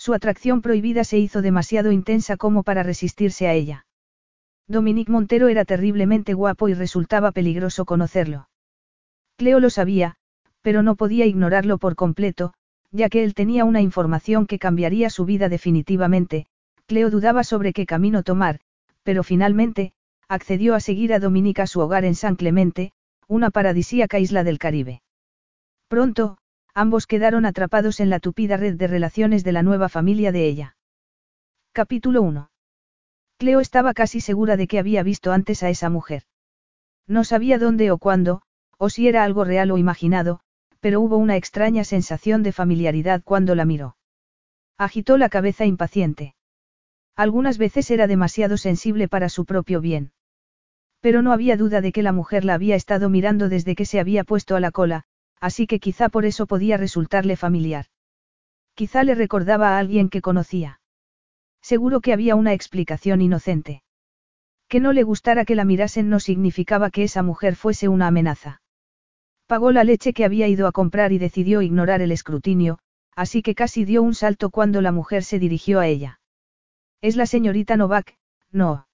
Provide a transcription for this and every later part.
Su atracción prohibida se hizo demasiado intensa como para resistirse a ella. Dominique Montero era terriblemente guapo y resultaba peligroso conocerlo. Cleo lo sabía, pero no podía ignorarlo por completo, ya que él tenía una información que cambiaría su vida definitivamente. Cleo dudaba sobre qué camino tomar, pero finalmente, accedió a seguir a Dominique a su hogar en San Clemente, una paradisíaca isla del Caribe. Pronto, Ambos quedaron atrapados en la tupida red de relaciones de la nueva familia de ella. Capítulo 1. Cleo estaba casi segura de que había visto antes a esa mujer. No sabía dónde o cuándo, o si era algo real o imaginado, pero hubo una extraña sensación de familiaridad cuando la miró. Agitó la cabeza impaciente. Algunas veces era demasiado sensible para su propio bien. Pero no había duda de que la mujer la había estado mirando desde que se había puesto a la cola, así que quizá por eso podía resultarle familiar. Quizá le recordaba a alguien que conocía. Seguro que había una explicación inocente. Que no le gustara que la mirasen no significaba que esa mujer fuese una amenaza. Pagó la leche que había ido a comprar y decidió ignorar el escrutinio, así que casi dio un salto cuando la mujer se dirigió a ella. ¿Es la señorita Novak? No.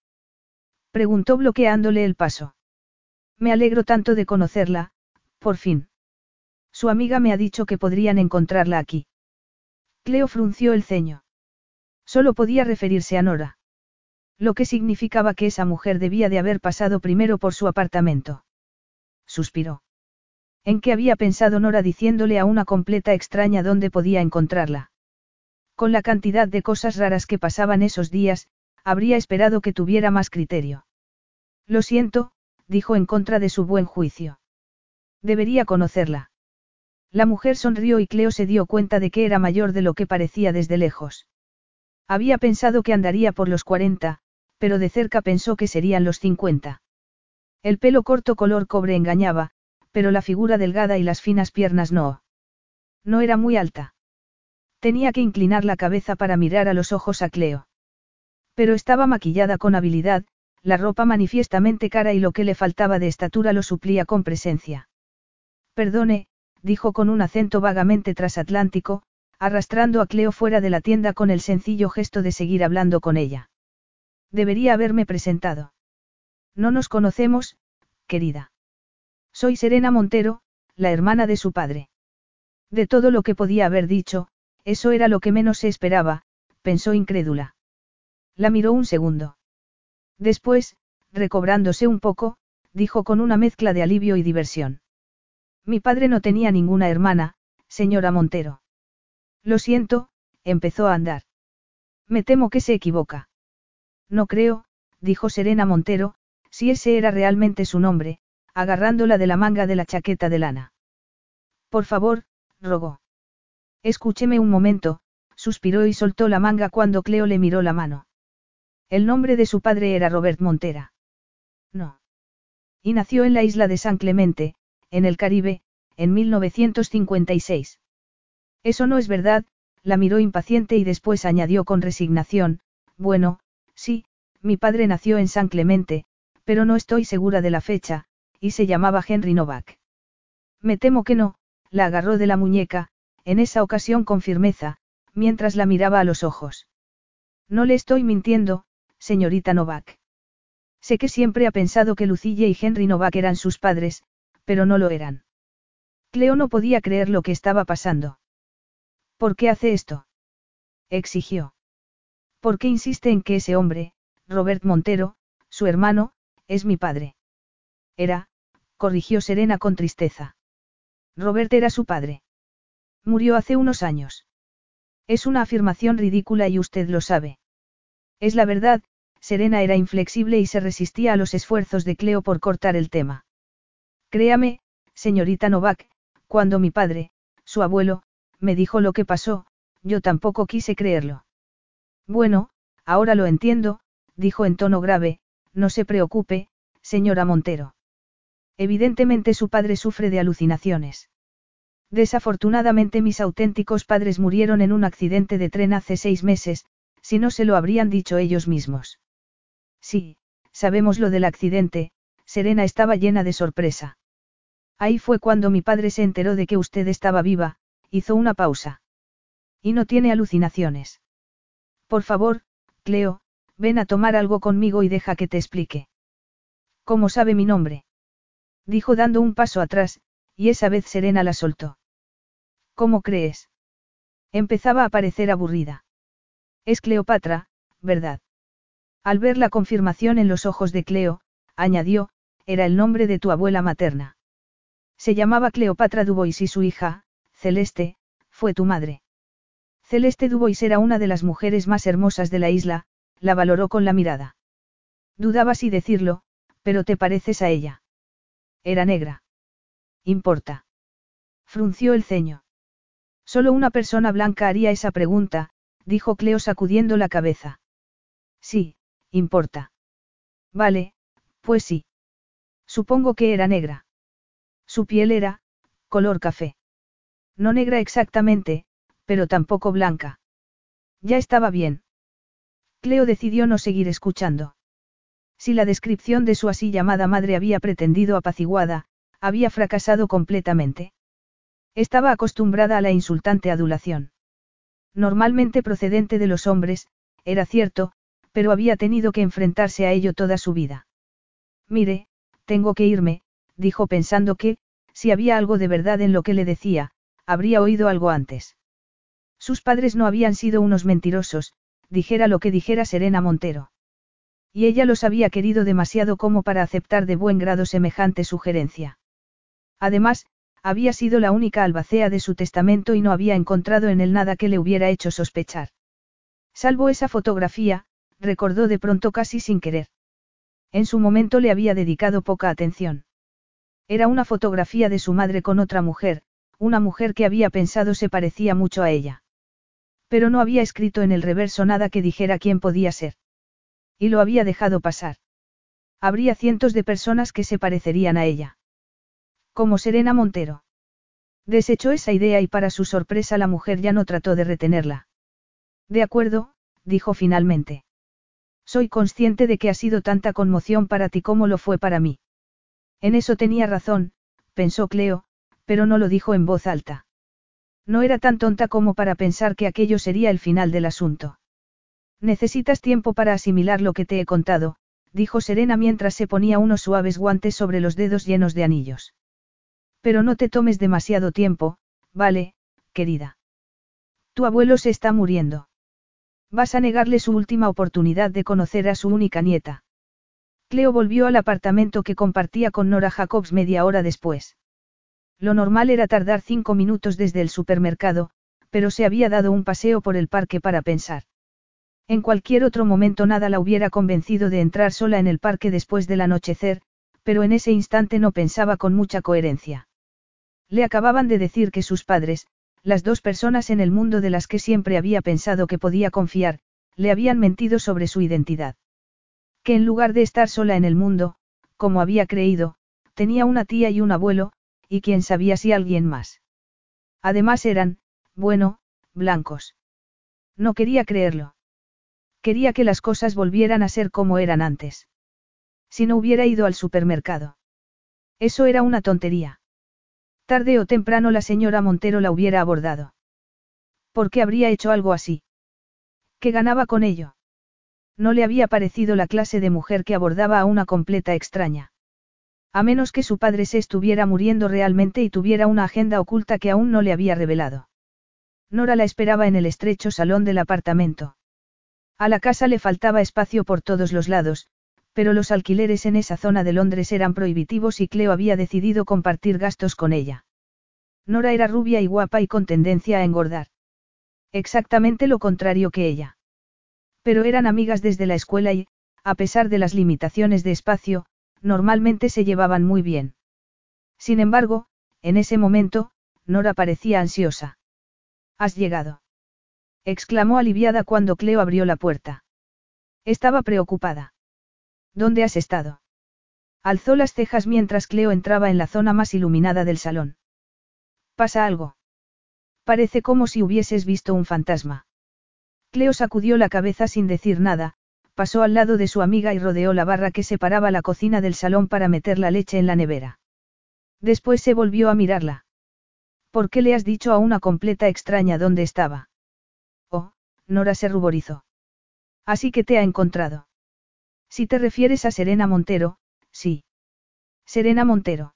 Preguntó bloqueándole el paso. Me alegro tanto de conocerla, por fin. Su amiga me ha dicho que podrían encontrarla aquí. Cleo frunció el ceño. Solo podía referirse a Nora. Lo que significaba que esa mujer debía de haber pasado primero por su apartamento. Suspiró. ¿En qué había pensado Nora diciéndole a una completa extraña dónde podía encontrarla? Con la cantidad de cosas raras que pasaban esos días, habría esperado que tuviera más criterio. Lo siento, dijo en contra de su buen juicio. Debería conocerla. La mujer sonrió y Cleo se dio cuenta de que era mayor de lo que parecía desde lejos. Había pensado que andaría por los 40, pero de cerca pensó que serían los 50. El pelo corto color cobre engañaba, pero la figura delgada y las finas piernas no. No era muy alta. Tenía que inclinar la cabeza para mirar a los ojos a Cleo. Pero estaba maquillada con habilidad, la ropa manifiestamente cara y lo que le faltaba de estatura lo suplía con presencia. Perdone, dijo con un acento vagamente transatlántico, arrastrando a Cleo fuera de la tienda con el sencillo gesto de seguir hablando con ella. Debería haberme presentado. No nos conocemos, querida. Soy Serena Montero, la hermana de su padre. De todo lo que podía haber dicho, eso era lo que menos se esperaba, pensó incrédula. La miró un segundo. Después, recobrándose un poco, dijo con una mezcla de alivio y diversión. Mi padre no tenía ninguna hermana, señora Montero. Lo siento, empezó a andar. Me temo que se equivoca. No creo, dijo Serena Montero, si ese era realmente su nombre, agarrándola de la manga de la chaqueta de lana. Por favor, rogó. Escúcheme un momento, suspiró y soltó la manga cuando Cleo le miró la mano. El nombre de su padre era Robert Montera. No. Y nació en la isla de San Clemente, en el Caribe, en 1956. Eso no es verdad, la miró impaciente y después añadió con resignación, bueno, sí, mi padre nació en San Clemente, pero no estoy segura de la fecha, y se llamaba Henry Novak. Me temo que no, la agarró de la muñeca, en esa ocasión con firmeza, mientras la miraba a los ojos. No le estoy mintiendo, señorita Novak. Sé que siempre ha pensado que Lucille y Henry Novak eran sus padres, pero no lo eran. Cleo no podía creer lo que estaba pasando. ¿Por qué hace esto? exigió. ¿Por qué insiste en que ese hombre, Robert Montero, su hermano, es mi padre? Era, corrigió Serena con tristeza. Robert era su padre. Murió hace unos años. Es una afirmación ridícula y usted lo sabe. Es la verdad, Serena era inflexible y se resistía a los esfuerzos de Cleo por cortar el tema. Créame, señorita Novak, cuando mi padre, su abuelo, me dijo lo que pasó, yo tampoco quise creerlo. Bueno, ahora lo entiendo, dijo en tono grave, no se preocupe, señora Montero. Evidentemente su padre sufre de alucinaciones. Desafortunadamente mis auténticos padres murieron en un accidente de tren hace seis meses, si no se lo habrían dicho ellos mismos. Sí, sabemos lo del accidente, Serena estaba llena de sorpresa. Ahí fue cuando mi padre se enteró de que usted estaba viva, hizo una pausa. Y no tiene alucinaciones. Por favor, Cleo, ven a tomar algo conmigo y deja que te explique. ¿Cómo sabe mi nombre? Dijo dando un paso atrás, y esa vez Serena la soltó. ¿Cómo crees? Empezaba a parecer aburrida. Es Cleopatra, ¿verdad? Al ver la confirmación en los ojos de Cleo, añadió, era el nombre de tu abuela materna. Se llamaba Cleopatra Dubois y su hija, Celeste, fue tu madre. Celeste Dubois era una de las mujeres más hermosas de la isla, la valoró con la mirada. Dudaba si decirlo, pero te pareces a ella. Era negra. Importa. Frunció el ceño. Solo una persona blanca haría esa pregunta, dijo Cleo sacudiendo la cabeza. Sí, importa. Vale, pues sí. Supongo que era negra. Su piel era, color café. No negra exactamente, pero tampoco blanca. Ya estaba bien. Cleo decidió no seguir escuchando. Si la descripción de su así llamada madre había pretendido apaciguada, había fracasado completamente. Estaba acostumbrada a la insultante adulación. Normalmente procedente de los hombres, era cierto, pero había tenido que enfrentarse a ello toda su vida. Mire, tengo que irme, dijo pensando que, si había algo de verdad en lo que le decía, habría oído algo antes. Sus padres no habían sido unos mentirosos, dijera lo que dijera Serena Montero. Y ella los había querido demasiado como para aceptar de buen grado semejante sugerencia. Además, había sido la única albacea de su testamento y no había encontrado en él nada que le hubiera hecho sospechar. Salvo esa fotografía, recordó de pronto casi sin querer. En su momento le había dedicado poca atención. Era una fotografía de su madre con otra mujer, una mujer que había pensado se parecía mucho a ella. Pero no había escrito en el reverso nada que dijera quién podía ser. Y lo había dejado pasar. Habría cientos de personas que se parecerían a ella. Como Serena Montero. Desechó esa idea y para su sorpresa la mujer ya no trató de retenerla. De acuerdo, dijo finalmente. Soy consciente de que ha sido tanta conmoción para ti como lo fue para mí. En eso tenía razón, pensó Cleo, pero no lo dijo en voz alta. No era tan tonta como para pensar que aquello sería el final del asunto. Necesitas tiempo para asimilar lo que te he contado, dijo Serena mientras se ponía unos suaves guantes sobre los dedos llenos de anillos. Pero no te tomes demasiado tiempo, vale, querida. Tu abuelo se está muriendo. Vas a negarle su última oportunidad de conocer a su única nieta. Cleo volvió al apartamento que compartía con Nora Jacobs media hora después. Lo normal era tardar cinco minutos desde el supermercado, pero se había dado un paseo por el parque para pensar. En cualquier otro momento nada la hubiera convencido de entrar sola en el parque después del anochecer, pero en ese instante no pensaba con mucha coherencia. Le acababan de decir que sus padres, las dos personas en el mundo de las que siempre había pensado que podía confiar, le habían mentido sobre su identidad. Que en lugar de estar sola en el mundo, como había creído, tenía una tía y un abuelo, y quién sabía si alguien más. Además eran, bueno, blancos. No quería creerlo. Quería que las cosas volvieran a ser como eran antes. Si no hubiera ido al supermercado. Eso era una tontería. Tarde o temprano la señora Montero la hubiera abordado. ¿Por qué habría hecho algo así? ¿Qué ganaba con ello? No le había parecido la clase de mujer que abordaba a una completa extraña. A menos que su padre se estuviera muriendo realmente y tuviera una agenda oculta que aún no le había revelado. Nora la esperaba en el estrecho salón del apartamento. A la casa le faltaba espacio por todos los lados, pero los alquileres en esa zona de Londres eran prohibitivos y Cleo había decidido compartir gastos con ella. Nora era rubia y guapa y con tendencia a engordar. Exactamente lo contrario que ella. Pero eran amigas desde la escuela y, a pesar de las limitaciones de espacio, normalmente se llevaban muy bien. Sin embargo, en ese momento, Nora parecía ansiosa. ¿Has llegado? exclamó aliviada cuando Cleo abrió la puerta. Estaba preocupada. ¿Dónde has estado? Alzó las cejas mientras Cleo entraba en la zona más iluminada del salón. ¿Pasa algo? Parece como si hubieses visto un fantasma. Cleo sacudió la cabeza sin decir nada, pasó al lado de su amiga y rodeó la barra que separaba la cocina del salón para meter la leche en la nevera. Después se volvió a mirarla. ¿Por qué le has dicho a una completa extraña dónde estaba? Oh, Nora se ruborizó. Así que te ha encontrado. Si te refieres a Serena Montero, sí. Serena Montero.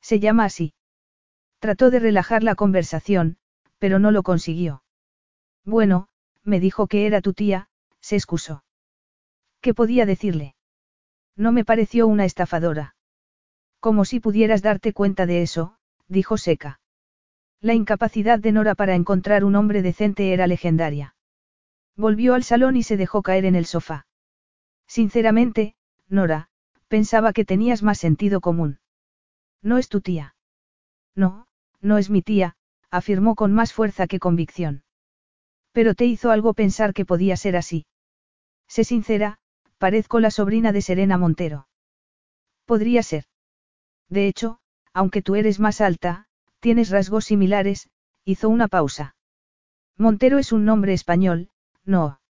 Se llama así. Trató de relajar la conversación, pero no lo consiguió. Bueno, me dijo que era tu tía, se excusó. ¿Qué podía decirle? No me pareció una estafadora. Como si pudieras darte cuenta de eso, dijo seca. La incapacidad de Nora para encontrar un hombre decente era legendaria. Volvió al salón y se dejó caer en el sofá. Sinceramente, Nora, pensaba que tenías más sentido común. No es tu tía. No, no es mi tía, afirmó con más fuerza que convicción. Pero te hizo algo pensar que podía ser así. Sé sincera, parezco la sobrina de Serena Montero. Podría ser. De hecho, aunque tú eres más alta, tienes rasgos similares, hizo una pausa. Montero es un nombre español, no.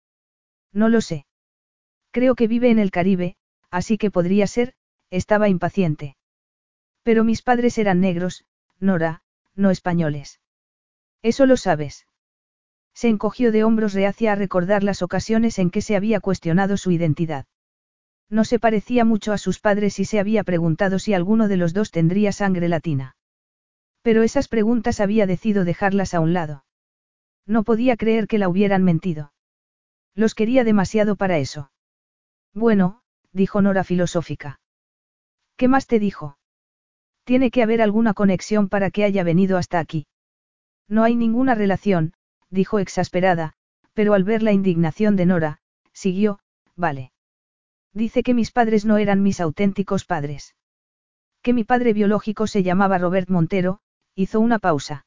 No lo sé. Creo que vive en el Caribe, así que podría ser, estaba impaciente. Pero mis padres eran negros, Nora, no españoles. Eso lo sabes. Se encogió de hombros reacia a recordar las ocasiones en que se había cuestionado su identidad. No se parecía mucho a sus padres y se había preguntado si alguno de los dos tendría sangre latina. Pero esas preguntas había decidido dejarlas a un lado. No podía creer que la hubieran mentido. Los quería demasiado para eso. Bueno, dijo Nora filosófica. ¿Qué más te dijo? Tiene que haber alguna conexión para que haya venido hasta aquí. No hay ninguna relación, dijo exasperada, pero al ver la indignación de Nora, siguió, vale. Dice que mis padres no eran mis auténticos padres. Que mi padre biológico se llamaba Robert Montero, hizo una pausa.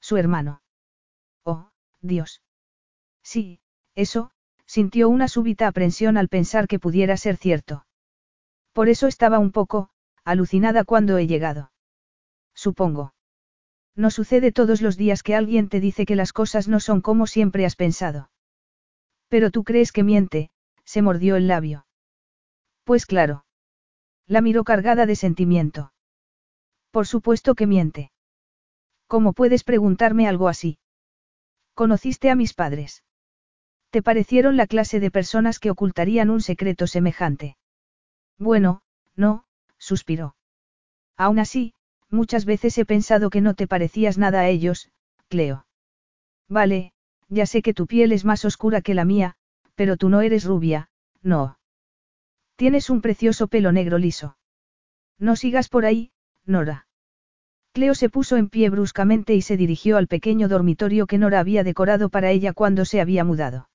Su hermano. Oh, Dios. Sí, eso, sintió una súbita aprensión al pensar que pudiera ser cierto. Por eso estaba un poco, alucinada cuando he llegado. Supongo. No sucede todos los días que alguien te dice que las cosas no son como siempre has pensado. Pero tú crees que miente, se mordió el labio. Pues claro. La miró cargada de sentimiento. Por supuesto que miente. ¿Cómo puedes preguntarme algo así? ¿Conociste a mis padres? ¿Te parecieron la clase de personas que ocultarían un secreto semejante? Bueno, no, suspiró. Aún así, muchas veces he pensado que no te parecías nada a ellos, Cleo. Vale, ya sé que tu piel es más oscura que la mía, pero tú no eres rubia, no. Tienes un precioso pelo negro liso. No sigas por ahí, Nora. Cleo se puso en pie bruscamente y se dirigió al pequeño dormitorio que Nora había decorado para ella cuando se había mudado.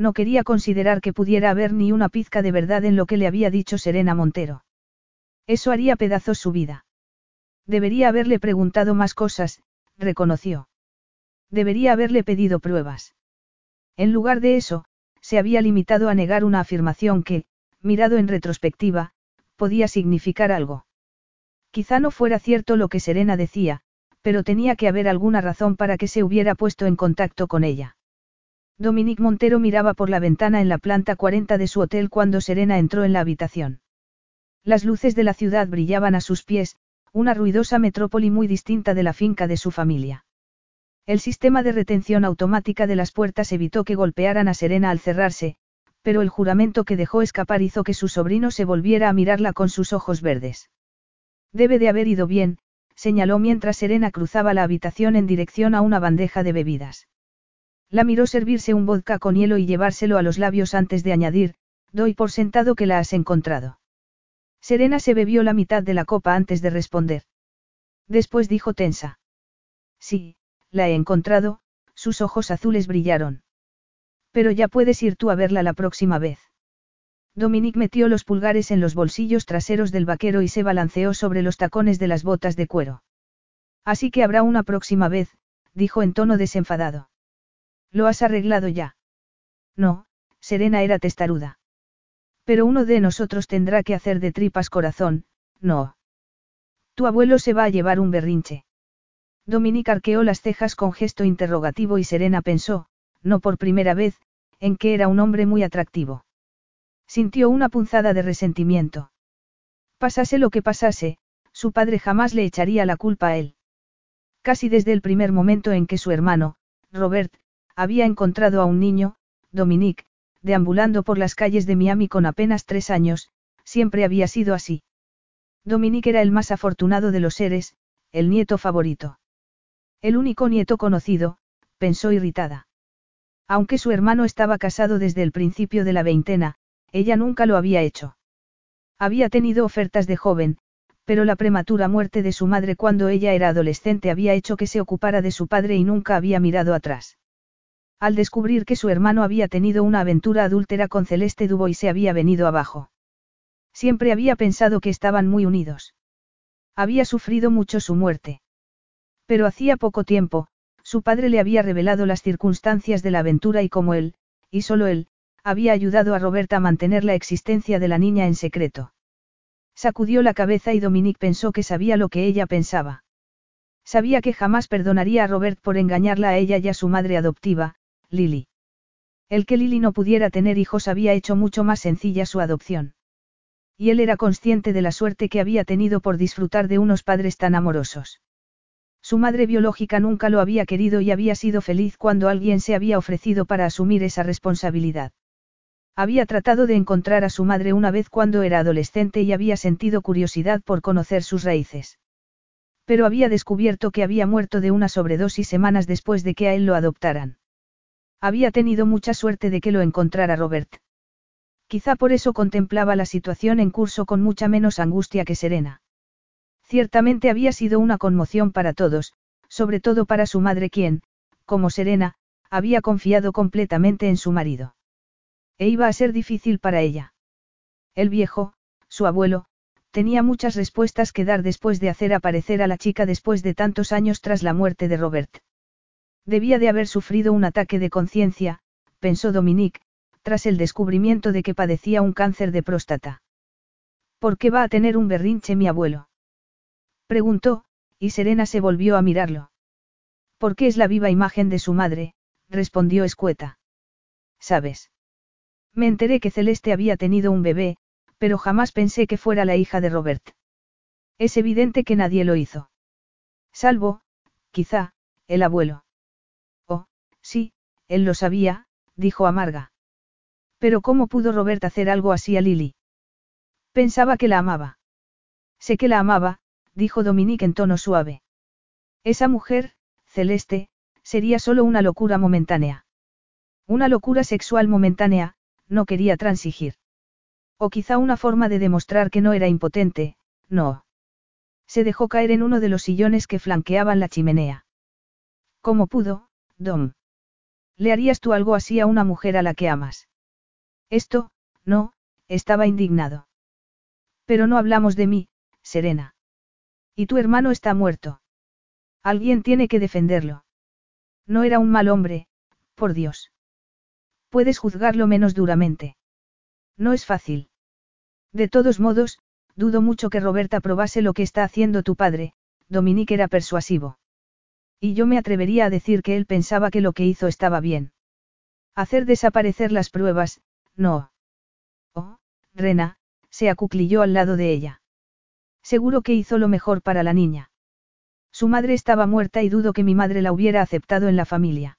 No quería considerar que pudiera haber ni una pizca de verdad en lo que le había dicho Serena Montero. Eso haría pedazos su vida. Debería haberle preguntado más cosas, reconoció. Debería haberle pedido pruebas. En lugar de eso, se había limitado a negar una afirmación que, mirado en retrospectiva, podía significar algo. Quizá no fuera cierto lo que Serena decía, pero tenía que haber alguna razón para que se hubiera puesto en contacto con ella. Dominique Montero miraba por la ventana en la planta 40 de su hotel cuando Serena entró en la habitación. Las luces de la ciudad brillaban a sus pies, una ruidosa metrópoli muy distinta de la finca de su familia. El sistema de retención automática de las puertas evitó que golpearan a Serena al cerrarse, pero el juramento que dejó escapar hizo que su sobrino se volviera a mirarla con sus ojos verdes. Debe de haber ido bien, señaló mientras Serena cruzaba la habitación en dirección a una bandeja de bebidas. La miró servirse un vodka con hielo y llevárselo a los labios antes de añadir, doy por sentado que la has encontrado. Serena se bebió la mitad de la copa antes de responder. Después dijo tensa. Sí, la he encontrado, sus ojos azules brillaron. Pero ya puedes ir tú a verla la próxima vez. Dominique metió los pulgares en los bolsillos traseros del vaquero y se balanceó sobre los tacones de las botas de cuero. Así que habrá una próxima vez, dijo en tono desenfadado. ¿Lo has arreglado ya? No, Serena era testaruda. Pero uno de nosotros tendrá que hacer de tripas corazón, no. Tu abuelo se va a llevar un berrinche. Dominique arqueó las cejas con gesto interrogativo y Serena pensó, no por primera vez, en que era un hombre muy atractivo. Sintió una punzada de resentimiento. Pasase lo que pasase, su padre jamás le echaría la culpa a él. Casi desde el primer momento en que su hermano, Robert, había encontrado a un niño, Dominique, deambulando por las calles de Miami con apenas tres años, siempre había sido así. Dominique era el más afortunado de los seres, el nieto favorito. El único nieto conocido, pensó irritada. Aunque su hermano estaba casado desde el principio de la veintena, ella nunca lo había hecho. Había tenido ofertas de joven, pero la prematura muerte de su madre cuando ella era adolescente había hecho que se ocupara de su padre y nunca había mirado atrás. Al descubrir que su hermano había tenido una aventura adúltera con Celeste y se había venido abajo. Siempre había pensado que estaban muy unidos. Había sufrido mucho su muerte. Pero hacía poco tiempo, su padre le había revelado las circunstancias de la aventura y como él, y solo él, había ayudado a Roberta a mantener la existencia de la niña en secreto. Sacudió la cabeza y Dominique pensó que sabía lo que ella pensaba. Sabía que jamás perdonaría a Robert por engañarla a ella y a su madre adoptiva, Lily. El que Lily no pudiera tener hijos había hecho mucho más sencilla su adopción. Y él era consciente de la suerte que había tenido por disfrutar de unos padres tan amorosos. Su madre biológica nunca lo había querido y había sido feliz cuando alguien se había ofrecido para asumir esa responsabilidad. Había tratado de encontrar a su madre una vez cuando era adolescente y había sentido curiosidad por conocer sus raíces. Pero había descubierto que había muerto de una sobredosis semanas después de que a él lo adoptaran. Había tenido mucha suerte de que lo encontrara Robert. Quizá por eso contemplaba la situación en curso con mucha menos angustia que Serena. Ciertamente había sido una conmoción para todos, sobre todo para su madre quien, como Serena, había confiado completamente en su marido. E iba a ser difícil para ella. El viejo, su abuelo, tenía muchas respuestas que dar después de hacer aparecer a la chica después de tantos años tras la muerte de Robert. Debía de haber sufrido un ataque de conciencia, pensó Dominique, tras el descubrimiento de que padecía un cáncer de próstata. ¿Por qué va a tener un berrinche mi abuelo? Preguntó, y Serena se volvió a mirarlo. Porque es la viva imagen de su madre, respondió escueta. ¿Sabes? Me enteré que Celeste había tenido un bebé, pero jamás pensé que fuera la hija de Robert. Es evidente que nadie lo hizo. Salvo, quizá, el abuelo. Sí, él lo sabía, dijo Amarga. Pero ¿cómo pudo Robert hacer algo así a Lily? Pensaba que la amaba. Sé que la amaba, dijo Dominique en tono suave. Esa mujer, celeste, sería solo una locura momentánea. Una locura sexual momentánea, no quería transigir. O quizá una forma de demostrar que no era impotente, no. Se dejó caer en uno de los sillones que flanqueaban la chimenea. ¿Cómo pudo, Dom? ¿Le harías tú algo así a una mujer a la que amas? Esto, no, estaba indignado. Pero no hablamos de mí, Serena. Y tu hermano está muerto. Alguien tiene que defenderlo. No era un mal hombre, por Dios. Puedes juzgarlo menos duramente. No es fácil. De todos modos, dudo mucho que Roberta probase lo que está haciendo tu padre, Dominique era persuasivo. Y yo me atrevería a decir que él pensaba que lo que hizo estaba bien. Hacer desaparecer las pruebas, no. Oh, Rena, se acuclilló al lado de ella. Seguro que hizo lo mejor para la niña. Su madre estaba muerta y dudo que mi madre la hubiera aceptado en la familia.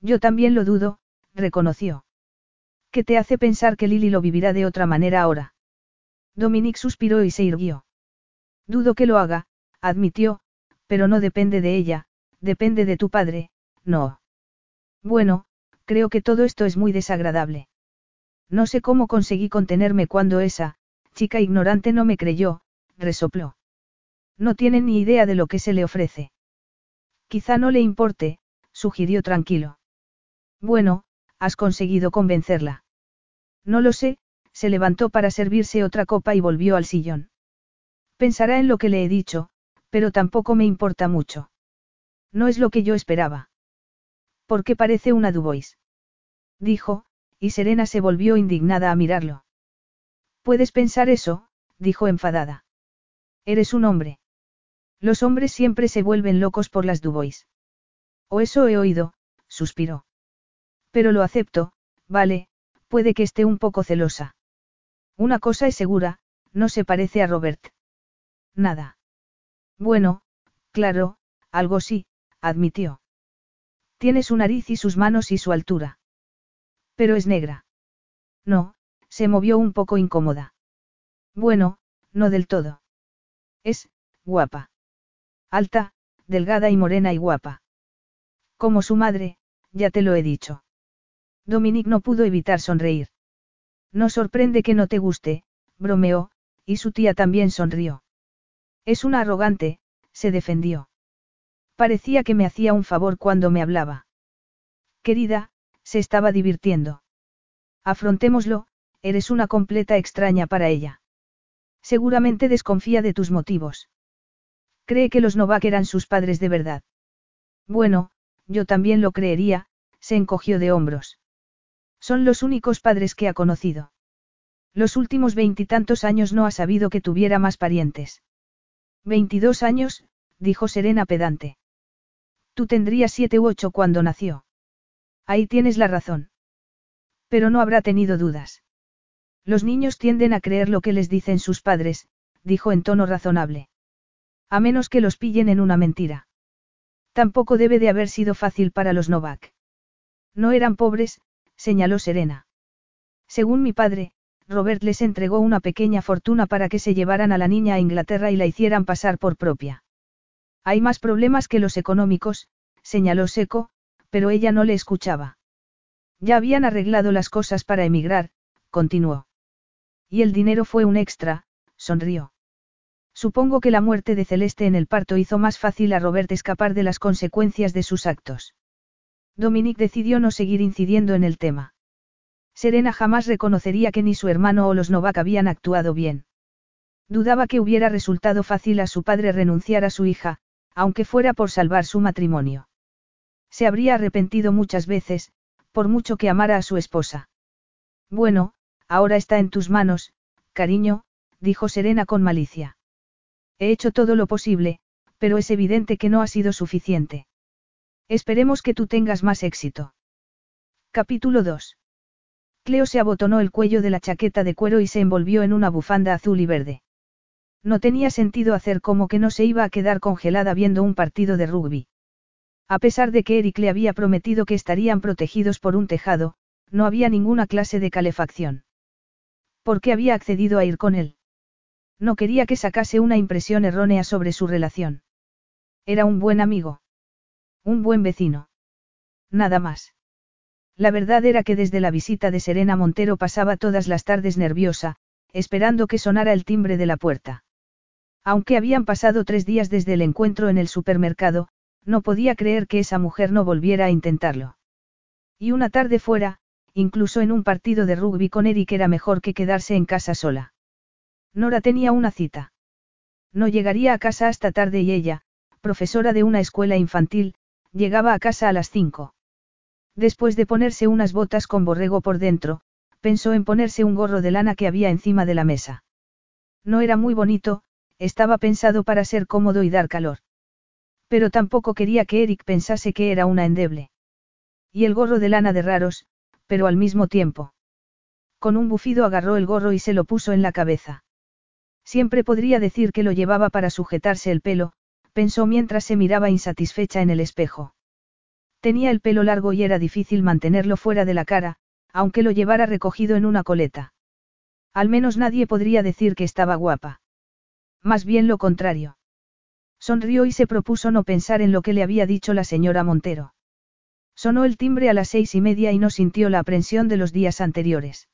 Yo también lo dudo, reconoció. ¿Qué te hace pensar que Lily lo vivirá de otra manera ahora? Dominique suspiró y se irguió. Dudo que lo haga, admitió, pero no depende de ella, depende de tu padre, no. Bueno, creo que todo esto es muy desagradable. No sé cómo conseguí contenerme cuando esa, chica ignorante no me creyó, resopló. No tiene ni idea de lo que se le ofrece. Quizá no le importe, sugirió tranquilo. Bueno, has conseguido convencerla. No lo sé, se levantó para servirse otra copa y volvió al sillón. Pensará en lo que le he dicho, pero tampoco me importa mucho. No es lo que yo esperaba. Porque parece una Dubois. Dijo, y Serena se volvió indignada a mirarlo. Puedes pensar eso, dijo enfadada. Eres un hombre. Los hombres siempre se vuelven locos por las Dubois. O eso he oído, suspiró. Pero lo acepto, vale, puede que esté un poco celosa. Una cosa es segura, no se parece a Robert. Nada. Bueno, claro, algo sí, admitió. Tiene su nariz y sus manos y su altura. Pero es negra. No, se movió un poco incómoda. Bueno, no del todo. Es, guapa. Alta, delgada y morena y guapa. Como su madre, ya te lo he dicho. Dominique no pudo evitar sonreír. No sorprende que no te guste, bromeó, y su tía también sonrió. Es una arrogante, se defendió. Parecía que me hacía un favor cuando me hablaba. Querida, se estaba divirtiendo. Afrontémoslo, eres una completa extraña para ella. Seguramente desconfía de tus motivos. Cree que los Novak eran sus padres de verdad. Bueno, yo también lo creería, se encogió de hombros. Son los únicos padres que ha conocido. Los últimos veintitantos años no ha sabido que tuviera más parientes. Veintidós años, dijo Serena pedante. Tú tendrías siete u ocho cuando nació. Ahí tienes la razón. Pero no habrá tenido dudas. Los niños tienden a creer lo que les dicen sus padres, dijo en tono razonable. A menos que los pillen en una mentira. Tampoco debe de haber sido fácil para los Novak. No eran pobres, señaló Serena. Según mi padre, Robert les entregó una pequeña fortuna para que se llevaran a la niña a Inglaterra y la hicieran pasar por propia. Hay más problemas que los económicos, señaló Seco, pero ella no le escuchaba. Ya habían arreglado las cosas para emigrar, continuó. Y el dinero fue un extra, sonrió. Supongo que la muerte de Celeste en el parto hizo más fácil a Robert escapar de las consecuencias de sus actos. Dominique decidió no seguir incidiendo en el tema. Serena jamás reconocería que ni su hermano o los Novak habían actuado bien. Dudaba que hubiera resultado fácil a su padre renunciar a su hija, aunque fuera por salvar su matrimonio. Se habría arrepentido muchas veces, por mucho que amara a su esposa. Bueno, ahora está en tus manos, cariño, dijo Serena con malicia. He hecho todo lo posible, pero es evidente que no ha sido suficiente. Esperemos que tú tengas más éxito. Capítulo 2. Cleo se abotonó el cuello de la chaqueta de cuero y se envolvió en una bufanda azul y verde. No tenía sentido hacer como que no se iba a quedar congelada viendo un partido de rugby. A pesar de que Eric le había prometido que estarían protegidos por un tejado, no había ninguna clase de calefacción. ¿Por qué había accedido a ir con él? No quería que sacase una impresión errónea sobre su relación. Era un buen amigo. Un buen vecino. Nada más. La verdad era que desde la visita de Serena Montero pasaba todas las tardes nerviosa, esperando que sonara el timbre de la puerta. Aunque habían pasado tres días desde el encuentro en el supermercado, no podía creer que esa mujer no volviera a intentarlo. Y una tarde fuera, incluso en un partido de rugby con Eric era mejor que quedarse en casa sola. Nora tenía una cita. No llegaría a casa hasta tarde y ella, profesora de una escuela infantil, Llegaba a casa a las cinco. Después de ponerse unas botas con borrego por dentro, pensó en ponerse un gorro de lana que había encima de la mesa. No era muy bonito, estaba pensado para ser cómodo y dar calor. Pero tampoco quería que Eric pensase que era una endeble. Y el gorro de lana de raros, pero al mismo tiempo. Con un bufido agarró el gorro y se lo puso en la cabeza. Siempre podría decir que lo llevaba para sujetarse el pelo, pensó mientras se miraba insatisfecha en el espejo. Tenía el pelo largo y era difícil mantenerlo fuera de la cara, aunque lo llevara recogido en una coleta. Al menos nadie podría decir que estaba guapa. Más bien lo contrario. Sonrió y se propuso no pensar en lo que le había dicho la señora Montero. Sonó el timbre a las seis y media y no sintió la aprensión de los días anteriores.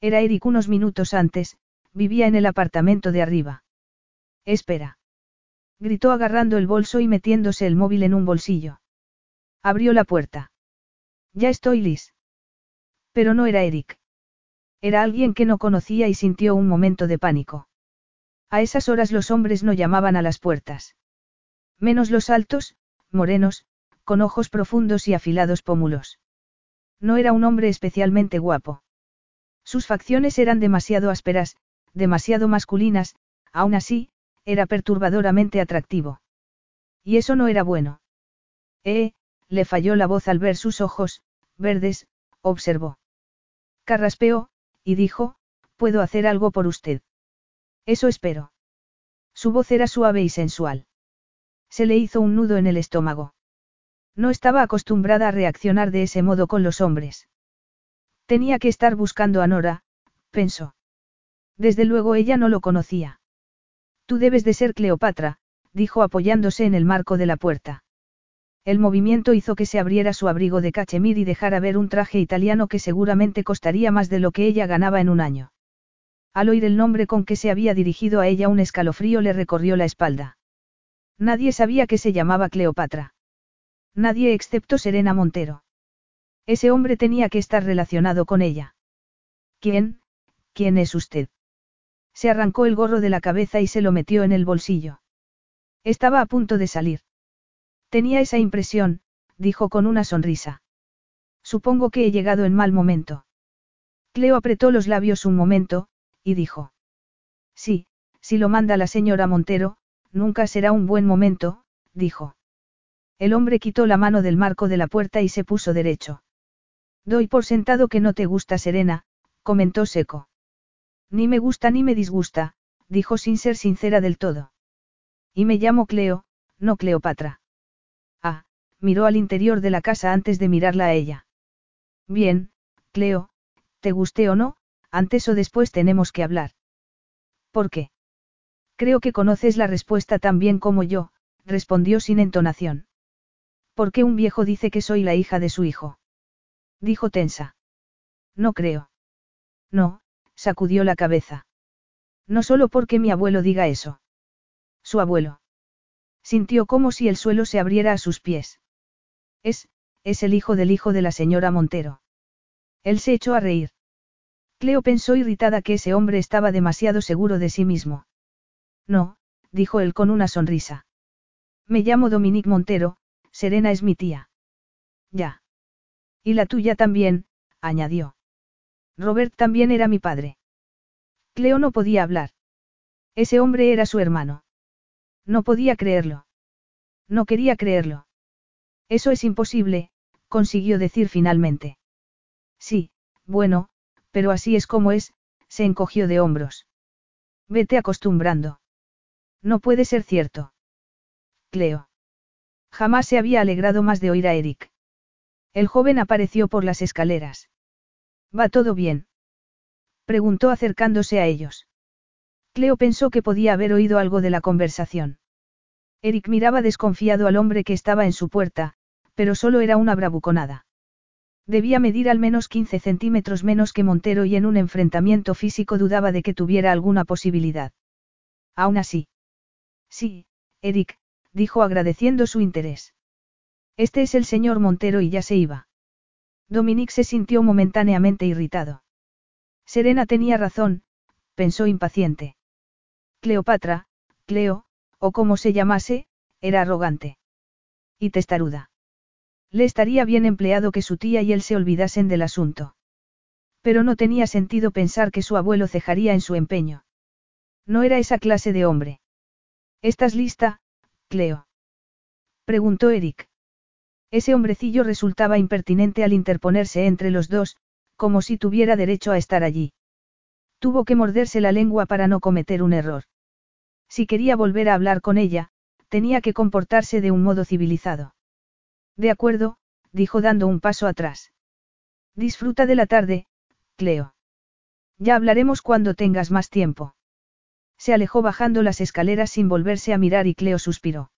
Era Eric unos minutos antes, vivía en el apartamento de arriba. Espera gritó agarrando el bolso y metiéndose el móvil en un bolsillo. Abrió la puerta. Ya estoy lis. Pero no era Eric. Era alguien que no conocía y sintió un momento de pánico. A esas horas los hombres no llamaban a las puertas. Menos los altos, morenos, con ojos profundos y afilados pómulos. No era un hombre especialmente guapo. Sus facciones eran demasiado ásperas, demasiado masculinas, aún así, era perturbadoramente atractivo. Y eso no era bueno. Eh, le falló la voz al ver sus ojos, verdes, observó. Carraspeó, y dijo, puedo hacer algo por usted. Eso espero. Su voz era suave y sensual. Se le hizo un nudo en el estómago. No estaba acostumbrada a reaccionar de ese modo con los hombres. Tenía que estar buscando a Nora, pensó. Desde luego ella no lo conocía. Tú debes de ser Cleopatra, dijo apoyándose en el marco de la puerta. El movimiento hizo que se abriera su abrigo de cachemir y dejara ver un traje italiano que seguramente costaría más de lo que ella ganaba en un año. Al oír el nombre con que se había dirigido a ella un escalofrío le recorrió la espalda. Nadie sabía que se llamaba Cleopatra. Nadie excepto Serena Montero. Ese hombre tenía que estar relacionado con ella. ¿Quién? ¿Quién es usted? Se arrancó el gorro de la cabeza y se lo metió en el bolsillo. Estaba a punto de salir. Tenía esa impresión, dijo con una sonrisa. Supongo que he llegado en mal momento. Cleo apretó los labios un momento, y dijo. Sí, si lo manda la señora Montero, nunca será un buen momento, dijo. El hombre quitó la mano del marco de la puerta y se puso derecho. Doy por sentado que no te gusta Serena, comentó seco. Ni me gusta ni me disgusta, dijo sin ser sincera del todo. Y me llamo Cleo, no Cleopatra. Ah, miró al interior de la casa antes de mirarla a ella. Bien, Cleo, te guste o no, antes o después tenemos que hablar. ¿Por qué? Creo que conoces la respuesta tan bien como yo, respondió sin entonación. ¿Por qué un viejo dice que soy la hija de su hijo? Dijo tensa. No creo. No, sacudió la cabeza. No solo porque mi abuelo diga eso. Su abuelo. Sintió como si el suelo se abriera a sus pies. Es, es el hijo del hijo de la señora Montero. Él se echó a reír. Cleo pensó irritada que ese hombre estaba demasiado seguro de sí mismo. No, dijo él con una sonrisa. Me llamo Dominique Montero, Serena es mi tía. Ya. Y la tuya también, añadió. Robert también era mi padre. Cleo no podía hablar. Ese hombre era su hermano. No podía creerlo. No quería creerlo. Eso es imposible, consiguió decir finalmente. Sí, bueno, pero así es como es, se encogió de hombros. Vete acostumbrando. No puede ser cierto. Cleo. Jamás se había alegrado más de oír a Eric. El joven apareció por las escaleras. ¿Va todo bien? Preguntó acercándose a ellos. Cleo pensó que podía haber oído algo de la conversación. Eric miraba desconfiado al hombre que estaba en su puerta, pero solo era una bravuconada. Debía medir al menos 15 centímetros menos que Montero y en un enfrentamiento físico dudaba de que tuviera alguna posibilidad. Aún así. Sí, Eric, dijo agradeciendo su interés. Este es el señor Montero y ya se iba. Dominique se sintió momentáneamente irritado. Serena tenía razón, pensó impaciente. Cleopatra, Cleo, o como se llamase, era arrogante. Y testaruda. Le estaría bien empleado que su tía y él se olvidasen del asunto. Pero no tenía sentido pensar que su abuelo cejaría en su empeño. No era esa clase de hombre. ¿Estás lista, Cleo? Preguntó Eric. Ese hombrecillo resultaba impertinente al interponerse entre los dos, como si tuviera derecho a estar allí. Tuvo que morderse la lengua para no cometer un error. Si quería volver a hablar con ella, tenía que comportarse de un modo civilizado. De acuerdo, dijo dando un paso atrás. Disfruta de la tarde, Cleo. Ya hablaremos cuando tengas más tiempo. Se alejó bajando las escaleras sin volverse a mirar y Cleo suspiró.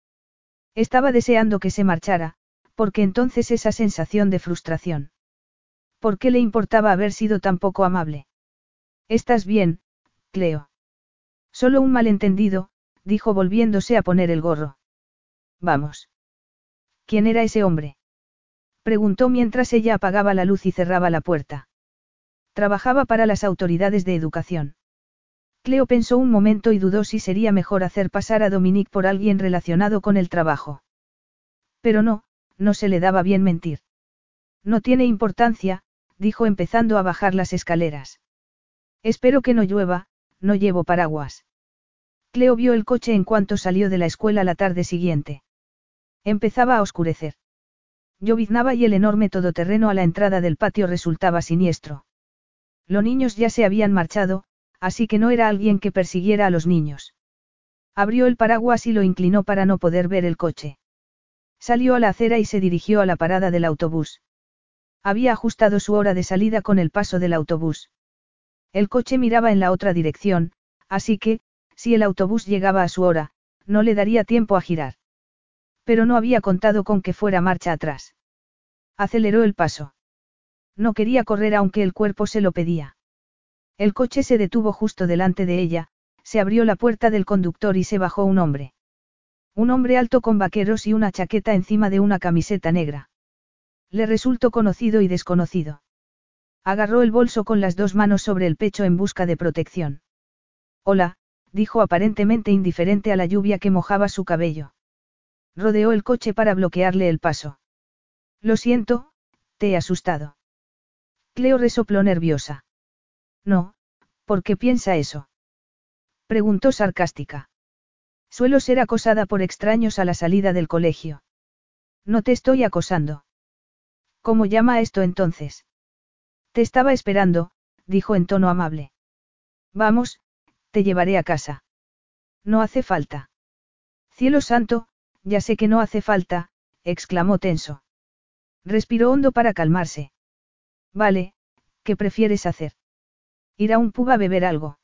Estaba deseando que se marchara, porque entonces esa sensación de frustración. ¿Por qué le importaba haber sido tan poco amable? ¿Estás bien, Cleo? Solo un malentendido, dijo volviéndose a poner el gorro. Vamos. ¿Quién era ese hombre? Preguntó mientras ella apagaba la luz y cerraba la puerta. Trabajaba para las autoridades de educación. Cleo pensó un momento y dudó si sería mejor hacer pasar a Dominique por alguien relacionado con el trabajo. Pero no, no se le daba bien mentir. No tiene importancia, dijo empezando a bajar las escaleras. Espero que no llueva, no llevo paraguas. Cleo vio el coche en cuanto salió de la escuela la tarde siguiente. Empezaba a oscurecer. Lloviznaba y el enorme todoterreno a la entrada del patio resultaba siniestro. Los niños ya se habían marchado, así que no era alguien que persiguiera a los niños. Abrió el paraguas y lo inclinó para no poder ver el coche. Salió a la acera y se dirigió a la parada del autobús. Había ajustado su hora de salida con el paso del autobús. El coche miraba en la otra dirección, así que, si el autobús llegaba a su hora, no le daría tiempo a girar. Pero no había contado con que fuera marcha atrás. Aceleró el paso. No quería correr aunque el cuerpo se lo pedía. El coche se detuvo justo delante de ella, se abrió la puerta del conductor y se bajó un hombre. Un hombre alto con vaqueros y una chaqueta encima de una camiseta negra. Le resultó conocido y desconocido. Agarró el bolso con las dos manos sobre el pecho en busca de protección. Hola, dijo aparentemente indiferente a la lluvia que mojaba su cabello. Rodeó el coche para bloquearle el paso. Lo siento, te he asustado. Cleo resopló nerviosa. No, ¿por qué piensa eso? Preguntó sarcástica. Suelo ser acosada por extraños a la salida del colegio. No te estoy acosando. ¿Cómo llama esto entonces? Te estaba esperando, dijo en tono amable. Vamos, te llevaré a casa. No hace falta. Cielo santo, ya sé que no hace falta, exclamó tenso. Respiró hondo para calmarse. Vale, ¿qué prefieres hacer? Ir a un pub a beber algo.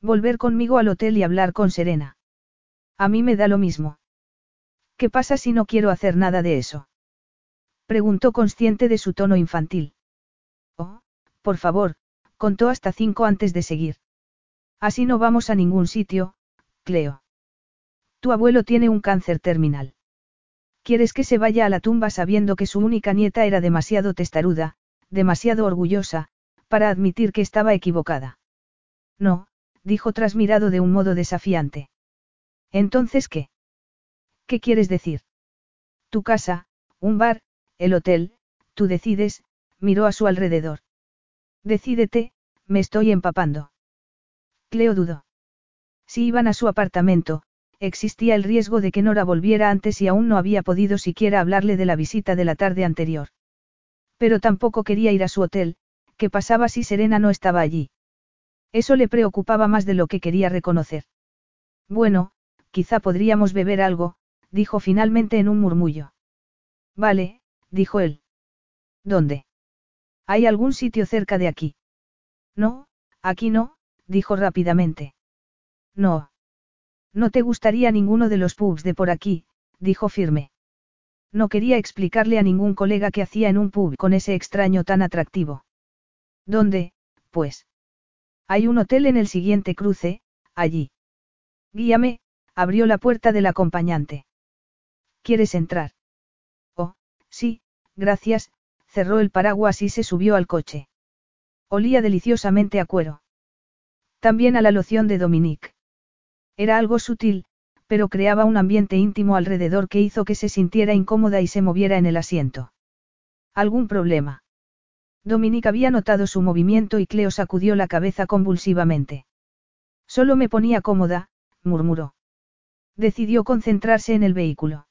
Volver conmigo al hotel y hablar con Serena. A mí me da lo mismo. ¿Qué pasa si no quiero hacer nada de eso? Preguntó consciente de su tono infantil. Oh, por favor, contó hasta cinco antes de seguir. Así no vamos a ningún sitio, Cleo. Tu abuelo tiene un cáncer terminal. ¿Quieres que se vaya a la tumba sabiendo que su única nieta era demasiado testaruda, demasiado orgullosa, para admitir que estaba equivocada? No, dijo tras mirado de un modo desafiante. Entonces, ¿qué? ¿Qué quieres decir? Tu casa, un bar, el hotel, tú decides, miró a su alrededor. Decídete, me estoy empapando. Cleo dudó. Si iban a su apartamento, existía el riesgo de que Nora volviera antes y aún no había podido siquiera hablarle de la visita de la tarde anterior. Pero tampoco quería ir a su hotel, ¿qué pasaba si Serena no estaba allí? Eso le preocupaba más de lo que quería reconocer. Bueno, quizá podríamos beber algo, dijo finalmente en un murmullo. Vale, dijo él. ¿Dónde? ¿Hay algún sitio cerca de aquí? No, aquí no, dijo rápidamente. No. No te gustaría ninguno de los pubs de por aquí, dijo firme. No quería explicarle a ningún colega qué hacía en un pub con ese extraño tan atractivo. ¿Dónde, pues? Hay un hotel en el siguiente cruce, allí. Guíame, abrió la puerta del acompañante. ¿Quieres entrar? Oh, sí, gracias, cerró el paraguas y se subió al coche. Olía deliciosamente a cuero. También a la loción de Dominique. Era algo sutil, pero creaba un ambiente íntimo alrededor que hizo que se sintiera incómoda y se moviera en el asiento. ¿Algún problema? Dominique había notado su movimiento y Cleo sacudió la cabeza convulsivamente. Solo me ponía cómoda, murmuró. Decidió concentrarse en el vehículo.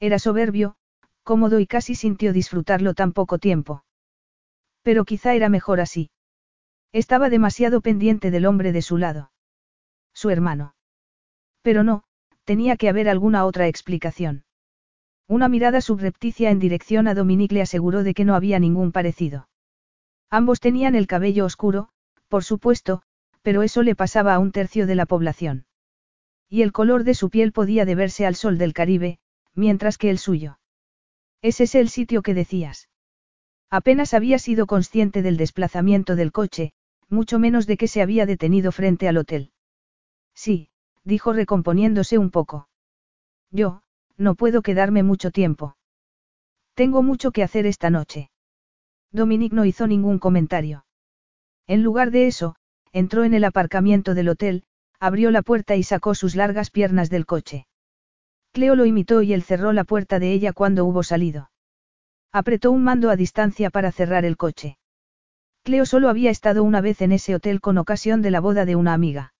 Era soberbio, cómodo y casi sintió disfrutarlo tan poco tiempo. Pero quizá era mejor así. Estaba demasiado pendiente del hombre de su lado. Su hermano. Pero no, tenía que haber alguna otra explicación. Una mirada subrepticia en dirección a Dominique le aseguró de que no había ningún parecido. Ambos tenían el cabello oscuro, por supuesto, pero eso le pasaba a un tercio de la población. Y el color de su piel podía deberse al sol del Caribe, mientras que el suyo. ¿Ese es el sitio que decías? Apenas había sido consciente del desplazamiento del coche, mucho menos de que se había detenido frente al hotel. Sí, dijo recomponiéndose un poco. Yo, no puedo quedarme mucho tiempo. Tengo mucho que hacer esta noche. Dominique no hizo ningún comentario. En lugar de eso, entró en el aparcamiento del hotel, abrió la puerta y sacó sus largas piernas del coche. Cleo lo imitó y él cerró la puerta de ella cuando hubo salido. Apretó un mando a distancia para cerrar el coche. Cleo solo había estado una vez en ese hotel con ocasión de la boda de una amiga.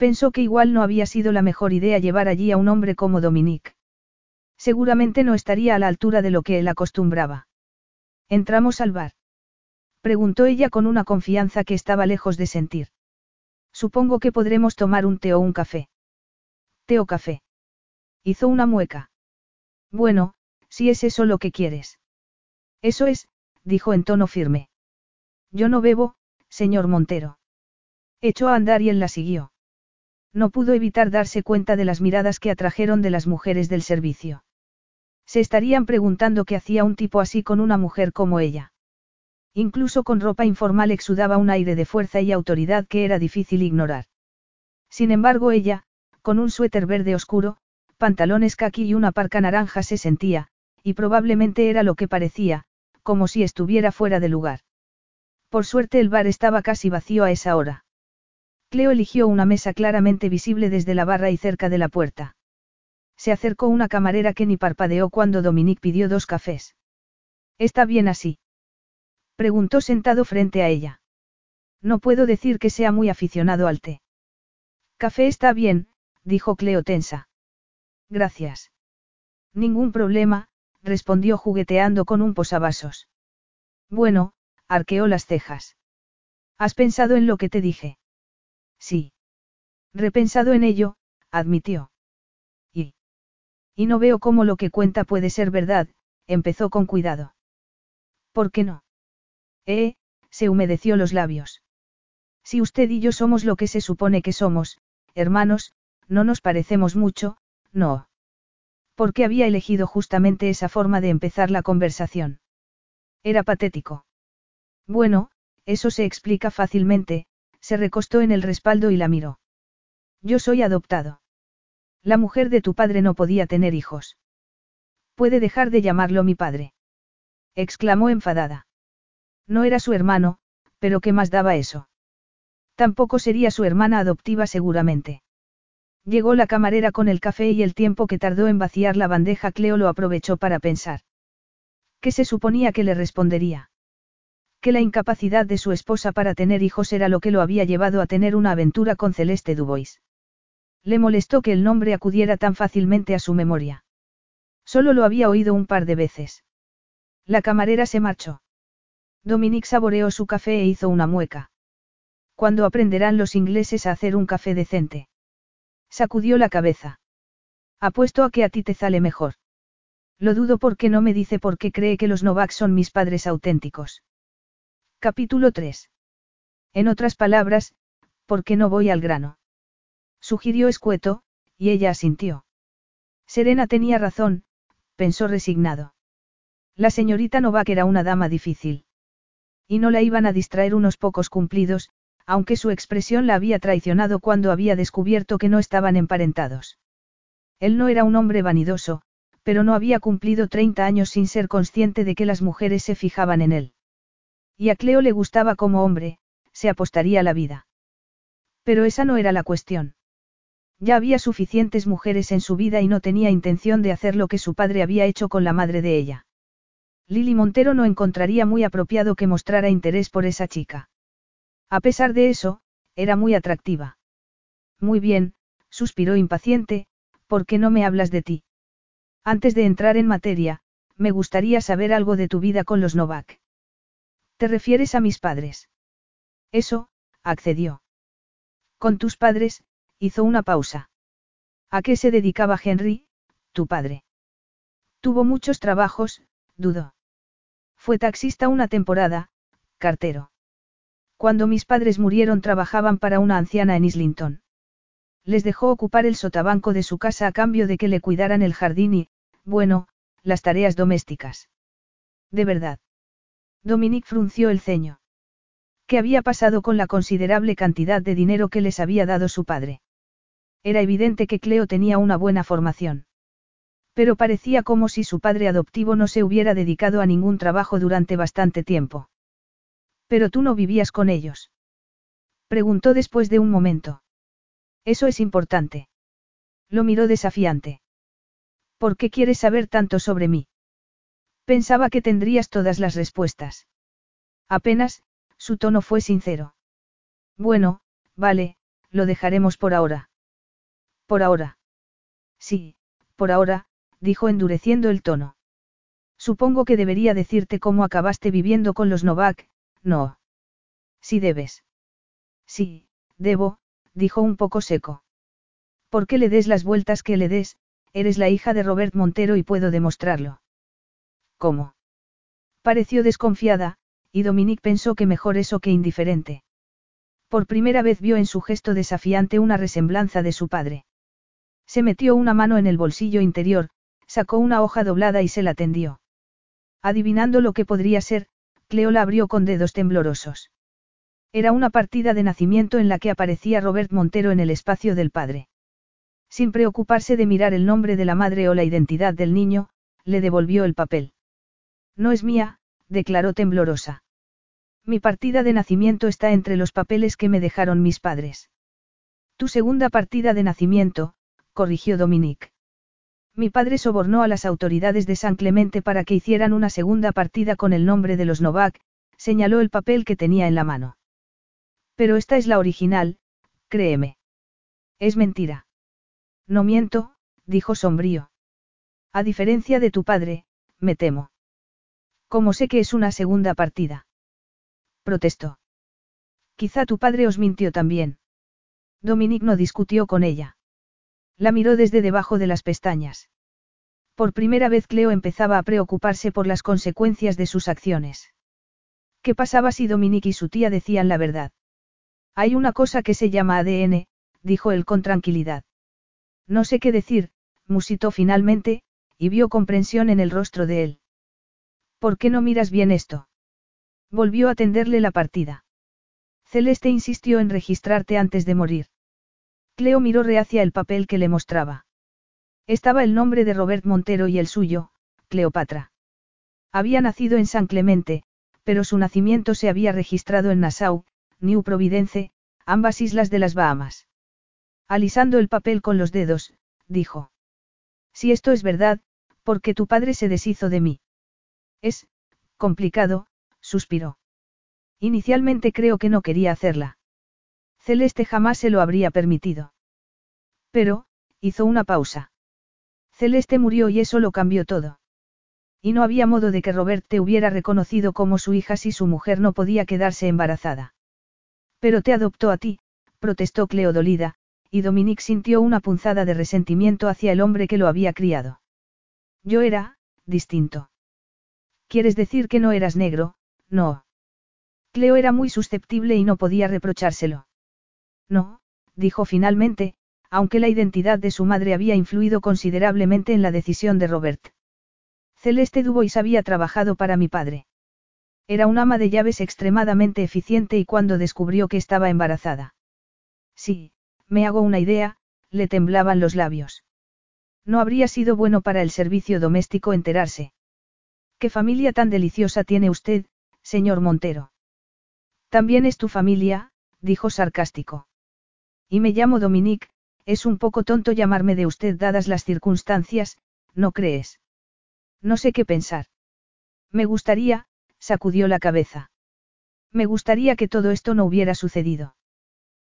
Pensó que igual no había sido la mejor idea llevar allí a un hombre como Dominique. Seguramente no estaría a la altura de lo que él acostumbraba. ¿Entramos al bar? Preguntó ella con una confianza que estaba lejos de sentir. Supongo que podremos tomar un té o un café. Té o café. Hizo una mueca. Bueno, si es eso lo que quieres. Eso es, dijo en tono firme. Yo no bebo, señor Montero. Echó a andar y él la siguió. No pudo evitar darse cuenta de las miradas que atrajeron de las mujeres del servicio. Se estarían preguntando qué hacía un tipo así con una mujer como ella. Incluso con ropa informal exudaba un aire de fuerza y autoridad que era difícil ignorar. Sin embargo ella, con un suéter verde oscuro, pantalones caqui y una parca naranja se sentía, y probablemente era lo que parecía, como si estuviera fuera de lugar. Por suerte el bar estaba casi vacío a esa hora. Cleo eligió una mesa claramente visible desde la barra y cerca de la puerta. Se acercó una camarera que ni parpadeó cuando Dominique pidió dos cafés. ¿Está bien así? Preguntó sentado frente a ella. No puedo decir que sea muy aficionado al té. Café está bien, dijo Cleo tensa. Gracias. Ningún problema, respondió jugueteando con un posavasos. Bueno, arqueó las cejas. ¿Has pensado en lo que te dije? Sí. Repensado en ello, admitió. Y. Y no veo cómo lo que cuenta puede ser verdad, empezó con cuidado. ¿Por qué no? Eh, se humedeció los labios. Si usted y yo somos lo que se supone que somos, hermanos, no nos parecemos mucho, no. ¿Por qué había elegido justamente esa forma de empezar la conversación? Era patético. Bueno, eso se explica fácilmente, se recostó en el respaldo y la miró. Yo soy adoptado. La mujer de tu padre no podía tener hijos. Puede dejar de llamarlo mi padre. exclamó enfadada. No era su hermano, pero ¿qué más daba eso? Tampoco sería su hermana adoptiva seguramente. Llegó la camarera con el café y el tiempo que tardó en vaciar la bandeja Cleo lo aprovechó para pensar. ¿Qué se suponía que le respondería? Que la incapacidad de su esposa para tener hijos era lo que lo había llevado a tener una aventura con Celeste Dubois. Le molestó que el nombre acudiera tan fácilmente a su memoria. Solo lo había oído un par de veces. La camarera se marchó. Dominique saboreó su café e hizo una mueca. ¿Cuándo aprenderán los ingleses a hacer un café decente? Sacudió la cabeza. Apuesto a que a ti te sale mejor. Lo dudo porque no me dice por qué cree que los Novak son mis padres auténticos. Capítulo 3. En otras palabras, ¿por qué no voy al grano? Sugirió escueto, y ella asintió. Serena tenía razón, pensó resignado. La señorita Novak era una dama difícil. Y no la iban a distraer unos pocos cumplidos, aunque su expresión la había traicionado cuando había descubierto que no estaban emparentados. Él no era un hombre vanidoso, pero no había cumplido 30 años sin ser consciente de que las mujeres se fijaban en él. Y a Cleo le gustaba como hombre, se apostaría la vida. Pero esa no era la cuestión. Ya había suficientes mujeres en su vida y no tenía intención de hacer lo que su padre había hecho con la madre de ella. Lili Montero no encontraría muy apropiado que mostrara interés por esa chica. A pesar de eso, era muy atractiva. Muy bien, suspiró impaciente, ¿por qué no me hablas de ti? Antes de entrar en materia, me gustaría saber algo de tu vida con los Novak. ¿Te refieres a mis padres? Eso, accedió. Con tus padres, hizo una pausa. ¿A qué se dedicaba Henry, tu padre? Tuvo muchos trabajos, dudó. Fue taxista una temporada, cartero. Cuando mis padres murieron trabajaban para una anciana en Islington. Les dejó ocupar el sotabanco de su casa a cambio de que le cuidaran el jardín y, bueno, las tareas domésticas. De verdad. Dominique frunció el ceño. ¿Qué había pasado con la considerable cantidad de dinero que les había dado su padre? Era evidente que Cleo tenía una buena formación. Pero parecía como si su padre adoptivo no se hubiera dedicado a ningún trabajo durante bastante tiempo. Pero tú no vivías con ellos. Preguntó después de un momento. Eso es importante. Lo miró desafiante. ¿Por qué quieres saber tanto sobre mí? Pensaba que tendrías todas las respuestas. Apenas, su tono fue sincero. Bueno, vale, lo dejaremos por ahora. Por ahora. Sí, por ahora, dijo endureciendo el tono. Supongo que debería decirte cómo acabaste viviendo con los Novak, no. Sí debes. Sí, debo, dijo un poco seco. ¿Por qué le des las vueltas que le des? Eres la hija de Robert Montero y puedo demostrarlo. ¿Cómo? Pareció desconfiada, y Dominique pensó que mejor eso que indiferente. Por primera vez vio en su gesto desafiante una resemblanza de su padre. Se metió una mano en el bolsillo interior, sacó una hoja doblada y se la tendió. Adivinando lo que podría ser, Cleo la abrió con dedos temblorosos. Era una partida de nacimiento en la que aparecía Robert Montero en el espacio del padre. Sin preocuparse de mirar el nombre de la madre o la identidad del niño, le devolvió el papel. No es mía, declaró temblorosa. Mi partida de nacimiento está entre los papeles que me dejaron mis padres. Tu segunda partida de nacimiento, corrigió Dominique. Mi padre sobornó a las autoridades de San Clemente para que hicieran una segunda partida con el nombre de los Novak, señaló el papel que tenía en la mano. Pero esta es la original, créeme. Es mentira. No miento, dijo sombrío. A diferencia de tu padre, me temo. ¿Cómo sé que es una segunda partida? Protestó. Quizá tu padre os mintió también. Dominique no discutió con ella. La miró desde debajo de las pestañas. Por primera vez Cleo empezaba a preocuparse por las consecuencias de sus acciones. ¿Qué pasaba si Dominique y su tía decían la verdad? Hay una cosa que se llama ADN, dijo él con tranquilidad. No sé qué decir, musitó finalmente, y vio comprensión en el rostro de él. ¿Por qué no miras bien esto? Volvió a tenderle la partida. Celeste insistió en registrarte antes de morir. Cleo miró rehacia el papel que le mostraba. Estaba el nombre de Robert Montero y el suyo, Cleopatra. Había nacido en San Clemente, pero su nacimiento se había registrado en Nassau, New Providence, ambas islas de las Bahamas. Alisando el papel con los dedos, dijo. Si esto es verdad, ¿por qué tu padre se deshizo de mí? Es, complicado, suspiró. Inicialmente creo que no quería hacerla. Celeste jamás se lo habría permitido. Pero, hizo una pausa. Celeste murió y eso lo cambió todo. Y no había modo de que Robert te hubiera reconocido como su hija si su mujer no podía quedarse embarazada. Pero te adoptó a ti, protestó Cleodolida, y Dominique sintió una punzada de resentimiento hacia el hombre que lo había criado. Yo era, distinto. ¿Quieres decir que no eras negro? No. Cleo era muy susceptible y no podía reprochárselo. No, dijo finalmente, aunque la identidad de su madre había influido considerablemente en la decisión de Robert. Celeste Dubois había trabajado para mi padre. Era un ama de llaves extremadamente eficiente y cuando descubrió que estaba embarazada. Sí, me hago una idea, le temblaban los labios. No habría sido bueno para el servicio doméstico enterarse. ¿Qué familia tan deliciosa tiene usted, señor Montero? También es tu familia, dijo sarcástico. Y me llamo Dominique, es un poco tonto llamarme de usted dadas las circunstancias, ¿no crees? No sé qué pensar. Me gustaría, sacudió la cabeza. Me gustaría que todo esto no hubiera sucedido.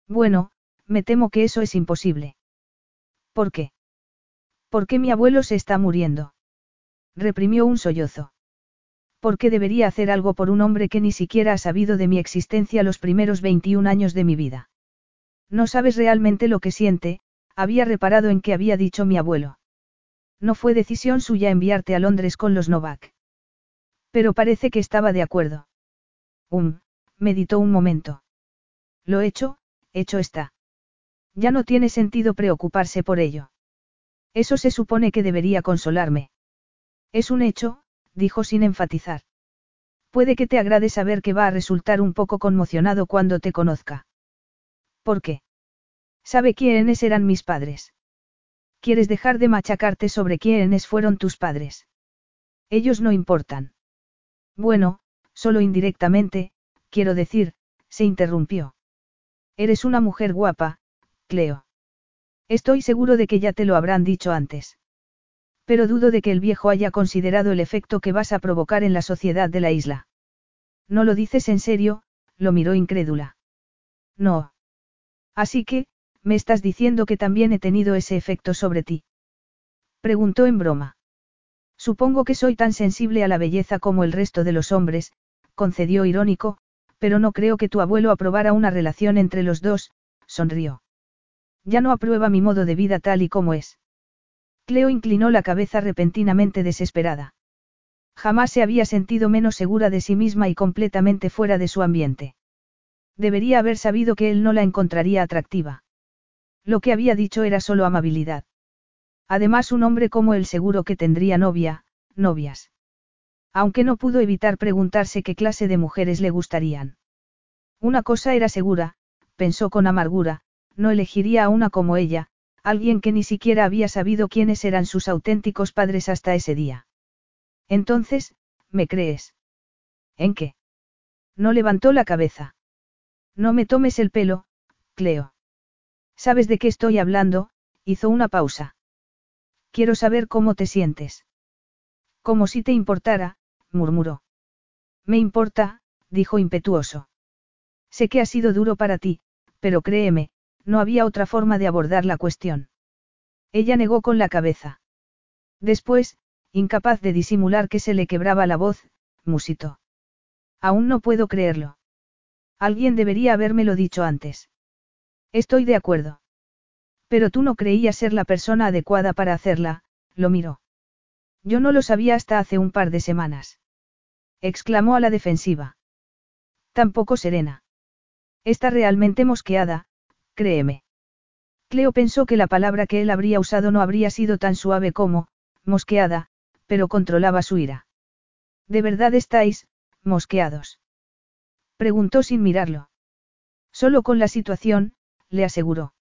Bueno, me temo que eso es imposible. ¿Por qué? Porque mi abuelo se está muriendo. Reprimió un sollozo. ¿Por qué debería hacer algo por un hombre que ni siquiera ha sabido de mi existencia los primeros 21 años de mi vida? No sabes realmente lo que siente, había reparado en que había dicho mi abuelo. No fue decisión suya enviarte a Londres con los Novak. Pero parece que estaba de acuerdo. Um, meditó un momento. Lo hecho, hecho está. Ya no tiene sentido preocuparse por ello. Eso se supone que debería consolarme. Es un hecho, dijo sin enfatizar. Puede que te agrade saber que va a resultar un poco conmocionado cuando te conozca. ¿Por qué? ¿Sabe quiénes eran mis padres? ¿Quieres dejar de machacarte sobre quiénes fueron tus padres? Ellos no importan. Bueno, solo indirectamente, quiero decir, se interrumpió. Eres una mujer guapa, Cleo. Estoy seguro de que ya te lo habrán dicho antes. Pero dudo de que el viejo haya considerado el efecto que vas a provocar en la sociedad de la isla. No lo dices en serio, lo miró incrédula. No. Así que, me estás diciendo que también he tenido ese efecto sobre ti. Preguntó en broma. Supongo que soy tan sensible a la belleza como el resto de los hombres, concedió irónico, pero no creo que tu abuelo aprobara una relación entre los dos, sonrió. Ya no aprueba mi modo de vida tal y como es. Cleo inclinó la cabeza repentinamente desesperada. Jamás se había sentido menos segura de sí misma y completamente fuera de su ambiente. Debería haber sabido que él no la encontraría atractiva. Lo que había dicho era solo amabilidad. Además, un hombre como él seguro que tendría novia, novias. Aunque no pudo evitar preguntarse qué clase de mujeres le gustarían. Una cosa era segura, pensó con amargura, no elegiría a una como ella, alguien que ni siquiera había sabido quiénes eran sus auténticos padres hasta ese día. Entonces, ¿me crees? ¿En qué? No levantó la cabeza. No me tomes el pelo, Cleo. ¿Sabes de qué estoy hablando? hizo una pausa. Quiero saber cómo te sientes. Como si te importara, murmuró. Me importa, dijo impetuoso. Sé que ha sido duro para ti, pero créeme, no había otra forma de abordar la cuestión. Ella negó con la cabeza. Después, incapaz de disimular que se le quebraba la voz, musitó. Aún no puedo creerlo. Alguien debería habérmelo dicho antes. Estoy de acuerdo. Pero tú no creías ser la persona adecuada para hacerla, lo miró. Yo no lo sabía hasta hace un par de semanas. Exclamó a la defensiva. Tampoco serena. Está realmente mosqueada, créeme. Cleo pensó que la palabra que él habría usado no habría sido tan suave como, mosqueada, pero controlaba su ira. ¿De verdad estáis, mosqueados? Preguntó sin mirarlo. Solo con la situación, le aseguró.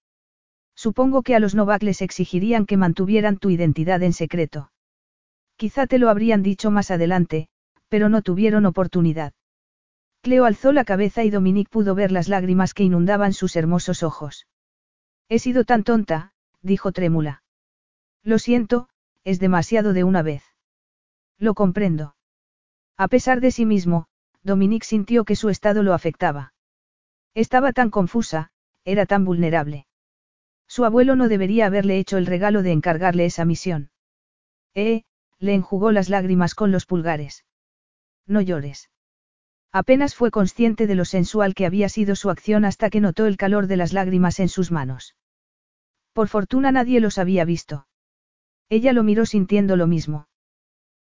Supongo que a los Novak les exigirían que mantuvieran tu identidad en secreto. Quizá te lo habrían dicho más adelante, pero no tuvieron oportunidad. Cleo alzó la cabeza y Dominique pudo ver las lágrimas que inundaban sus hermosos ojos. He sido tan tonta, dijo trémula. Lo siento, es demasiado de una vez. Lo comprendo. A pesar de sí mismo, Dominique sintió que su estado lo afectaba. Estaba tan confusa, era tan vulnerable. Su abuelo no debería haberle hecho el regalo de encargarle esa misión. Eh, le enjugó las lágrimas con los pulgares. No llores. Apenas fue consciente de lo sensual que había sido su acción hasta que notó el calor de las lágrimas en sus manos. Por fortuna nadie los había visto. Ella lo miró sintiendo lo mismo.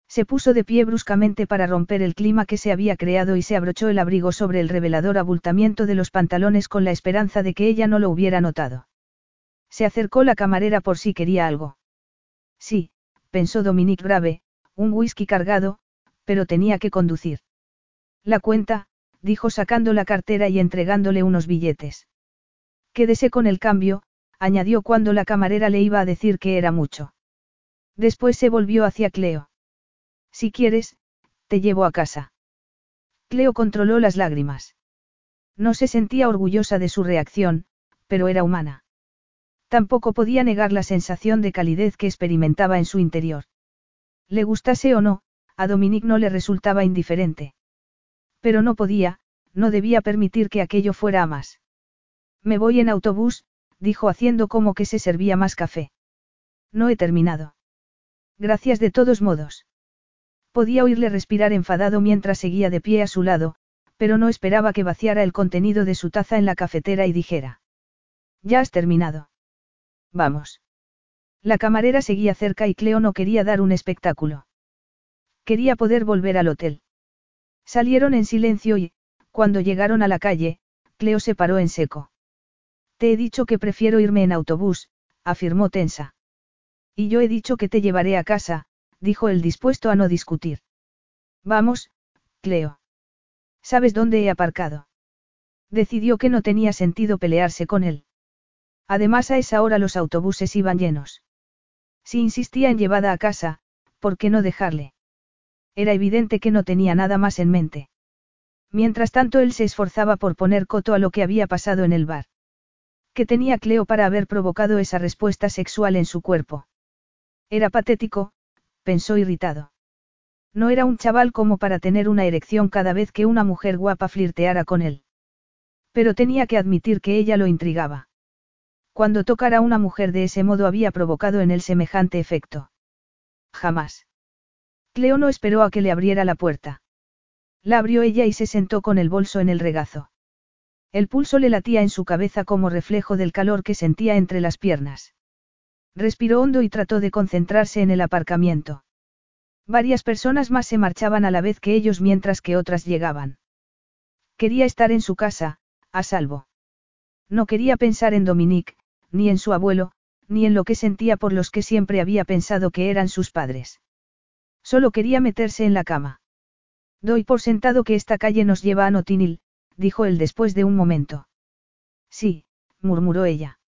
Se puso de pie bruscamente para romper el clima que se había creado y se abrochó el abrigo sobre el revelador abultamiento de los pantalones con la esperanza de que ella no lo hubiera notado. Se acercó la camarera por si quería algo. Sí, pensó Dominique Brave, un whisky cargado, pero tenía que conducir. La cuenta, dijo sacando la cartera y entregándole unos billetes. Quédese con el cambio, añadió cuando la camarera le iba a decir que era mucho. Después se volvió hacia Cleo. Si quieres, te llevo a casa. Cleo controló las lágrimas. No se sentía orgullosa de su reacción, pero era humana. Tampoco podía negar la sensación de calidez que experimentaba en su interior. Le gustase o no, a Dominique no le resultaba indiferente. Pero no podía, no debía permitir que aquello fuera a más. Me voy en autobús, dijo haciendo como que se servía más café. No he terminado. Gracias de todos modos. Podía oírle respirar enfadado mientras seguía de pie a su lado, pero no esperaba que vaciara el contenido de su taza en la cafetera y dijera. Ya has terminado. Vamos. La camarera seguía cerca y Cleo no quería dar un espectáculo. Quería poder volver al hotel. Salieron en silencio y, cuando llegaron a la calle, Cleo se paró en seco. Te he dicho que prefiero irme en autobús, afirmó tensa. Y yo he dicho que te llevaré a casa, dijo él dispuesto a no discutir. Vamos, Cleo. ¿Sabes dónde he aparcado? Decidió que no tenía sentido pelearse con él. Además a esa hora los autobuses iban llenos. Si insistía en llevada a casa, ¿por qué no dejarle? Era evidente que no tenía nada más en mente. Mientras tanto él se esforzaba por poner coto a lo que había pasado en el bar. ¿Qué tenía Cleo para haber provocado esa respuesta sexual en su cuerpo? Era patético, pensó irritado. No era un chaval como para tener una erección cada vez que una mujer guapa flirteara con él. Pero tenía que admitir que ella lo intrigaba. Cuando tocar a una mujer de ese modo había provocado en él semejante efecto. Jamás. Cleo no esperó a que le abriera la puerta. La abrió ella y se sentó con el bolso en el regazo. El pulso le latía en su cabeza como reflejo del calor que sentía entre las piernas. Respiró hondo y trató de concentrarse en el aparcamiento. Varias personas más se marchaban a la vez que ellos mientras que otras llegaban. Quería estar en su casa, a salvo. No quería pensar en Dominique, ni en su abuelo, ni en lo que sentía por los que siempre había pensado que eran sus padres. Solo quería meterse en la cama. Doy por sentado que esta calle nos lleva a Notinil, dijo él después de un momento. Sí, murmuró ella.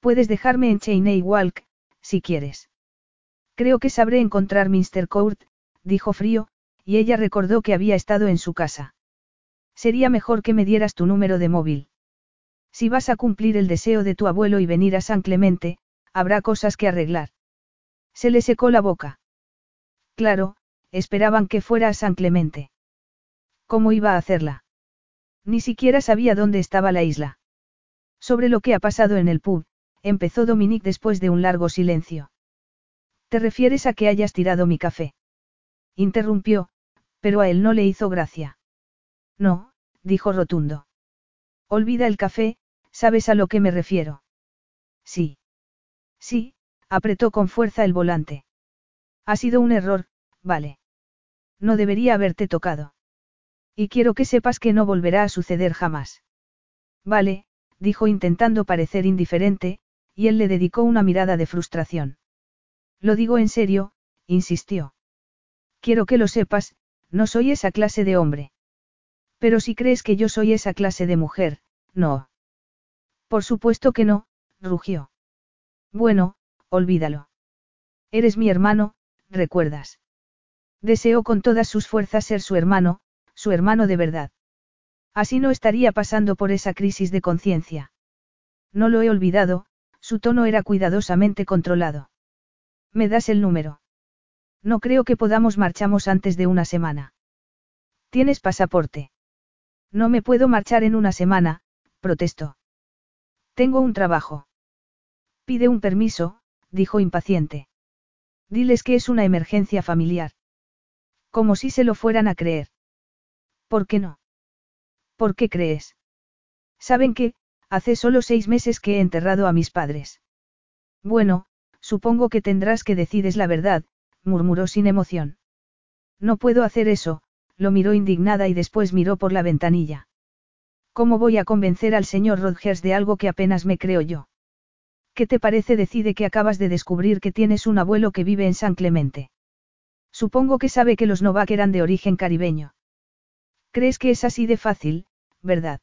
Puedes dejarme en Cheney Walk, si quieres. Creo que sabré encontrar Mr. Court, dijo frío, y ella recordó que había estado en su casa. Sería mejor que me dieras tu número de móvil. Si vas a cumplir el deseo de tu abuelo y venir a San Clemente, habrá cosas que arreglar. Se le secó la boca. Claro, esperaban que fuera a San Clemente. ¿Cómo iba a hacerla? Ni siquiera sabía dónde estaba la isla. Sobre lo que ha pasado en el pub, empezó Dominique después de un largo silencio. ¿Te refieres a que hayas tirado mi café? Interrumpió, pero a él no le hizo gracia. No, dijo rotundo. Olvida el café, ¿sabes a lo que me refiero? Sí. Sí, apretó con fuerza el volante. Ha sido un error, vale. No debería haberte tocado. Y quiero que sepas que no volverá a suceder jamás. Vale, dijo intentando parecer indiferente, y él le dedicó una mirada de frustración. Lo digo en serio, insistió. Quiero que lo sepas, no soy esa clase de hombre. Pero si crees que yo soy esa clase de mujer, no. Por supuesto que no, rugió. Bueno, olvídalo. Eres mi hermano, recuerdas. Deseó con todas sus fuerzas ser su hermano, su hermano de verdad. Así no estaría pasando por esa crisis de conciencia. No lo he olvidado, su tono era cuidadosamente controlado. ¿Me das el número? No creo que podamos marchamos antes de una semana. ¿Tienes pasaporte? No me puedo marchar en una semana, protestó. Tengo un trabajo. Pide un permiso, dijo impaciente. Diles que es una emergencia familiar. Como si se lo fueran a creer. ¿Por qué no? ¿Por qué crees? Saben que, hace solo seis meses que he enterrado a mis padres. Bueno, supongo que tendrás que decides la verdad, murmuró sin emoción. No puedo hacer eso, lo miró indignada y después miró por la ventanilla. ¿Cómo voy a convencer al señor Rodgers de algo que apenas me creo yo? ¿Qué te parece decide que acabas de descubrir que tienes un abuelo que vive en San Clemente? Supongo que sabe que los Novak eran de origen caribeño. ¿Crees que es así de fácil, verdad?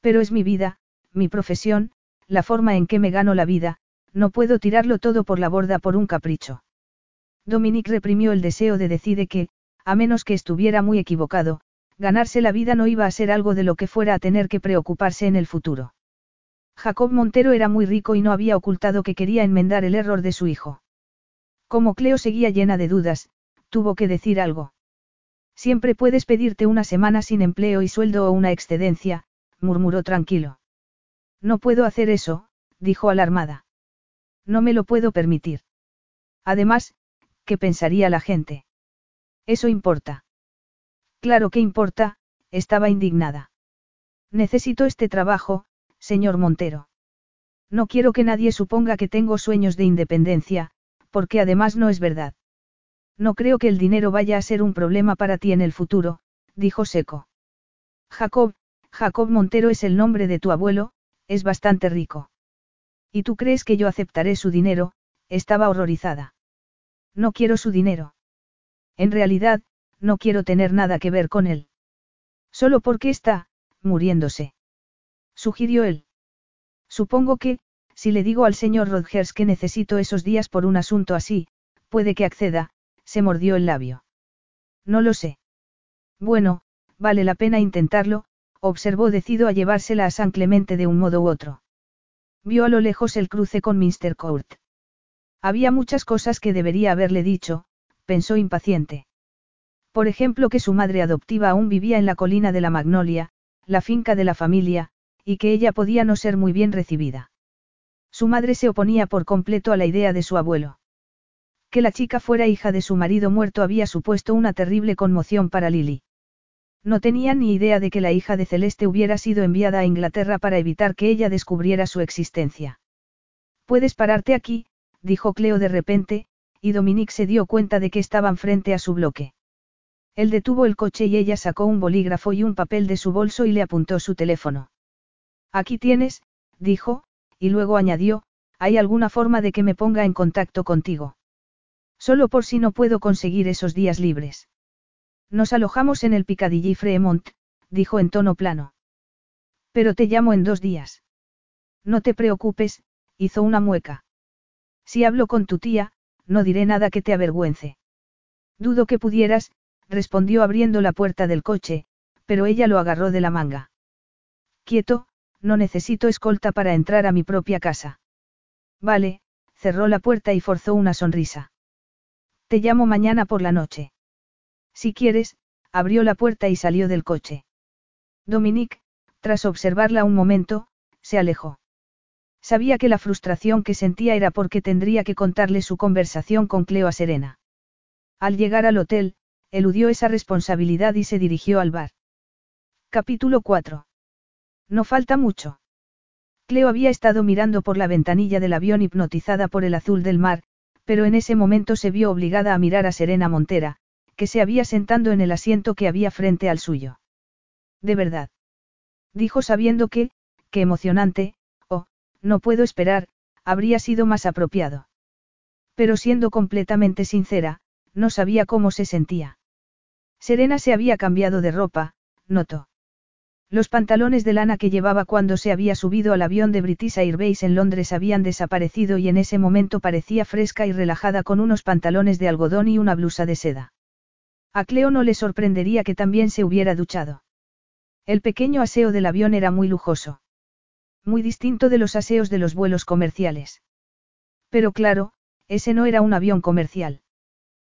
Pero es mi vida, mi profesión, la forma en que me gano la vida, no puedo tirarlo todo por la borda por un capricho. Dominique reprimió el deseo de decir que, a menos que estuviera muy equivocado, ganarse la vida no iba a ser algo de lo que fuera a tener que preocuparse en el futuro. Jacob Montero era muy rico y no había ocultado que quería enmendar el error de su hijo. Como Cleo seguía llena de dudas, tuvo que decir algo. Siempre puedes pedirte una semana sin empleo y sueldo o una excedencia, murmuró tranquilo. No puedo hacer eso, dijo alarmada. No me lo puedo permitir. Además, ¿qué pensaría la gente? Eso importa. Claro que importa, estaba indignada. Necesito este trabajo, señor Montero. No quiero que nadie suponga que tengo sueños de independencia, porque además no es verdad. No creo que el dinero vaya a ser un problema para ti en el futuro, dijo seco. Jacob, Jacob Montero es el nombre de tu abuelo, es bastante rico. ¿Y tú crees que yo aceptaré su dinero? Estaba horrorizada. No quiero su dinero. En realidad, no quiero tener nada que ver con él. Solo porque está, muriéndose. Sugirió él. Supongo que, si le digo al señor Rodgers que necesito esos días por un asunto así, puede que acceda, se mordió el labio. No lo sé. Bueno, vale la pena intentarlo, observó decido a llevársela a San Clemente de un modo u otro. Vio a lo lejos el cruce con Mr. Court. Había muchas cosas que debería haberle dicho, pensó impaciente. Por ejemplo, que su madre adoptiva aún vivía en la colina de la Magnolia, la finca de la familia, y que ella podía no ser muy bien recibida. Su madre se oponía por completo a la idea de su abuelo. Que la chica fuera hija de su marido muerto había supuesto una terrible conmoción para Lily. No tenía ni idea de que la hija de Celeste hubiera sido enviada a Inglaterra para evitar que ella descubriera su existencia. Puedes pararte aquí, dijo Cleo de repente, y Dominique se dio cuenta de que estaban frente a su bloque. Él detuvo el coche y ella sacó un bolígrafo y un papel de su bolso y le apuntó su teléfono. Aquí tienes, dijo, y luego añadió, ¿hay alguna forma de que me ponga en contacto contigo? Solo por si no puedo conseguir esos días libres. Nos alojamos en el Piccadilly Fremont, dijo en tono plano. Pero te llamo en dos días. No te preocupes, hizo una mueca. Si hablo con tu tía, no diré nada que te avergüence. Dudo que pudieras, respondió abriendo la puerta del coche, pero ella lo agarró de la manga. Quieto, no necesito escolta para entrar a mi propia casa. Vale, cerró la puerta y forzó una sonrisa. Te llamo mañana por la noche. Si quieres, abrió la puerta y salió del coche. Dominique, tras observarla un momento, se alejó. Sabía que la frustración que sentía era porque tendría que contarle su conversación con Cleo a Serena. Al llegar al hotel, eludió esa responsabilidad y se dirigió al bar. Capítulo 4. No falta mucho. Cleo había estado mirando por la ventanilla del avión hipnotizada por el azul del mar, pero en ese momento se vio obligada a mirar a Serena Montera, que se había sentando en el asiento que había frente al suyo. De verdad. Dijo sabiendo que, qué emocionante, oh, no puedo esperar, habría sido más apropiado. Pero siendo completamente sincera, no sabía cómo se sentía. Serena se había cambiado de ropa, notó. Los pantalones de lana que llevaba cuando se había subido al avión de British Airways en Londres habían desaparecido y en ese momento parecía fresca y relajada con unos pantalones de algodón y una blusa de seda. A Cleo no le sorprendería que también se hubiera duchado. El pequeño aseo del avión era muy lujoso. Muy distinto de los aseos de los vuelos comerciales. Pero claro, ese no era un avión comercial.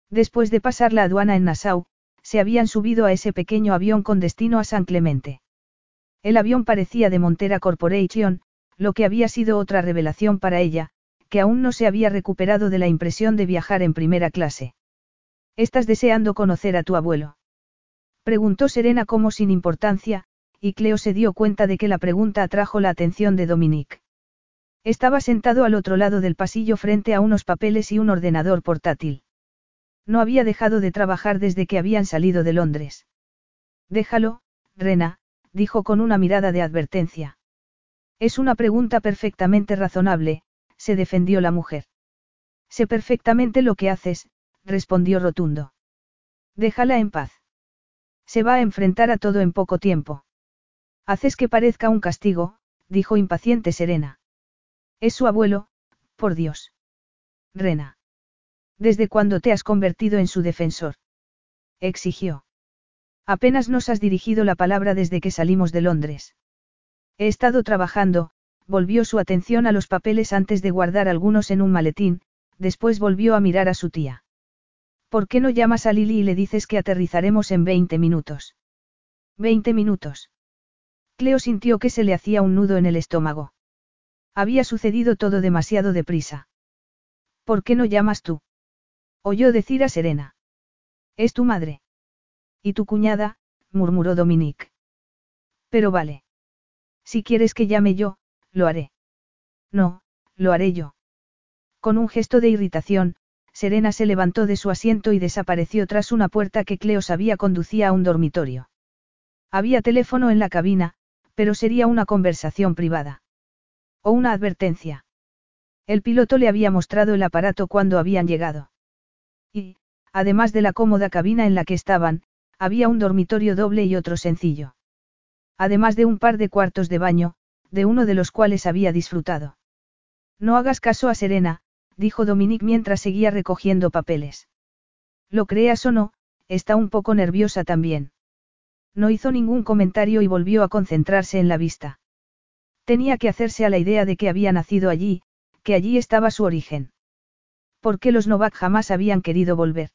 Después de pasar la aduana en Nassau, se habían subido a ese pequeño avión con destino a San Clemente. El avión parecía de Montera Corporation, lo que había sido otra revelación para ella, que aún no se había recuperado de la impresión de viajar en primera clase. ¿Estás deseando conocer a tu abuelo? Preguntó Serena como sin importancia, y Cleo se dio cuenta de que la pregunta atrajo la atención de Dominique. Estaba sentado al otro lado del pasillo frente a unos papeles y un ordenador portátil. No había dejado de trabajar desde que habían salido de Londres. Déjalo, Rena, dijo con una mirada de advertencia. Es una pregunta perfectamente razonable, se defendió la mujer. Sé perfectamente lo que haces, respondió rotundo. Déjala en paz. Se va a enfrentar a todo en poco tiempo. Haces que parezca un castigo, dijo impaciente Serena. Es su abuelo, por Dios. Rena. ¿Desde cuándo te has convertido en su defensor? Exigió. Apenas nos has dirigido la palabra desde que salimos de Londres. He estado trabajando, volvió su atención a los papeles antes de guardar algunos en un maletín, después volvió a mirar a su tía. ¿Por qué no llamas a Lily y le dices que aterrizaremos en 20 minutos? 20 minutos. Cleo sintió que se le hacía un nudo en el estómago. Había sucedido todo demasiado deprisa. ¿Por qué no llamas tú? Oyó decir a Serena. Es tu madre. Y tu cuñada, murmuró Dominique. Pero vale. Si quieres que llame yo, lo haré. No, lo haré yo. Con un gesto de irritación, Serena se levantó de su asiento y desapareció tras una puerta que Cleo sabía conducía a un dormitorio. Había teléfono en la cabina, pero sería una conversación privada. O una advertencia. El piloto le había mostrado el aparato cuando habían llegado. Y, además de la cómoda cabina en la que estaban, había un dormitorio doble y otro sencillo. Además de un par de cuartos de baño, de uno de los cuales había disfrutado. No hagas caso a Serena, dijo Dominique mientras seguía recogiendo papeles. Lo creas o no, está un poco nerviosa también. No hizo ningún comentario y volvió a concentrarse en la vista. Tenía que hacerse a la idea de que había nacido allí, que allí estaba su origen. Porque los Novak jamás habían querido volver.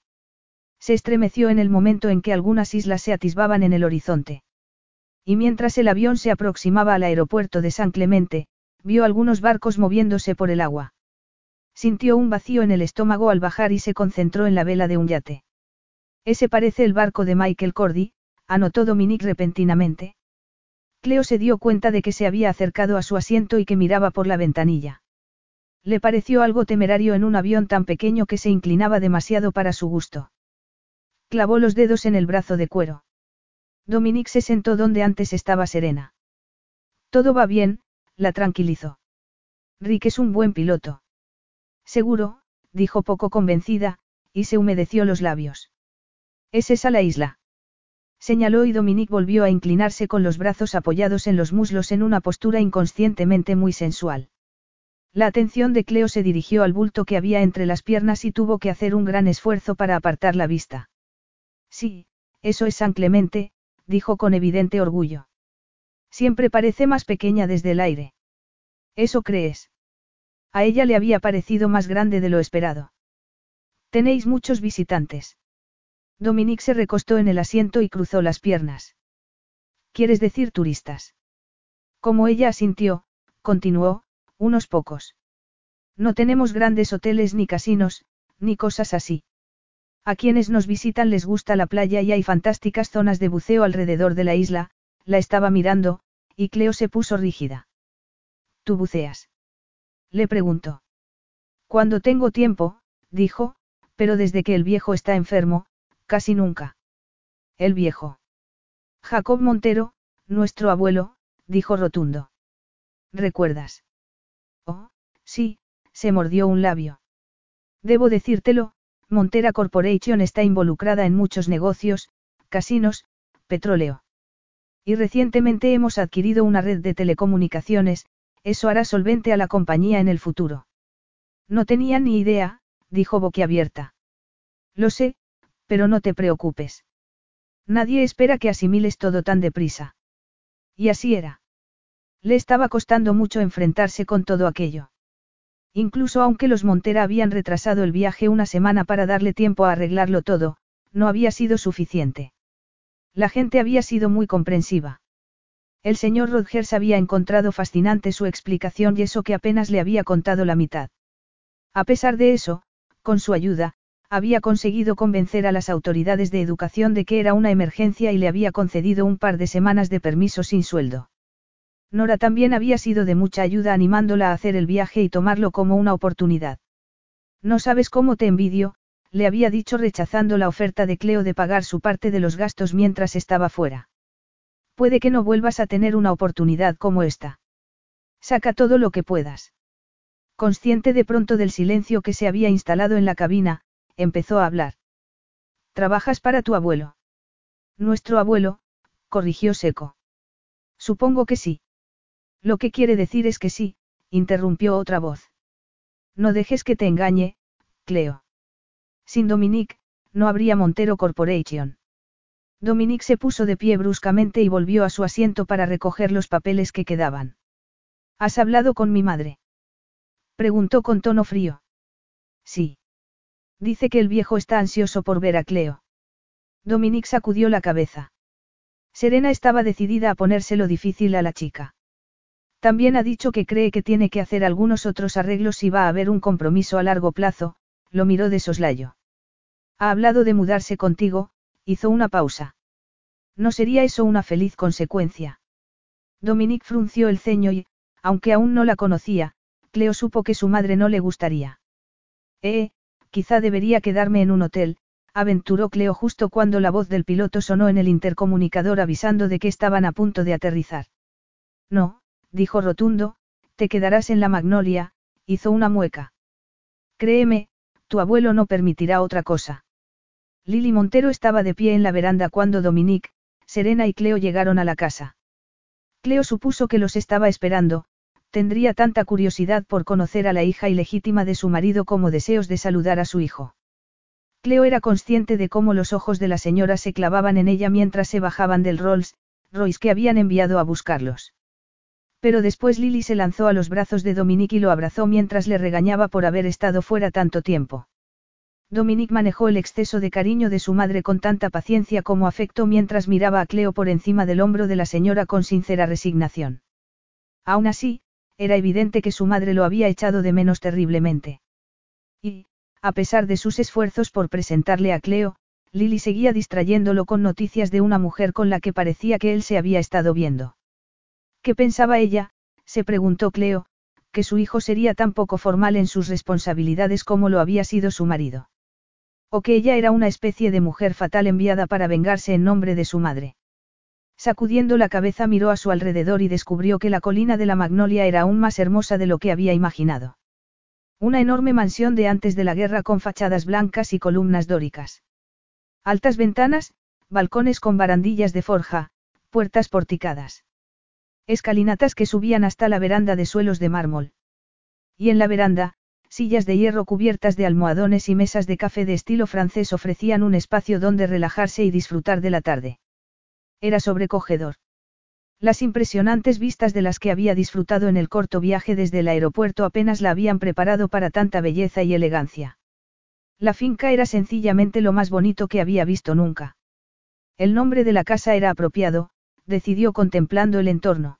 Se estremeció en el momento en que algunas islas se atisbaban en el horizonte. Y mientras el avión se aproximaba al aeropuerto de San Clemente, vio algunos barcos moviéndose por el agua. Sintió un vacío en el estómago al bajar y se concentró en la vela de un yate. Ese parece el barco de Michael Cordy, anotó Dominique repentinamente. Cleo se dio cuenta de que se había acercado a su asiento y que miraba por la ventanilla. Le pareció algo temerario en un avión tan pequeño que se inclinaba demasiado para su gusto. Clavó los dedos en el brazo de cuero. Dominique se sentó donde antes estaba serena. Todo va bien, la tranquilizó. Rick es un buen piloto. Seguro, dijo poco convencida, y se humedeció los labios. ¿Es esa la isla? Señaló y Dominique volvió a inclinarse con los brazos apoyados en los muslos en una postura inconscientemente muy sensual. La atención de Cleo se dirigió al bulto que había entre las piernas y tuvo que hacer un gran esfuerzo para apartar la vista. Sí, eso es San Clemente, dijo con evidente orgullo. Siempre parece más pequeña desde el aire. ¿Eso crees? A ella le había parecido más grande de lo esperado. Tenéis muchos visitantes. Dominique se recostó en el asiento y cruzó las piernas. ¿Quieres decir turistas? Como ella asintió, continuó, unos pocos. No tenemos grandes hoteles ni casinos, ni cosas así. A quienes nos visitan les gusta la playa y hay fantásticas zonas de buceo alrededor de la isla, la estaba mirando, y Cleo se puso rígida. ¿Tú buceas? Le preguntó. Cuando tengo tiempo, dijo, pero desde que el viejo está enfermo, casi nunca. El viejo. Jacob Montero, nuestro abuelo, dijo rotundo. ¿Recuerdas? Oh, sí, se mordió un labio. Debo decírtelo, Montera Corporation está involucrada en muchos negocios, casinos, petróleo. Y recientemente hemos adquirido una red de telecomunicaciones, eso hará solvente a la compañía en el futuro. No tenía ni idea, dijo boquiabierta. Lo sé, pero no te preocupes. Nadie espera que asimiles todo tan deprisa. Y así era. Le estaba costando mucho enfrentarse con todo aquello. Incluso aunque los Montera habían retrasado el viaje una semana para darle tiempo a arreglarlo todo, no había sido suficiente. La gente había sido muy comprensiva. El señor Rodgers había encontrado fascinante su explicación y eso que apenas le había contado la mitad. A pesar de eso, con su ayuda, había conseguido convencer a las autoridades de educación de que era una emergencia y le había concedido un par de semanas de permiso sin sueldo. Nora también había sido de mucha ayuda animándola a hacer el viaje y tomarlo como una oportunidad. No sabes cómo te envidio, le había dicho rechazando la oferta de Cleo de pagar su parte de los gastos mientras estaba fuera. Puede que no vuelvas a tener una oportunidad como esta. Saca todo lo que puedas. Consciente de pronto del silencio que se había instalado en la cabina, empezó a hablar. ¿Trabajas para tu abuelo? Nuestro abuelo, corrigió seco. Supongo que sí. Lo que quiere decir es que sí, interrumpió otra voz. No dejes que te engañe, Cleo. Sin Dominique, no habría Montero Corporation. Dominique se puso de pie bruscamente y volvió a su asiento para recoger los papeles que quedaban. ¿Has hablado con mi madre? Preguntó con tono frío. Sí. Dice que el viejo está ansioso por ver a Cleo. Dominique sacudió la cabeza. Serena estaba decidida a ponérselo difícil a la chica. También ha dicho que cree que tiene que hacer algunos otros arreglos si va a haber un compromiso a largo plazo, lo miró de soslayo. Ha hablado de mudarse contigo, hizo una pausa. ¿No sería eso una feliz consecuencia? Dominique frunció el ceño y, aunque aún no la conocía, Cleo supo que su madre no le gustaría. Eh, quizá debería quedarme en un hotel, aventuró Cleo justo cuando la voz del piloto sonó en el intercomunicador avisando de que estaban a punto de aterrizar. No, dijo rotundo, te quedarás en la magnolia, hizo una mueca. Créeme, tu abuelo no permitirá otra cosa. Lili Montero estaba de pie en la veranda cuando Dominique, Serena y Cleo llegaron a la casa. Cleo supuso que los estaba esperando, tendría tanta curiosidad por conocer a la hija ilegítima de su marido como deseos de saludar a su hijo. Cleo era consciente de cómo los ojos de la señora se clavaban en ella mientras se bajaban del Rolls, Royce que habían enviado a buscarlos. Pero después Lily se lanzó a los brazos de Dominique y lo abrazó mientras le regañaba por haber estado fuera tanto tiempo. Dominique manejó el exceso de cariño de su madre con tanta paciencia como afecto mientras miraba a Cleo por encima del hombro de la señora con sincera resignación. Aún así, era evidente que su madre lo había echado de menos terriblemente. Y, a pesar de sus esfuerzos por presentarle a Cleo, Lily seguía distrayéndolo con noticias de una mujer con la que parecía que él se había estado viendo. ¿Qué pensaba ella? se preguntó Cleo, que su hijo sería tan poco formal en sus responsabilidades como lo había sido su marido. O que ella era una especie de mujer fatal enviada para vengarse en nombre de su madre. Sacudiendo la cabeza miró a su alrededor y descubrió que la colina de la Magnolia era aún más hermosa de lo que había imaginado. Una enorme mansión de antes de la guerra con fachadas blancas y columnas dóricas. Altas ventanas, balcones con barandillas de forja, puertas porticadas. Escalinatas que subían hasta la veranda de suelos de mármol. Y en la veranda, sillas de hierro cubiertas de almohadones y mesas de café de estilo francés ofrecían un espacio donde relajarse y disfrutar de la tarde. Era sobrecogedor. Las impresionantes vistas de las que había disfrutado en el corto viaje desde el aeropuerto apenas la habían preparado para tanta belleza y elegancia. La finca era sencillamente lo más bonito que había visto nunca. El nombre de la casa era apropiado, decidió contemplando el entorno.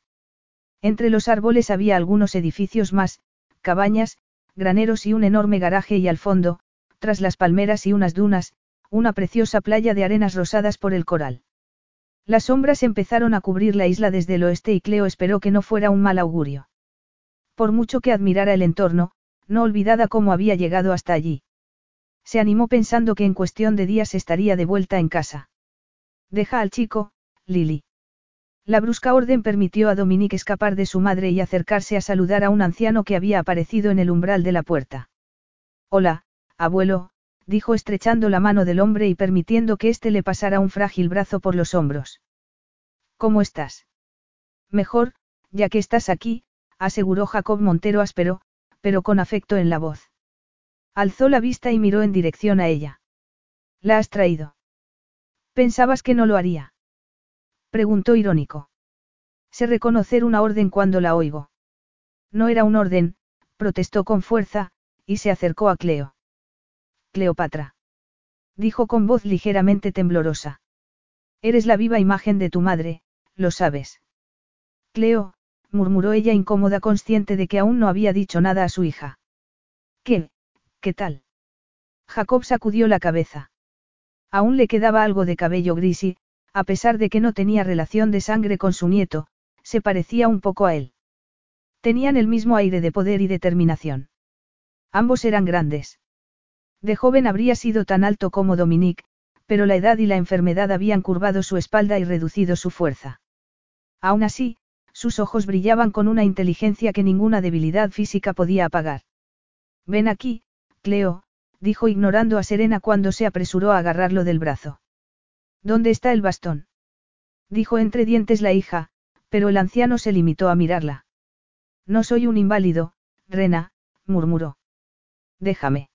Entre los árboles había algunos edificios más, cabañas, graneros y un enorme garaje y al fondo, tras las palmeras y unas dunas, una preciosa playa de arenas rosadas por el coral. Las sombras empezaron a cubrir la isla desde el oeste y Cleo esperó que no fuera un mal augurio. Por mucho que admirara el entorno, no olvidada cómo había llegado hasta allí. Se animó pensando que en cuestión de días estaría de vuelta en casa. Deja al chico, Lily. La brusca orden permitió a Dominique escapar de su madre y acercarse a saludar a un anciano que había aparecido en el umbral de la puerta. Hola, abuelo, dijo estrechando la mano del hombre y permitiendo que éste le pasara un frágil brazo por los hombros. ¿Cómo estás? Mejor, ya que estás aquí, aseguró Jacob Montero áspero, pero con afecto en la voz. Alzó la vista y miró en dirección a ella. ¿La has traído? Pensabas que no lo haría. Preguntó irónico. Sé reconocer una orden cuando la oigo. No era un orden, protestó con fuerza, y se acercó a Cleo. Cleopatra. Dijo con voz ligeramente temblorosa. Eres la viva imagen de tu madre, lo sabes. Cleo, murmuró ella incómoda consciente de que aún no había dicho nada a su hija. ¿Qué? ¿Qué tal? Jacob sacudió la cabeza. Aún le quedaba algo de cabello gris y, a pesar de que no tenía relación de sangre con su nieto, se parecía un poco a él. Tenían el mismo aire de poder y determinación. Ambos eran grandes. De joven habría sido tan alto como Dominique, pero la edad y la enfermedad habían curvado su espalda y reducido su fuerza. Aún así, sus ojos brillaban con una inteligencia que ninguna debilidad física podía apagar. Ven aquí, Cleo, dijo ignorando a Serena cuando se apresuró a agarrarlo del brazo. ¿Dónde está el bastón? Dijo entre dientes la hija, pero el anciano se limitó a mirarla. No soy un inválido, Rena, murmuró. Déjame.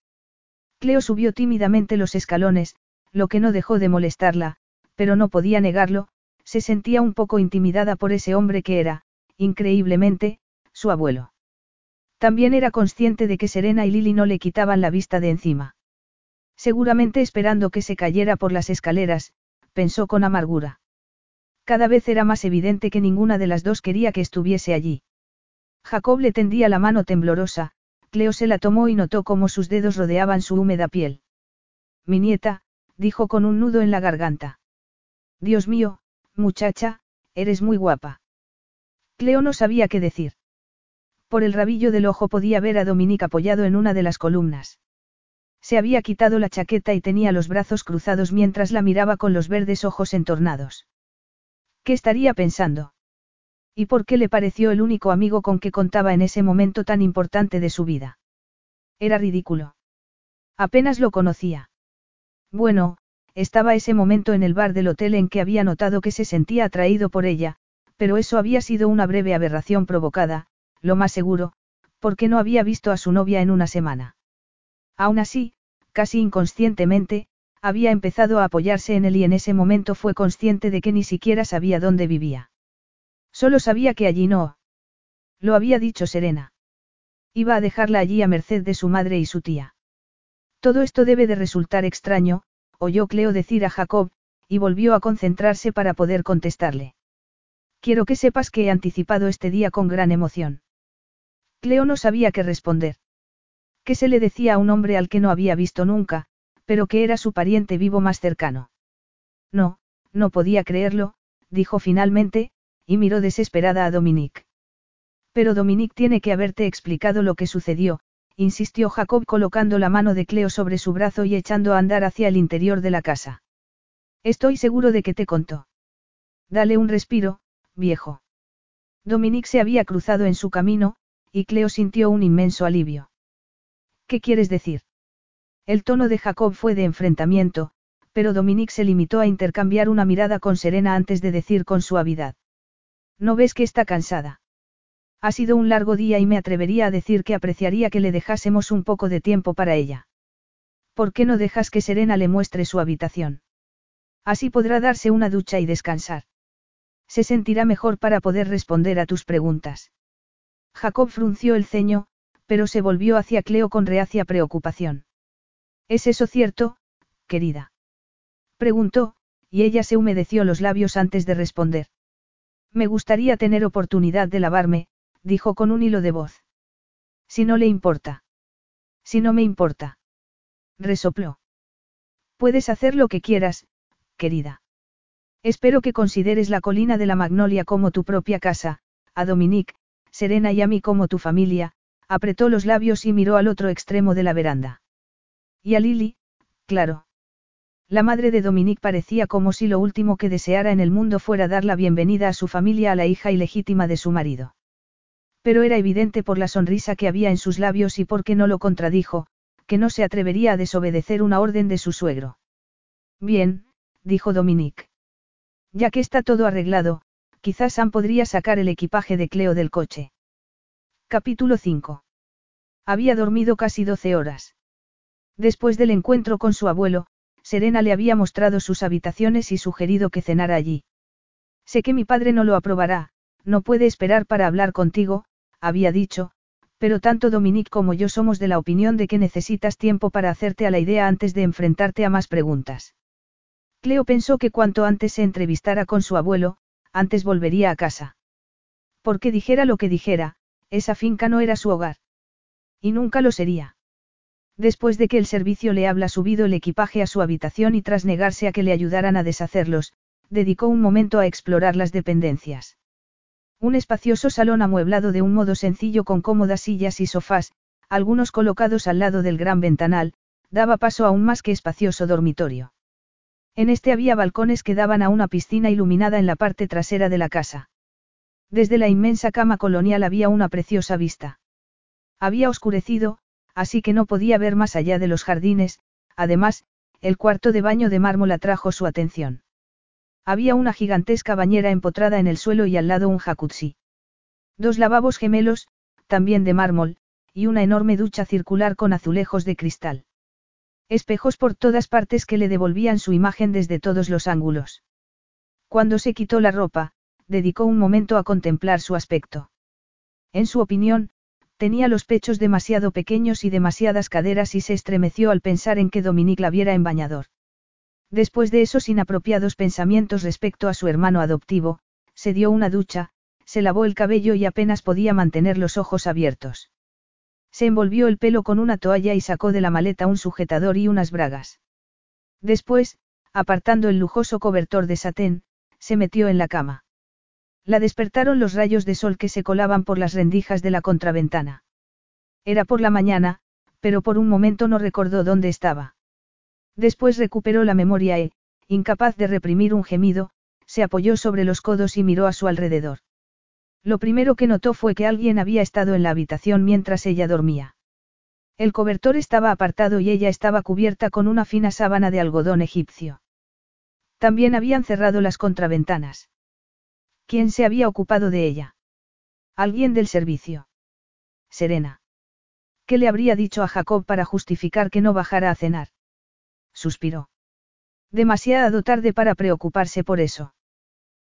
Cleo subió tímidamente los escalones, lo que no dejó de molestarla, pero no podía negarlo, se sentía un poco intimidada por ese hombre que era, increíblemente, su abuelo. También era consciente de que Serena y Lily no le quitaban la vista de encima. Seguramente esperando que se cayera por las escaleras, pensó con amargura. Cada vez era más evidente que ninguna de las dos quería que estuviese allí. Jacob le tendía la mano temblorosa, Cleo se la tomó y notó cómo sus dedos rodeaban su húmeda piel. Mi nieta, dijo con un nudo en la garganta. Dios mío, muchacha, eres muy guapa. Cleo no sabía qué decir. Por el rabillo del ojo podía ver a Dominique apoyado en una de las columnas. Se había quitado la chaqueta y tenía los brazos cruzados mientras la miraba con los verdes ojos entornados. ¿Qué estaría pensando? ¿Y por qué le pareció el único amigo con que contaba en ese momento tan importante de su vida? Era ridículo. Apenas lo conocía. Bueno, estaba ese momento en el bar del hotel en que había notado que se sentía atraído por ella, pero eso había sido una breve aberración provocada, lo más seguro, porque no había visto a su novia en una semana. Aún así, casi inconscientemente, había empezado a apoyarse en él y en ese momento fue consciente de que ni siquiera sabía dónde vivía. Solo sabía que allí no. Lo había dicho Serena. Iba a dejarla allí a merced de su madre y su tía. Todo esto debe de resultar extraño, oyó Cleo decir a Jacob, y volvió a concentrarse para poder contestarle. Quiero que sepas que he anticipado este día con gran emoción. Cleo no sabía qué responder. ¿Qué se le decía a un hombre al que no había visto nunca, pero que era su pariente vivo más cercano? No, no podía creerlo, dijo finalmente, y miró desesperada a Dominique. Pero Dominique tiene que haberte explicado lo que sucedió, insistió Jacob colocando la mano de Cleo sobre su brazo y echando a andar hacia el interior de la casa. Estoy seguro de que te contó. Dale un respiro, viejo. Dominique se había cruzado en su camino, y Cleo sintió un inmenso alivio. ¿Qué quieres decir? El tono de Jacob fue de enfrentamiento, pero Dominique se limitó a intercambiar una mirada con Serena antes de decir con suavidad. ¿No ves que está cansada? Ha sido un largo día y me atrevería a decir que apreciaría que le dejásemos un poco de tiempo para ella. ¿Por qué no dejas que Serena le muestre su habitación? Así podrá darse una ducha y descansar. Se sentirá mejor para poder responder a tus preguntas. Jacob frunció el ceño, pero se volvió hacia Cleo con reacia preocupación. ¿Es eso cierto, querida? Preguntó, y ella se humedeció los labios antes de responder. Me gustaría tener oportunidad de lavarme, dijo con un hilo de voz. Si no le importa. Si no me importa. Resopló. Puedes hacer lo que quieras, querida. Espero que consideres la colina de la Magnolia como tu propia casa, a Dominique, Serena y a mí como tu familia, apretó los labios y miró al otro extremo de la veranda. Y a Lily, claro. La madre de Dominique parecía como si lo último que deseara en el mundo fuera dar la bienvenida a su familia a la hija ilegítima de su marido. Pero era evidente por la sonrisa que había en sus labios y porque no lo contradijo, que no se atrevería a desobedecer una orden de su suegro. Bien, dijo Dominique. Ya que está todo arreglado, quizás Sam podría sacar el equipaje de Cleo del coche. Capítulo 5. Había dormido casi 12 horas. Después del encuentro con su abuelo, Serena le había mostrado sus habitaciones y sugerido que cenara allí. Sé que mi padre no lo aprobará, no puede esperar para hablar contigo, había dicho, pero tanto Dominique como yo somos de la opinión de que necesitas tiempo para hacerte a la idea antes de enfrentarte a más preguntas. Cleo pensó que cuanto antes se entrevistara con su abuelo, antes volvería a casa. Porque dijera lo que dijera, esa finca no era su hogar. Y nunca lo sería. Después de que el servicio le habla subido el equipaje a su habitación y tras negarse a que le ayudaran a deshacerlos, dedicó un momento a explorar las dependencias. Un espacioso salón amueblado de un modo sencillo con cómodas sillas y sofás, algunos colocados al lado del gran ventanal, daba paso a un más que espacioso dormitorio. En este había balcones que daban a una piscina iluminada en la parte trasera de la casa. Desde la inmensa cama colonial había una preciosa vista. Había oscurecido, así que no podía ver más allá de los jardines, además, el cuarto de baño de mármol atrajo su atención. Había una gigantesca bañera empotrada en el suelo y al lado un jacuzzi. Dos lavabos gemelos, también de mármol, y una enorme ducha circular con azulejos de cristal. Espejos por todas partes que le devolvían su imagen desde todos los ángulos. Cuando se quitó la ropa, dedicó un momento a contemplar su aspecto. En su opinión, tenía los pechos demasiado pequeños y demasiadas caderas y se estremeció al pensar en que Dominique la viera en bañador. Después de esos inapropiados pensamientos respecto a su hermano adoptivo, se dio una ducha, se lavó el cabello y apenas podía mantener los ojos abiertos. Se envolvió el pelo con una toalla y sacó de la maleta un sujetador y unas bragas. Después, apartando el lujoso cobertor de satén, se metió en la cama. La despertaron los rayos de sol que se colaban por las rendijas de la contraventana. Era por la mañana, pero por un momento no recordó dónde estaba. Después recuperó la memoria y, incapaz de reprimir un gemido, se apoyó sobre los codos y miró a su alrededor. Lo primero que notó fue que alguien había estado en la habitación mientras ella dormía. El cobertor estaba apartado y ella estaba cubierta con una fina sábana de algodón egipcio. También habían cerrado las contraventanas. ¿Quién se había ocupado de ella? Alguien del servicio. Serena. ¿Qué le habría dicho a Jacob para justificar que no bajara a cenar? Suspiró. Demasiado tarde para preocuparse por eso.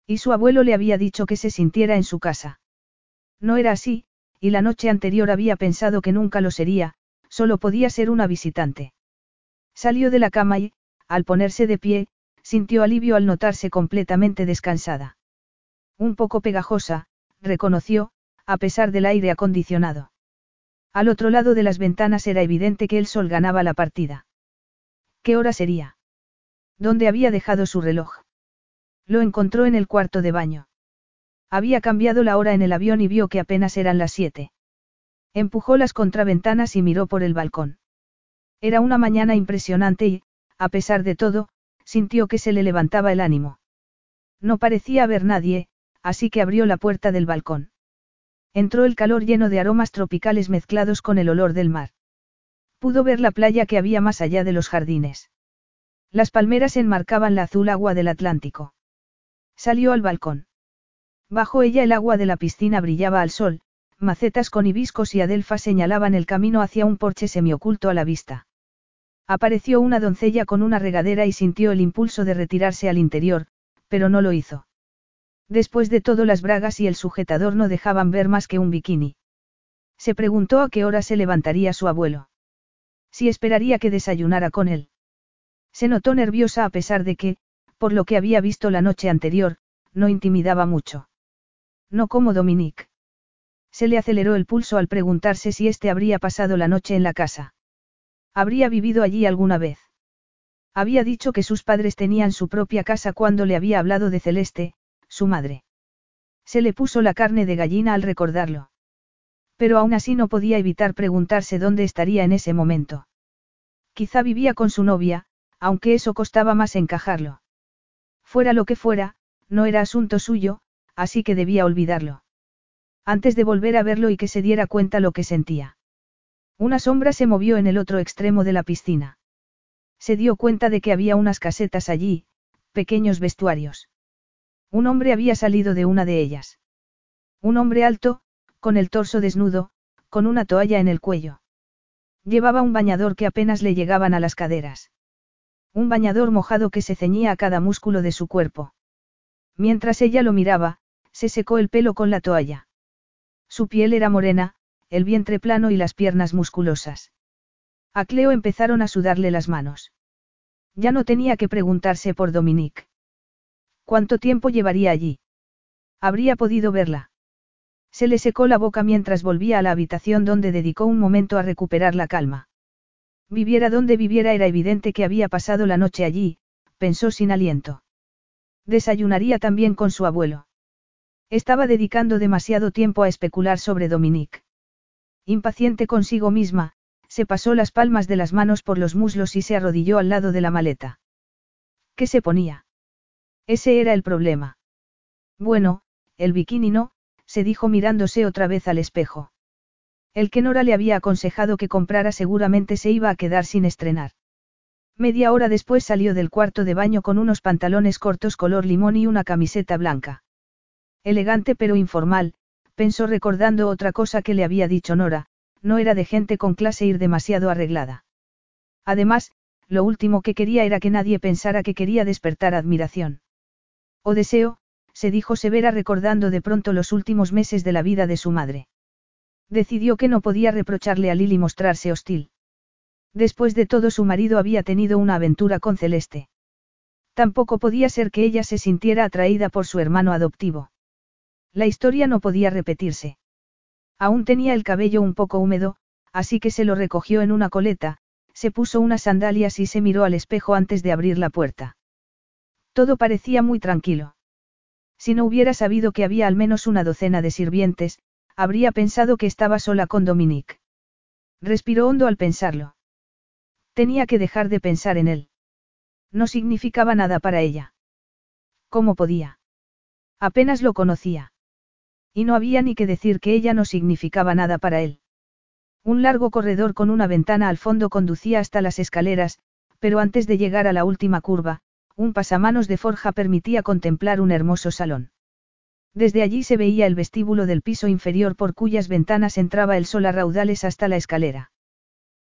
Y su abuelo le había dicho que se sintiera en su casa. No era así, y la noche anterior había pensado que nunca lo sería, solo podía ser una visitante. Salió de la cama y, al ponerse de pie, sintió alivio al notarse completamente descansada. Un poco pegajosa, reconoció, a pesar del aire acondicionado. Al otro lado de las ventanas era evidente que el sol ganaba la partida. ¿Qué hora sería? ¿Dónde había dejado su reloj? Lo encontró en el cuarto de baño. Había cambiado la hora en el avión y vio que apenas eran las siete. Empujó las contraventanas y miró por el balcón. Era una mañana impresionante y, a pesar de todo, sintió que se le levantaba el ánimo. No parecía haber nadie, así que abrió la puerta del balcón. Entró el calor lleno de aromas tropicales mezclados con el olor del mar. Pudo ver la playa que había más allá de los jardines. Las palmeras enmarcaban la azul agua del Atlántico. Salió al balcón. Bajo ella el agua de la piscina brillaba al sol, macetas con hibiscos y adelfas señalaban el camino hacia un porche semioculto a la vista. Apareció una doncella con una regadera y sintió el impulso de retirarse al interior, pero no lo hizo. Después de todo las bragas y el sujetador no dejaban ver más que un bikini. Se preguntó a qué hora se levantaría su abuelo. Si esperaría que desayunara con él. Se notó nerviosa a pesar de que, por lo que había visto la noche anterior, no intimidaba mucho. No como Dominique. Se le aceleró el pulso al preguntarse si éste habría pasado la noche en la casa. Habría vivido allí alguna vez. Había dicho que sus padres tenían su propia casa cuando le había hablado de Celeste, su madre. Se le puso la carne de gallina al recordarlo. Pero aún así no podía evitar preguntarse dónde estaría en ese momento. Quizá vivía con su novia, aunque eso costaba más encajarlo. Fuera lo que fuera, no era asunto suyo, así que debía olvidarlo. Antes de volver a verlo y que se diera cuenta lo que sentía. Una sombra se movió en el otro extremo de la piscina. Se dio cuenta de que había unas casetas allí, pequeños vestuarios. Un hombre había salido de una de ellas. Un hombre alto, con el torso desnudo, con una toalla en el cuello. Llevaba un bañador que apenas le llegaban a las caderas. Un bañador mojado que se ceñía a cada músculo de su cuerpo. Mientras ella lo miraba, se secó el pelo con la toalla. Su piel era morena, el vientre plano y las piernas musculosas. A Cleo empezaron a sudarle las manos. Ya no tenía que preguntarse por Dominique. ¿Cuánto tiempo llevaría allí? Habría podido verla. Se le secó la boca mientras volvía a la habitación donde dedicó un momento a recuperar la calma. Viviera donde viviera era evidente que había pasado la noche allí, pensó sin aliento. Desayunaría también con su abuelo. Estaba dedicando demasiado tiempo a especular sobre Dominique. Impaciente consigo misma, se pasó las palmas de las manos por los muslos y se arrodilló al lado de la maleta. ¿Qué se ponía? Ese era el problema. Bueno, el bikini no, se dijo mirándose otra vez al espejo. El que Nora le había aconsejado que comprara seguramente se iba a quedar sin estrenar. Media hora después salió del cuarto de baño con unos pantalones cortos color limón y una camiseta blanca. Elegante pero informal, pensó recordando otra cosa que le había dicho Nora, no era de gente con clase ir demasiado arreglada. Además, lo último que quería era que nadie pensara que quería despertar admiración. O deseo, se dijo severa recordando de pronto los últimos meses de la vida de su madre. Decidió que no podía reprocharle a Lily mostrarse hostil. Después de todo su marido había tenido una aventura con Celeste. Tampoco podía ser que ella se sintiera atraída por su hermano adoptivo. La historia no podía repetirse. Aún tenía el cabello un poco húmedo, así que se lo recogió en una coleta, se puso unas sandalias y se miró al espejo antes de abrir la puerta. Todo parecía muy tranquilo. Si no hubiera sabido que había al menos una docena de sirvientes, habría pensado que estaba sola con Dominique. Respiró hondo al pensarlo. Tenía que dejar de pensar en él. No significaba nada para ella. ¿Cómo podía? Apenas lo conocía. Y no había ni que decir que ella no significaba nada para él. Un largo corredor con una ventana al fondo conducía hasta las escaleras, pero antes de llegar a la última curva, un pasamanos de forja permitía contemplar un hermoso salón. Desde allí se veía el vestíbulo del piso inferior por cuyas ventanas entraba el sol a raudales hasta la escalera.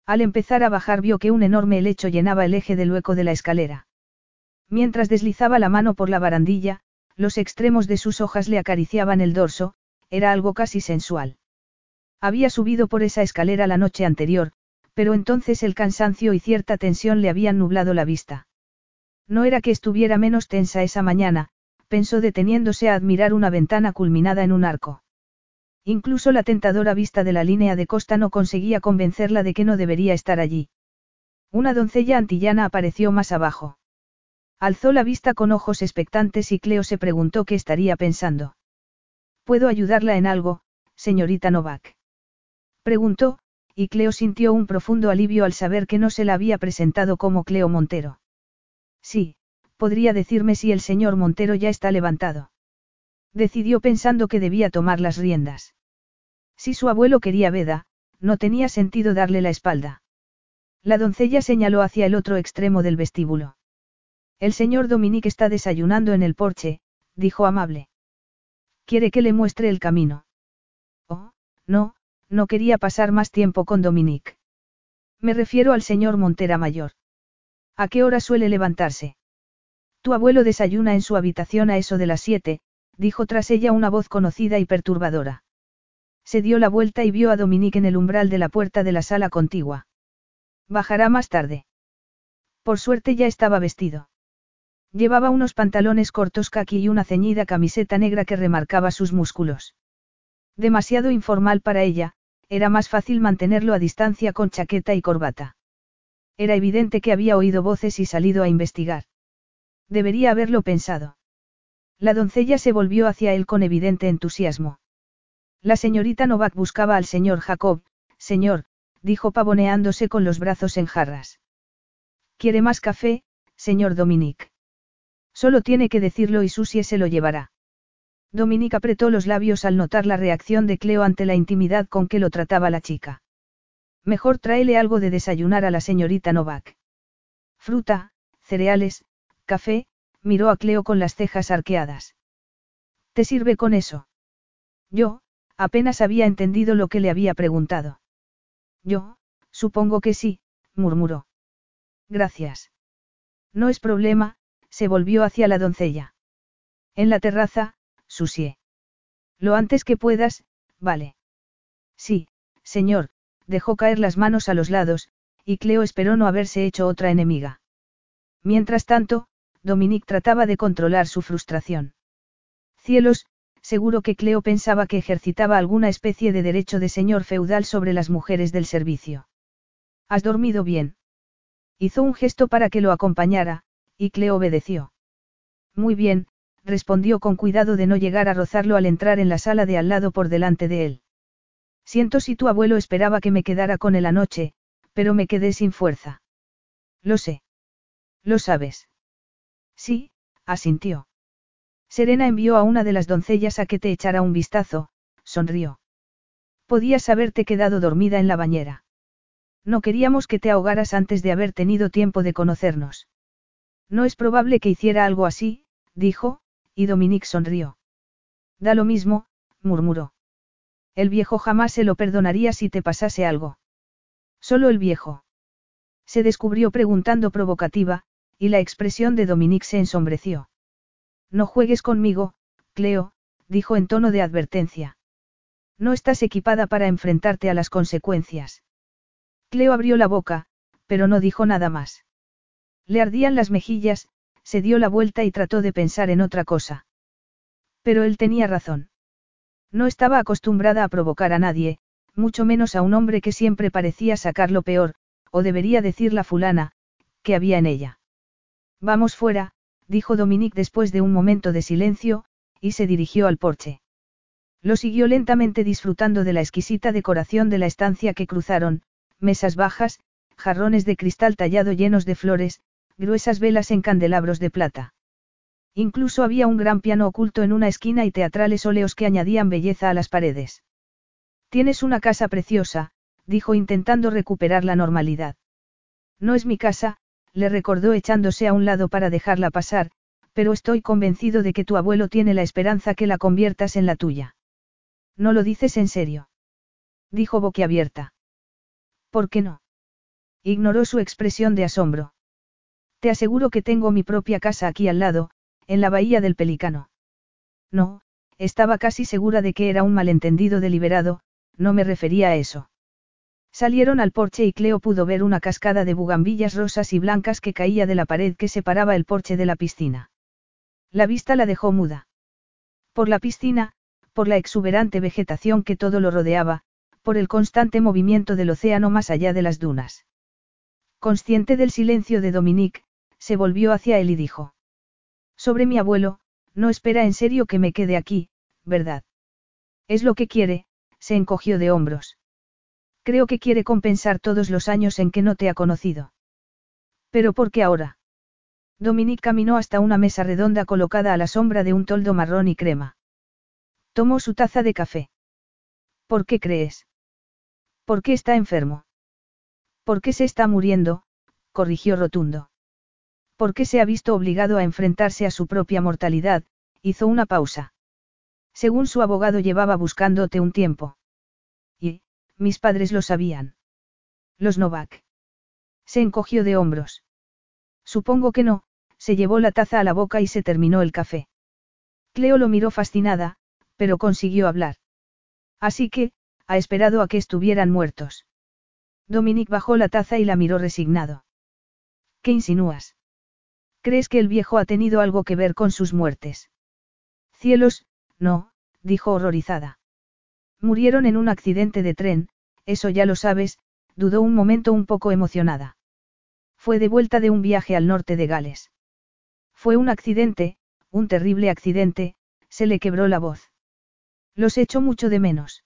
Al empezar a bajar vio que un enorme helecho llenaba el eje del hueco de la escalera. Mientras deslizaba la mano por la barandilla, los extremos de sus hojas le acariciaban el dorso, era algo casi sensual. Había subido por esa escalera la noche anterior, pero entonces el cansancio y cierta tensión le habían nublado la vista. No era que estuviera menos tensa esa mañana, pensó deteniéndose a admirar una ventana culminada en un arco. Incluso la tentadora vista de la línea de costa no conseguía convencerla de que no debería estar allí. Una doncella antillana apareció más abajo. Alzó la vista con ojos expectantes y Cleo se preguntó qué estaría pensando. ¿Puedo ayudarla en algo, señorita Novak? Preguntó, y Cleo sintió un profundo alivio al saber que no se la había presentado como Cleo Montero. Sí, podría decirme si el señor Montero ya está levantado. Decidió pensando que debía tomar las riendas. Si su abuelo quería veda, no tenía sentido darle la espalda. La doncella señaló hacia el otro extremo del vestíbulo. El señor Dominique está desayunando en el porche, dijo amable. ¿Quiere que le muestre el camino? Oh, no, no quería pasar más tiempo con Dominique. Me refiero al señor Montera Mayor. ¿A qué hora suele levantarse? Tu abuelo desayuna en su habitación a eso de las siete, dijo tras ella una voz conocida y perturbadora. Se dio la vuelta y vio a Dominique en el umbral de la puerta de la sala contigua. Bajará más tarde. Por suerte ya estaba vestido. Llevaba unos pantalones cortos caqui y una ceñida camiseta negra que remarcaba sus músculos. Demasiado informal para ella, era más fácil mantenerlo a distancia con chaqueta y corbata. Era evidente que había oído voces y salido a investigar. Debería haberlo pensado. La doncella se volvió hacia él con evidente entusiasmo. La señorita Novak buscaba al señor Jacob, señor, dijo pavoneándose con los brazos en jarras. ¿Quiere más café, señor Dominique? Solo tiene que decirlo y Susie se lo llevará. Dominique apretó los labios al notar la reacción de Cleo ante la intimidad con que lo trataba la chica. Mejor tráele algo de desayunar a la señorita Novak. Fruta, cereales, café, miró a Cleo con las cejas arqueadas. ¿Te sirve con eso? Yo, apenas había entendido lo que le había preguntado. Yo, supongo que sí, murmuró. Gracias. No es problema, se volvió hacia la doncella. En la terraza, Susie. Lo antes que puedas, vale. Sí, señor, dejó caer las manos a los lados, y Cleo esperó no haberse hecho otra enemiga. Mientras tanto, Dominique trataba de controlar su frustración. Cielos, seguro que Cleo pensaba que ejercitaba alguna especie de derecho de señor feudal sobre las mujeres del servicio. ¿Has dormido bien? Hizo un gesto para que lo acompañara, y Cleo obedeció. Muy bien, respondió con cuidado de no llegar a rozarlo al entrar en la sala de al lado por delante de él. Siento si tu abuelo esperaba que me quedara con él anoche, pero me quedé sin fuerza. Lo sé. Lo sabes. Sí, asintió. Serena envió a una de las doncellas a que te echara un vistazo, sonrió. Podías haberte quedado dormida en la bañera. No queríamos que te ahogaras antes de haber tenido tiempo de conocernos. No es probable que hiciera algo así, dijo, y Dominique sonrió. Da lo mismo, murmuró. El viejo jamás se lo perdonaría si te pasase algo. Solo el viejo. Se descubrió preguntando provocativa, y la expresión de Dominique se ensombreció. No juegues conmigo, Cleo, dijo en tono de advertencia. No estás equipada para enfrentarte a las consecuencias. Cleo abrió la boca, pero no dijo nada más. Le ardían las mejillas, se dio la vuelta y trató de pensar en otra cosa. Pero él tenía razón. No estaba acostumbrada a provocar a nadie, mucho menos a un hombre que siempre parecía sacar lo peor, o debería decir la fulana, que había en ella. Vamos fuera, dijo Dominique después de un momento de silencio, y se dirigió al porche. Lo siguió lentamente disfrutando de la exquisita decoración de la estancia que cruzaron, mesas bajas, jarrones de cristal tallado llenos de flores, gruesas velas en candelabros de plata. Incluso había un gran piano oculto en una esquina y teatrales óleos que añadían belleza a las paredes. Tienes una casa preciosa, dijo intentando recuperar la normalidad. No es mi casa, le recordó echándose a un lado para dejarla pasar, pero estoy convencido de que tu abuelo tiene la esperanza que la conviertas en la tuya. No lo dices en serio. Dijo boquiabierta. ¿Por qué no? Ignoró su expresión de asombro. Te aseguro que tengo mi propia casa aquí al lado, en la bahía del Pelicano. No, estaba casi segura de que era un malentendido deliberado, no me refería a eso. Salieron al porche y Cleo pudo ver una cascada de bugambillas rosas y blancas que caía de la pared que separaba el porche de la piscina. La vista la dejó muda. Por la piscina, por la exuberante vegetación que todo lo rodeaba, por el constante movimiento del océano más allá de las dunas. Consciente del silencio de Dominique, se volvió hacia él y dijo. Sobre mi abuelo, no espera en serio que me quede aquí, ¿verdad? Es lo que quiere, se encogió de hombros. Creo que quiere compensar todos los años en que no te ha conocido. Pero ¿por qué ahora? Dominique caminó hasta una mesa redonda colocada a la sombra de un toldo marrón y crema. Tomó su taza de café. ¿Por qué crees? ¿Por qué está enfermo? ¿Por qué se está muriendo? corrigió rotundo. ¿Por qué se ha visto obligado a enfrentarse a su propia mortalidad? hizo una pausa. Según su abogado llevaba buscándote un tiempo. Y, mis padres lo sabían. Los Novak. Se encogió de hombros. Supongo que no, se llevó la taza a la boca y se terminó el café. Cleo lo miró fascinada, pero consiguió hablar. Así que, ha esperado a que estuvieran muertos. Dominique bajó la taza y la miró resignado. ¿Qué insinúas? ¿Crees que el viejo ha tenido algo que ver con sus muertes? Cielos, no, dijo horrorizada. Murieron en un accidente de tren, eso ya lo sabes, dudó un momento un poco emocionada. Fue de vuelta de un viaje al norte de Gales. Fue un accidente, un terrible accidente, se le quebró la voz. Los echo mucho de menos.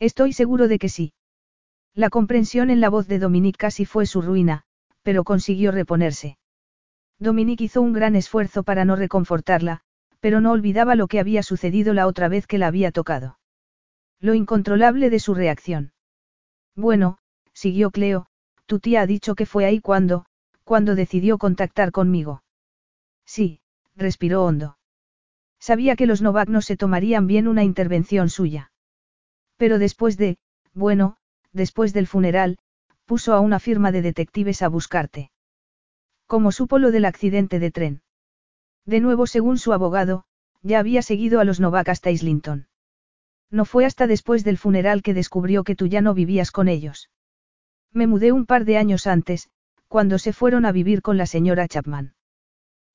Estoy seguro de que sí. La comprensión en la voz de Dominique casi fue su ruina, pero consiguió reponerse. Dominique hizo un gran esfuerzo para no reconfortarla, pero no olvidaba lo que había sucedido la otra vez que la había tocado. Lo incontrolable de su reacción. Bueno, siguió Cleo, tu tía ha dicho que fue ahí cuando, cuando decidió contactar conmigo. Sí, respiró hondo. Sabía que los Novak no se tomarían bien una intervención suya. Pero después de, bueno, después del funeral, puso a una firma de detectives a buscarte. ¿Cómo supo lo del accidente de tren? De nuevo, según su abogado, ya había seguido a los Novak hasta Islington. No fue hasta después del funeral que descubrió que tú ya no vivías con ellos. Me mudé un par de años antes, cuando se fueron a vivir con la señora Chapman.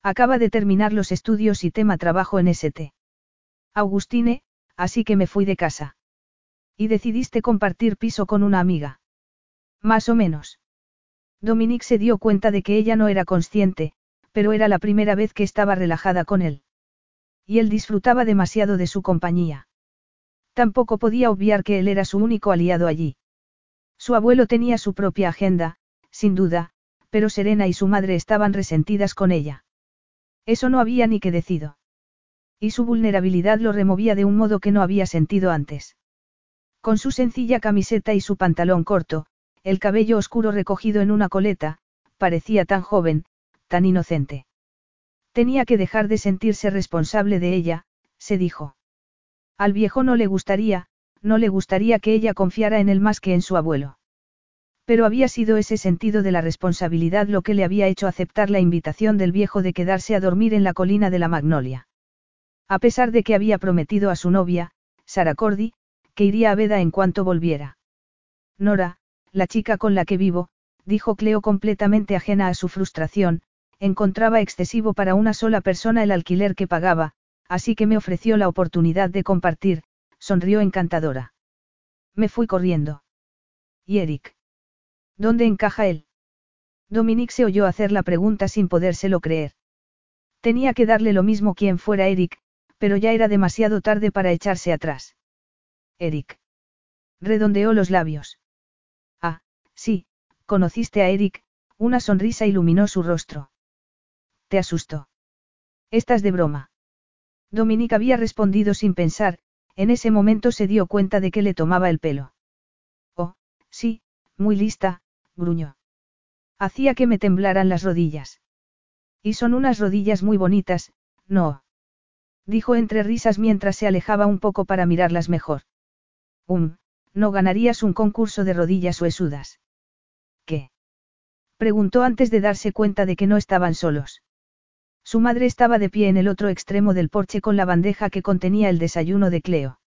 Acaba de terminar los estudios y tema trabajo en ST. Augustine, así que me fui de casa. Y decidiste compartir piso con una amiga. Más o menos. Dominique se dio cuenta de que ella no era consciente, pero era la primera vez que estaba relajada con él. Y él disfrutaba demasiado de su compañía. Tampoco podía obviar que él era su único aliado allí. Su abuelo tenía su propia agenda, sin duda, pero Serena y su madre estaban resentidas con ella. Eso no había ni que decido. Y su vulnerabilidad lo removía de un modo que no había sentido antes. Con su sencilla camiseta y su pantalón corto, el cabello oscuro recogido en una coleta, parecía tan joven, tan inocente. Tenía que dejar de sentirse responsable de ella, se dijo. Al viejo no le gustaría, no le gustaría que ella confiara en él más que en su abuelo. Pero había sido ese sentido de la responsabilidad lo que le había hecho aceptar la invitación del viejo de quedarse a dormir en la colina de la Magnolia. A pesar de que había prometido a su novia, Sara Cordy, que iría a Veda en cuanto volviera. Nora, la chica con la que vivo, dijo Cleo completamente ajena a su frustración, encontraba excesivo para una sola persona el alquiler que pagaba, así que me ofreció la oportunidad de compartir, sonrió encantadora. Me fui corriendo. ¿Y Eric? ¿Dónde encaja él? Dominique se oyó hacer la pregunta sin podérselo creer. Tenía que darle lo mismo quien fuera Eric, pero ya era demasiado tarde para echarse atrás. Eric. Redondeó los labios. Sí, conociste a Eric, una sonrisa iluminó su rostro. Te asustó. Estás de broma. Dominique había respondido sin pensar, en ese momento se dio cuenta de que le tomaba el pelo. Oh, sí, muy lista, gruñó. Hacía que me temblaran las rodillas. Y son unas rodillas muy bonitas, no. Dijo entre risas mientras se alejaba un poco para mirarlas mejor. Um, no ganarías un concurso de rodillas huesudas. ¿Qué? Preguntó antes de darse cuenta de que no estaban solos. Su madre estaba de pie en el otro extremo del porche con la bandeja que contenía el desayuno de Cleo.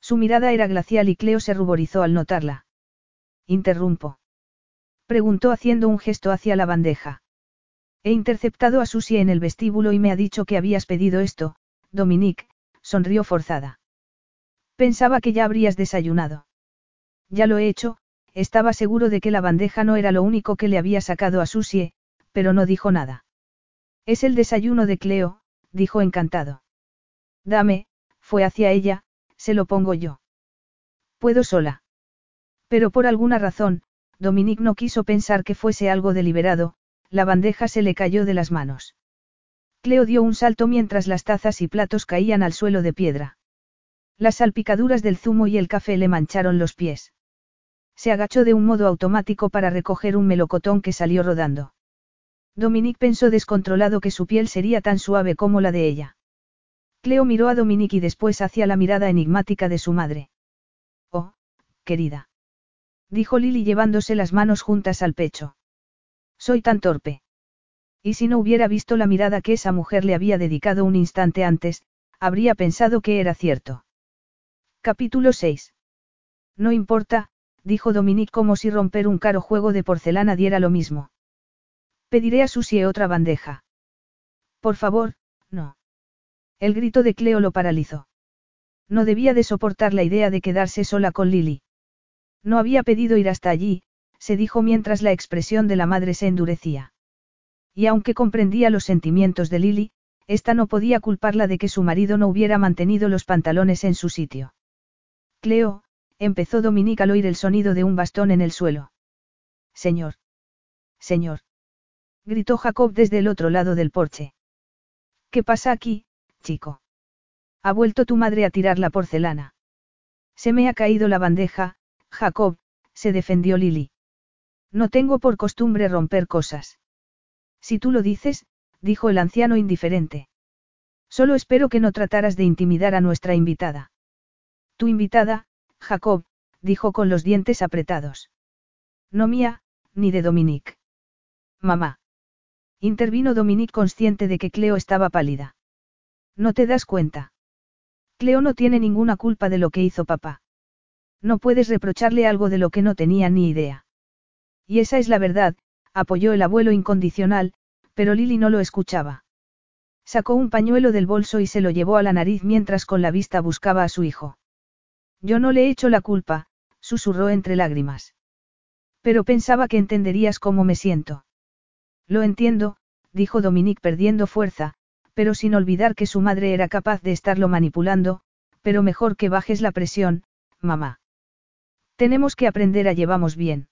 Su mirada era glacial y Cleo se ruborizó al notarla. Interrumpo. Preguntó haciendo un gesto hacia la bandeja. He interceptado a Susie en el vestíbulo y me ha dicho que habías pedido esto, Dominique, sonrió forzada. Pensaba que ya habrías desayunado. Ya lo he hecho, estaba seguro de que la bandeja no era lo único que le había sacado a Susie, pero no dijo nada. Es el desayuno de Cleo, dijo encantado. Dame, fue hacia ella, se lo pongo yo. Puedo sola. Pero por alguna razón, Dominique no quiso pensar que fuese algo deliberado, la bandeja se le cayó de las manos. Cleo dio un salto mientras las tazas y platos caían al suelo de piedra. Las salpicaduras del zumo y el café le mancharon los pies. Se agachó de un modo automático para recoger un melocotón que salió rodando. Dominique pensó descontrolado que su piel sería tan suave como la de ella. Cleo miró a Dominique y después hacia la mirada enigmática de su madre. Oh, querida. Dijo Lily llevándose las manos juntas al pecho. Soy tan torpe. Y si no hubiera visto la mirada que esa mujer le había dedicado un instante antes, habría pensado que era cierto. Capítulo 6. No importa, dijo Dominique como si romper un caro juego de porcelana diera lo mismo. Pediré a Susie otra bandeja. Por favor, no. El grito de Cleo lo paralizó. No debía de soportar la idea de quedarse sola con Lily. No había pedido ir hasta allí, se dijo mientras la expresión de la madre se endurecía. Y aunque comprendía los sentimientos de Lily, ésta no podía culparla de que su marido no hubiera mantenido los pantalones en su sitio. Cleo, empezó Dominique al oír el sonido de un bastón en el suelo. Señor. Señor. Gritó Jacob desde el otro lado del porche. ¿Qué pasa aquí, chico? Ha vuelto tu madre a tirar la porcelana. Se me ha caído la bandeja, Jacob, se defendió Lily. No tengo por costumbre romper cosas. Si tú lo dices, dijo el anciano indiferente. Solo espero que no trataras de intimidar a nuestra invitada. Tu invitada, Jacob, dijo con los dientes apretados. No mía, ni de Dominique. Mamá. Intervino Dominique consciente de que Cleo estaba pálida. ¿No te das cuenta? Cleo no tiene ninguna culpa de lo que hizo papá. No puedes reprocharle algo de lo que no tenía ni idea. Y esa es la verdad, apoyó el abuelo incondicional, pero Lily no lo escuchaba. Sacó un pañuelo del bolso y se lo llevó a la nariz mientras con la vista buscaba a su hijo. Yo no le he hecho la culpa, susurró entre lágrimas. Pero pensaba que entenderías cómo me siento. Lo entiendo, dijo Dominique perdiendo fuerza, pero sin olvidar que su madre era capaz de estarlo manipulando, pero mejor que bajes la presión, mamá. Tenemos que aprender a llevamos bien.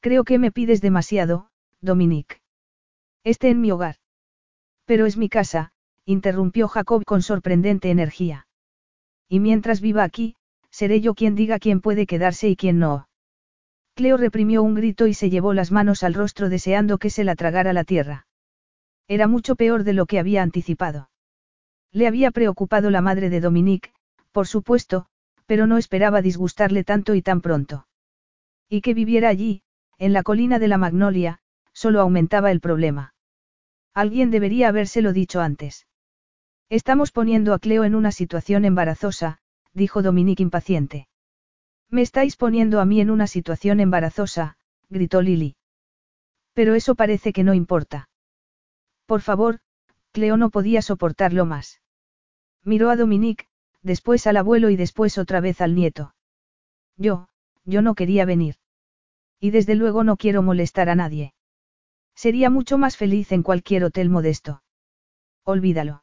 Creo que me pides demasiado, Dominique. Esté en mi hogar. Pero es mi casa, interrumpió Jacob con sorprendente energía. Y mientras viva aquí, seré yo quien diga quién puede quedarse y quién no. Cleo reprimió un grito y se llevó las manos al rostro deseando que se la tragara la tierra. Era mucho peor de lo que había anticipado. Le había preocupado la madre de Dominique, por supuesto, pero no esperaba disgustarle tanto y tan pronto. Y que viviera allí, en la colina de la Magnolia, solo aumentaba el problema. Alguien debería habérselo dicho antes. Estamos poniendo a Cleo en una situación embarazosa, dijo Dominique impaciente. Me estáis poniendo a mí en una situación embarazosa, gritó Lily. Pero eso parece que no importa. Por favor, Cleo no podía soportarlo más. Miró a Dominique, después al abuelo y después otra vez al nieto. Yo, yo no quería venir. Y desde luego no quiero molestar a nadie. Sería mucho más feliz en cualquier hotel modesto. Olvídalo.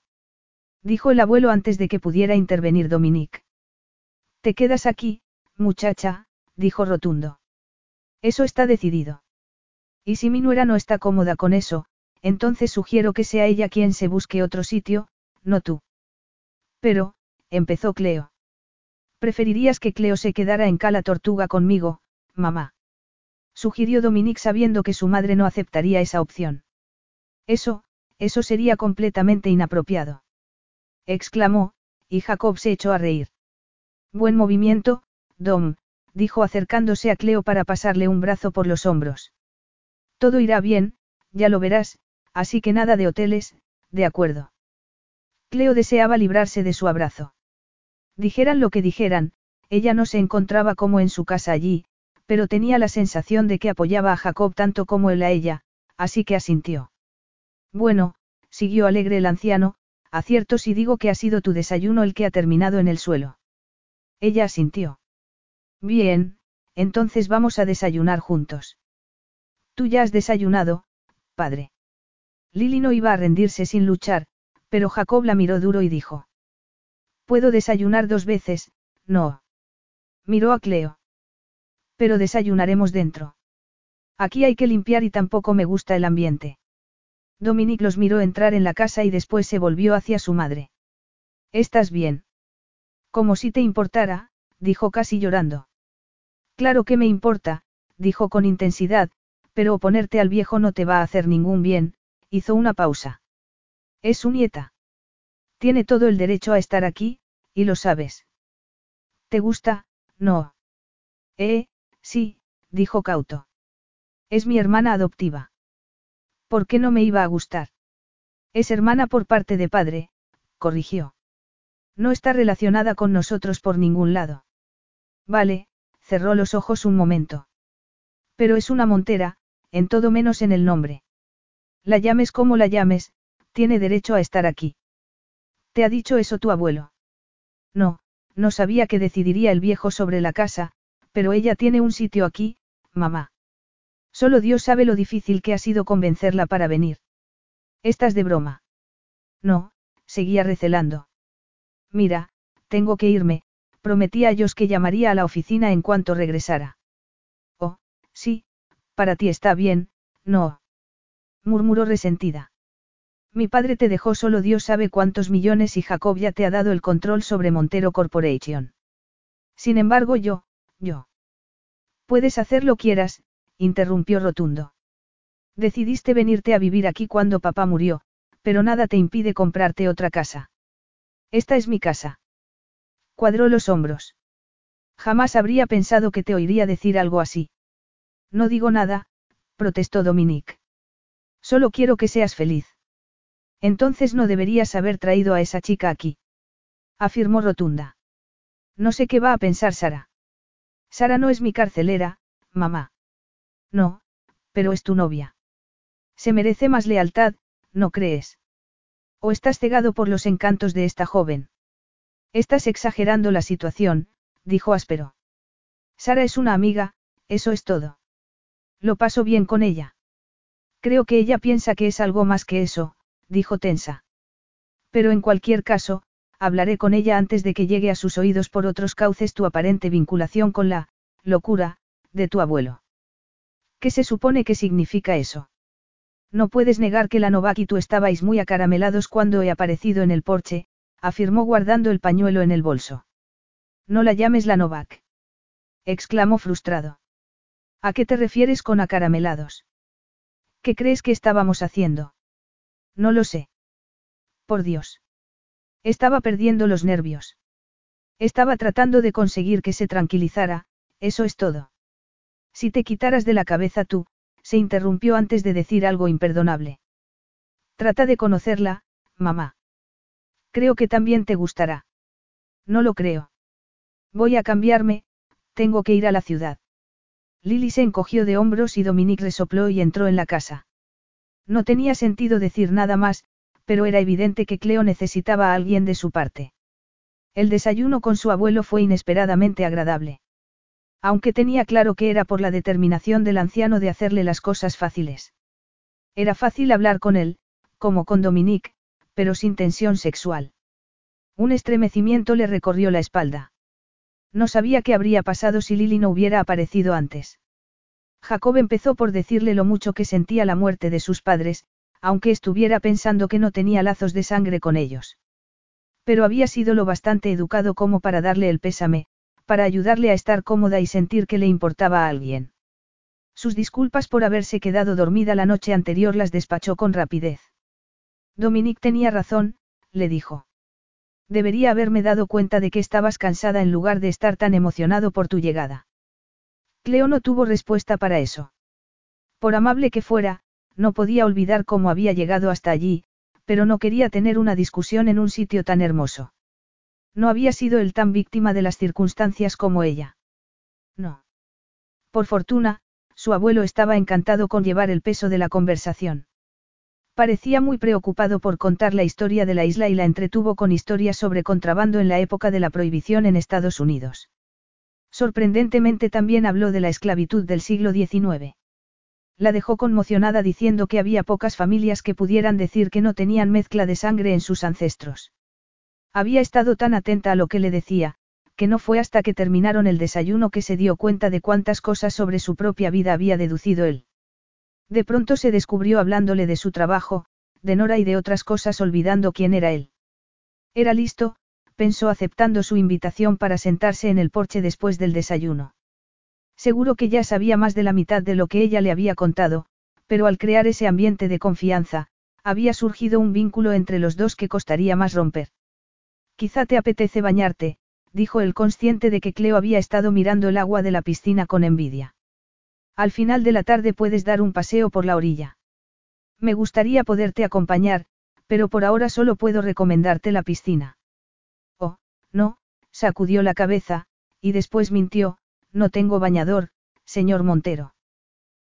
Dijo el abuelo antes de que pudiera intervenir Dominique. Te quedas aquí, muchacha, dijo rotundo. Eso está decidido. Y si mi nuera no está cómoda con eso, entonces sugiero que sea ella quien se busque otro sitio, no tú. Pero, empezó Cleo. Preferirías que Cleo se quedara en Cala Tortuga conmigo, mamá. Sugirió Dominique sabiendo que su madre no aceptaría esa opción. Eso, eso sería completamente inapropiado. Exclamó, y Jacob se echó a reír. Buen movimiento, Dom, dijo acercándose a Cleo para pasarle un brazo por los hombros. Todo irá bien, ya lo verás, así que nada de hoteles, de acuerdo. Cleo deseaba librarse de su abrazo. Dijeran lo que dijeran, ella no se encontraba como en su casa allí, pero tenía la sensación de que apoyaba a Jacob tanto como él a ella, así que asintió. Bueno, siguió alegre el anciano, acierto si digo que ha sido tu desayuno el que ha terminado en el suelo. Ella asintió. Bien, entonces vamos a desayunar juntos. Tú ya has desayunado, padre. Lili no iba a rendirse sin luchar, pero Jacob la miró duro y dijo. Puedo desayunar dos veces, no. Miró a Cleo. Pero desayunaremos dentro. Aquí hay que limpiar y tampoco me gusta el ambiente. Dominique los miró entrar en la casa y después se volvió hacia su madre. ¿Estás bien? Como si te importara, dijo casi llorando. Claro que me importa, dijo con intensidad, pero oponerte al viejo no te va a hacer ningún bien, hizo una pausa. Es su nieta. Tiene todo el derecho a estar aquí, y lo sabes. ¿Te gusta? No. Eh, sí, dijo cauto. Es mi hermana adoptiva. ¿Por qué no me iba a gustar? Es hermana por parte de padre, corrigió. No está relacionada con nosotros por ningún lado. Vale, cerró los ojos un momento. Pero es una montera, en todo menos en el nombre. La llames como la llames, tiene derecho a estar aquí. ¿Te ha dicho eso tu abuelo? No, no sabía que decidiría el viejo sobre la casa, pero ella tiene un sitio aquí, mamá. Solo Dios sabe lo difícil que ha sido convencerla para venir. ¿Estás de broma? No, seguía recelando. Mira, tengo que irme, prometí a ellos que llamaría a la oficina en cuanto regresara. Oh, sí, para ti está bien, no. murmuró resentida. Mi padre te dejó solo Dios sabe cuántos millones y Jacob ya te ha dado el control sobre Montero Corporation. Sin embargo yo, yo. Puedes hacer lo quieras, interrumpió rotundo. Decidiste venirte a vivir aquí cuando papá murió, pero nada te impide comprarte otra casa. Esta es mi casa. Cuadró los hombros. Jamás habría pensado que te oiría decir algo así. No digo nada, protestó Dominique. Solo quiero que seas feliz. Entonces no deberías haber traído a esa chica aquí. Afirmó rotunda. No sé qué va a pensar Sara. Sara no es mi carcelera, mamá. No, pero es tu novia. Se merece más lealtad, ¿no crees? ¿O estás cegado por los encantos de esta joven? Estás exagerando la situación, dijo áspero. Sara es una amiga, eso es todo. Lo paso bien con ella. Creo que ella piensa que es algo más que eso, dijo tensa. Pero en cualquier caso, hablaré con ella antes de que llegue a sus oídos por otros cauces tu aparente vinculación con la locura de tu abuelo. ¿Qué se supone que significa eso? No puedes negar que la Novak y tú estabais muy acaramelados cuando he aparecido en el porche, afirmó guardando el pañuelo en el bolso. No la llames la Novak. exclamó frustrado. ¿A qué te refieres con acaramelados? ¿Qué crees que estábamos haciendo? No lo sé. Por Dios. Estaba perdiendo los nervios. Estaba tratando de conseguir que se tranquilizara, eso es todo. Si te quitaras de la cabeza tú, se interrumpió antes de decir algo imperdonable. Trata de conocerla, mamá. Creo que también te gustará. No lo creo. Voy a cambiarme, tengo que ir a la ciudad. Lily se encogió de hombros y Dominique resopló y entró en la casa. No tenía sentido decir nada más, pero era evidente que Cleo necesitaba a alguien de su parte. El desayuno con su abuelo fue inesperadamente agradable. Aunque tenía claro que era por la determinación del anciano de hacerle las cosas fáciles. Era fácil hablar con él, como con Dominique, pero sin tensión sexual. Un estremecimiento le recorrió la espalda. No sabía qué habría pasado si Lily no hubiera aparecido antes. Jacob empezó por decirle lo mucho que sentía la muerte de sus padres, aunque estuviera pensando que no tenía lazos de sangre con ellos. Pero había sido lo bastante educado como para darle el pésame, para ayudarle a estar cómoda y sentir que le importaba a alguien. Sus disculpas por haberse quedado dormida la noche anterior las despachó con rapidez. Dominique tenía razón, le dijo. Debería haberme dado cuenta de que estabas cansada en lugar de estar tan emocionado por tu llegada. Cleo no tuvo respuesta para eso. Por amable que fuera, no podía olvidar cómo había llegado hasta allí, pero no quería tener una discusión en un sitio tan hermoso. No había sido él tan víctima de las circunstancias como ella. No. Por fortuna, su abuelo estaba encantado con llevar el peso de la conversación. Parecía muy preocupado por contar la historia de la isla y la entretuvo con historias sobre contrabando en la época de la prohibición en Estados Unidos. Sorprendentemente también habló de la esclavitud del siglo XIX. La dejó conmocionada diciendo que había pocas familias que pudieran decir que no tenían mezcla de sangre en sus ancestros. Había estado tan atenta a lo que le decía, que no fue hasta que terminaron el desayuno que se dio cuenta de cuántas cosas sobre su propia vida había deducido él. De pronto se descubrió hablándole de su trabajo, de Nora y de otras cosas olvidando quién era él. Era listo, pensó aceptando su invitación para sentarse en el porche después del desayuno. Seguro que ya sabía más de la mitad de lo que ella le había contado, pero al crear ese ambiente de confianza, había surgido un vínculo entre los dos que costaría más romper. Quizá te apetece bañarte, dijo el consciente de que Cleo había estado mirando el agua de la piscina con envidia. Al final de la tarde puedes dar un paseo por la orilla. Me gustaría poderte acompañar, pero por ahora solo puedo recomendarte la piscina. Oh, no, sacudió la cabeza, y después mintió, no tengo bañador, señor Montero.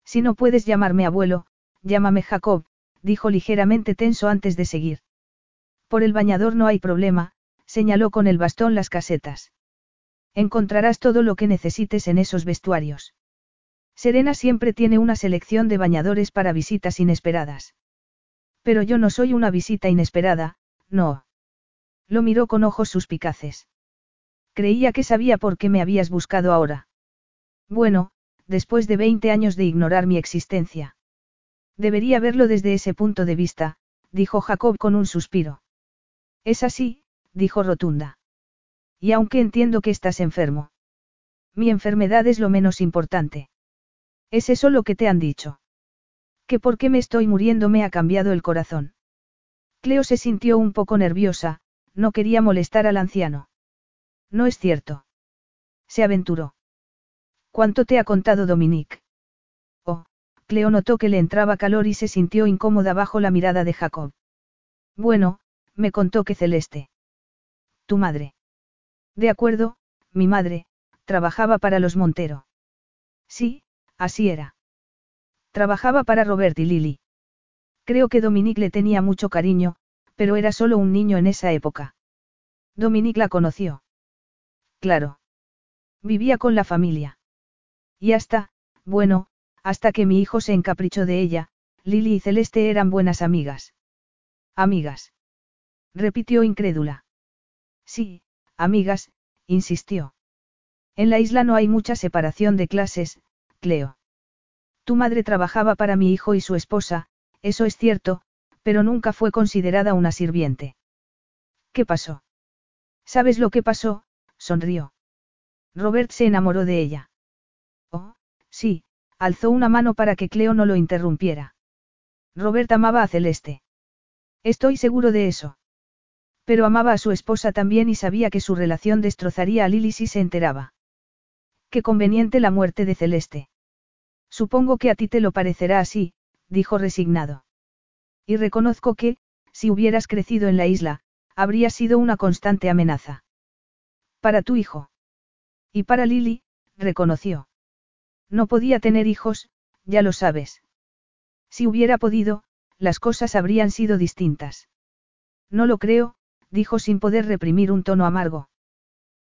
Si no puedes llamarme abuelo, llámame Jacob, dijo ligeramente tenso antes de seguir. Por el bañador no hay problema, señaló con el bastón las casetas. Encontrarás todo lo que necesites en esos vestuarios. Serena siempre tiene una selección de bañadores para visitas inesperadas. Pero yo no soy una visita inesperada, no. Lo miró con ojos suspicaces. Creía que sabía por qué me habías buscado ahora. Bueno, después de 20 años de ignorar mi existencia. Debería verlo desde ese punto de vista, dijo Jacob con un suspiro. Es así, dijo Rotunda. Y aunque entiendo que estás enfermo. Mi enfermedad es lo menos importante. ¿Es eso lo que te han dicho? Que porque me estoy muriendo me ha cambiado el corazón. Cleo se sintió un poco nerviosa, no quería molestar al anciano. No es cierto. Se aventuró. ¿Cuánto te ha contado Dominique? Oh, Cleo notó que le entraba calor y se sintió incómoda bajo la mirada de Jacob. Bueno, me contó que Celeste. Tu madre. De acuerdo, mi madre, trabajaba para los Montero. Sí, Así era. Trabajaba para Robert y Lily. Creo que Dominique le tenía mucho cariño, pero era solo un niño en esa época. Dominique la conoció. Claro. Vivía con la familia. Y hasta, bueno, hasta que mi hijo se encaprichó de ella, Lily y Celeste eran buenas amigas. Amigas. Repitió incrédula. Sí, amigas, insistió. En la isla no hay mucha separación de clases, Cleo. Tu madre trabajaba para mi hijo y su esposa, eso es cierto, pero nunca fue considerada una sirviente. ¿Qué pasó? ¿Sabes lo que pasó? sonrió. Robert se enamoró de ella. Oh, sí, alzó una mano para que Cleo no lo interrumpiera. Robert amaba a Celeste. Estoy seguro de eso. Pero amaba a su esposa también y sabía que su relación destrozaría a Lily si se enteraba. Qué conveniente la muerte de Celeste. Supongo que a ti te lo parecerá así, dijo resignado. Y reconozco que, si hubieras crecido en la isla, habría sido una constante amenaza. Para tu hijo. Y para Lily, reconoció. No podía tener hijos, ya lo sabes. Si hubiera podido, las cosas habrían sido distintas. No lo creo, dijo sin poder reprimir un tono amargo.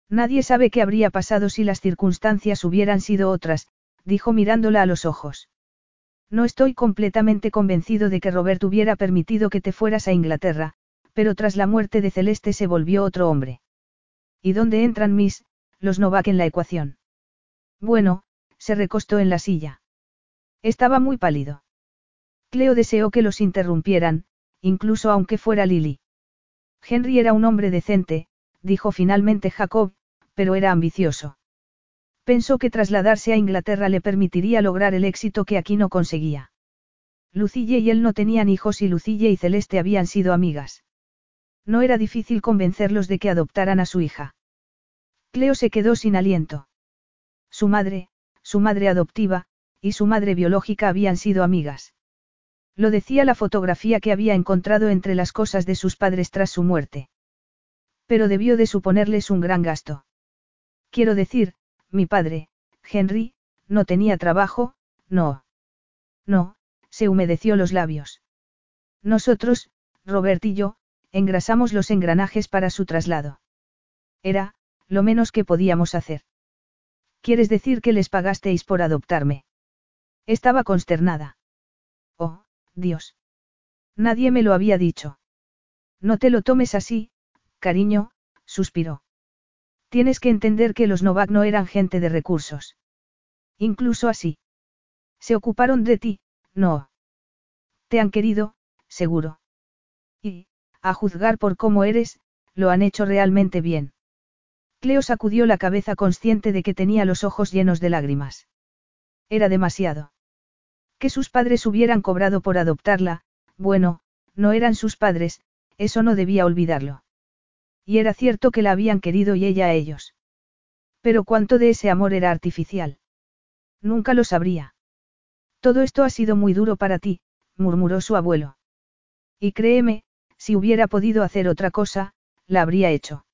Nadie sabe qué habría pasado si las circunstancias hubieran sido otras, dijo mirándola a los ojos. No estoy completamente convencido de que Robert hubiera permitido que te fueras a Inglaterra, pero tras la muerte de Celeste se volvió otro hombre. ¿Y dónde entran mis, los Novak en la ecuación? Bueno, se recostó en la silla. Estaba muy pálido. Cleo deseó que los interrumpieran, incluso aunque fuera Lily. Henry era un hombre decente, dijo finalmente Jacob, pero era ambicioso. Pensó que trasladarse a Inglaterra le permitiría lograr el éxito que aquí no conseguía. Lucille y él no tenían hijos y Lucille y Celeste habían sido amigas. No era difícil convencerlos de que adoptaran a su hija. Cleo se quedó sin aliento. Su madre, su madre adoptiva, y su madre biológica habían sido amigas. Lo decía la fotografía que había encontrado entre las cosas de sus padres tras su muerte. Pero debió de suponerles un gran gasto. Quiero decir, mi padre, Henry, no tenía trabajo, no. No, se humedeció los labios. Nosotros, Robert y yo, engrasamos los engranajes para su traslado. Era, lo menos que podíamos hacer. ¿Quieres decir que les pagasteis por adoptarme? Estaba consternada. Oh, Dios. Nadie me lo había dicho. No te lo tomes así, cariño, suspiró. Tienes que entender que los Novak no eran gente de recursos. Incluso así. Se ocuparon de ti, no. Te han querido, seguro. Y, a juzgar por cómo eres, lo han hecho realmente bien. Cleo sacudió la cabeza consciente de que tenía los ojos llenos de lágrimas. Era demasiado. Que sus padres hubieran cobrado por adoptarla, bueno, no eran sus padres, eso no debía olvidarlo. Y era cierto que la habían querido y ella a ellos. Pero cuánto de ese amor era artificial. Nunca lo sabría. Todo esto ha sido muy duro para ti, murmuró su abuelo. Y créeme, si hubiera podido hacer otra cosa, la habría hecho.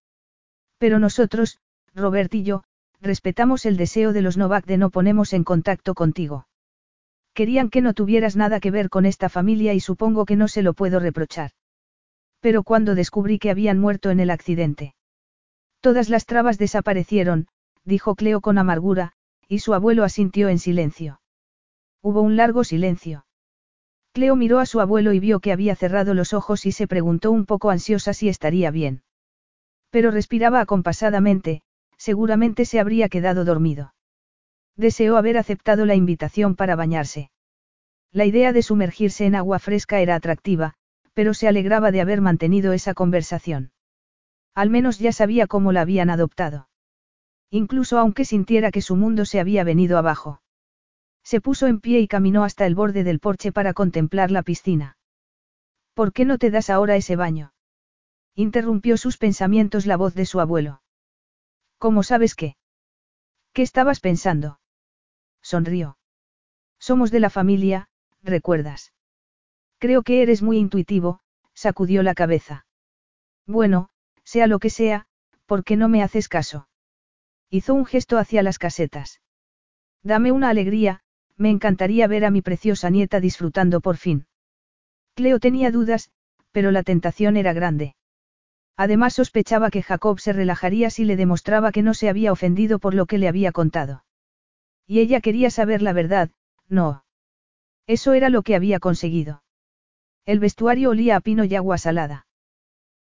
Pero nosotros, Robert y yo, respetamos el deseo de los Novak de no ponernos en contacto contigo. Querían que no tuvieras nada que ver con esta familia y supongo que no se lo puedo reprochar. Pero cuando descubrí que habían muerto en el accidente. Todas las trabas desaparecieron, dijo Cleo con amargura, y su abuelo asintió en silencio. Hubo un largo silencio. Cleo miró a su abuelo y vio que había cerrado los ojos y se preguntó un poco ansiosa si estaría bien. Pero respiraba acompasadamente, seguramente se habría quedado dormido. Deseó haber aceptado la invitación para bañarse. La idea de sumergirse en agua fresca era atractiva, pero se alegraba de haber mantenido esa conversación. Al menos ya sabía cómo la habían adoptado. Incluso aunque sintiera que su mundo se había venido abajo. Se puso en pie y caminó hasta el borde del porche para contemplar la piscina. ¿Por qué no te das ahora ese baño? Interrumpió sus pensamientos la voz de su abuelo. ¿Cómo sabes qué? ¿Qué estabas pensando? Sonrió. Somos de la familia, recuerdas. Creo que eres muy intuitivo, sacudió la cabeza. Bueno, sea lo que sea, ¿por qué no me haces caso? Hizo un gesto hacia las casetas. Dame una alegría, me encantaría ver a mi preciosa nieta disfrutando por fin. Cleo tenía dudas, pero la tentación era grande. Además sospechaba que Jacob se relajaría si le demostraba que no se había ofendido por lo que le había contado. Y ella quería saber la verdad, no. Eso era lo que había conseguido. El vestuario olía a pino y agua salada.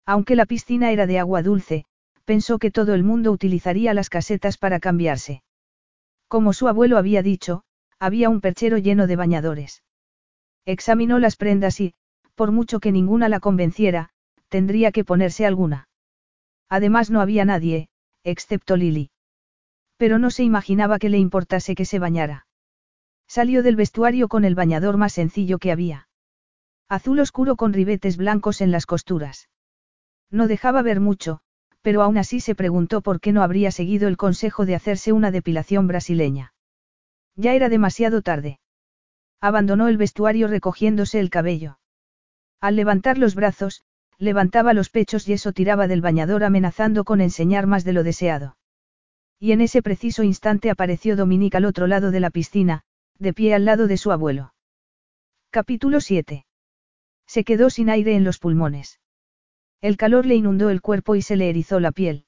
Aunque la piscina era de agua dulce, pensó que todo el mundo utilizaría las casetas para cambiarse. Como su abuelo había dicho, había un perchero lleno de bañadores. Examinó las prendas y, por mucho que ninguna la convenciera, tendría que ponerse alguna. Además no había nadie, excepto Lily. Pero no se imaginaba que le importase que se bañara. Salió del vestuario con el bañador más sencillo que había. Azul oscuro con ribetes blancos en las costuras. No dejaba ver mucho, pero aún así se preguntó por qué no habría seguido el consejo de hacerse una depilación brasileña. Ya era demasiado tarde. Abandonó el vestuario recogiéndose el cabello. Al levantar los brazos, levantaba los pechos y eso tiraba del bañador amenazando con enseñar más de lo deseado. Y en ese preciso instante apareció Dominique al otro lado de la piscina, de pie al lado de su abuelo. Capítulo 7. Se quedó sin aire en los pulmones. El calor le inundó el cuerpo y se le erizó la piel.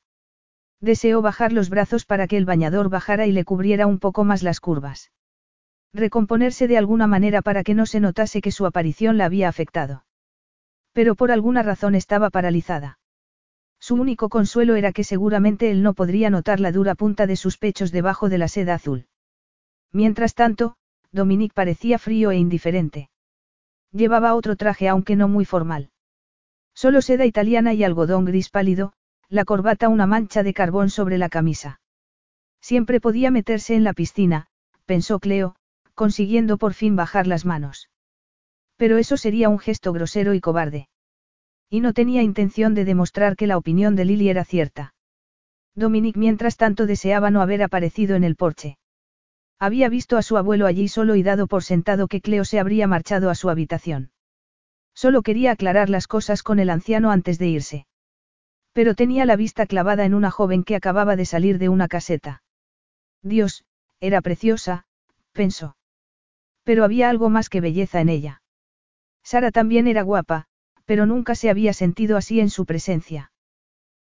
Deseó bajar los brazos para que el bañador bajara y le cubriera un poco más las curvas. Recomponerse de alguna manera para que no se notase que su aparición la había afectado. Pero por alguna razón estaba paralizada. Su único consuelo era que seguramente él no podría notar la dura punta de sus pechos debajo de la seda azul. Mientras tanto, Dominique parecía frío e indiferente. Llevaba otro traje aunque no muy formal. Solo seda italiana y algodón gris pálido, la corbata una mancha de carbón sobre la camisa. Siempre podía meterse en la piscina, pensó Cleo, consiguiendo por fin bajar las manos. Pero eso sería un gesto grosero y cobarde. Y no tenía intención de demostrar que la opinión de Lily era cierta. Dominique mientras tanto deseaba no haber aparecido en el porche. Había visto a su abuelo allí solo y dado por sentado que Cleo se habría marchado a su habitación. Solo quería aclarar las cosas con el anciano antes de irse. Pero tenía la vista clavada en una joven que acababa de salir de una caseta. Dios, era preciosa, pensó. Pero había algo más que belleza en ella. Sara también era guapa, pero nunca se había sentido así en su presencia.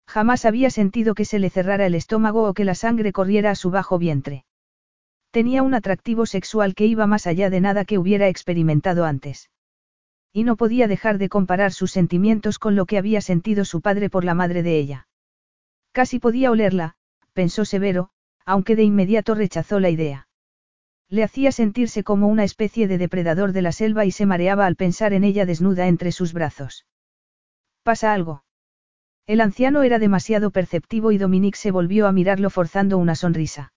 Jamás había sentido que se le cerrara el estómago o que la sangre corriera a su bajo vientre. Tenía un atractivo sexual que iba más allá de nada que hubiera experimentado antes. Y no podía dejar de comparar sus sentimientos con lo que había sentido su padre por la madre de ella. Casi podía olerla, pensó Severo, aunque de inmediato rechazó la idea. Le hacía sentirse como una especie de depredador de la selva y se mareaba al pensar en ella desnuda entre sus brazos. ¿Pasa algo? El anciano era demasiado perceptivo y Dominique se volvió a mirarlo forzando una sonrisa.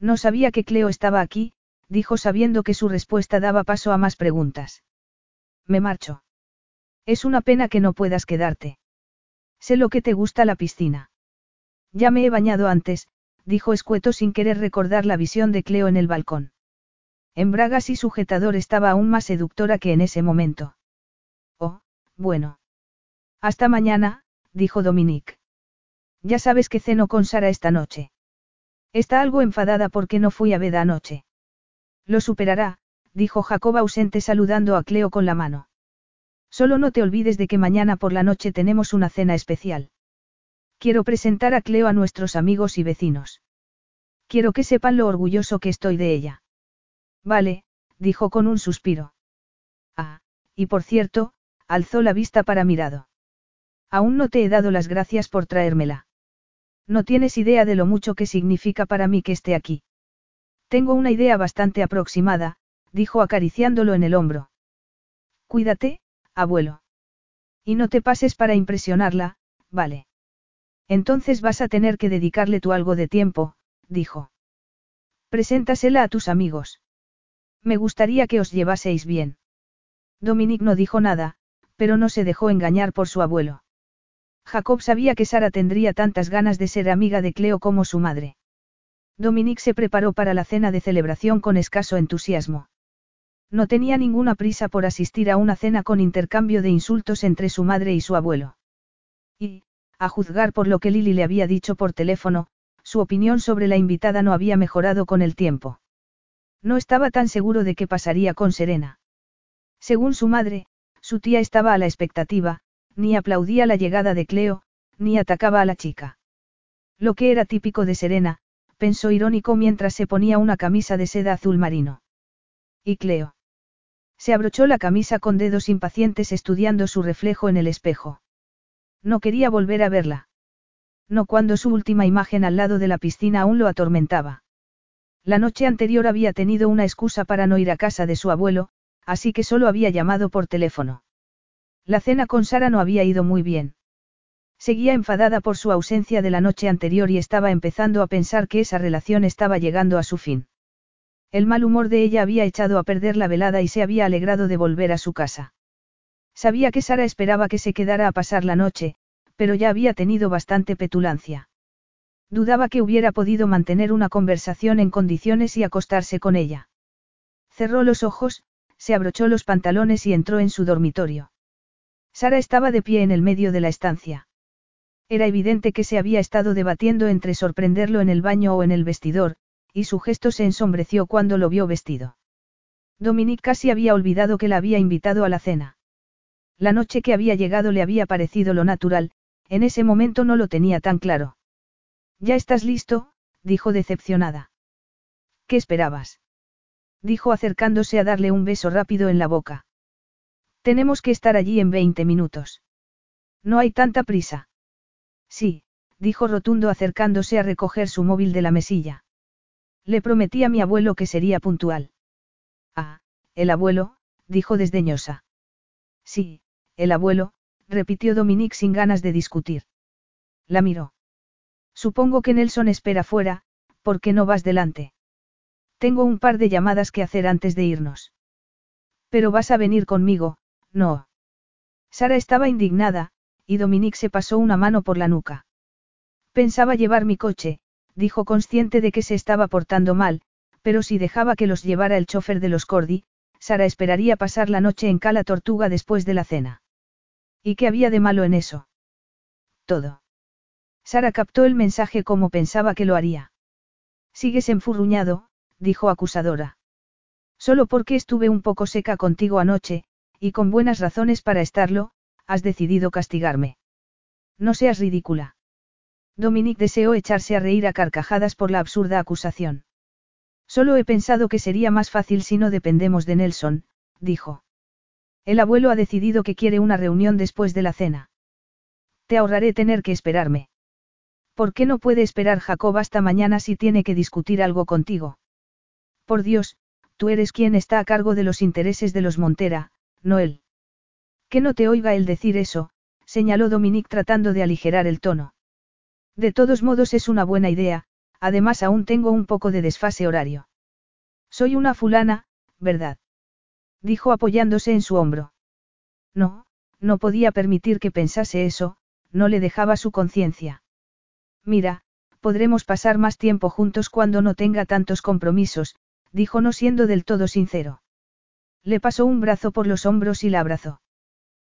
No sabía que Cleo estaba aquí, dijo sabiendo que su respuesta daba paso a más preguntas. Me marcho. Es una pena que no puedas quedarte. Sé lo que te gusta la piscina. Ya me he bañado antes, dijo escueto sin querer recordar la visión de Cleo en el balcón. En bragas y sujetador estaba aún más seductora que en ese momento. Oh, bueno. Hasta mañana, dijo Dominique. Ya sabes que ceno con Sara esta noche. Está algo enfadada porque no fui a Veda anoche. Lo superará, dijo Jacob ausente saludando a Cleo con la mano. Solo no te olvides de que mañana por la noche tenemos una cena especial. Quiero presentar a Cleo a nuestros amigos y vecinos. Quiero que sepan lo orgulloso que estoy de ella. Vale, dijo con un suspiro. Ah, y por cierto, alzó la vista para mirado. Aún no te he dado las gracias por traérmela. No tienes idea de lo mucho que significa para mí que esté aquí. Tengo una idea bastante aproximada, dijo acariciándolo en el hombro. Cuídate, abuelo. Y no te pases para impresionarla, vale. Entonces vas a tener que dedicarle tú algo de tiempo, dijo. Preséntasela a tus amigos. Me gustaría que os llevaseis bien. Dominique no dijo nada, pero no se dejó engañar por su abuelo. Jacob sabía que Sara tendría tantas ganas de ser amiga de Cleo como su madre. Dominique se preparó para la cena de celebración con escaso entusiasmo. No tenía ninguna prisa por asistir a una cena con intercambio de insultos entre su madre y su abuelo. Y, a juzgar por lo que Lily le había dicho por teléfono, su opinión sobre la invitada no había mejorado con el tiempo. No estaba tan seguro de qué pasaría con Serena. Según su madre, su tía estaba a la expectativa, ni aplaudía la llegada de Cleo, ni atacaba a la chica. Lo que era típico de Serena, pensó irónico mientras se ponía una camisa de seda azul marino. ¿Y Cleo? Se abrochó la camisa con dedos impacientes estudiando su reflejo en el espejo. No quería volver a verla. No cuando su última imagen al lado de la piscina aún lo atormentaba. La noche anterior había tenido una excusa para no ir a casa de su abuelo, así que solo había llamado por teléfono. La cena con Sara no había ido muy bien. Seguía enfadada por su ausencia de la noche anterior y estaba empezando a pensar que esa relación estaba llegando a su fin. El mal humor de ella había echado a perder la velada y se había alegrado de volver a su casa. Sabía que Sara esperaba que se quedara a pasar la noche, pero ya había tenido bastante petulancia. Dudaba que hubiera podido mantener una conversación en condiciones y acostarse con ella. Cerró los ojos, se abrochó los pantalones y entró en su dormitorio. Sara estaba de pie en el medio de la estancia. Era evidente que se había estado debatiendo entre sorprenderlo en el baño o en el vestidor, y su gesto se ensombreció cuando lo vio vestido. Dominique casi había olvidado que la había invitado a la cena. La noche que había llegado le había parecido lo natural, en ese momento no lo tenía tan claro. Ya estás listo, dijo decepcionada. ¿Qué esperabas? dijo acercándose a darle un beso rápido en la boca. Tenemos que estar allí en 20 minutos. No hay tanta prisa. Sí, dijo rotundo acercándose a recoger su móvil de la mesilla. Le prometí a mi abuelo que sería puntual. Ah, el abuelo, dijo desdeñosa. Sí, el abuelo, repitió Dominique sin ganas de discutir. La miró. Supongo que Nelson espera fuera, ¿por qué no vas delante? Tengo un par de llamadas que hacer antes de irnos. Pero vas a venir conmigo, no. Sara estaba indignada, y Dominique se pasó una mano por la nuca. Pensaba llevar mi coche, dijo consciente de que se estaba portando mal, pero si dejaba que los llevara el chofer de los Cordi, Sara esperaría pasar la noche en Cala Tortuga después de la cena. ¿Y qué había de malo en eso? Todo. Sara captó el mensaje como pensaba que lo haría. Sigues enfurruñado, dijo acusadora. Solo porque estuve un poco seca contigo anoche, y con buenas razones para estarlo, has decidido castigarme. No seas ridícula. Dominique deseó echarse a reír a carcajadas por la absurda acusación. Solo he pensado que sería más fácil si no dependemos de Nelson, dijo. El abuelo ha decidido que quiere una reunión después de la cena. Te ahorraré tener que esperarme. ¿Por qué no puede esperar Jacob hasta mañana si tiene que discutir algo contigo? Por Dios, tú eres quien está a cargo de los intereses de los Montera, no él. Que no te oiga él decir eso, señaló Dominique tratando de aligerar el tono. De todos modos es una buena idea, además aún tengo un poco de desfase horario. Soy una fulana, ¿verdad? Dijo apoyándose en su hombro. No, no podía permitir que pensase eso, no le dejaba su conciencia. Mira, podremos pasar más tiempo juntos cuando no tenga tantos compromisos, dijo no siendo del todo sincero. Le pasó un brazo por los hombros y la abrazó.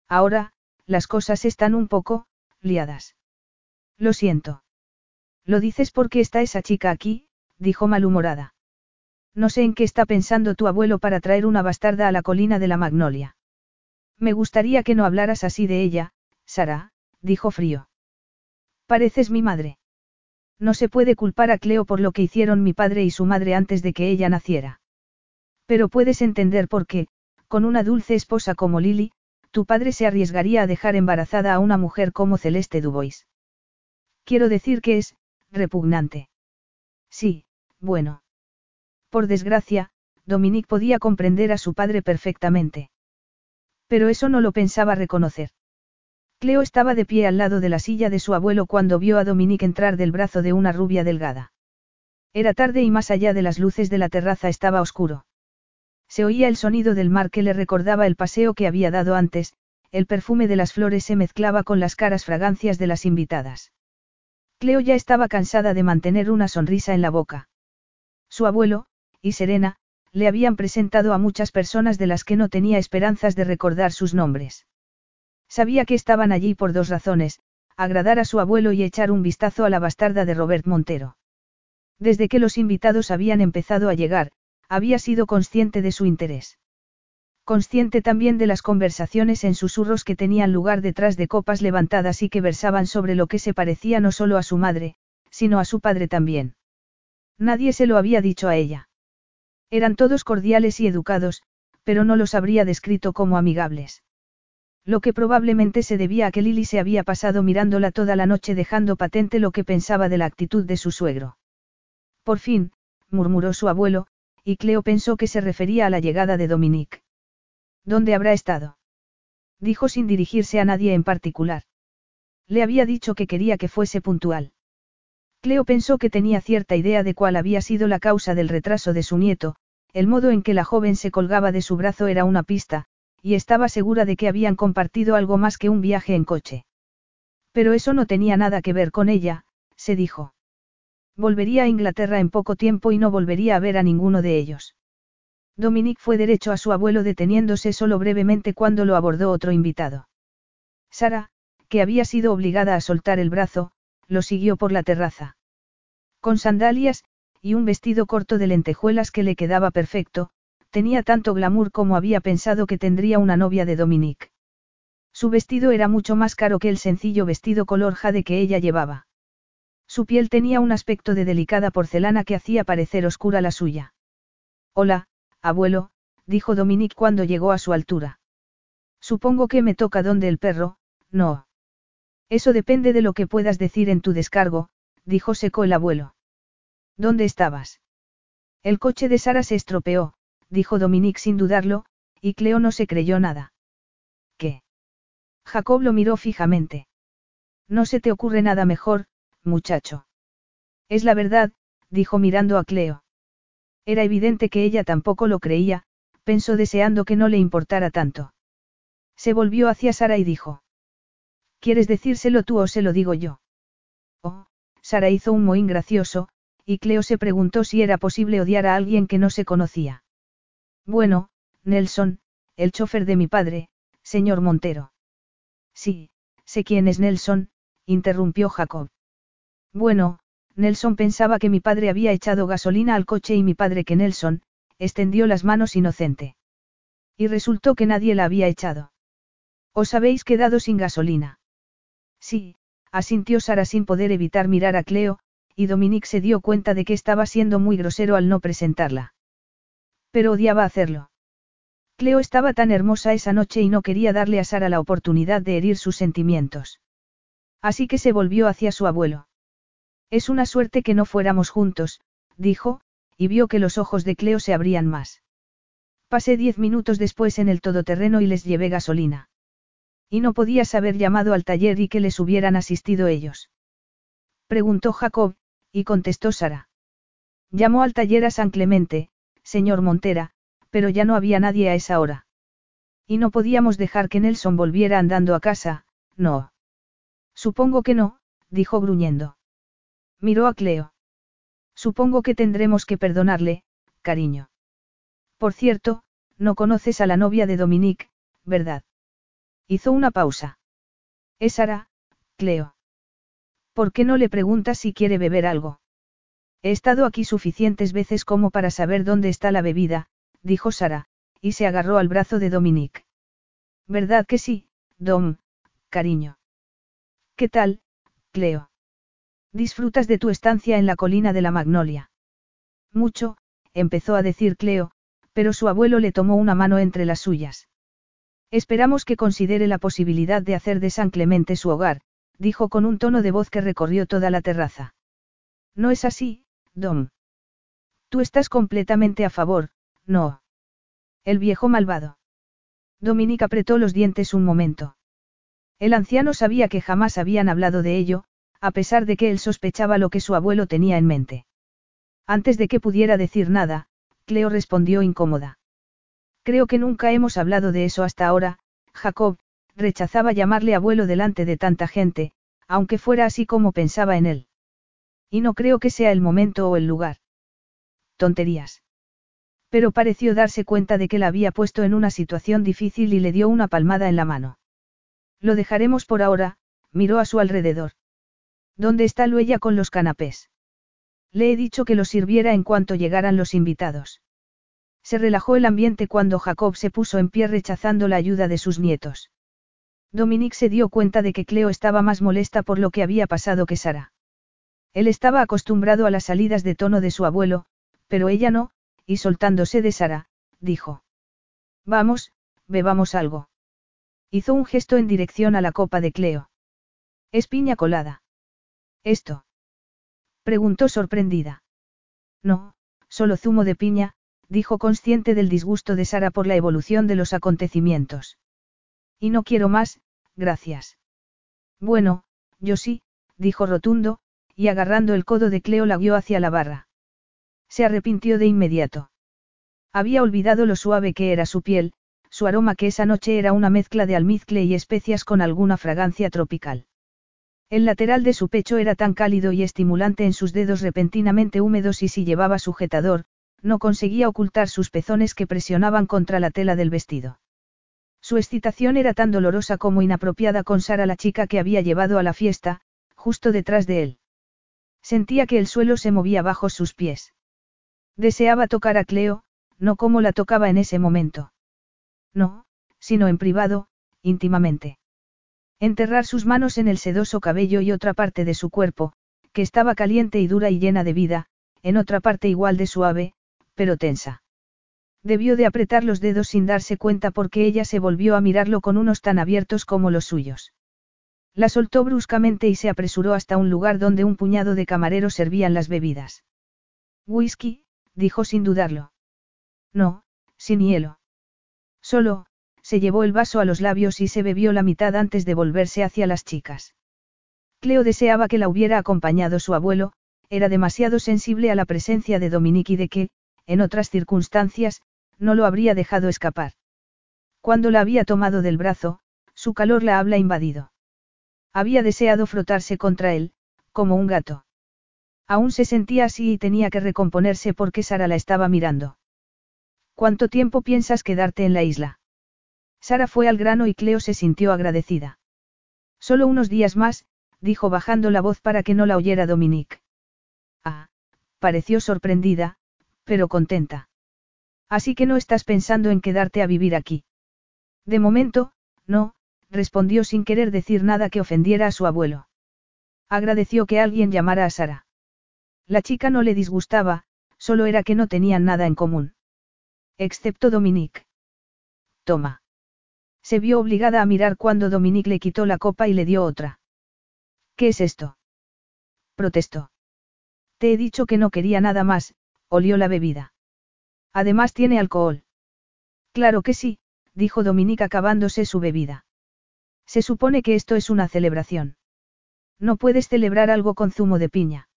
Ahora, las cosas están un poco, liadas. Lo siento. Lo dices porque está esa chica aquí, dijo malhumorada. No sé en qué está pensando tu abuelo para traer una bastarda a la colina de la Magnolia. Me gustaría que no hablaras así de ella, Sara, dijo frío. Pareces mi madre. No se puede culpar a Cleo por lo que hicieron mi padre y su madre antes de que ella naciera. Pero puedes entender por qué, con una dulce esposa como Lily, tu padre se arriesgaría a dejar embarazada a una mujer como Celeste Dubois. Quiero decir que es, repugnante. Sí, bueno. Por desgracia, Dominique podía comprender a su padre perfectamente. Pero eso no lo pensaba reconocer. Cleo estaba de pie al lado de la silla de su abuelo cuando vio a Dominique entrar del brazo de una rubia delgada. Era tarde y más allá de las luces de la terraza estaba oscuro. Se oía el sonido del mar que le recordaba el paseo que había dado antes, el perfume de las flores se mezclaba con las caras fragancias de las invitadas. Cleo ya estaba cansada de mantener una sonrisa en la boca. Su abuelo, y Serena, le habían presentado a muchas personas de las que no tenía esperanzas de recordar sus nombres. Sabía que estaban allí por dos razones, agradar a su abuelo y echar un vistazo a la bastarda de Robert Montero. Desde que los invitados habían empezado a llegar, había sido consciente de su interés. Consciente también de las conversaciones en susurros que tenían lugar detrás de copas levantadas y que versaban sobre lo que se parecía no solo a su madre, sino a su padre también. Nadie se lo había dicho a ella. Eran todos cordiales y educados, pero no los habría descrito como amigables. Lo que probablemente se debía a que Lily se había pasado mirándola toda la noche dejando patente lo que pensaba de la actitud de su suegro. Por fin, murmuró su abuelo, y Cleo pensó que se refería a la llegada de Dominique. ¿Dónde habrá estado? Dijo sin dirigirse a nadie en particular. Le había dicho que quería que fuese puntual. Cleo pensó que tenía cierta idea de cuál había sido la causa del retraso de su nieto, el modo en que la joven se colgaba de su brazo era una pista, y estaba segura de que habían compartido algo más que un viaje en coche. Pero eso no tenía nada que ver con ella, se dijo. Volvería a Inglaterra en poco tiempo y no volvería a ver a ninguno de ellos. Dominique fue derecho a su abuelo deteniéndose solo brevemente cuando lo abordó otro invitado. Sara, que había sido obligada a soltar el brazo, lo siguió por la terraza. Con sandalias, y un vestido corto de lentejuelas que le quedaba perfecto, tenía tanto glamour como había pensado que tendría una novia de Dominique. Su vestido era mucho más caro que el sencillo vestido color jade que ella llevaba. Su piel tenía un aspecto de delicada porcelana que hacía parecer oscura la suya. Hola, Abuelo, dijo Dominique cuando llegó a su altura. Supongo que me toca donde el perro, no. Eso depende de lo que puedas decir en tu descargo, dijo seco el abuelo. ¿Dónde estabas? El coche de Sara se estropeó, dijo Dominique sin dudarlo, y Cleo no se creyó nada. ¿Qué? Jacob lo miró fijamente. No se te ocurre nada mejor, muchacho. Es la verdad, dijo mirando a Cleo. Era evidente que ella tampoco lo creía, pensó deseando que no le importara tanto. Se volvió hacia Sara y dijo. ¿Quieres decírselo tú o se lo digo yo? Oh, Sara hizo un mohín gracioso, y Cleo se preguntó si era posible odiar a alguien que no se conocía. Bueno, Nelson, el chofer de mi padre, señor Montero. Sí, sé quién es Nelson, interrumpió Jacob. Bueno, Nelson pensaba que mi padre había echado gasolina al coche y mi padre que Nelson, extendió las manos inocente. Y resultó que nadie la había echado. ¿Os habéis quedado sin gasolina? Sí, asintió Sara sin poder evitar mirar a Cleo, y Dominique se dio cuenta de que estaba siendo muy grosero al no presentarla. Pero odiaba hacerlo. Cleo estaba tan hermosa esa noche y no quería darle a Sara la oportunidad de herir sus sentimientos. Así que se volvió hacia su abuelo. Es una suerte que no fuéramos juntos, dijo, y vio que los ojos de Cleo se abrían más. Pasé diez minutos después en el todoterreno y les llevé gasolina. Y no podías haber llamado al taller y que les hubieran asistido ellos. Preguntó Jacob, y contestó Sara. Llamó al taller a San Clemente, señor Montera, pero ya no había nadie a esa hora. Y no podíamos dejar que Nelson volviera andando a casa, no. Supongo que no, dijo gruñendo. Miró a Cleo. Supongo que tendremos que perdonarle, cariño. Por cierto, no conoces a la novia de Dominique, ¿verdad? Hizo una pausa. Es Sara, Cleo. ¿Por qué no le preguntas si quiere beber algo? He estado aquí suficientes veces como para saber dónde está la bebida, dijo Sara, y se agarró al brazo de Dominique. ¿Verdad que sí, Dom, cariño? ¿Qué tal, Cleo? ¿Disfrutas de tu estancia en la colina de la Magnolia? Mucho, empezó a decir Cleo, pero su abuelo le tomó una mano entre las suyas. Esperamos que considere la posibilidad de hacer de San Clemente su hogar, dijo con un tono de voz que recorrió toda la terraza. No es así, Dom. Tú estás completamente a favor, no. El viejo malvado. Dominique apretó los dientes un momento. El anciano sabía que jamás habían hablado de ello, a pesar de que él sospechaba lo que su abuelo tenía en mente. Antes de que pudiera decir nada, Cleo respondió incómoda. Creo que nunca hemos hablado de eso hasta ahora, Jacob, rechazaba llamarle abuelo delante de tanta gente, aunque fuera así como pensaba en él. Y no creo que sea el momento o el lugar. Tonterías. Pero pareció darse cuenta de que la había puesto en una situación difícil y le dio una palmada en la mano. Lo dejaremos por ahora, miró a su alrededor. ¿Dónde está Luella con los canapés? Le he dicho que los sirviera en cuanto llegaran los invitados. Se relajó el ambiente cuando Jacob se puso en pie rechazando la ayuda de sus nietos. Dominique se dio cuenta de que Cleo estaba más molesta por lo que había pasado que Sara. Él estaba acostumbrado a las salidas de tono de su abuelo, pero ella no, y soltándose de Sara, dijo. Vamos, bebamos algo. Hizo un gesto en dirección a la copa de Cleo. Es piña colada. ¿Esto? Preguntó sorprendida. No, solo zumo de piña, dijo consciente del disgusto de Sara por la evolución de los acontecimientos. Y no quiero más, gracias. Bueno, yo sí, dijo rotundo, y agarrando el codo de Cleo la guió hacia la barra. Se arrepintió de inmediato. Había olvidado lo suave que era su piel, su aroma que esa noche era una mezcla de almizcle y especias con alguna fragancia tropical. El lateral de su pecho era tan cálido y estimulante en sus dedos repentinamente húmedos y si llevaba sujetador, no conseguía ocultar sus pezones que presionaban contra la tela del vestido. Su excitación era tan dolorosa como inapropiada con Sara la chica que había llevado a la fiesta, justo detrás de él. Sentía que el suelo se movía bajo sus pies. Deseaba tocar a Cleo, no como la tocaba en ese momento. No, sino en privado, íntimamente. Enterrar sus manos en el sedoso cabello y otra parte de su cuerpo, que estaba caliente y dura y llena de vida, en otra parte igual de suave, pero tensa. Debió de apretar los dedos sin darse cuenta porque ella se volvió a mirarlo con unos tan abiertos como los suyos. La soltó bruscamente y se apresuró hasta un lugar donde un puñado de camareros servían las bebidas. Whisky, dijo sin dudarlo. No, sin hielo. Solo, se llevó el vaso a los labios y se bebió la mitad antes de volverse hacia las chicas. Cleo deseaba que la hubiera acompañado su abuelo, era demasiado sensible a la presencia de Dominique y de que, en otras circunstancias, no lo habría dejado escapar. Cuando la había tomado del brazo, su calor la habla invadido. Había deseado frotarse contra él, como un gato. Aún se sentía así y tenía que recomponerse porque Sara la estaba mirando. ¿Cuánto tiempo piensas quedarte en la isla? Sara fue al grano y Cleo se sintió agradecida. Solo unos días más, dijo bajando la voz para que no la oyera Dominique. Ah, pareció sorprendida, pero contenta. Así que no estás pensando en quedarte a vivir aquí. De momento, no, respondió sin querer decir nada que ofendiera a su abuelo. Agradeció que alguien llamara a Sara. La chica no le disgustaba, solo era que no tenían nada en común. Excepto Dominique. Toma. Se vio obligada a mirar cuando Dominique le quitó la copa y le dio otra. ¿Qué es esto? Protestó. Te he dicho que no quería nada más, olió la bebida. Además tiene alcohol. Claro que sí, dijo Dominique acabándose su bebida. Se supone que esto es una celebración. No puedes celebrar algo con zumo de piña.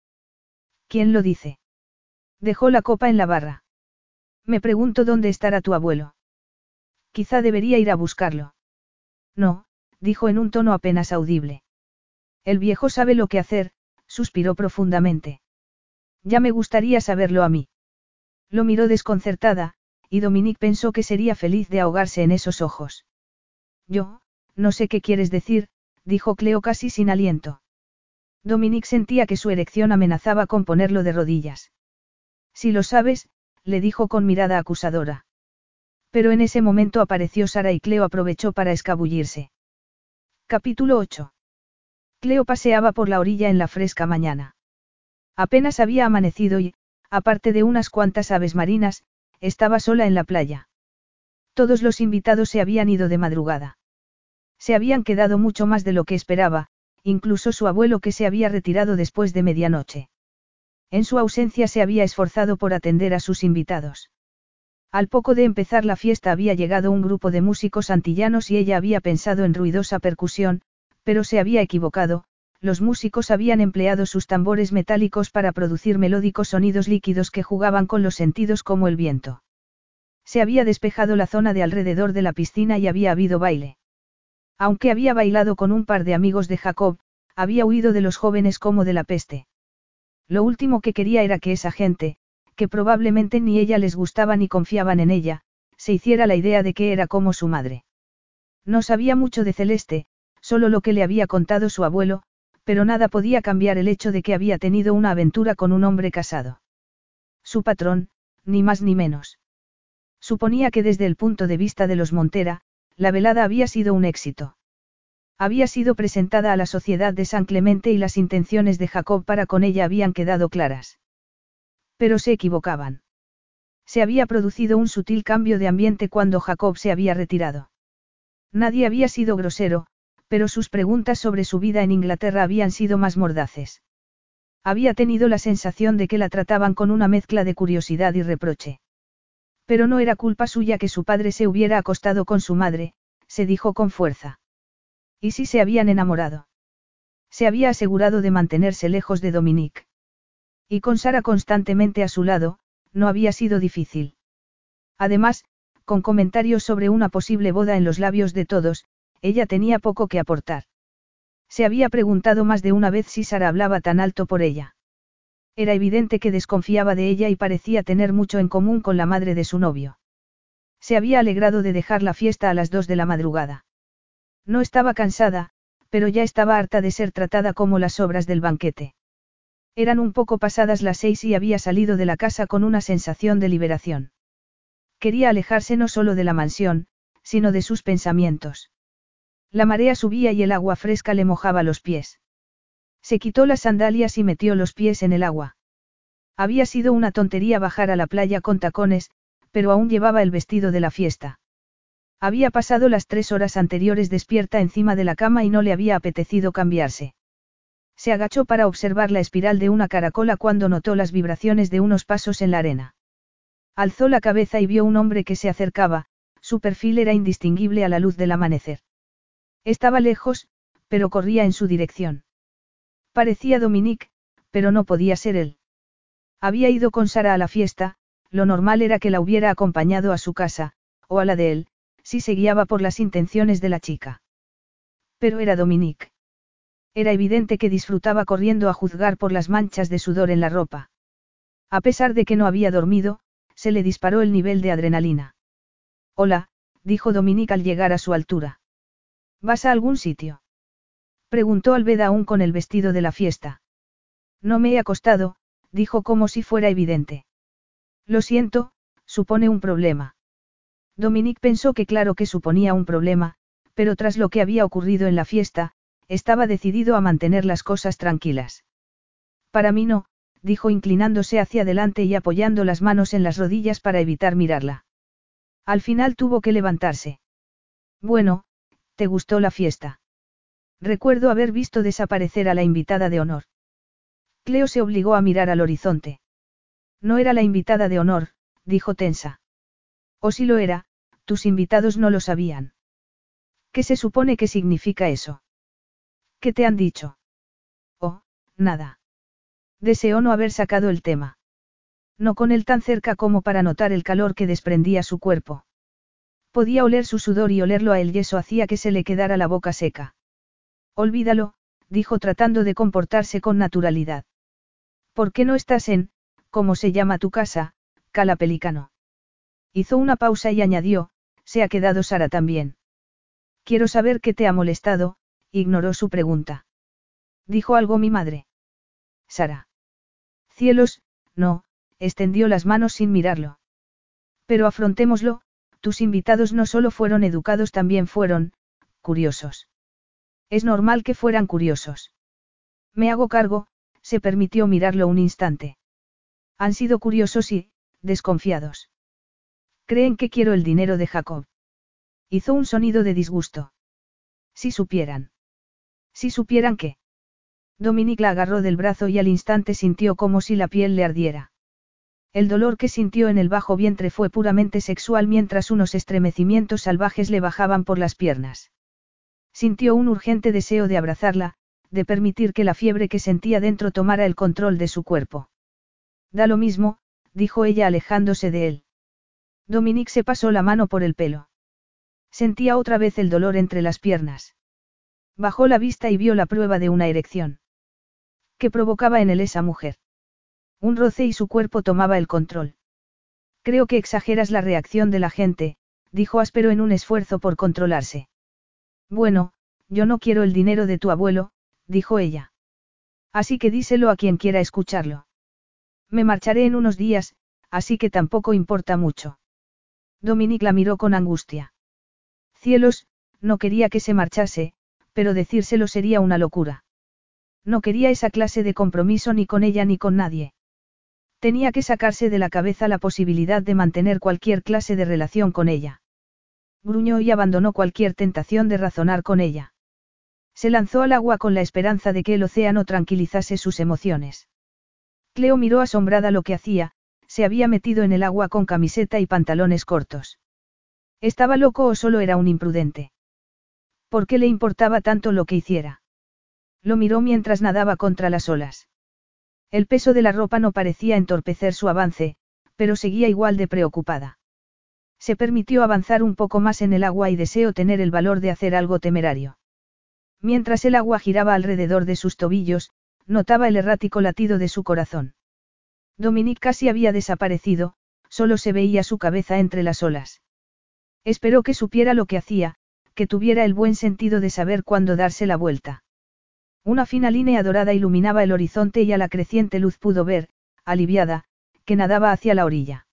¿Quién lo dice? Dejó la copa en la barra. Me pregunto dónde estará tu abuelo. Quizá debería ir a buscarlo. No, dijo en un tono apenas audible. El viejo sabe lo que hacer, suspiró profundamente. Ya me gustaría saberlo a mí. Lo miró desconcertada, y Dominique pensó que sería feliz de ahogarse en esos ojos. Yo, no sé qué quieres decir, dijo Cleo casi sin aliento. Dominique sentía que su erección amenazaba con ponerlo de rodillas. Si lo sabes, le dijo con mirada acusadora. Pero en ese momento apareció Sara y Cleo aprovechó para escabullirse. Capítulo 8. Cleo paseaba por la orilla en la fresca mañana. Apenas había amanecido y, aparte de unas cuantas aves marinas, estaba sola en la playa. Todos los invitados se habían ido de madrugada. Se habían quedado mucho más de lo que esperaba, incluso su abuelo que se había retirado después de medianoche. En su ausencia se había esforzado por atender a sus invitados. Al poco de empezar la fiesta había llegado un grupo de músicos antillanos y ella había pensado en ruidosa percusión, pero se había equivocado, los músicos habían empleado sus tambores metálicos para producir melódicos sonidos líquidos que jugaban con los sentidos como el viento. Se había despejado la zona de alrededor de la piscina y había habido baile. Aunque había bailado con un par de amigos de Jacob, había huido de los jóvenes como de la peste. Lo último que quería era que esa gente, que probablemente ni ella les gustaba ni confiaban en ella, se hiciera la idea de que era como su madre. No sabía mucho de Celeste, solo lo que le había contado su abuelo, pero nada podía cambiar el hecho de que había tenido una aventura con un hombre casado. Su patrón, ni más ni menos. Suponía que desde el punto de vista de los Montera, la velada había sido un éxito. Había sido presentada a la sociedad de San Clemente y las intenciones de Jacob para con ella habían quedado claras. Pero se equivocaban. Se había producido un sutil cambio de ambiente cuando Jacob se había retirado. Nadie había sido grosero, pero sus preguntas sobre su vida en Inglaterra habían sido más mordaces. Había tenido la sensación de que la trataban con una mezcla de curiosidad y reproche. Pero no era culpa suya que su padre se hubiera acostado con su madre, se dijo con fuerza. ¿Y si se habían enamorado? Se había asegurado de mantenerse lejos de Dominique. Y con Sara constantemente a su lado, no había sido difícil. Además, con comentarios sobre una posible boda en los labios de todos, ella tenía poco que aportar. Se había preguntado más de una vez si Sara hablaba tan alto por ella. Era evidente que desconfiaba de ella y parecía tener mucho en común con la madre de su novio. Se había alegrado de dejar la fiesta a las dos de la madrugada. No estaba cansada, pero ya estaba harta de ser tratada como las obras del banquete. Eran un poco pasadas las seis y había salido de la casa con una sensación de liberación. Quería alejarse no solo de la mansión, sino de sus pensamientos. La marea subía y el agua fresca le mojaba los pies. Se quitó las sandalias y metió los pies en el agua. Había sido una tontería bajar a la playa con tacones, pero aún llevaba el vestido de la fiesta. Había pasado las tres horas anteriores despierta encima de la cama y no le había apetecido cambiarse. Se agachó para observar la espiral de una caracola cuando notó las vibraciones de unos pasos en la arena. Alzó la cabeza y vio un hombre que se acercaba, su perfil era indistinguible a la luz del amanecer. Estaba lejos, pero corría en su dirección. Parecía Dominique, pero no podía ser él. Había ido con Sara a la fiesta, lo normal era que la hubiera acompañado a su casa, o a la de él, si se guiaba por las intenciones de la chica. Pero era Dominique. Era evidente que disfrutaba corriendo a juzgar por las manchas de sudor en la ropa. A pesar de que no había dormido, se le disparó el nivel de adrenalina. Hola, dijo Dominique al llegar a su altura. ¿Vas a algún sitio? Preguntó Alveda aún con el vestido de la fiesta. No me he acostado, dijo como si fuera evidente. Lo siento, supone un problema. Dominique pensó que claro que suponía un problema, pero tras lo que había ocurrido en la fiesta, estaba decidido a mantener las cosas tranquilas. Para mí no, dijo inclinándose hacia adelante y apoyando las manos en las rodillas para evitar mirarla. Al final tuvo que levantarse. Bueno, ¿te gustó la fiesta? Recuerdo haber visto desaparecer a la invitada de honor. Cleo se obligó a mirar al horizonte. No era la invitada de honor, dijo tensa. O si lo era, tus invitados no lo sabían. ¿Qué se supone que significa eso? ¿Qué te han dicho? Oh, nada. Deseó no haber sacado el tema. No con él tan cerca como para notar el calor que desprendía su cuerpo. Podía oler su sudor y olerlo a él y eso hacía que se le quedara la boca seca. Olvídalo, dijo tratando de comportarse con naturalidad. ¿Por qué no estás en, cómo se llama tu casa, Cala Pelicano? Hizo una pausa y añadió, se ha quedado Sara también. Quiero saber qué te ha molestado, ignoró su pregunta. Dijo algo mi madre. Sara. Cielos, no, extendió las manos sin mirarlo. Pero afrontémoslo, tus invitados no solo fueron educados, también fueron, curiosos. Es normal que fueran curiosos. Me hago cargo, se permitió mirarlo un instante. Han sido curiosos y, desconfiados. Creen que quiero el dinero de Jacob. Hizo un sonido de disgusto. Si supieran. Si supieran que. Dominique la agarró del brazo y al instante sintió como si la piel le ardiera. El dolor que sintió en el bajo vientre fue puramente sexual mientras unos estremecimientos salvajes le bajaban por las piernas. Sintió un urgente deseo de abrazarla, de permitir que la fiebre que sentía dentro tomara el control de su cuerpo. Da lo mismo, dijo ella alejándose de él. Dominique se pasó la mano por el pelo. Sentía otra vez el dolor entre las piernas. Bajó la vista y vio la prueba de una erección. ¿Qué provocaba en él esa mujer? Un roce y su cuerpo tomaba el control. Creo que exageras la reacción de la gente, dijo áspero en un esfuerzo por controlarse. Bueno, yo no quiero el dinero de tu abuelo, dijo ella. Así que díselo a quien quiera escucharlo. Me marcharé en unos días, así que tampoco importa mucho. Dominique la miró con angustia. Cielos, no quería que se marchase, pero decírselo sería una locura. No quería esa clase de compromiso ni con ella ni con nadie. Tenía que sacarse de la cabeza la posibilidad de mantener cualquier clase de relación con ella. Gruñó y abandonó cualquier tentación de razonar con ella. Se lanzó al agua con la esperanza de que el océano tranquilizase sus emociones. Cleo miró asombrada lo que hacía, se había metido en el agua con camiseta y pantalones cortos. ¿Estaba loco o solo era un imprudente? ¿Por qué le importaba tanto lo que hiciera? Lo miró mientras nadaba contra las olas. El peso de la ropa no parecía entorpecer su avance, pero seguía igual de preocupada. Se permitió avanzar un poco más en el agua y deseó tener el valor de hacer algo temerario. Mientras el agua giraba alrededor de sus tobillos, notaba el errático latido de su corazón. Dominique casi había desaparecido, solo se veía su cabeza entre las olas. Esperó que supiera lo que hacía, que tuviera el buen sentido de saber cuándo darse la vuelta. Una fina línea dorada iluminaba el horizonte y a la creciente luz pudo ver, aliviada, que nadaba hacia la orilla.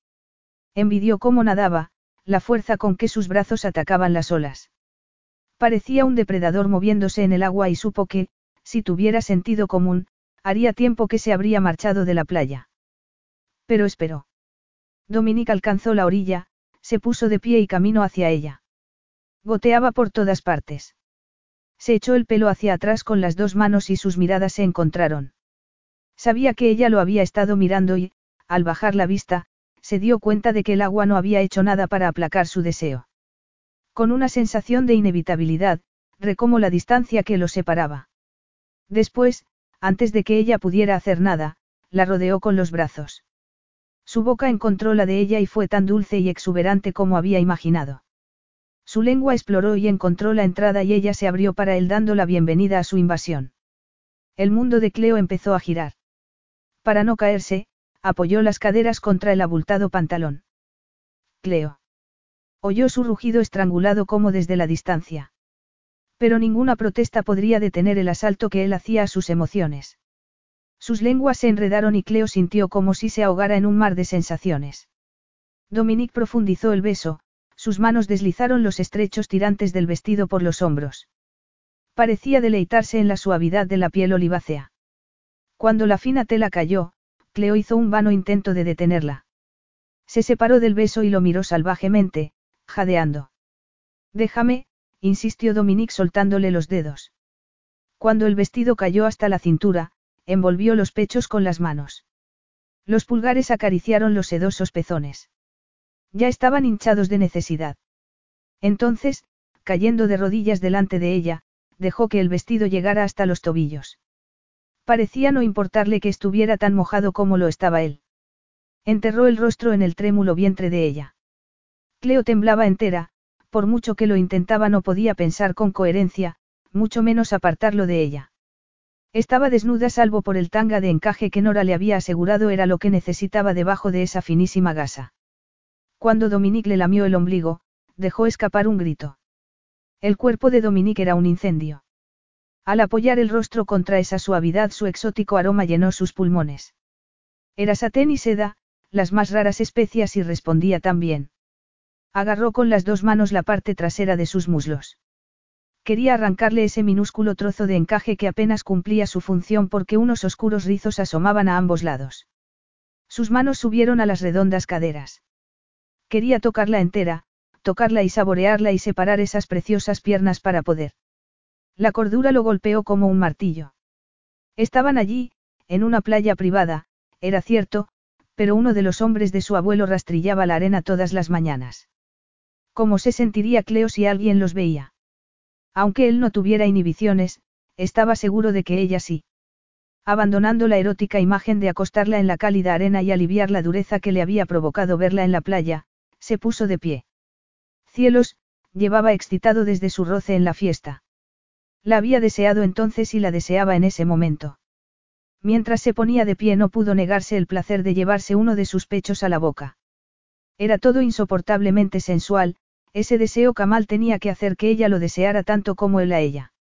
Envidió cómo nadaba, la fuerza con que sus brazos atacaban las olas. Parecía un depredador moviéndose en el agua y supo que, si tuviera sentido común, haría tiempo que se habría marchado de la playa. Pero esperó. Dominique alcanzó la orilla, se puso de pie y caminó hacia ella. Goteaba por todas partes. Se echó el pelo hacia atrás con las dos manos y sus miradas se encontraron. Sabía que ella lo había estado mirando y, al bajar la vista, se dio cuenta de que el agua no había hecho nada para aplacar su deseo. Con una sensación de inevitabilidad, recomó la distancia que lo separaba. Después, antes de que ella pudiera hacer nada, la rodeó con los brazos. Su boca encontró la de ella y fue tan dulce y exuberante como había imaginado. Su lengua exploró y encontró la entrada y ella se abrió para él dando la bienvenida a su invasión. El mundo de Cleo empezó a girar. Para no caerse, apoyó las caderas contra el abultado pantalón. Cleo. Oyó su rugido estrangulado como desde la distancia. Pero ninguna protesta podría detener el asalto que él hacía a sus emociones. Sus lenguas se enredaron y Cleo sintió como si se ahogara en un mar de sensaciones. Dominique profundizó el beso, sus manos deslizaron los estrechos tirantes del vestido por los hombros. Parecía deleitarse en la suavidad de la piel olivácea. Cuando la fina tela cayó, Cleo hizo un vano intento de detenerla. Se separó del beso y lo miró salvajemente, jadeando. Déjame, insistió Dominique soltándole los dedos. Cuando el vestido cayó hasta la cintura, envolvió los pechos con las manos. Los pulgares acariciaron los sedosos pezones. Ya estaban hinchados de necesidad. Entonces, cayendo de rodillas delante de ella, dejó que el vestido llegara hasta los tobillos. Parecía no importarle que estuviera tan mojado como lo estaba él. Enterró el rostro en el trémulo vientre de ella. Cleo temblaba entera, por mucho que lo intentaba no podía pensar con coherencia, mucho menos apartarlo de ella. Estaba desnuda salvo por el tanga de encaje que Nora le había asegurado era lo que necesitaba debajo de esa finísima gasa. Cuando Dominique le lamió el ombligo, dejó escapar un grito. El cuerpo de Dominique era un incendio. Al apoyar el rostro contra esa suavidad su exótico aroma llenó sus pulmones. Era satén y seda, las más raras especias y respondía tan bien. Agarró con las dos manos la parte trasera de sus muslos. Quería arrancarle ese minúsculo trozo de encaje que apenas cumplía su función porque unos oscuros rizos asomaban a ambos lados. Sus manos subieron a las redondas caderas. Quería tocarla entera, tocarla y saborearla y separar esas preciosas piernas para poder. La cordura lo golpeó como un martillo. Estaban allí, en una playa privada, era cierto, pero uno de los hombres de su abuelo rastrillaba la arena todas las mañanas. ¿Cómo se sentiría Cleo si alguien los veía? Aunque él no tuviera inhibiciones, estaba seguro de que ella sí. Abandonando la erótica imagen de acostarla en la cálida arena y aliviar la dureza que le había provocado verla en la playa, se puso de pie. Cielos, llevaba excitado desde su roce en la fiesta. La había deseado entonces y la deseaba en ese momento. Mientras se ponía de pie no pudo negarse el placer de llevarse uno de sus pechos a la boca. Era todo insoportablemente sensual, ese deseo camal tenía que hacer que ella lo deseara tanto como él a ella.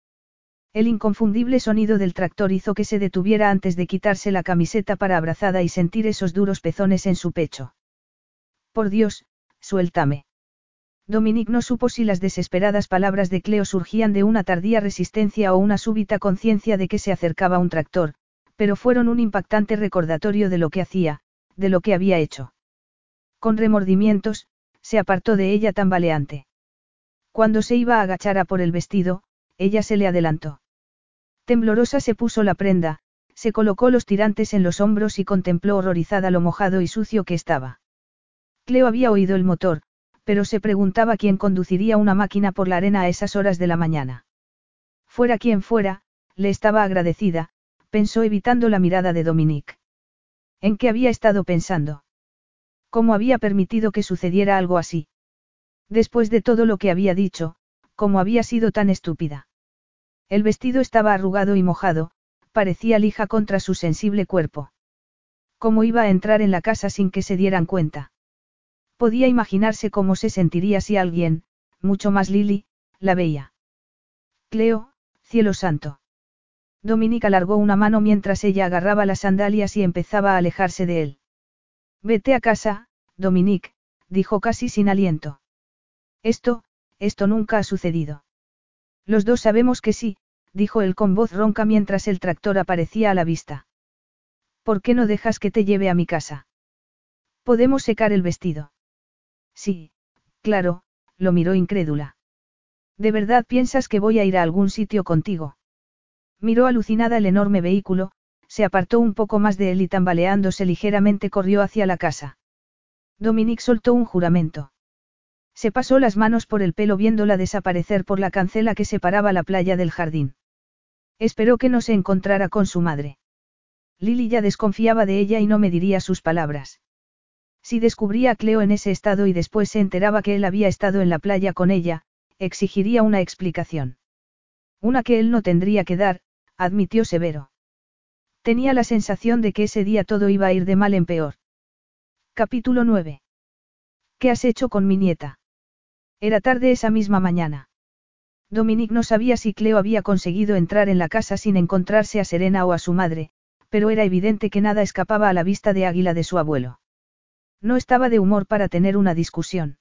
El inconfundible sonido del tractor hizo que se detuviera antes de quitarse la camiseta para abrazada y sentir esos duros pezones en su pecho. Por Dios, suéltame. Dominique no supo si las desesperadas palabras de Cleo surgían de una tardía resistencia o una súbita conciencia de que se acercaba un tractor, pero fueron un impactante recordatorio de lo que hacía, de lo que había hecho. Con remordimientos, se apartó de ella tambaleante. Cuando se iba a agachar a por el vestido, ella se le adelantó. Temblorosa se puso la prenda, se colocó los tirantes en los hombros y contempló horrorizada lo mojado y sucio que estaba. Cleo había oído el motor, pero se preguntaba quién conduciría una máquina por la arena a esas horas de la mañana. Fuera quien fuera, le estaba agradecida, pensó evitando la mirada de Dominique. ¿En qué había estado pensando? ¿Cómo había permitido que sucediera algo así? Después de todo lo que había dicho, ¿cómo había sido tan estúpida? El vestido estaba arrugado y mojado, parecía lija contra su sensible cuerpo. ¿Cómo iba a entrar en la casa sin que se dieran cuenta? Podía imaginarse cómo se sentiría si alguien, mucho más Lily, la veía. Cleo, cielo santo. Dominica alargó una mano mientras ella agarraba las sandalias y empezaba a alejarse de él. Vete a casa, Dominique, dijo casi sin aliento. Esto, esto nunca ha sucedido. Los dos sabemos que sí, dijo él con voz ronca mientras el tractor aparecía a la vista. ¿Por qué no dejas que te lleve a mi casa? Podemos secar el vestido. Sí, claro, lo miró incrédula. ¿De verdad piensas que voy a ir a algún sitio contigo? Miró alucinada el enorme vehículo, se apartó un poco más de él y tambaleándose ligeramente corrió hacia la casa. Dominique soltó un juramento. Se pasó las manos por el pelo viéndola desaparecer por la cancela que separaba la playa del jardín. Esperó que no se encontrara con su madre. Lily ya desconfiaba de ella y no me diría sus palabras. Si descubría a Cleo en ese estado y después se enteraba que él había estado en la playa con ella, exigiría una explicación. Una que él no tendría que dar, admitió severo. Tenía la sensación de que ese día todo iba a ir de mal en peor. Capítulo 9. ¿Qué has hecho con mi nieta? Era tarde esa misma mañana. Dominique no sabía si Cleo había conseguido entrar en la casa sin encontrarse a Serena o a su madre, pero era evidente que nada escapaba a la vista de águila de su abuelo. No estaba de humor para tener una discusión.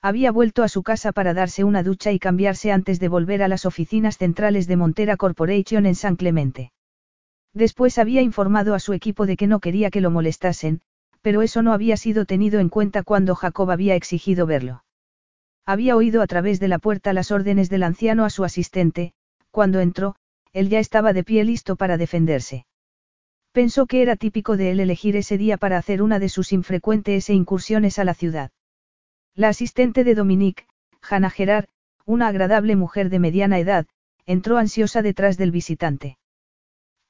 Había vuelto a su casa para darse una ducha y cambiarse antes de volver a las oficinas centrales de Montera Corporation en San Clemente. Después había informado a su equipo de que no quería que lo molestasen, pero eso no había sido tenido en cuenta cuando Jacob había exigido verlo. Había oído a través de la puerta las órdenes del anciano a su asistente, cuando entró, él ya estaba de pie listo para defenderse. Pensó que era típico de él elegir ese día para hacer una de sus infrecuentes incursiones a la ciudad. La asistente de Dominique, Hannah Gerard, una agradable mujer de mediana edad, entró ansiosa detrás del visitante.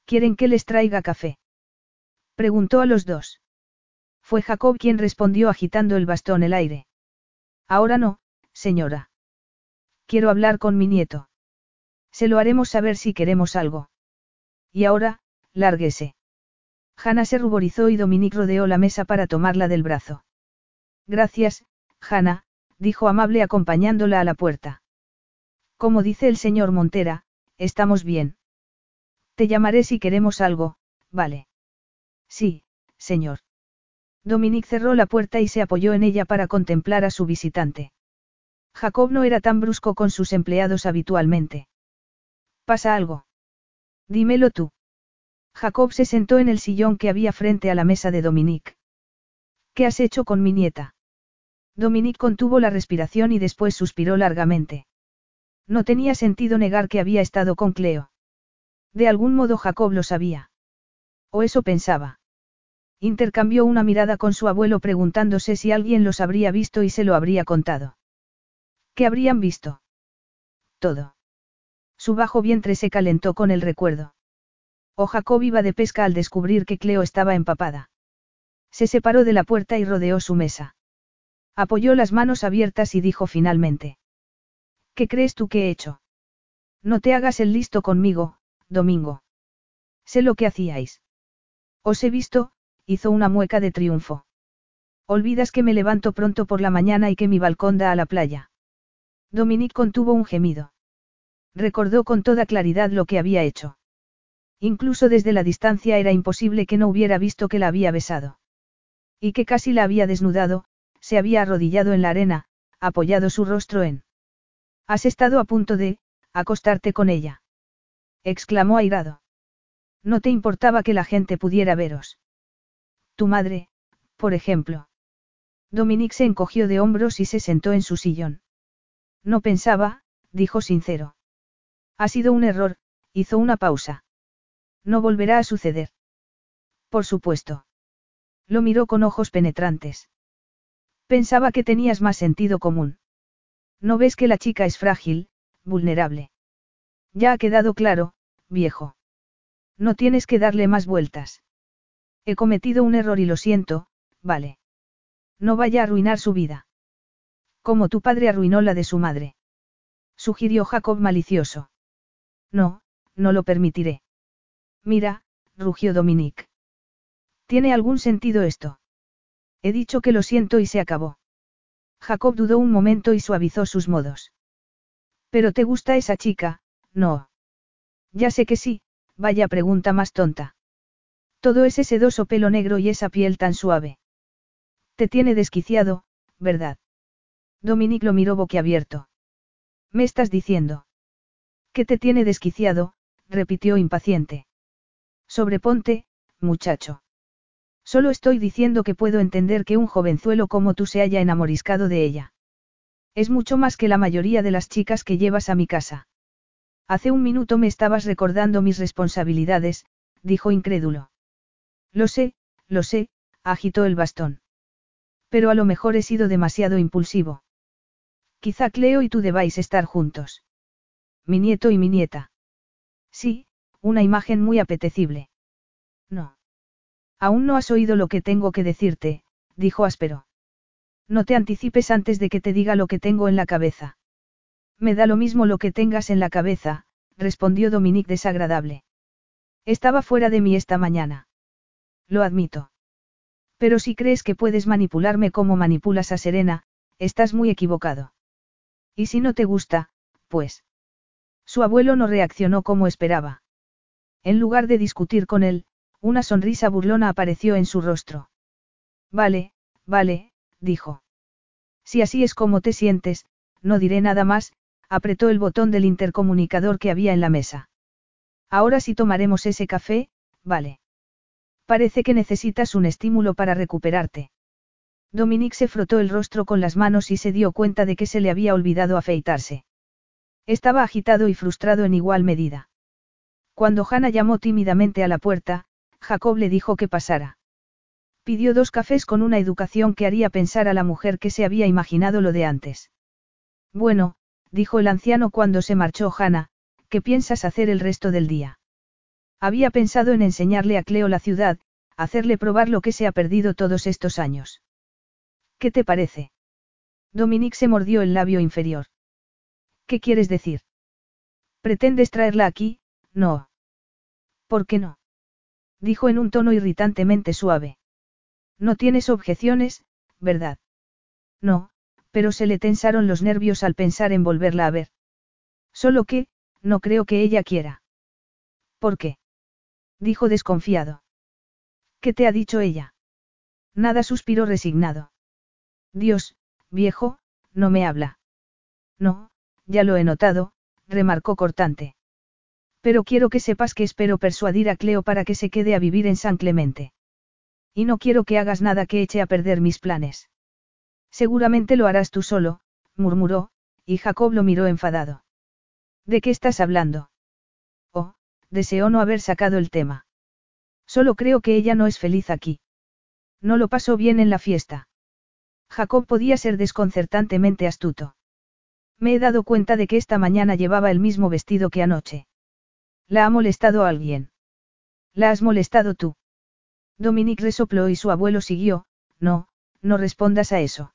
¿Quieren que les traiga café? Preguntó a los dos. Fue Jacob quien respondió agitando el bastón el aire. Ahora no, señora. Quiero hablar con mi nieto. Se lo haremos saber si queremos algo. Y ahora, lárguese. Hanna se ruborizó y Dominique rodeó la mesa para tomarla del brazo. Gracias, Hanna, dijo amable acompañándola a la puerta. Como dice el señor Montera, estamos bien. Te llamaré si queremos algo, vale. Sí, señor. Dominique cerró la puerta y se apoyó en ella para contemplar a su visitante. Jacob no era tan brusco con sus empleados habitualmente. ¿Pasa algo? Dímelo tú. Jacob se sentó en el sillón que había frente a la mesa de Dominique. ¿Qué has hecho con mi nieta? Dominique contuvo la respiración y después suspiró largamente. No tenía sentido negar que había estado con Cleo. De algún modo Jacob lo sabía. O eso pensaba. Intercambió una mirada con su abuelo preguntándose si alguien los habría visto y se lo habría contado. ¿Qué habrían visto? Todo. Su bajo vientre se calentó con el recuerdo. O Jacob iba de pesca al descubrir que Cleo estaba empapada. Se separó de la puerta y rodeó su mesa. Apoyó las manos abiertas y dijo finalmente. ¿Qué crees tú que he hecho? No te hagas el listo conmigo, Domingo. Sé lo que hacíais. Os he visto, hizo una mueca de triunfo. Olvidas que me levanto pronto por la mañana y que mi balcón da a la playa. Dominique contuvo un gemido. Recordó con toda claridad lo que había hecho. Incluso desde la distancia era imposible que no hubiera visto que la había besado. Y que casi la había desnudado, se había arrodillado en la arena, apoyado su rostro en. Has estado a punto de, acostarte con ella exclamó airado. No te importaba que la gente pudiera veros. Tu madre, por ejemplo. Dominique se encogió de hombros y se sentó en su sillón. No pensaba, dijo sincero. Ha sido un error, hizo una pausa. No volverá a suceder. Por supuesto. Lo miró con ojos penetrantes. Pensaba que tenías más sentido común. ¿No ves que la chica es frágil, vulnerable? Ya ha quedado claro, viejo. No tienes que darle más vueltas. He cometido un error y lo siento, vale. No vaya a arruinar su vida. Como tu padre arruinó la de su madre. Sugirió Jacob malicioso. No, no lo permitiré. Mira, rugió Dominique. ¿Tiene algún sentido esto? He dicho que lo siento y se acabó. Jacob dudó un momento y suavizó sus modos. Pero te gusta esa chica, no. Ya sé que sí, vaya pregunta más tonta. Todo ese sedoso pelo negro y esa piel tan suave. Te tiene desquiciado, ¿verdad? Dominique lo miró boquiabierto. ¿Me estás diciendo? ¿Qué te tiene desquiciado? repitió impaciente. Sobreponte, muchacho. Solo estoy diciendo que puedo entender que un jovenzuelo como tú se haya enamoriscado de ella. Es mucho más que la mayoría de las chicas que llevas a mi casa. Hace un minuto me estabas recordando mis responsabilidades, dijo incrédulo. Lo sé, lo sé, agitó el bastón. Pero a lo mejor he sido demasiado impulsivo. Quizá Cleo y tú debáis estar juntos. Mi nieto y mi nieta. Sí, una imagen muy apetecible. No. Aún no has oído lo que tengo que decirte, dijo áspero. No te anticipes antes de que te diga lo que tengo en la cabeza. Me da lo mismo lo que tengas en la cabeza, respondió Dominique desagradable. Estaba fuera de mí esta mañana. Lo admito. Pero si crees que puedes manipularme como manipulas a Serena, estás muy equivocado. Y si no te gusta, pues. Su abuelo no reaccionó como esperaba. En lugar de discutir con él, una sonrisa burlona apareció en su rostro. Vale, vale, dijo. Si así es como te sientes, no diré nada más, apretó el botón del intercomunicador que había en la mesa. Ahora sí tomaremos ese café, vale. Parece que necesitas un estímulo para recuperarte. Dominique se frotó el rostro con las manos y se dio cuenta de que se le había olvidado afeitarse. Estaba agitado y frustrado en igual medida. Cuando Hannah llamó tímidamente a la puerta, Jacob le dijo que pasara. Pidió dos cafés con una educación que haría pensar a la mujer que se había imaginado lo de antes. Bueno, dijo el anciano cuando se marchó Hannah, ¿qué piensas hacer el resto del día? Había pensado en enseñarle a Cleo la ciudad, hacerle probar lo que se ha perdido todos estos años. ¿Qué te parece? Dominique se mordió el labio inferior. ¿Qué quieres decir? ¿Pretendes traerla aquí? No. ¿Por qué no? Dijo en un tono irritantemente suave. No tienes objeciones, ¿verdad? No, pero se le tensaron los nervios al pensar en volverla a ver. Solo que, no creo que ella quiera. ¿Por qué? Dijo desconfiado. ¿Qué te ha dicho ella? Nada suspiró resignado. Dios, viejo, no me habla. No, ya lo he notado, remarcó cortante. Pero quiero que sepas que espero persuadir a Cleo para que se quede a vivir en San Clemente. Y no quiero que hagas nada que eche a perder mis planes. Seguramente lo harás tú solo, murmuró, y Jacob lo miró enfadado. ¿De qué estás hablando? Oh, deseó no haber sacado el tema. Solo creo que ella no es feliz aquí. No lo pasó bien en la fiesta. Jacob podía ser desconcertantemente astuto. Me he dado cuenta de que esta mañana llevaba el mismo vestido que anoche. ¿La ha molestado alguien? ¿La has molestado tú? Dominique resopló y su abuelo siguió, no, no respondas a eso.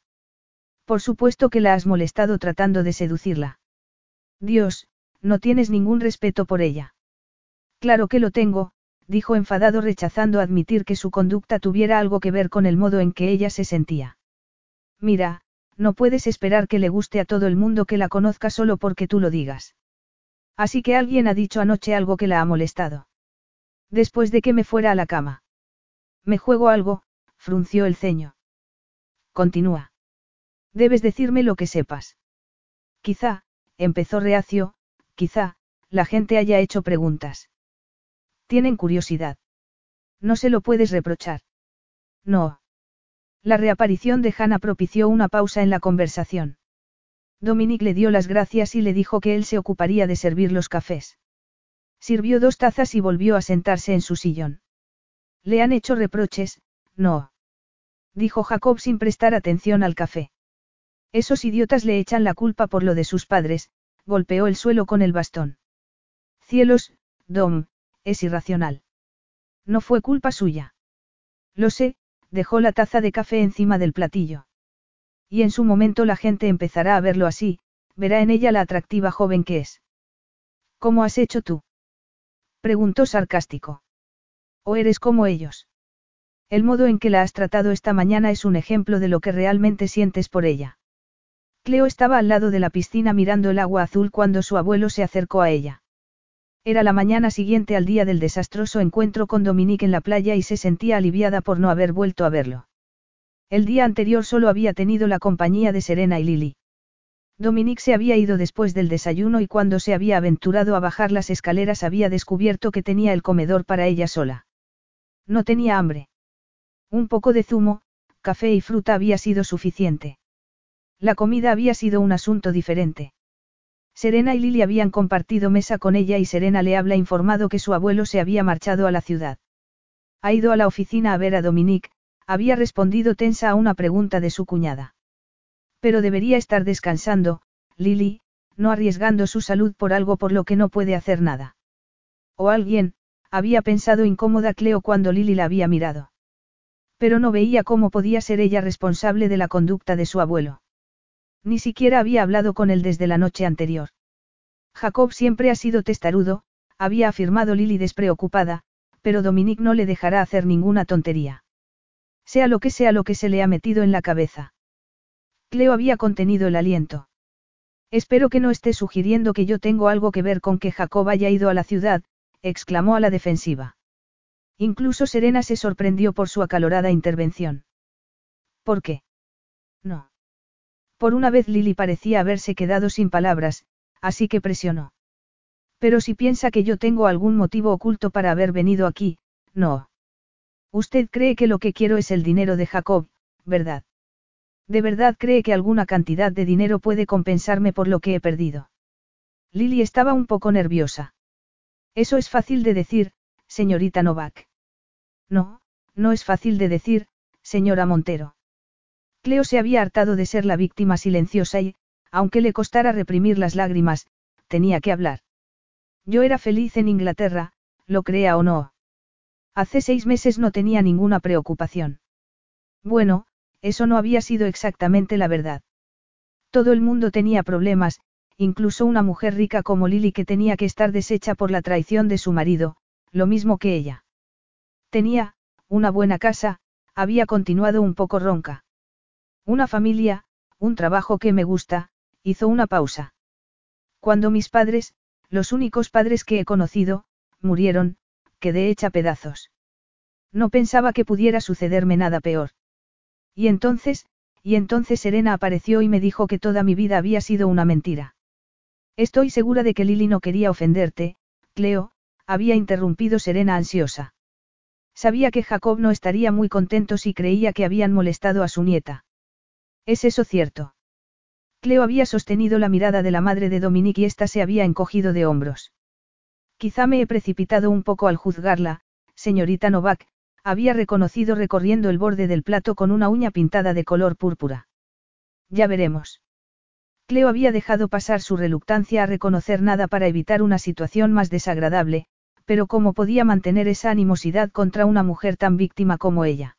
Por supuesto que la has molestado tratando de seducirla. Dios, no tienes ningún respeto por ella. Claro que lo tengo, dijo enfadado rechazando admitir que su conducta tuviera algo que ver con el modo en que ella se sentía. Mira, no puedes esperar que le guste a todo el mundo que la conozca solo porque tú lo digas. Así que alguien ha dicho anoche algo que la ha molestado. Después de que me fuera a la cama. Me juego algo, frunció el ceño. Continúa. Debes decirme lo que sepas. Quizá, empezó reacio, quizá, la gente haya hecho preguntas. Tienen curiosidad. No se lo puedes reprochar. No. La reaparición de Hannah propició una pausa en la conversación. Dominique le dio las gracias y le dijo que él se ocuparía de servir los cafés. Sirvió dos tazas y volvió a sentarse en su sillón. Le han hecho reproches, no. Dijo Jacob sin prestar atención al café. Esos idiotas le echan la culpa por lo de sus padres, golpeó el suelo con el bastón. Cielos, Dom, es irracional. No fue culpa suya. Lo sé, dejó la taza de café encima del platillo. Y en su momento la gente empezará a verlo así, verá en ella la atractiva joven que es. ¿Cómo has hecho tú? Preguntó sarcástico. ¿O eres como ellos? El modo en que la has tratado esta mañana es un ejemplo de lo que realmente sientes por ella. Cleo estaba al lado de la piscina mirando el agua azul cuando su abuelo se acercó a ella. Era la mañana siguiente al día del desastroso encuentro con Dominique en la playa y se sentía aliviada por no haber vuelto a verlo. El día anterior solo había tenido la compañía de Serena y Lily. Dominique se había ido después del desayuno y cuando se había aventurado a bajar las escaleras había descubierto que tenía el comedor para ella sola. No tenía hambre. Un poco de zumo, café y fruta había sido suficiente. La comida había sido un asunto diferente. Serena y Lily habían compartido mesa con ella y Serena le habla informado que su abuelo se había marchado a la ciudad. Ha ido a la oficina a ver a Dominique, había respondido tensa a una pregunta de su cuñada. Pero debería estar descansando, Lily, no arriesgando su salud por algo por lo que no puede hacer nada. O alguien, había pensado incómoda Cleo cuando Lily la había mirado. Pero no veía cómo podía ser ella responsable de la conducta de su abuelo. Ni siquiera había hablado con él desde la noche anterior. Jacob siempre ha sido testarudo, había afirmado Lily despreocupada, pero Dominique no le dejará hacer ninguna tontería. Sea lo que sea lo que se le ha metido en la cabeza. Cleo había contenido el aliento. Espero que no esté sugiriendo que yo tengo algo que ver con que Jacob haya ido a la ciudad, exclamó a la defensiva. Incluso Serena se sorprendió por su acalorada intervención. ¿Por qué? No. Por una vez Lily parecía haberse quedado sin palabras, así que presionó. Pero si piensa que yo tengo algún motivo oculto para haber venido aquí, no. Usted cree que lo que quiero es el dinero de Jacob, ¿verdad? ¿De verdad cree que alguna cantidad de dinero puede compensarme por lo que he perdido? Lily estaba un poco nerviosa. Eso es fácil de decir, señorita Novak. No, no es fácil de decir, señora Montero. Cleo se había hartado de ser la víctima silenciosa y, aunque le costara reprimir las lágrimas, tenía que hablar. Yo era feliz en Inglaterra, lo crea o no. Hace seis meses no tenía ninguna preocupación. Bueno, eso no había sido exactamente la verdad. Todo el mundo tenía problemas, incluso una mujer rica como Lily que tenía que estar deshecha por la traición de su marido, lo mismo que ella. Tenía, una buena casa, había continuado un poco ronca. Una familia, un trabajo que me gusta, hizo una pausa. Cuando mis padres, los únicos padres que he conocido, murieron, quedé hecha pedazos. No pensaba que pudiera sucederme nada peor. Y entonces, y entonces Serena apareció y me dijo que toda mi vida había sido una mentira. Estoy segura de que Lily no quería ofenderte, Cleo, había interrumpido Serena ansiosa. Sabía que Jacob no estaría muy contento si creía que habían molestado a su nieta. ¿Es eso cierto? Cleo había sostenido la mirada de la madre de Dominique y ésta se había encogido de hombros. Quizá me he precipitado un poco al juzgarla, señorita Novak, había reconocido recorriendo el borde del plato con una uña pintada de color púrpura. Ya veremos. Cleo había dejado pasar su reluctancia a reconocer nada para evitar una situación más desagradable, pero cómo podía mantener esa animosidad contra una mujer tan víctima como ella.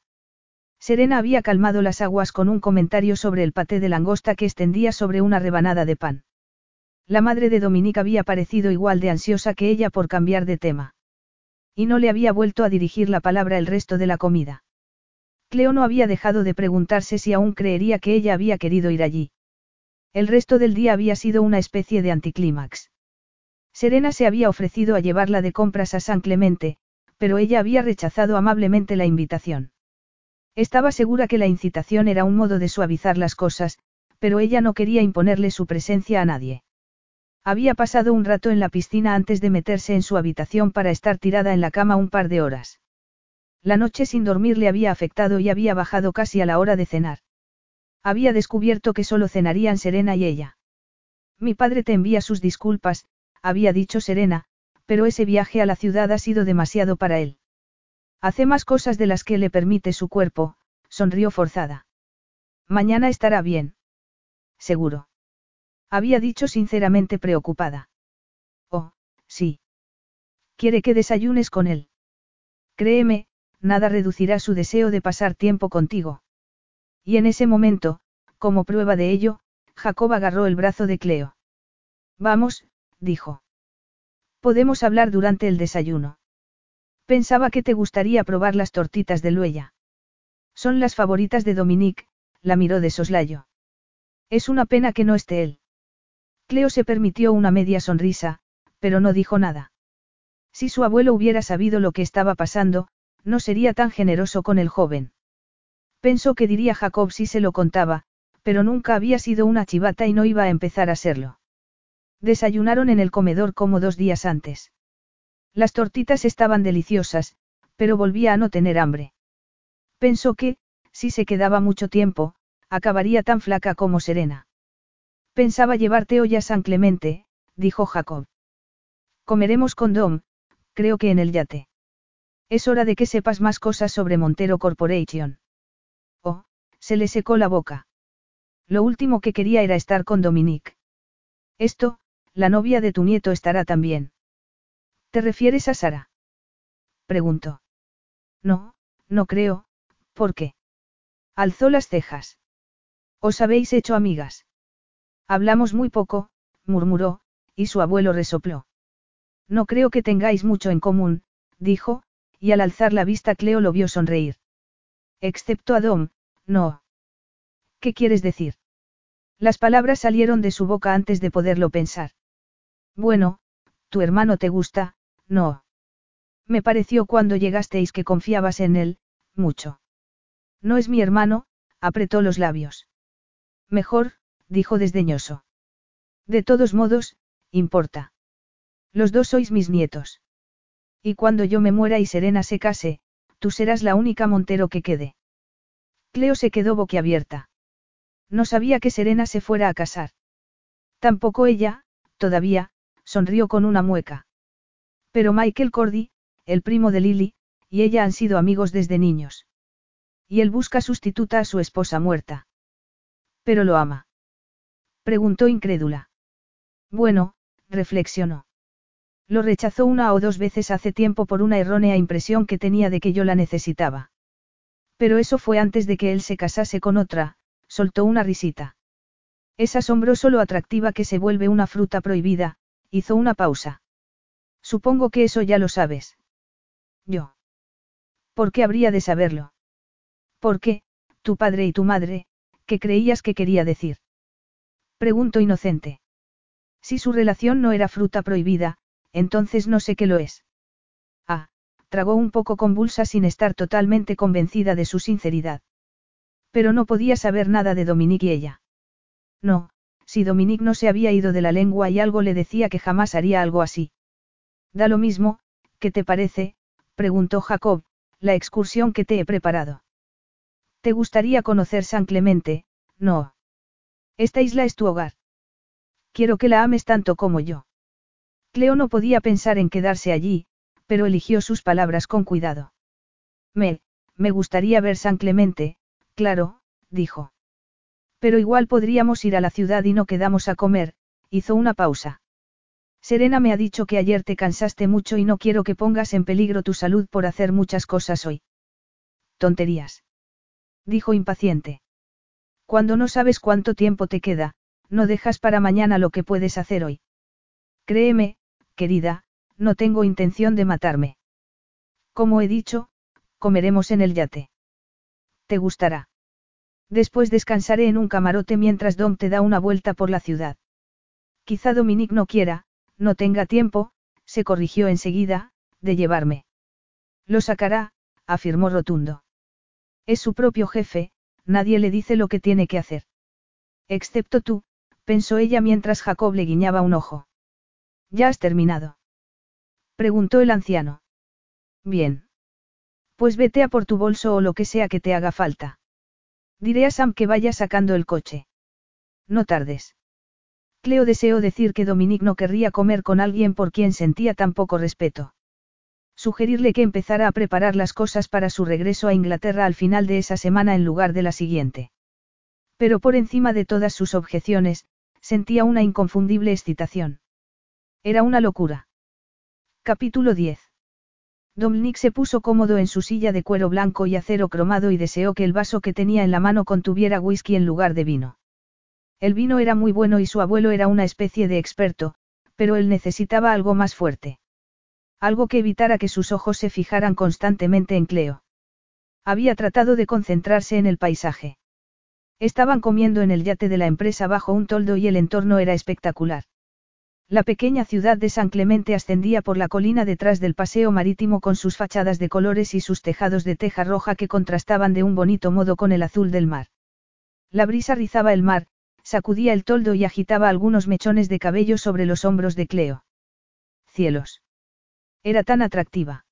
Serena había calmado las aguas con un comentario sobre el paté de langosta que extendía sobre una rebanada de pan. La madre de Dominique había parecido igual de ansiosa que ella por cambiar de tema. Y no le había vuelto a dirigir la palabra el resto de la comida. Cleo no había dejado de preguntarse si aún creería que ella había querido ir allí. El resto del día había sido una especie de anticlímax. Serena se había ofrecido a llevarla de compras a San Clemente, pero ella había rechazado amablemente la invitación. Estaba segura que la incitación era un modo de suavizar las cosas, pero ella no quería imponerle su presencia a nadie. Había pasado un rato en la piscina antes de meterse en su habitación para estar tirada en la cama un par de horas. La noche sin dormir le había afectado y había bajado casi a la hora de cenar. Había descubierto que solo cenarían Serena y ella. Mi padre te envía sus disculpas, había dicho Serena, pero ese viaje a la ciudad ha sido demasiado para él. Hace más cosas de las que le permite su cuerpo, sonrió forzada. Mañana estará bien. Seguro. Había dicho sinceramente preocupada. Oh, sí. Quiere que desayunes con él. Créeme, nada reducirá su deseo de pasar tiempo contigo. Y en ese momento, como prueba de ello, Jacob agarró el brazo de Cleo. Vamos, dijo. Podemos hablar durante el desayuno. Pensaba que te gustaría probar las tortitas de Luella. Son las favoritas de Dominique, la miró de soslayo. Es una pena que no esté él. Cleo se permitió una media sonrisa, pero no dijo nada. Si su abuelo hubiera sabido lo que estaba pasando, no sería tan generoso con el joven. Pensó que diría Jacob si se lo contaba, pero nunca había sido una chivata y no iba a empezar a serlo. Desayunaron en el comedor como dos días antes. Las tortitas estaban deliciosas, pero volvía a no tener hambre. Pensó que, si se quedaba mucho tiempo, acabaría tan flaca como Serena. Pensaba llevarte hoy a San Clemente, dijo Jacob. Comeremos con Dom, creo que en el yate. Es hora de que sepas más cosas sobre Montero Corporation. Oh, se le secó la boca. Lo último que quería era estar con Dominique. Esto, la novia de tu nieto estará también. ¿Te refieres a Sara? Preguntó. No, no creo, ¿por qué? Alzó las cejas. ¿Os habéis hecho amigas? Hablamos muy poco, murmuró, y su abuelo resopló. No creo que tengáis mucho en común, dijo, y al alzar la vista Cleo lo vio sonreír. Excepto a Dom, no. ¿Qué quieres decir? Las palabras salieron de su boca antes de poderlo pensar. Bueno, tu hermano te gusta, no. Me pareció cuando llegasteis que confiabas en él, mucho. No es mi hermano, apretó los labios. Mejor, dijo desdeñoso. De todos modos, importa. Los dos sois mis nietos. Y cuando yo me muera y Serena se case, tú serás la única Montero que quede. Cleo se quedó boquiabierta. No sabía que Serena se fuera a casar. Tampoco ella, todavía, sonrió con una mueca. Pero Michael Cordy, el primo de Lily, y ella han sido amigos desde niños. Y él busca sustituta a su esposa muerta. Pero lo ama. Preguntó incrédula. Bueno, reflexionó. Lo rechazó una o dos veces hace tiempo por una errónea impresión que tenía de que yo la necesitaba. Pero eso fue antes de que él se casase con otra, soltó una risita. Es asombroso lo atractiva que se vuelve una fruta prohibida, hizo una pausa. Supongo que eso ya lo sabes. Yo. ¿Por qué habría de saberlo? ¿Por qué, tu padre y tu madre, qué creías que quería decir? Pregunto inocente. Si su relación no era fruta prohibida, entonces no sé qué lo es. Ah, tragó un poco convulsa sin estar totalmente convencida de su sinceridad. Pero no podía saber nada de Dominique y ella. No, si Dominique no se había ido de la lengua y algo le decía que jamás haría algo así. Da lo mismo, ¿qué te parece? preguntó Jacob, la excursión que te he preparado. ¿Te gustaría conocer San Clemente? No. Esta isla es tu hogar. Quiero que la ames tanto como yo. Cleo no podía pensar en quedarse allí, pero eligió sus palabras con cuidado. Me, me gustaría ver San Clemente, claro, dijo. Pero igual podríamos ir a la ciudad y no quedamos a comer, hizo una pausa. Serena me ha dicho que ayer te cansaste mucho y no quiero que pongas en peligro tu salud por hacer muchas cosas hoy. Tonterías. Dijo impaciente. Cuando no sabes cuánto tiempo te queda, no dejas para mañana lo que puedes hacer hoy. Créeme, querida, no tengo intención de matarme. Como he dicho, comeremos en el yate. ¿Te gustará? Después descansaré en un camarote mientras Dom te da una vuelta por la ciudad. Quizá Dominique no quiera, no tenga tiempo, se corrigió enseguida, de llevarme. Lo sacará, afirmó rotundo. Es su propio jefe, nadie le dice lo que tiene que hacer. Excepto tú, pensó ella mientras Jacob le guiñaba un ojo. ¿Ya has terminado? Preguntó el anciano. Bien. Pues vete a por tu bolso o lo que sea que te haga falta. Diré a Sam que vaya sacando el coche. No tardes. Cleo deseó decir que Dominique no querría comer con alguien por quien sentía tan poco respeto. Sugerirle que empezara a preparar las cosas para su regreso a Inglaterra al final de esa semana en lugar de la siguiente. Pero por encima de todas sus objeciones, sentía una inconfundible excitación. Era una locura. Capítulo 10. Dominic se puso cómodo en su silla de cuero blanco y acero cromado y deseó que el vaso que tenía en la mano contuviera whisky en lugar de vino. El vino era muy bueno y su abuelo era una especie de experto, pero él necesitaba algo más fuerte. Algo que evitara que sus ojos se fijaran constantemente en Cleo. Había tratado de concentrarse en el paisaje. Estaban comiendo en el yate de la empresa bajo un toldo y el entorno era espectacular. La pequeña ciudad de San Clemente ascendía por la colina detrás del paseo marítimo con sus fachadas de colores y sus tejados de teja roja que contrastaban de un bonito modo con el azul del mar. La brisa rizaba el mar, sacudía el toldo y agitaba algunos mechones de cabello sobre los hombros de Cleo. Cielos. Era tan atractiva.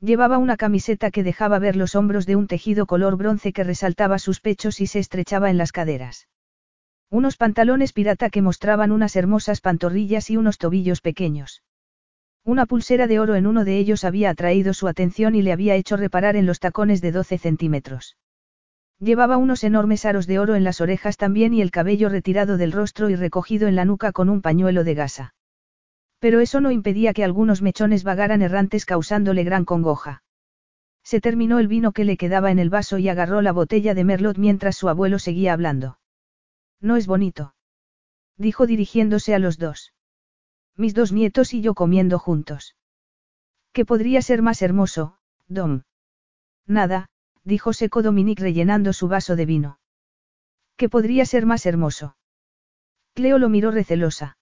Llevaba una camiseta que dejaba ver los hombros de un tejido color bronce que resaltaba sus pechos y se estrechaba en las caderas. Unos pantalones pirata que mostraban unas hermosas pantorrillas y unos tobillos pequeños. Una pulsera de oro en uno de ellos había atraído su atención y le había hecho reparar en los tacones de 12 centímetros. Llevaba unos enormes aros de oro en las orejas también y el cabello retirado del rostro y recogido en la nuca con un pañuelo de gasa. Pero eso no impedía que algunos mechones vagaran errantes causándole gran congoja. Se terminó el vino que le quedaba en el vaso y agarró la botella de Merlot mientras su abuelo seguía hablando. No es bonito. Dijo dirigiéndose a los dos. Mis dos nietos y yo comiendo juntos. ¿Qué podría ser más hermoso, Dom? Nada, dijo seco Dominique rellenando su vaso de vino. ¿Qué podría ser más hermoso? Cleo lo miró recelosa.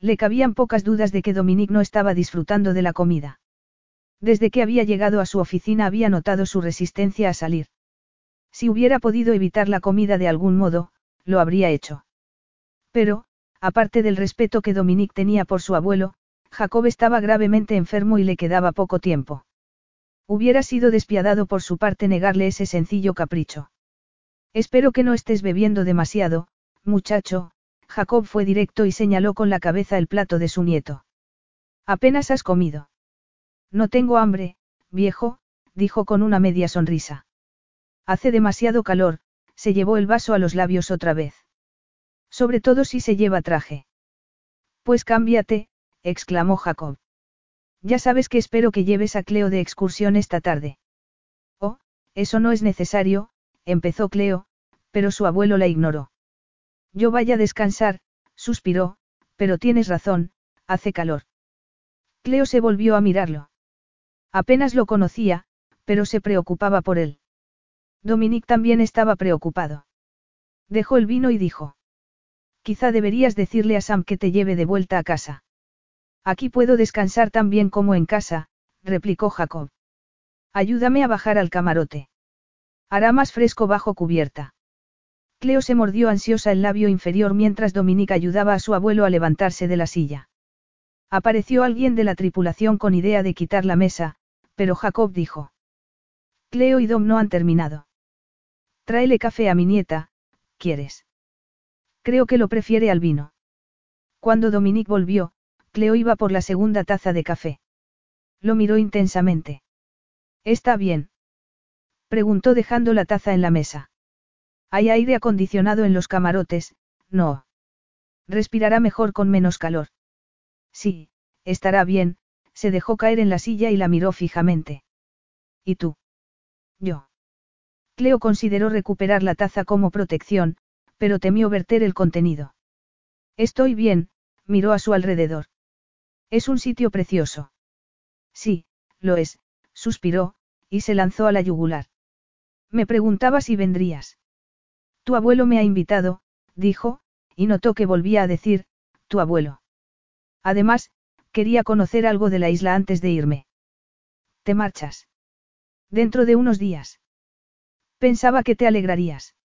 Le cabían pocas dudas de que Dominique no estaba disfrutando de la comida. Desde que había llegado a su oficina había notado su resistencia a salir. Si hubiera podido evitar la comida de algún modo, lo habría hecho. Pero, aparte del respeto que Dominique tenía por su abuelo, Jacob estaba gravemente enfermo y le quedaba poco tiempo. Hubiera sido despiadado por su parte negarle ese sencillo capricho. Espero que no estés bebiendo demasiado, muchacho, Jacob fue directo y señaló con la cabeza el plato de su nieto. Apenas has comido. No tengo hambre, viejo, dijo con una media sonrisa. Hace demasiado calor, se llevó el vaso a los labios otra vez. Sobre todo si se lleva traje. Pues cámbiate, exclamó Jacob. Ya sabes que espero que lleves a Cleo de excursión esta tarde. Oh, eso no es necesario, empezó Cleo, pero su abuelo la ignoró. Yo vaya a descansar, suspiró, pero tienes razón, hace calor. Cleo se volvió a mirarlo. Apenas lo conocía, pero se preocupaba por él. Dominique también estaba preocupado. Dejó el vino y dijo. Quizá deberías decirle a Sam que te lleve de vuelta a casa. Aquí puedo descansar tan bien como en casa, replicó Jacob. Ayúdame a bajar al camarote. Hará más fresco bajo cubierta. Cleo se mordió ansiosa el labio inferior mientras Dominique ayudaba a su abuelo a levantarse de la silla. Apareció alguien de la tripulación con idea de quitar la mesa, pero Jacob dijo. Cleo y Dom no han terminado. Tráele café a mi nieta, ¿quieres? Creo que lo prefiere al vino. Cuando Dominique volvió, Cleo iba por la segunda taza de café. Lo miró intensamente. ¿Está bien? Preguntó dejando la taza en la mesa. Hay aire acondicionado en los camarotes, no. Respirará mejor con menos calor. Sí, estará bien, se dejó caer en la silla y la miró fijamente. ¿Y tú? Yo. Cleo consideró recuperar la taza como protección, pero temió verter el contenido. Estoy bien, miró a su alrededor. Es un sitio precioso. Sí, lo es, suspiró, y se lanzó a la yugular. Me preguntaba si vendrías. Tu abuelo me ha invitado, dijo, y notó que volvía a decir, tu abuelo. Además, quería conocer algo de la isla antes de irme. ¿Te marchas? Dentro de unos días. Pensaba que te alegrarías.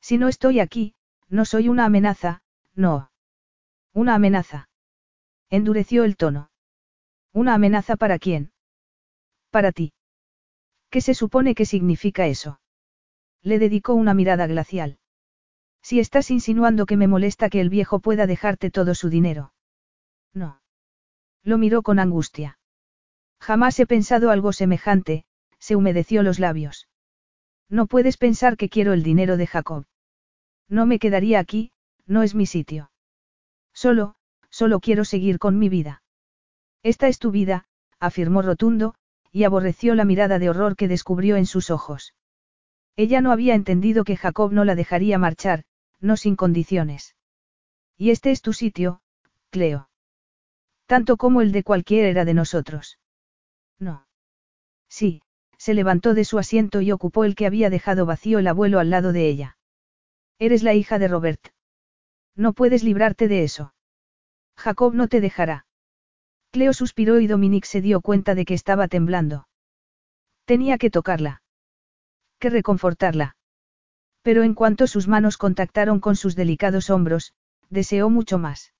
Si no estoy aquí, no soy una amenaza, no. Una amenaza. Endureció el tono. ¿Una amenaza para quién? Para ti. ¿Qué se supone que significa eso? Le dedicó una mirada glacial. Si estás insinuando que me molesta que el viejo pueda dejarte todo su dinero. No. Lo miró con angustia. Jamás he pensado algo semejante, se humedeció los labios. No puedes pensar que quiero el dinero de Jacob. No me quedaría aquí, no es mi sitio. Solo, solo quiero seguir con mi vida. Esta es tu vida, afirmó rotundo, y aborreció la mirada de horror que descubrió en sus ojos. Ella no había entendido que Jacob no la dejaría marchar, no sin condiciones. Y este es tu sitio, Cleo. Tanto como el de cualquiera de nosotros. No. Sí, se levantó de su asiento y ocupó el que había dejado vacío el abuelo al lado de ella. Eres la hija de Robert. No puedes librarte de eso. Jacob no te dejará. Cleo suspiró y Dominique se dio cuenta de que estaba temblando. Tenía que tocarla. Que reconfortarla. Pero en cuanto sus manos contactaron con sus delicados hombros, deseó mucho más.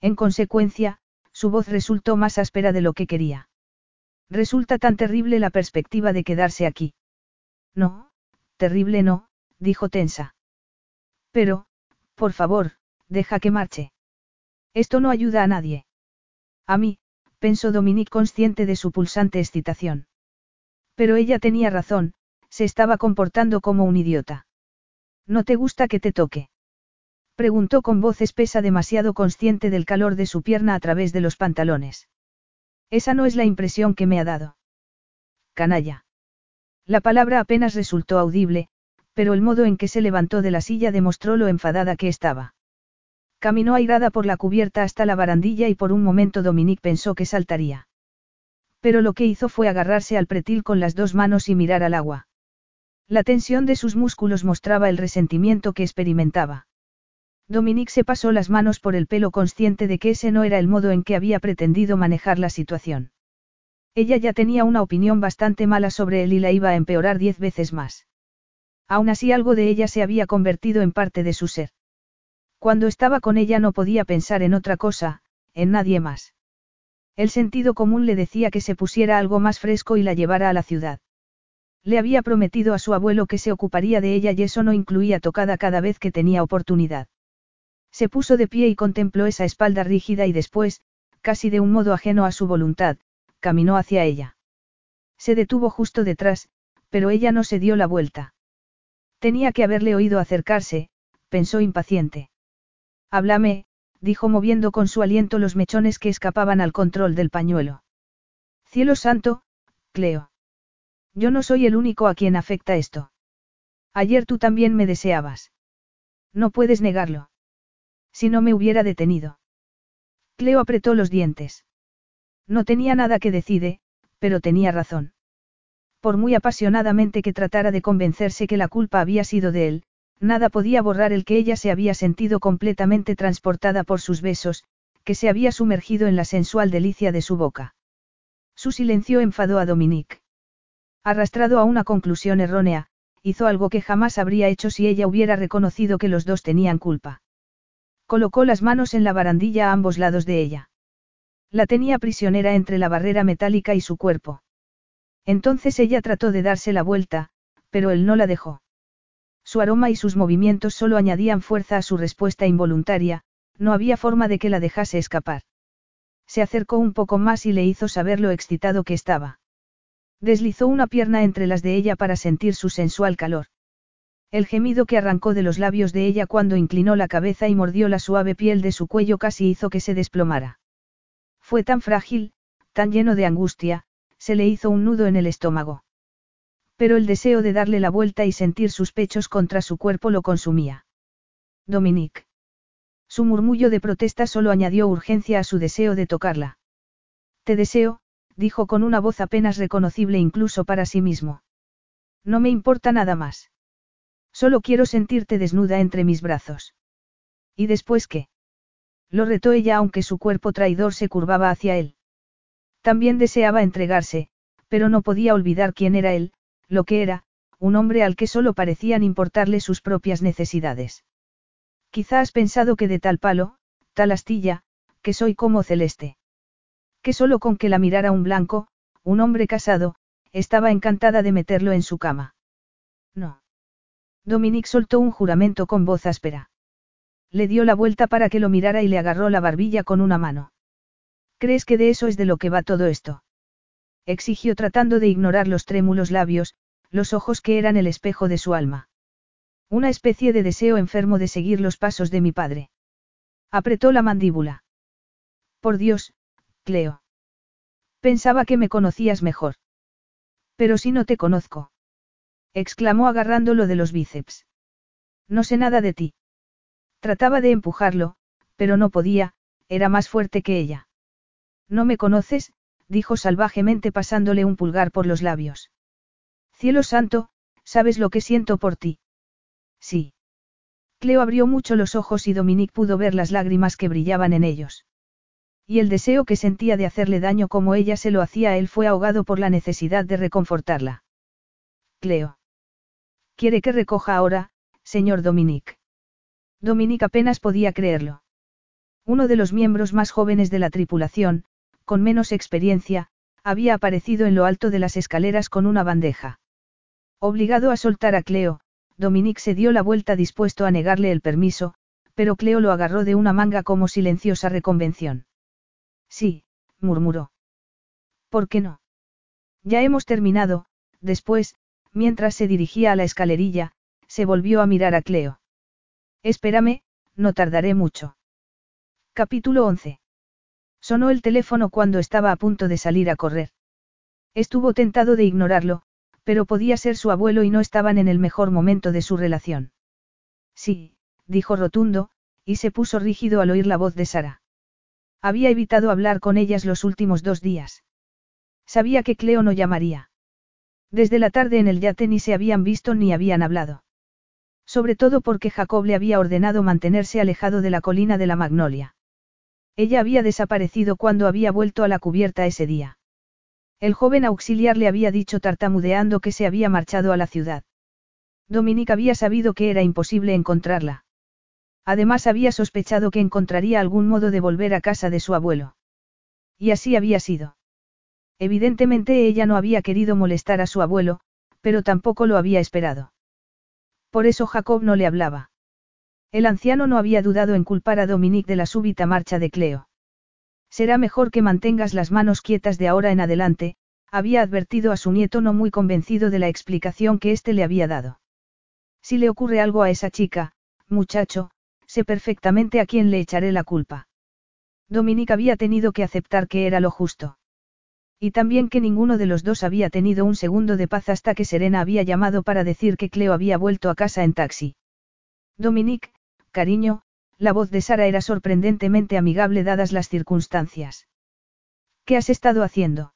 En consecuencia, su voz resultó más áspera de lo que quería. Resulta tan terrible la perspectiva de quedarse aquí. No, terrible no, dijo tensa. Pero, por favor, deja que marche. Esto no ayuda a nadie. A mí, pensó Dominique consciente de su pulsante excitación. Pero ella tenía razón, se estaba comportando como un idiota. ¿No te gusta que te toque? Preguntó con voz espesa demasiado consciente del calor de su pierna a través de los pantalones. Esa no es la impresión que me ha dado. Canalla. La palabra apenas resultó audible, pero el modo en que se levantó de la silla demostró lo enfadada que estaba. Caminó airada por la cubierta hasta la barandilla y por un momento Dominique pensó que saltaría. Pero lo que hizo fue agarrarse al pretil con las dos manos y mirar al agua. La tensión de sus músculos mostraba el resentimiento que experimentaba. Dominique se pasó las manos por el pelo consciente de que ese no era el modo en que había pretendido manejar la situación. Ella ya tenía una opinión bastante mala sobre él y la iba a empeorar diez veces más. Aún así algo de ella se había convertido en parte de su ser. Cuando estaba con ella no podía pensar en otra cosa, en nadie más. El sentido común le decía que se pusiera algo más fresco y la llevara a la ciudad. Le había prometido a su abuelo que se ocuparía de ella y eso no incluía tocada cada vez que tenía oportunidad. Se puso de pie y contempló esa espalda rígida y después, casi de un modo ajeno a su voluntad, caminó hacia ella. Se detuvo justo detrás, pero ella no se dio la vuelta. Tenía que haberle oído acercarse, pensó impaciente. Háblame, dijo moviendo con su aliento los mechones que escapaban al control del pañuelo. Cielo santo, Cleo. Yo no soy el único a quien afecta esto. Ayer tú también me deseabas. No puedes negarlo. Si no me hubiera detenido. Cleo apretó los dientes. No tenía nada que decide, pero tenía razón. Por muy apasionadamente que tratara de convencerse que la culpa había sido de él, nada podía borrar el que ella se había sentido completamente transportada por sus besos, que se había sumergido en la sensual delicia de su boca. Su silencio enfadó a Dominique. Arrastrado a una conclusión errónea, hizo algo que jamás habría hecho si ella hubiera reconocido que los dos tenían culpa. Colocó las manos en la barandilla a ambos lados de ella. La tenía prisionera entre la barrera metálica y su cuerpo. Entonces ella trató de darse la vuelta, pero él no la dejó. Su aroma y sus movimientos solo añadían fuerza a su respuesta involuntaria, no había forma de que la dejase escapar. Se acercó un poco más y le hizo saber lo excitado que estaba. Deslizó una pierna entre las de ella para sentir su sensual calor. El gemido que arrancó de los labios de ella cuando inclinó la cabeza y mordió la suave piel de su cuello casi hizo que se desplomara. Fue tan frágil, tan lleno de angustia, se le hizo un nudo en el estómago. Pero el deseo de darle la vuelta y sentir sus pechos contra su cuerpo lo consumía. Dominique. Su murmullo de protesta solo añadió urgencia a su deseo de tocarla. Te deseo, dijo con una voz apenas reconocible incluso para sí mismo. No me importa nada más. Solo quiero sentirte desnuda entre mis brazos. ¿Y después qué? Lo retó ella aunque su cuerpo traidor se curvaba hacia él. También deseaba entregarse, pero no podía olvidar quién era él, lo que era, un hombre al que solo parecían importarle sus propias necesidades. Quizá has pensado que de tal palo, tal astilla, que soy como celeste. Que solo con que la mirara un blanco, un hombre casado, estaba encantada de meterlo en su cama. No. Dominique soltó un juramento con voz áspera. Le dio la vuelta para que lo mirara y le agarró la barbilla con una mano. ¿Crees que de eso es de lo que va todo esto? Exigió tratando de ignorar los trémulos labios, los ojos que eran el espejo de su alma. Una especie de deseo enfermo de seguir los pasos de mi padre. Apretó la mandíbula. Por Dios, Cleo. Pensaba que me conocías mejor. Pero si no te conozco exclamó agarrándolo de los bíceps. No sé nada de ti. Trataba de empujarlo, pero no podía, era más fuerte que ella. No me conoces, dijo salvajemente pasándole un pulgar por los labios. Cielo santo, ¿sabes lo que siento por ti? Sí. Cleo abrió mucho los ojos y Dominique pudo ver las lágrimas que brillaban en ellos. Y el deseo que sentía de hacerle daño como ella se lo hacía a él fue ahogado por la necesidad de reconfortarla. Cleo. Quiere que recoja ahora, señor Dominique. Dominique apenas podía creerlo. Uno de los miembros más jóvenes de la tripulación, con menos experiencia, había aparecido en lo alto de las escaleras con una bandeja. Obligado a soltar a Cleo, Dominique se dio la vuelta dispuesto a negarle el permiso, pero Cleo lo agarró de una manga como silenciosa reconvención. Sí, murmuró. ¿Por qué no? Ya hemos terminado, después, Mientras se dirigía a la escalerilla, se volvió a mirar a Cleo. Espérame, no tardaré mucho. Capítulo 11. Sonó el teléfono cuando estaba a punto de salir a correr. Estuvo tentado de ignorarlo, pero podía ser su abuelo y no estaban en el mejor momento de su relación. Sí, dijo rotundo, y se puso rígido al oír la voz de Sara. Había evitado hablar con ellas los últimos dos días. Sabía que Cleo no llamaría. Desde la tarde en el yate ni se habían visto ni habían hablado. Sobre todo porque Jacob le había ordenado mantenerse alejado de la colina de la Magnolia. Ella había desaparecido cuando había vuelto a la cubierta ese día. El joven auxiliar le había dicho tartamudeando que se había marchado a la ciudad. Dominique había sabido que era imposible encontrarla. Además había sospechado que encontraría algún modo de volver a casa de su abuelo. Y así había sido. Evidentemente ella no había querido molestar a su abuelo, pero tampoco lo había esperado. Por eso Jacob no le hablaba. El anciano no había dudado en culpar a Dominique de la súbita marcha de Cleo. Será mejor que mantengas las manos quietas de ahora en adelante, había advertido a su nieto no muy convencido de la explicación que éste le había dado. Si le ocurre algo a esa chica, muchacho, sé perfectamente a quién le echaré la culpa. Dominique había tenido que aceptar que era lo justo. Y también que ninguno de los dos había tenido un segundo de paz hasta que Serena había llamado para decir que Cleo había vuelto a casa en taxi. Dominique, cariño, la voz de Sara era sorprendentemente amigable dadas las circunstancias. ¿Qué has estado haciendo?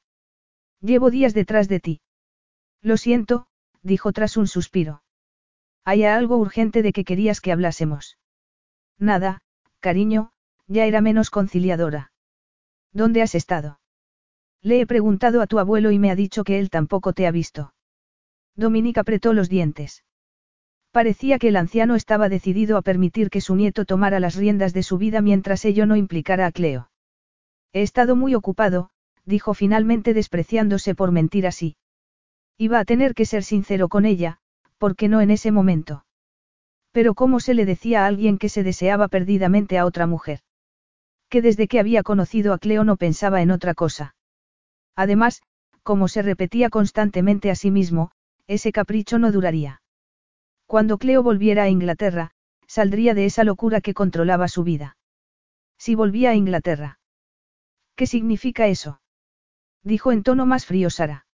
Llevo días detrás de ti. Lo siento, dijo tras un suspiro. Hay algo urgente de que querías que hablásemos. Nada, cariño, ya era menos conciliadora. ¿Dónde has estado? Le he preguntado a tu abuelo y me ha dicho que él tampoco te ha visto. Dominique apretó los dientes. Parecía que el anciano estaba decidido a permitir que su nieto tomara las riendas de su vida mientras ello no implicara a Cleo. He estado muy ocupado, dijo finalmente despreciándose por mentir así. Iba a tener que ser sincero con ella, porque no en ese momento. Pero ¿cómo se le decía a alguien que se deseaba perdidamente a otra mujer? Que desde que había conocido a Cleo no pensaba en otra cosa. Además, como se repetía constantemente a sí mismo, ese capricho no duraría. Cuando Cleo volviera a Inglaterra, saldría de esa locura que controlaba su vida. Si volvía a Inglaterra. ¿Qué significa eso? Dijo en tono más frío Sara.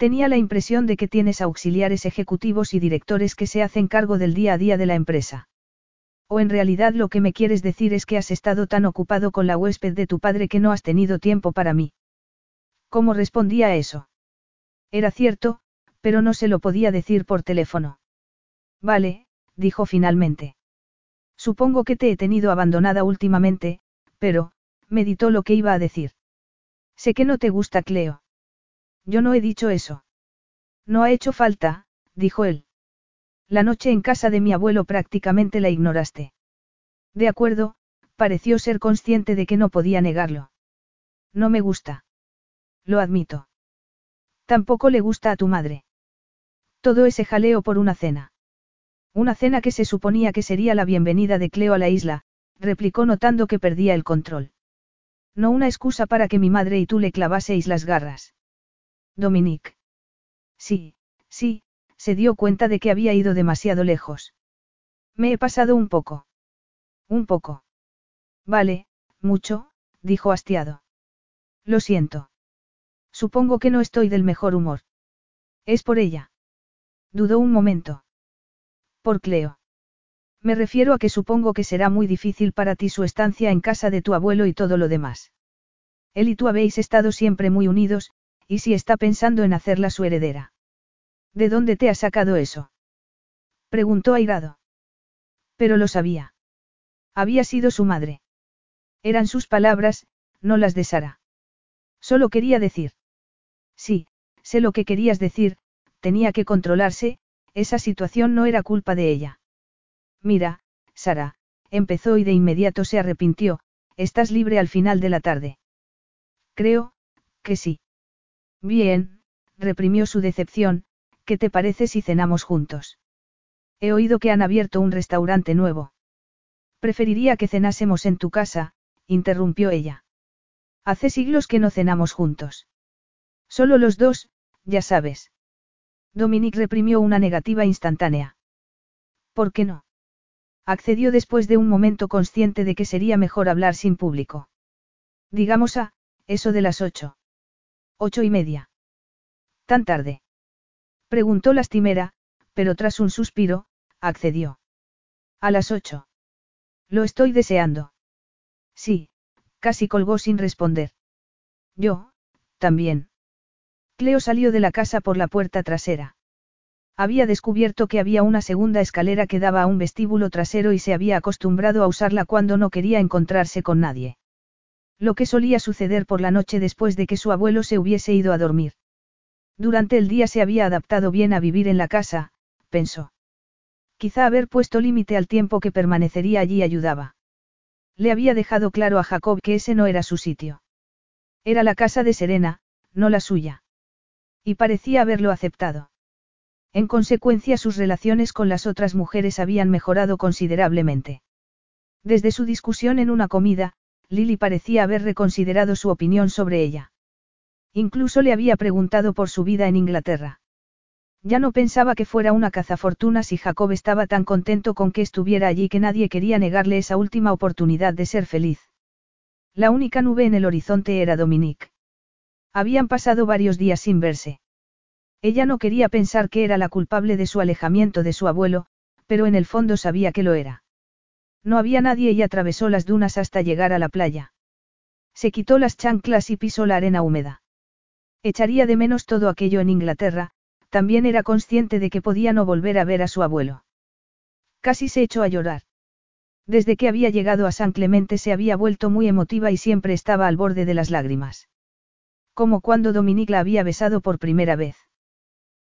Tenía la impresión de que tienes auxiliares ejecutivos y directores que se hacen cargo del día a día de la empresa. O en realidad lo que me quieres decir es que has estado tan ocupado con la huésped de tu padre que no has tenido tiempo para mí. ¿Cómo respondía a eso? Era cierto, pero no se lo podía decir por teléfono. Vale, dijo finalmente. Supongo que te he tenido abandonada últimamente, pero, meditó lo que iba a decir. Sé que no te gusta Cleo. Yo no he dicho eso. No ha hecho falta, dijo él. La noche en casa de mi abuelo prácticamente la ignoraste. De acuerdo, pareció ser consciente de que no podía negarlo. No me gusta. Lo admito. Tampoco le gusta a tu madre. Todo ese jaleo por una cena. Una cena que se suponía que sería la bienvenida de Cleo a la isla, replicó notando que perdía el control. No una excusa para que mi madre y tú le clavaseis las garras. Dominique. Sí, sí, se dio cuenta de que había ido demasiado lejos. Me he pasado un poco. Un poco. Vale, mucho, dijo hastiado. Lo siento. Supongo que no estoy del mejor humor. Es por ella. Dudó un momento. Por Cleo. Me refiero a que supongo que será muy difícil para ti su estancia en casa de tu abuelo y todo lo demás. Él y tú habéis estado siempre muy unidos, y si está pensando en hacerla su heredera. ¿De dónde te ha sacado eso? Preguntó airado. Pero lo sabía. Había sido su madre. Eran sus palabras, no las de Sara. Solo quería decir. Sí, sé lo que querías decir, tenía que controlarse, esa situación no era culpa de ella. Mira, Sara, empezó y de inmediato se arrepintió, estás libre al final de la tarde. Creo, que sí. Bien, reprimió su decepción, ¿qué te parece si cenamos juntos? He oído que han abierto un restaurante nuevo. Preferiría que cenásemos en tu casa, interrumpió ella. Hace siglos que no cenamos juntos. Solo los dos, ya sabes. Dominique reprimió una negativa instantánea. ¿Por qué no? Accedió después de un momento consciente de que sería mejor hablar sin público. Digamos a, eso de las ocho. Ocho y media. ¿Tan tarde? Preguntó lastimera, pero tras un suspiro, accedió. A las ocho. Lo estoy deseando. Sí, casi colgó sin responder. Yo, también. Cleo salió de la casa por la puerta trasera. Había descubierto que había una segunda escalera que daba a un vestíbulo trasero y se había acostumbrado a usarla cuando no quería encontrarse con nadie. Lo que solía suceder por la noche después de que su abuelo se hubiese ido a dormir. Durante el día se había adaptado bien a vivir en la casa, pensó. Quizá haber puesto límite al tiempo que permanecería allí ayudaba. Le había dejado claro a Jacob que ese no era su sitio. Era la casa de Serena, no la suya. Y parecía haberlo aceptado. En consecuencia sus relaciones con las otras mujeres habían mejorado considerablemente. Desde su discusión en una comida, Lily parecía haber reconsiderado su opinión sobre ella. Incluso le había preguntado por su vida en Inglaterra. Ya no pensaba que fuera una cazafortunas y Jacob estaba tan contento con que estuviera allí que nadie quería negarle esa última oportunidad de ser feliz. La única nube en el horizonte era Dominique. Habían pasado varios días sin verse. Ella no quería pensar que era la culpable de su alejamiento de su abuelo, pero en el fondo sabía que lo era. No había nadie y atravesó las dunas hasta llegar a la playa. Se quitó las chanclas y pisó la arena húmeda. Echaría de menos todo aquello en Inglaterra, también era consciente de que podía no volver a ver a su abuelo. Casi se echó a llorar. Desde que había llegado a San Clemente se había vuelto muy emotiva y siempre estaba al borde de las lágrimas. Como cuando Dominique la había besado por primera vez.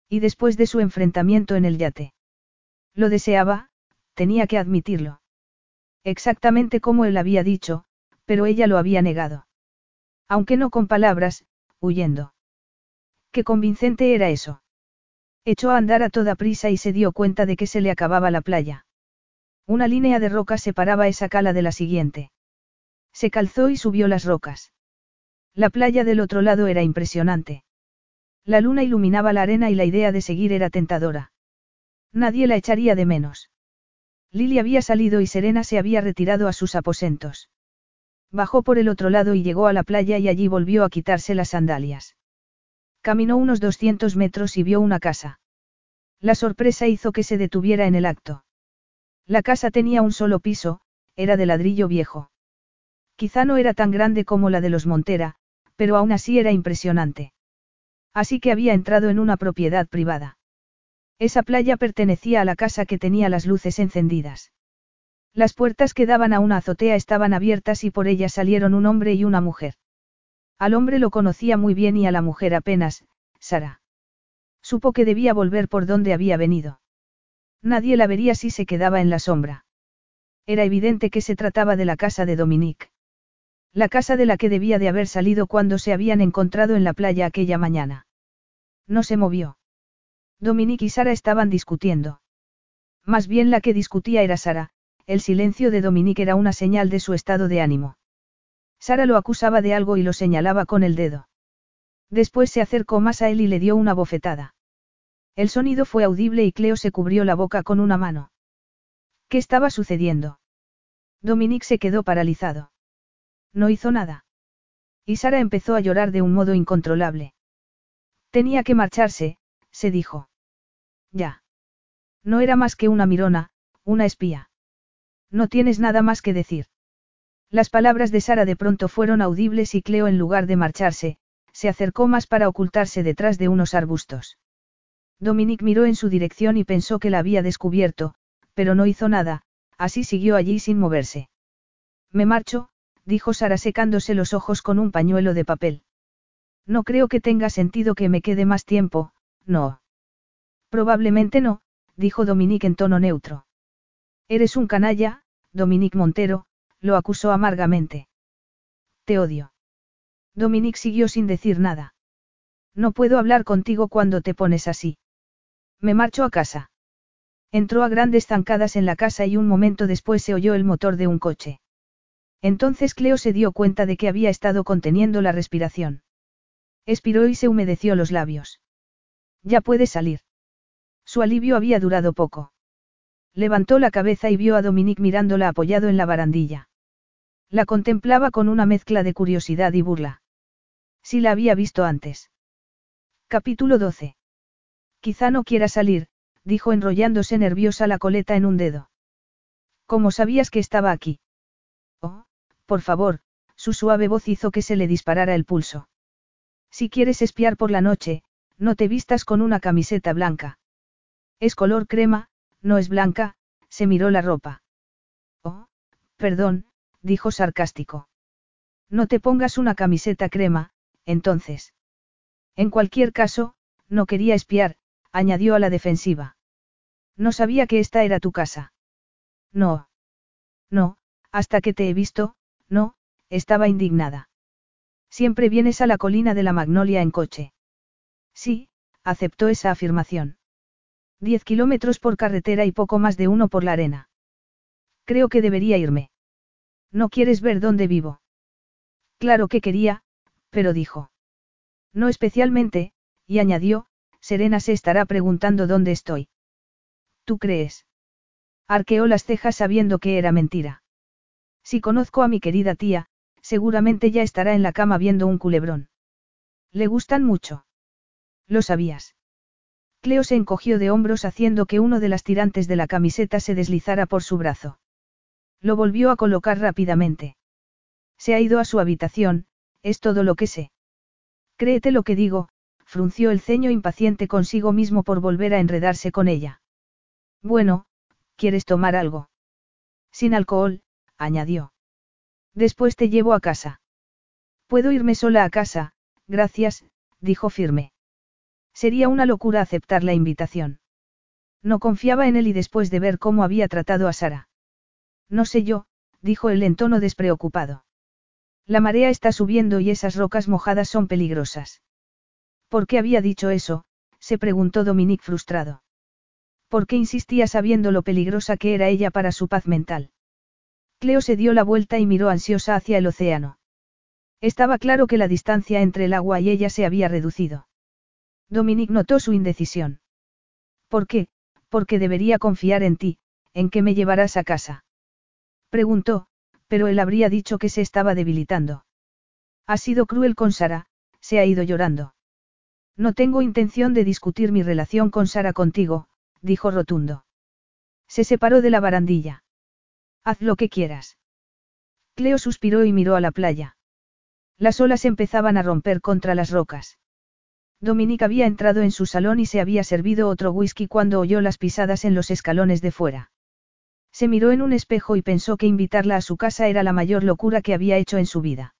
Y después de su enfrentamiento en el yate. Lo deseaba, tenía que admitirlo. Exactamente como él había dicho, pero ella lo había negado. Aunque no con palabras, huyendo. Qué convincente era eso. Echó a andar a toda prisa y se dio cuenta de que se le acababa la playa. Una línea de rocas separaba esa cala de la siguiente. Se calzó y subió las rocas. La playa del otro lado era impresionante. La luna iluminaba la arena y la idea de seguir era tentadora. Nadie la echaría de menos. Lily había salido y Serena se había retirado a sus aposentos. Bajó por el otro lado y llegó a la playa y allí volvió a quitarse las sandalias. Caminó unos 200 metros y vio una casa. La sorpresa hizo que se detuviera en el acto. La casa tenía un solo piso, era de ladrillo viejo. Quizá no era tan grande como la de los Montera, pero aún así era impresionante. Así que había entrado en una propiedad privada. Esa playa pertenecía a la casa que tenía las luces encendidas. Las puertas que daban a una azotea estaban abiertas y por ellas salieron un hombre y una mujer. Al hombre lo conocía muy bien y a la mujer apenas, Sara. Supo que debía volver por donde había venido. Nadie la vería si se quedaba en la sombra. Era evidente que se trataba de la casa de Dominique. La casa de la que debía de haber salido cuando se habían encontrado en la playa aquella mañana. No se movió. Dominique y Sara estaban discutiendo. Más bien la que discutía era Sara, el silencio de Dominique era una señal de su estado de ánimo. Sara lo acusaba de algo y lo señalaba con el dedo. Después se acercó más a él y le dio una bofetada. El sonido fue audible y Cleo se cubrió la boca con una mano. ¿Qué estaba sucediendo? Dominique se quedó paralizado. No hizo nada. Y Sara empezó a llorar de un modo incontrolable. Tenía que marcharse, se dijo. Ya. No era más que una mirona, una espía. No tienes nada más que decir. Las palabras de Sara de pronto fueron audibles y Cleo en lugar de marcharse, se acercó más para ocultarse detrás de unos arbustos. Dominique miró en su dirección y pensó que la había descubierto, pero no hizo nada, así siguió allí sin moverse. Me marcho, dijo Sara secándose los ojos con un pañuelo de papel. No creo que tenga sentido que me quede más tiempo, no. Probablemente no, dijo Dominique en tono neutro. Eres un canalla, Dominique Montero, lo acusó amargamente. Te odio. Dominique siguió sin decir nada. No puedo hablar contigo cuando te pones así. Me marcho a casa. Entró a grandes zancadas en la casa y un momento después se oyó el motor de un coche. Entonces Cleo se dio cuenta de que había estado conteniendo la respiración. Expiró y se humedeció los labios. Ya puede salir. Su alivio había durado poco. Levantó la cabeza y vio a Dominique mirándola apoyado en la barandilla. La contemplaba con una mezcla de curiosidad y burla. Si la había visto antes. Capítulo 12. Quizá no quiera salir, dijo enrollándose nerviosa la coleta en un dedo. ¿Cómo sabías que estaba aquí? Oh, por favor, su suave voz hizo que se le disparara el pulso. Si quieres espiar por la noche, no te vistas con una camiseta blanca. Es color crema, no es blanca, se miró la ropa. Oh, perdón, dijo sarcástico. No te pongas una camiseta crema, entonces. En cualquier caso, no quería espiar, añadió a la defensiva. No sabía que esta era tu casa. No. No, hasta que te he visto, no, estaba indignada. Siempre vienes a la colina de la Magnolia en coche. Sí, aceptó esa afirmación. Diez kilómetros por carretera y poco más de uno por la arena. Creo que debería irme. ¿No quieres ver dónde vivo? Claro que quería, pero dijo. No especialmente, y añadió, Serena se estará preguntando dónde estoy. ¿Tú crees? Arqueó las cejas sabiendo que era mentira. Si conozco a mi querida tía, seguramente ya estará en la cama viendo un culebrón. ¿Le gustan mucho? Lo sabías. Cleo se encogió de hombros haciendo que uno de las tirantes de la camiseta se deslizara por su brazo. Lo volvió a colocar rápidamente. Se ha ido a su habitación, es todo lo que sé. Créete lo que digo, frunció el ceño impaciente consigo mismo por volver a enredarse con ella. Bueno, ¿quieres tomar algo? Sin alcohol, añadió. Después te llevo a casa. Puedo irme sola a casa, gracias, dijo firme. Sería una locura aceptar la invitación. No confiaba en él y después de ver cómo había tratado a Sara. No sé yo, dijo él en tono despreocupado. La marea está subiendo y esas rocas mojadas son peligrosas. ¿Por qué había dicho eso? se preguntó Dominique frustrado. ¿Por qué insistía sabiendo lo peligrosa que era ella para su paz mental? Cleo se dio la vuelta y miró ansiosa hacia el océano. Estaba claro que la distancia entre el agua y ella se había reducido. Dominique notó su indecisión. ¿Por qué? Porque debería confiar en ti, en que me llevarás a casa. Preguntó, pero él habría dicho que se estaba debilitando. Ha sido cruel con Sara, se ha ido llorando. No tengo intención de discutir mi relación con Sara contigo, dijo rotundo. Se separó de la barandilla. Haz lo que quieras. Cleo suspiró y miró a la playa. Las olas empezaban a romper contra las rocas. Dominique había entrado en su salón y se había servido otro whisky cuando oyó las pisadas en los escalones de fuera. Se miró en un espejo y pensó que invitarla a su casa era la mayor locura que había hecho en su vida.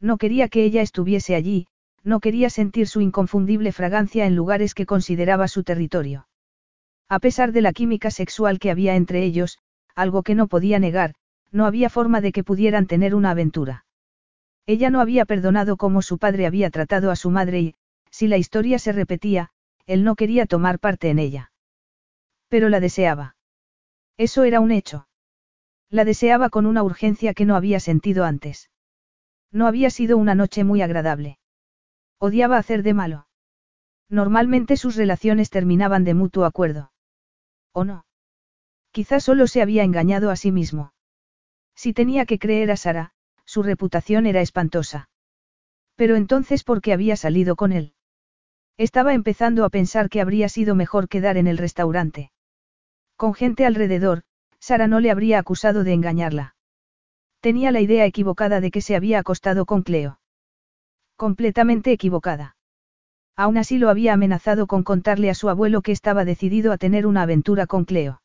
No quería que ella estuviese allí, no quería sentir su inconfundible fragancia en lugares que consideraba su territorio. A pesar de la química sexual que había entre ellos, algo que no podía negar, no había forma de que pudieran tener una aventura. Ella no había perdonado cómo su padre había tratado a su madre y, si la historia se repetía, él no quería tomar parte en ella. Pero la deseaba. Eso era un hecho. La deseaba con una urgencia que no había sentido antes. No había sido una noche muy agradable. Odiaba hacer de malo. Normalmente sus relaciones terminaban de mutuo acuerdo. ¿O no? Quizás solo se había engañado a sí mismo. Si tenía que creer a Sara, su reputación era espantosa. Pero entonces, ¿por qué había salido con él? Estaba empezando a pensar que habría sido mejor quedar en el restaurante. Con gente alrededor, Sara no le habría acusado de engañarla. Tenía la idea equivocada de que se había acostado con Cleo. Completamente equivocada. Aún así lo había amenazado con contarle a su abuelo que estaba decidido a tener una aventura con Cleo.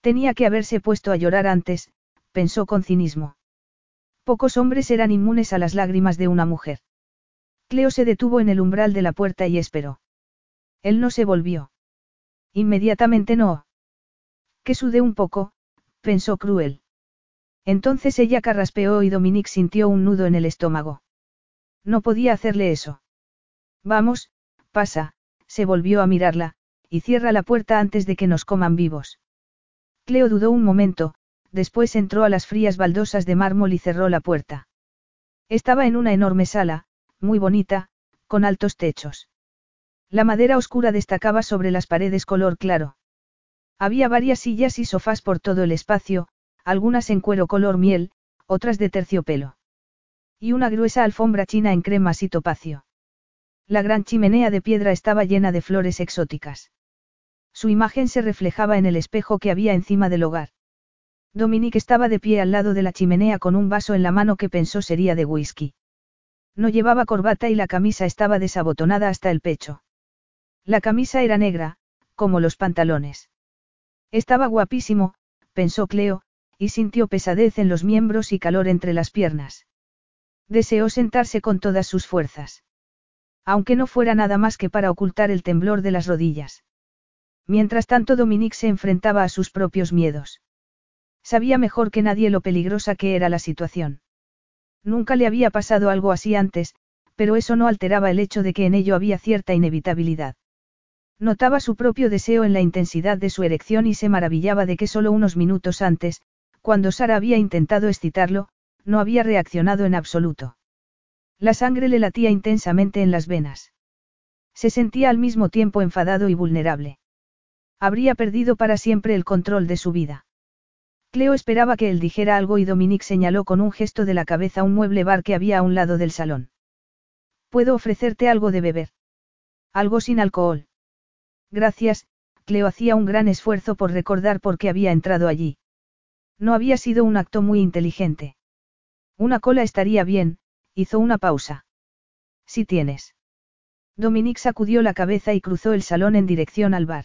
Tenía que haberse puesto a llorar antes, pensó con cinismo. Pocos hombres eran inmunes a las lágrimas de una mujer. Cleo se detuvo en el umbral de la puerta y esperó. Él no se volvió. Inmediatamente no. Que sudé un poco, pensó Cruel. Entonces ella carraspeó y Dominique sintió un nudo en el estómago. No podía hacerle eso. Vamos, pasa, se volvió a mirarla, y cierra la puerta antes de que nos coman vivos. Cleo dudó un momento, después entró a las frías baldosas de mármol y cerró la puerta. Estaba en una enorme sala, muy bonita, con altos techos. La madera oscura destacaba sobre las paredes color claro. Había varias sillas y sofás por todo el espacio, algunas en cuero color miel, otras de terciopelo. Y una gruesa alfombra china en cremas y topacio. La gran chimenea de piedra estaba llena de flores exóticas. Su imagen se reflejaba en el espejo que había encima del hogar. Dominique estaba de pie al lado de la chimenea con un vaso en la mano que pensó sería de whisky. No llevaba corbata y la camisa estaba desabotonada hasta el pecho. La camisa era negra, como los pantalones. Estaba guapísimo, pensó Cleo, y sintió pesadez en los miembros y calor entre las piernas. Deseó sentarse con todas sus fuerzas. Aunque no fuera nada más que para ocultar el temblor de las rodillas. Mientras tanto Dominique se enfrentaba a sus propios miedos. Sabía mejor que nadie lo peligrosa que era la situación. Nunca le había pasado algo así antes, pero eso no alteraba el hecho de que en ello había cierta inevitabilidad. Notaba su propio deseo en la intensidad de su erección y se maravillaba de que solo unos minutos antes, cuando Sara había intentado excitarlo, no había reaccionado en absoluto. La sangre le latía intensamente en las venas. Se sentía al mismo tiempo enfadado y vulnerable. Habría perdido para siempre el control de su vida. Cleo esperaba que él dijera algo y Dominique señaló con un gesto de la cabeza un mueble bar que había a un lado del salón. ¿Puedo ofrecerte algo de beber? Algo sin alcohol. Gracias, Cleo hacía un gran esfuerzo por recordar por qué había entrado allí. No había sido un acto muy inteligente. Una cola estaría bien, hizo una pausa. Si tienes. Dominique sacudió la cabeza y cruzó el salón en dirección al bar.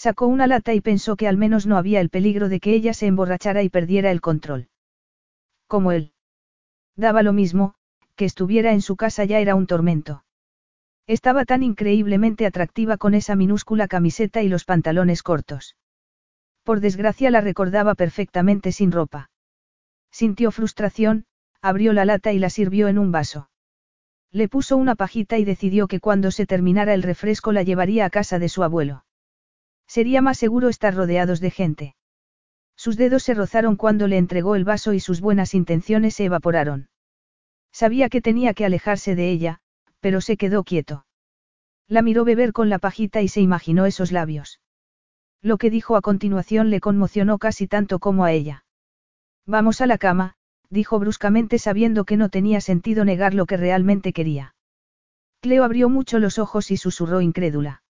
Sacó una lata y pensó que al menos no había el peligro de que ella se emborrachara y perdiera el control. Como él. Daba lo mismo, que estuviera en su casa ya era un tormento. Estaba tan increíblemente atractiva con esa minúscula camiseta y los pantalones cortos. Por desgracia la recordaba perfectamente sin ropa. Sintió frustración, abrió la lata y la sirvió en un vaso. Le puso una pajita y decidió que cuando se terminara el refresco la llevaría a casa de su abuelo. Sería más seguro estar rodeados de gente. Sus dedos se rozaron cuando le entregó el vaso y sus buenas intenciones se evaporaron. Sabía que tenía que alejarse de ella, pero se quedó quieto. La miró beber con la pajita y se imaginó esos labios. Lo que dijo a continuación le conmocionó casi tanto como a ella. Vamos a la cama, dijo bruscamente sabiendo que no tenía sentido negar lo que realmente quería. Cleo abrió mucho los ojos y susurró incrédula.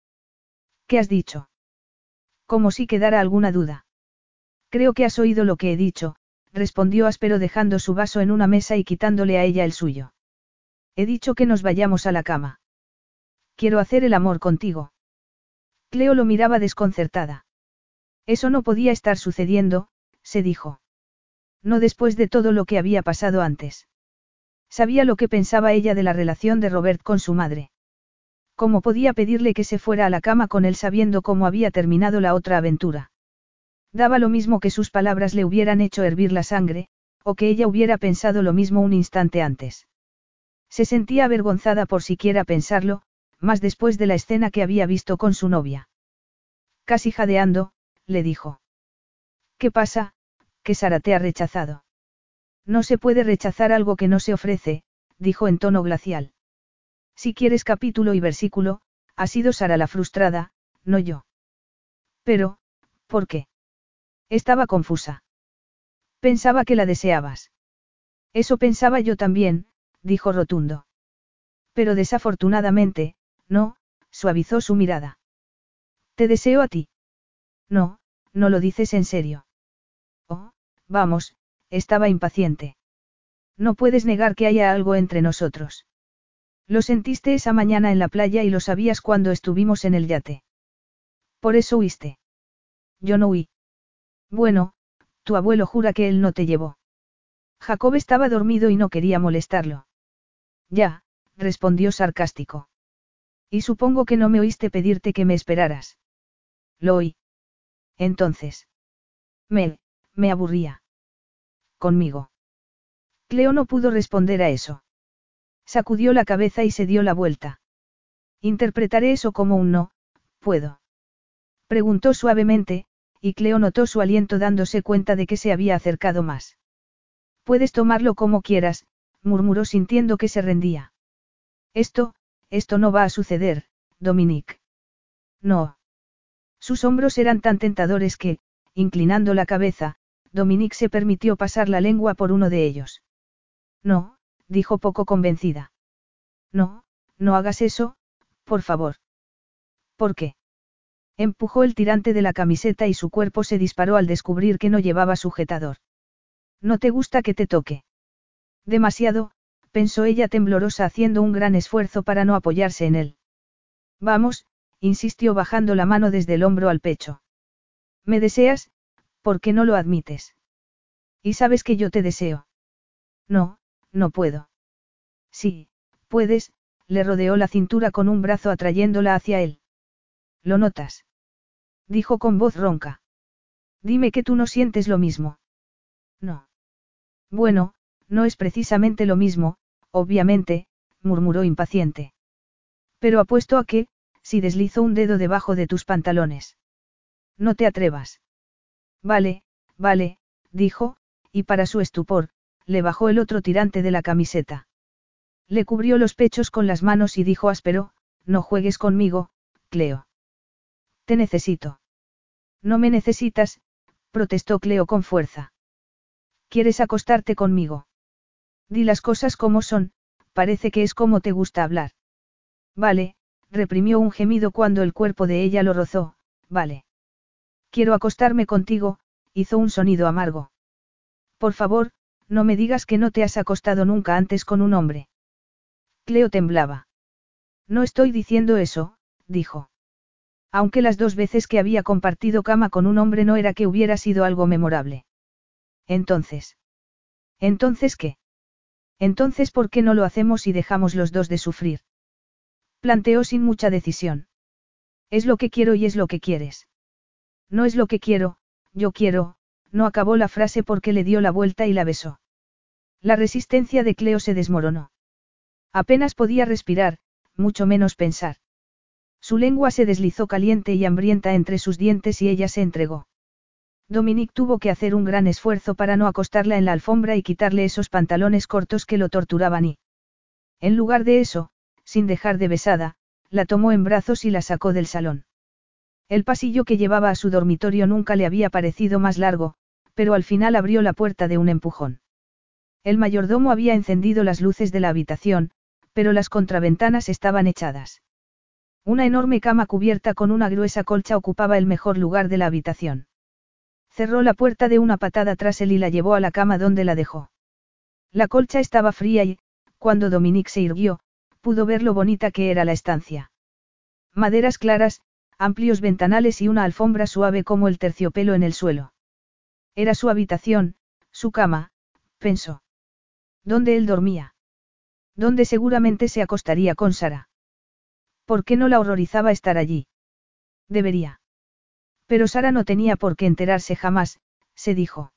¿Qué has dicho? Como si quedara alguna duda. Creo que has oído lo que he dicho, respondió áspero dejando su vaso en una mesa y quitándole a ella el suyo. He dicho que nos vayamos a la cama. Quiero hacer el amor contigo. Cleo lo miraba desconcertada. Eso no podía estar sucediendo, se dijo. No después de todo lo que había pasado antes. Sabía lo que pensaba ella de la relación de Robert con su madre. ¿Cómo podía pedirle que se fuera a la cama con él sabiendo cómo había terminado la otra aventura? Daba lo mismo que sus palabras le hubieran hecho hervir la sangre, o que ella hubiera pensado lo mismo un instante antes. Se sentía avergonzada por siquiera pensarlo, más después de la escena que había visto con su novia. Casi jadeando, le dijo. ¿Qué pasa, que Sara te ha rechazado? No se puede rechazar algo que no se ofrece, dijo en tono glacial. Si quieres capítulo y versículo, ha sido Sara la frustrada, no yo. Pero, ¿por qué? Estaba confusa. Pensaba que la deseabas. Eso pensaba yo también, dijo rotundo. Pero desafortunadamente, no, suavizó su mirada. Te deseo a ti. No, no lo dices en serio. Oh, vamos, estaba impaciente. No puedes negar que haya algo entre nosotros. Lo sentiste esa mañana en la playa y lo sabías cuando estuvimos en el yate. Por eso huiste. Yo no huí. Bueno, tu abuelo jura que él no te llevó. Jacob estaba dormido y no quería molestarlo. Ya, respondió sarcástico. Y supongo que no me oíste pedirte que me esperaras. Lo oí. Entonces. Me, me aburría. Conmigo. Cleo no pudo responder a eso. Sacudió la cabeza y se dio la vuelta. Interpretaré eso como un no, puedo. Preguntó suavemente, y Cleo notó su aliento dándose cuenta de que se había acercado más. Puedes tomarlo como quieras, murmuró sintiendo que se rendía. Esto, esto no va a suceder, Dominique. No. Sus hombros eran tan tentadores que, inclinando la cabeza, Dominique se permitió pasar la lengua por uno de ellos. No, dijo poco convencida. No, no hagas eso, por favor. ¿Por qué? Empujó el tirante de la camiseta y su cuerpo se disparó al descubrir que no llevaba sujetador. ¿No te gusta que te toque? Demasiado, pensó ella temblorosa haciendo un gran esfuerzo para no apoyarse en él. Vamos, insistió bajando la mano desde el hombro al pecho. ¿Me deseas? ¿Por qué no lo admites? Y sabes que yo te deseo. No, no puedo. Sí, puedes, le rodeó la cintura con un brazo atrayéndola hacia él. ¿Lo notas? Dijo con voz ronca. Dime que tú no sientes lo mismo. No. Bueno, no es precisamente lo mismo, obviamente, murmuró impaciente. Pero apuesto a que, si deslizo un dedo debajo de tus pantalones. No te atrevas. Vale, vale, dijo, y para su estupor, le bajó el otro tirante de la camiseta. Le cubrió los pechos con las manos y dijo áspero, no juegues conmigo, Cleo. Te necesito. No me necesitas, protestó Cleo con fuerza. ¿Quieres acostarte conmigo? Di las cosas como son, parece que es como te gusta hablar. Vale, reprimió un gemido cuando el cuerpo de ella lo rozó, vale. Quiero acostarme contigo, hizo un sonido amargo. Por favor, no me digas que no te has acostado nunca antes con un hombre. Cleo temblaba. No estoy diciendo eso, dijo. Aunque las dos veces que había compartido cama con un hombre no era que hubiera sido algo memorable. Entonces. ¿Entonces qué? Entonces, ¿por qué no lo hacemos y dejamos los dos de sufrir? Planteó sin mucha decisión. Es lo que quiero y es lo que quieres. No es lo que quiero, yo quiero, no acabó la frase porque le dio la vuelta y la besó. La resistencia de Cleo se desmoronó. Apenas podía respirar, mucho menos pensar. Su lengua se deslizó caliente y hambrienta entre sus dientes y ella se entregó. Dominique tuvo que hacer un gran esfuerzo para no acostarla en la alfombra y quitarle esos pantalones cortos que lo torturaban y... En lugar de eso, sin dejar de besada, la tomó en brazos y la sacó del salón. El pasillo que llevaba a su dormitorio nunca le había parecido más largo, pero al final abrió la puerta de un empujón. El mayordomo había encendido las luces de la habitación, pero las contraventanas estaban echadas. Una enorme cama cubierta con una gruesa colcha ocupaba el mejor lugar de la habitación. Cerró la puerta de una patada tras él y la llevó a la cama donde la dejó. La colcha estaba fría y, cuando Dominique se irguió, pudo ver lo bonita que era la estancia. Maderas claras, amplios ventanales y una alfombra suave como el terciopelo en el suelo. Era su habitación, su cama, pensó. ¿Dónde él dormía? donde seguramente se acostaría con Sara. ¿Por qué no la horrorizaba estar allí? Debería. Pero Sara no tenía por qué enterarse jamás, se dijo.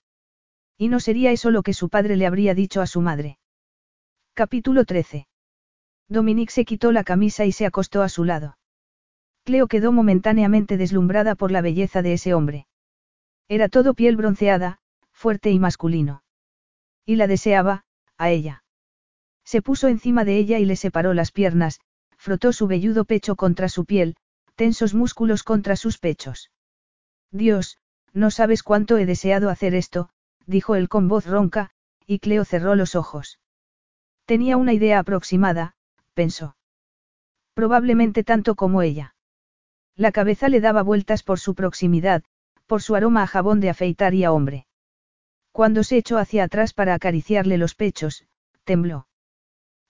Y no sería eso lo que su padre le habría dicho a su madre. Capítulo 13. Dominique se quitó la camisa y se acostó a su lado. Cleo quedó momentáneamente deslumbrada por la belleza de ese hombre. Era todo piel bronceada, fuerte y masculino. Y la deseaba, a ella. Se puso encima de ella y le separó las piernas, frotó su velludo pecho contra su piel, tensos músculos contra sus pechos. Dios, no sabes cuánto he deseado hacer esto, dijo él con voz ronca, y Cleo cerró los ojos. Tenía una idea aproximada, pensó. Probablemente tanto como ella. La cabeza le daba vueltas por su proximidad, por su aroma a jabón de afeitar y a hombre. Cuando se echó hacia atrás para acariciarle los pechos, tembló.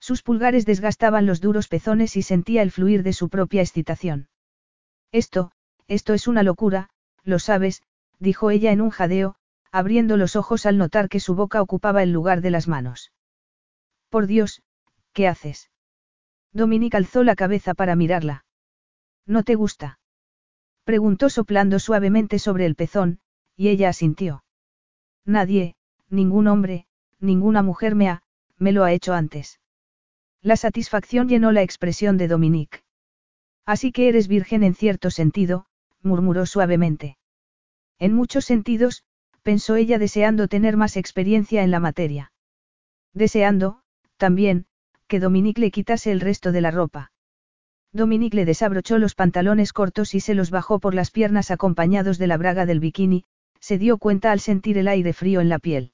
Sus pulgares desgastaban los duros pezones y sentía el fluir de su propia excitación. Esto, esto es una locura, lo sabes, dijo ella en un jadeo, abriendo los ojos al notar que su boca ocupaba el lugar de las manos. Por Dios, ¿qué haces? Dominique alzó la cabeza para mirarla. ¿No te gusta? Preguntó soplando suavemente sobre el pezón, y ella asintió. Nadie, ningún hombre, ninguna mujer me ha, me lo ha hecho antes. La satisfacción llenó la expresión de Dominique. Así que eres virgen en cierto sentido, murmuró suavemente. En muchos sentidos, pensó ella deseando tener más experiencia en la materia. Deseando, también, que Dominique le quitase el resto de la ropa. Dominique le desabrochó los pantalones cortos y se los bajó por las piernas acompañados de la braga del bikini, se dio cuenta al sentir el aire frío en la piel.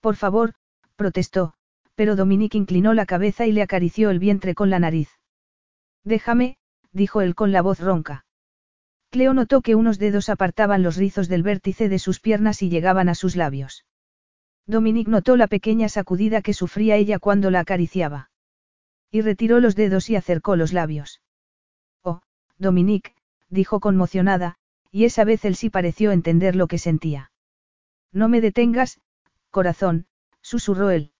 Por favor, protestó, pero Dominique inclinó la cabeza y le acarició el vientre con la nariz. Déjame, dijo él con la voz ronca. Cleo notó que unos dedos apartaban los rizos del vértice de sus piernas y llegaban a sus labios. Dominique notó la pequeña sacudida que sufría ella cuando la acariciaba. Y retiró los dedos y acercó los labios. Oh, Dominique, dijo conmocionada, y esa vez él sí pareció entender lo que sentía. No me detengas, corazón, susurró él.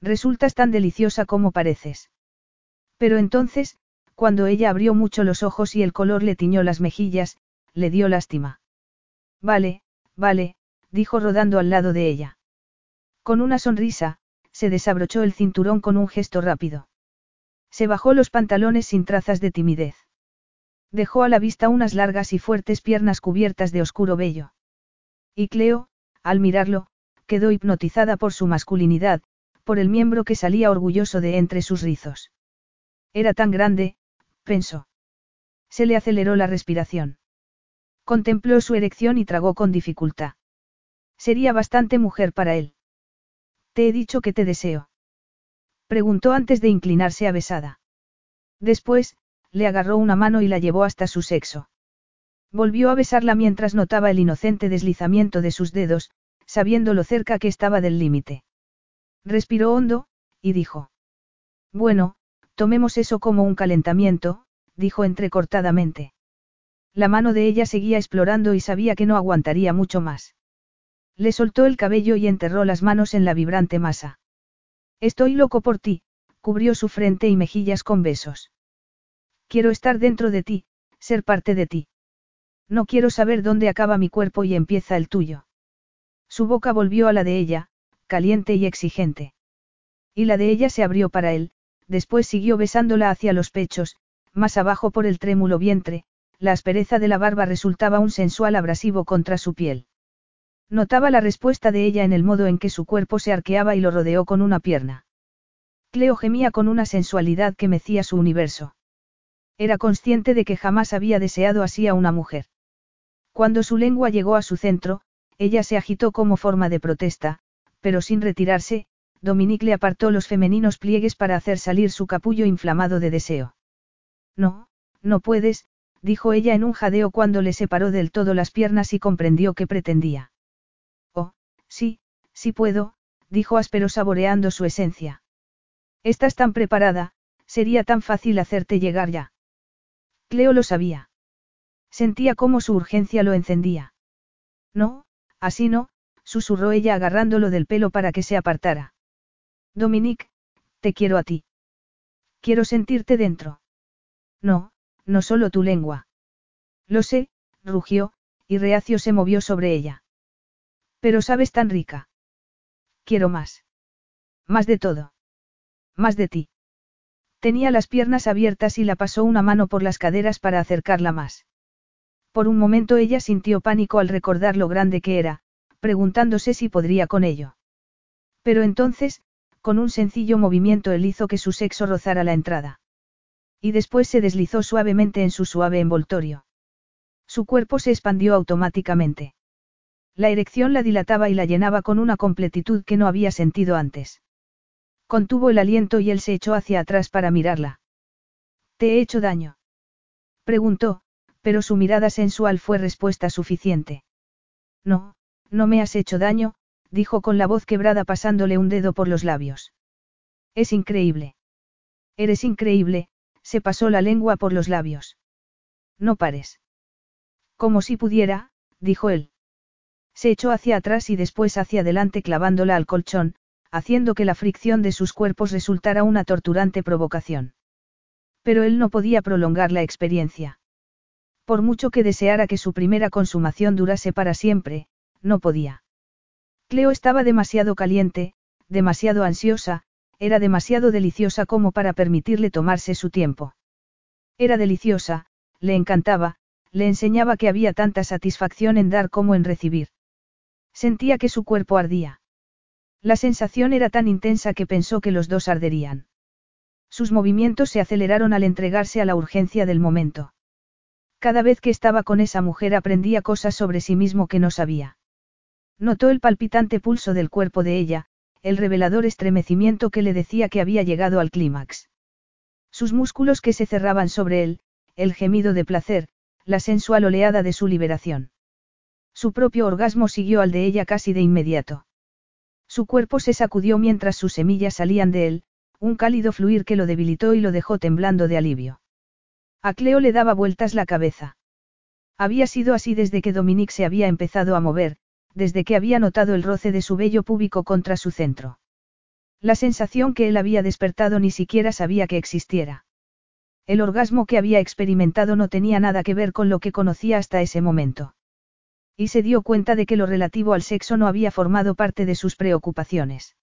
Resultas tan deliciosa como pareces. Pero entonces, cuando ella abrió mucho los ojos y el color le tiñó las mejillas, le dio lástima. Vale, vale, dijo rodando al lado de ella. Con una sonrisa, se desabrochó el cinturón con un gesto rápido. Se bajó los pantalones sin trazas de timidez. Dejó a la vista unas largas y fuertes piernas cubiertas de oscuro vello. Y Cleo, al mirarlo, quedó hipnotizada por su masculinidad, por el miembro que salía orgulloso de entre sus rizos. Era tan grande, pensó. Se le aceleró la respiración. Contempló su erección y tragó con dificultad. Sería bastante mujer para él. Te he dicho que te deseo. Preguntó antes de inclinarse a besada. Después, le agarró una mano y la llevó hasta su sexo. Volvió a besarla mientras notaba el inocente deslizamiento de sus dedos, sabiendo lo cerca que estaba del límite. Respiró hondo, y dijo. Bueno, Tomemos eso como un calentamiento, dijo entrecortadamente. La mano de ella seguía explorando y sabía que no aguantaría mucho más. Le soltó el cabello y enterró las manos en la vibrante masa. Estoy loco por ti, cubrió su frente y mejillas con besos. Quiero estar dentro de ti, ser parte de ti. No quiero saber dónde acaba mi cuerpo y empieza el tuyo. Su boca volvió a la de ella, caliente y exigente. Y la de ella se abrió para él, después siguió besándola hacia los pechos, más abajo por el trémulo vientre, la aspereza de la barba resultaba un sensual abrasivo contra su piel. Notaba la respuesta de ella en el modo en que su cuerpo se arqueaba y lo rodeó con una pierna. Cleo gemía con una sensualidad que mecía su universo. Era consciente de que jamás había deseado así a una mujer. Cuando su lengua llegó a su centro, ella se agitó como forma de protesta, pero sin retirarse, Dominique le apartó los femeninos pliegues para hacer salir su capullo inflamado de deseo. No, no puedes, dijo ella en un jadeo cuando le separó del todo las piernas y comprendió qué pretendía. Sí, sí puedo, dijo áspero saboreando su esencia. Estás tan preparada, sería tan fácil hacerte llegar ya. Cleo lo sabía. Sentía cómo su urgencia lo encendía. No, así no, susurró ella agarrándolo del pelo para que se apartara. Dominique, te quiero a ti. Quiero sentirte dentro. No, no solo tu lengua. Lo sé, rugió, y reacio se movió sobre ella. Pero sabes tan rica. Quiero más. Más de todo. Más de ti. Tenía las piernas abiertas y la pasó una mano por las caderas para acercarla más. Por un momento ella sintió pánico al recordar lo grande que era, preguntándose si podría con ello. Pero entonces, con un sencillo movimiento él hizo que su sexo rozara la entrada. Y después se deslizó suavemente en su suave envoltorio. Su cuerpo se expandió automáticamente. La erección la dilataba y la llenaba con una completitud que no había sentido antes. Contuvo el aliento y él se echó hacia atrás para mirarla. ¿Te he hecho daño? Preguntó, pero su mirada sensual fue respuesta suficiente. No, no me has hecho daño, dijo con la voz quebrada pasándole un dedo por los labios. Es increíble. Eres increíble, se pasó la lengua por los labios. No pares. Como si pudiera, dijo él. Se echó hacia atrás y después hacia adelante clavándola al colchón, haciendo que la fricción de sus cuerpos resultara una torturante provocación. Pero él no podía prolongar la experiencia. Por mucho que deseara que su primera consumación durase para siempre, no podía. Cleo estaba demasiado caliente, demasiado ansiosa, era demasiado deliciosa como para permitirle tomarse su tiempo. Era deliciosa, le encantaba, le enseñaba que había tanta satisfacción en dar como en recibir. Sentía que su cuerpo ardía. La sensación era tan intensa que pensó que los dos arderían. Sus movimientos se aceleraron al entregarse a la urgencia del momento. Cada vez que estaba con esa mujer aprendía cosas sobre sí mismo que no sabía. Notó el palpitante pulso del cuerpo de ella, el revelador estremecimiento que le decía que había llegado al clímax. Sus músculos que se cerraban sobre él, el gemido de placer, la sensual oleada de su liberación. Su propio orgasmo siguió al de ella casi de inmediato. Su cuerpo se sacudió mientras sus semillas salían de él, un cálido fluir que lo debilitó y lo dejó temblando de alivio. A Cleo le daba vueltas la cabeza. Había sido así desde que Dominique se había empezado a mover, desde que había notado el roce de su vello púbico contra su centro. La sensación que él había despertado ni siquiera sabía que existiera. El orgasmo que había experimentado no tenía nada que ver con lo que conocía hasta ese momento. Y se dio cuenta de que lo relativo al sexo no había formado parte de sus preocupaciones.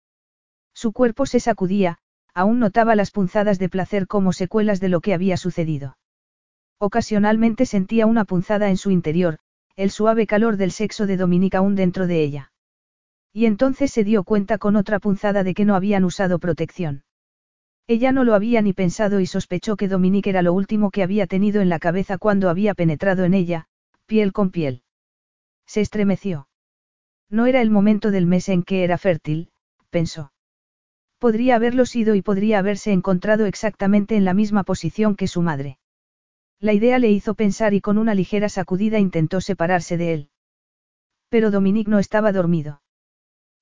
Su cuerpo se sacudía, aún notaba las punzadas de placer como secuelas de lo que había sucedido. Ocasionalmente sentía una punzada en su interior, el suave calor del sexo de Dominica aún dentro de ella. Y entonces se dio cuenta con otra punzada de que no habían usado protección. Ella no lo había ni pensado y sospechó que Dominique era lo último que había tenido en la cabeza cuando había penetrado en ella, piel con piel. Se estremeció. No era el momento del mes en que era fértil, pensó. Podría haberlo sido y podría haberse encontrado exactamente en la misma posición que su madre. La idea le hizo pensar y con una ligera sacudida intentó separarse de él. Pero Dominique no estaba dormido.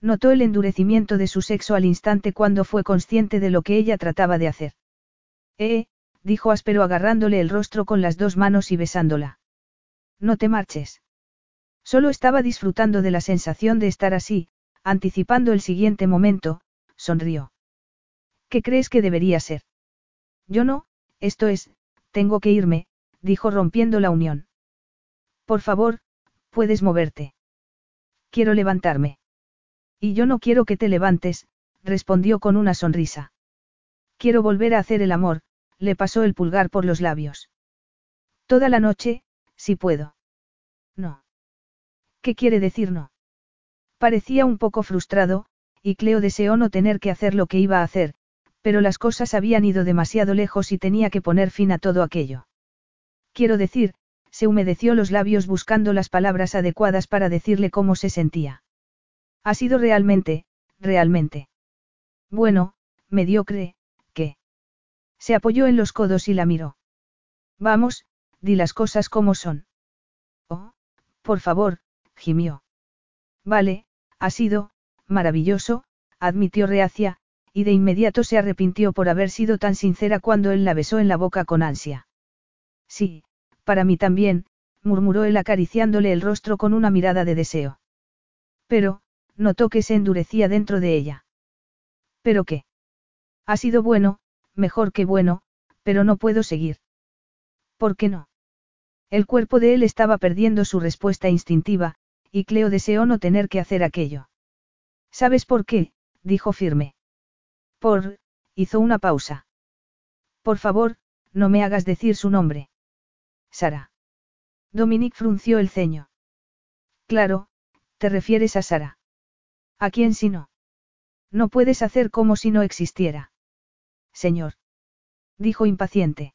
Notó el endurecimiento de su sexo al instante cuando fue consciente de lo que ella trataba de hacer. Eh, dijo áspero agarrándole el rostro con las dos manos y besándola. No te marches. Solo estaba disfrutando de la sensación de estar así, anticipando el siguiente momento, sonrió. ¿Qué crees que debería ser? Yo no, esto es, tengo que irme, dijo rompiendo la unión. Por favor, puedes moverte. Quiero levantarme. Y yo no quiero que te levantes, respondió con una sonrisa. Quiero volver a hacer el amor, le pasó el pulgar por los labios. Toda la noche, si puedo. No. ¿Qué quiere decir no? Parecía un poco frustrado, y Cleo deseó no tener que hacer lo que iba a hacer, pero las cosas habían ido demasiado lejos y tenía que poner fin a todo aquello. Quiero decir, se humedeció los labios buscando las palabras adecuadas para decirle cómo se sentía. Ha sido realmente, realmente. Bueno, mediocre, ¿qué? Se apoyó en los codos y la miró. Vamos, di las cosas como son. Oh, por favor, gimió. Vale, ha sido, maravilloso, admitió reacia, y de inmediato se arrepintió por haber sido tan sincera cuando él la besó en la boca con ansia. Sí, para mí también, murmuró él acariciándole el rostro con una mirada de deseo. Pero, notó que se endurecía dentro de ella. ¿Pero qué? Ha sido bueno, mejor que bueno, pero no puedo seguir. ¿Por qué no? El cuerpo de él estaba perdiendo su respuesta instintiva, y Cleo deseó no tener que hacer aquello. ¿Sabes por qué? dijo firme. Por, hizo una pausa. Por favor, no me hagas decir su nombre. Sara. Dominique frunció el ceño. Claro, te refieres a Sara. ¿A quién si no? No puedes hacer como si no existiera. Señor. Dijo impaciente.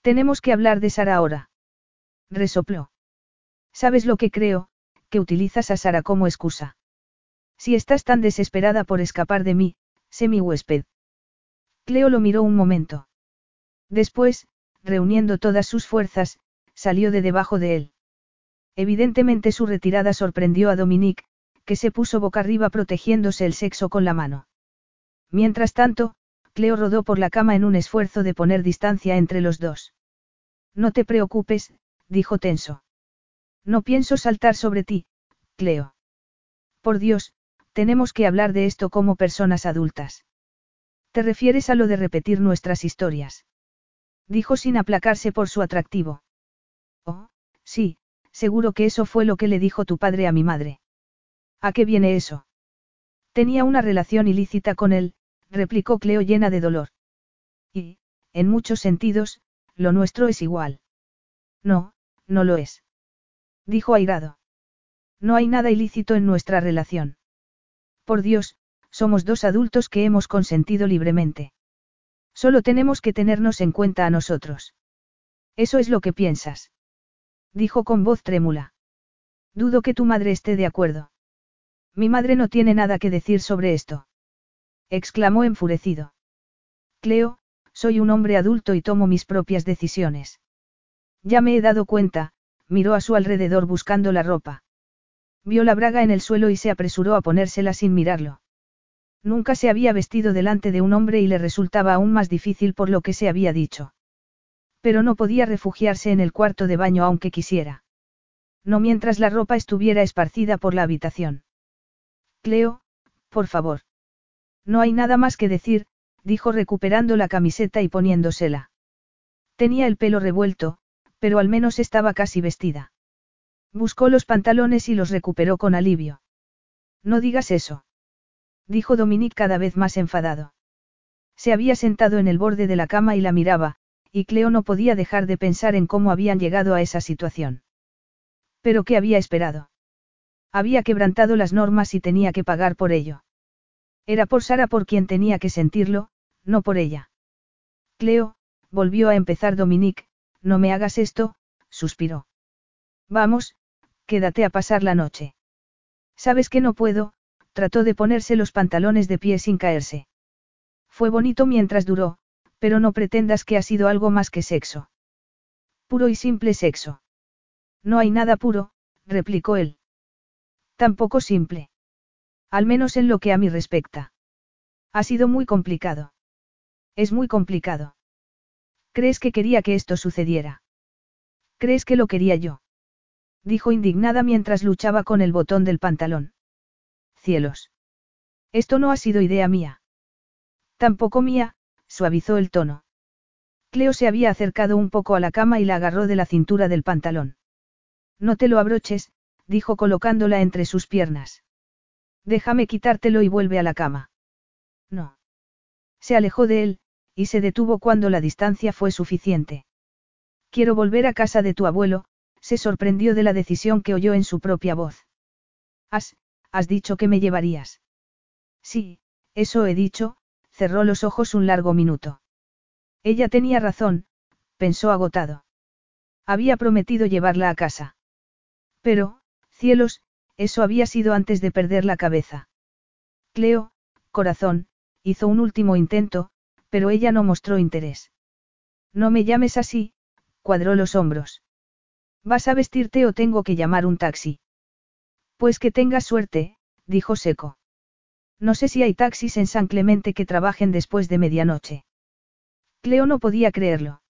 Tenemos que hablar de Sara ahora. Resopló. ¿Sabes lo que creo? Que utilizas a Sara como excusa. Si estás tan desesperada por escapar de mí, sé mi huésped. Cleo lo miró un momento. Después, reuniendo todas sus fuerzas, salió de debajo de él. Evidentemente su retirada sorprendió a Dominique, que se puso boca arriba protegiéndose el sexo con la mano. Mientras tanto, Cleo rodó por la cama en un esfuerzo de poner distancia entre los dos. No te preocupes, dijo tenso. No pienso saltar sobre ti, Cleo. Por Dios, tenemos que hablar de esto como personas adultas. ¿Te refieres a lo de repetir nuestras historias? Dijo sin aplacarse por su atractivo. Oh, sí, seguro que eso fue lo que le dijo tu padre a mi madre. ¿A qué viene eso? Tenía una relación ilícita con él, replicó Cleo llena de dolor. Y, en muchos sentidos, lo nuestro es igual. No, no lo es. Dijo airado. No hay nada ilícito en nuestra relación. Por Dios, somos dos adultos que hemos consentido libremente. Solo tenemos que tenernos en cuenta a nosotros. Eso es lo que piensas. Dijo con voz trémula. Dudo que tu madre esté de acuerdo. Mi madre no tiene nada que decir sobre esto. Exclamó enfurecido. Cleo, soy un hombre adulto y tomo mis propias decisiones. Ya me he dado cuenta, miró a su alrededor buscando la ropa. Vio la braga en el suelo y se apresuró a ponérsela sin mirarlo. Nunca se había vestido delante de un hombre y le resultaba aún más difícil por lo que se había dicho. Pero no podía refugiarse en el cuarto de baño aunque quisiera. No mientras la ropa estuviera esparcida por la habitación. Cleo, por favor. No hay nada más que decir, dijo recuperando la camiseta y poniéndosela. Tenía el pelo revuelto, pero al menos estaba casi vestida. Buscó los pantalones y los recuperó con alivio. No digas eso. Dijo Dominique cada vez más enfadado. Se había sentado en el borde de la cama y la miraba, y Cleo no podía dejar de pensar en cómo habían llegado a esa situación. Pero ¿qué había esperado? Había quebrantado las normas y tenía que pagar por ello. Era por Sara por quien tenía que sentirlo, no por ella. Cleo, volvió a empezar Dominique, no me hagas esto, suspiró. Vamos, quédate a pasar la noche. Sabes que no puedo, trató de ponerse los pantalones de pie sin caerse. Fue bonito mientras duró, pero no pretendas que ha sido algo más que sexo. Puro y simple sexo. No hay nada puro, replicó él. Tampoco simple. Al menos en lo que a mí respecta. Ha sido muy complicado. Es muy complicado. ¿Crees que quería que esto sucediera? ¿Crees que lo quería yo? Dijo indignada mientras luchaba con el botón del pantalón. Cielos. Esto no ha sido idea mía. Tampoco mía, suavizó el tono. Cleo se había acercado un poco a la cama y la agarró de la cintura del pantalón. No te lo abroches, dijo colocándola entre sus piernas. Déjame quitártelo y vuelve a la cama. No. Se alejó de él, y se detuvo cuando la distancia fue suficiente. Quiero volver a casa de tu abuelo, se sorprendió de la decisión que oyó en su propia voz. Has, has dicho que me llevarías. Sí, eso he dicho, cerró los ojos un largo minuto. Ella tenía razón, pensó agotado. Había prometido llevarla a casa. Pero, cielos, eso había sido antes de perder la cabeza. Cleo, corazón, hizo un último intento, pero ella no mostró interés. No me llames así, cuadró los hombros. ¿Vas a vestirte o tengo que llamar un taxi? Pues que tengas suerte, dijo seco. No sé si hay taxis en San Clemente que trabajen después de medianoche. Cleo no podía creerlo.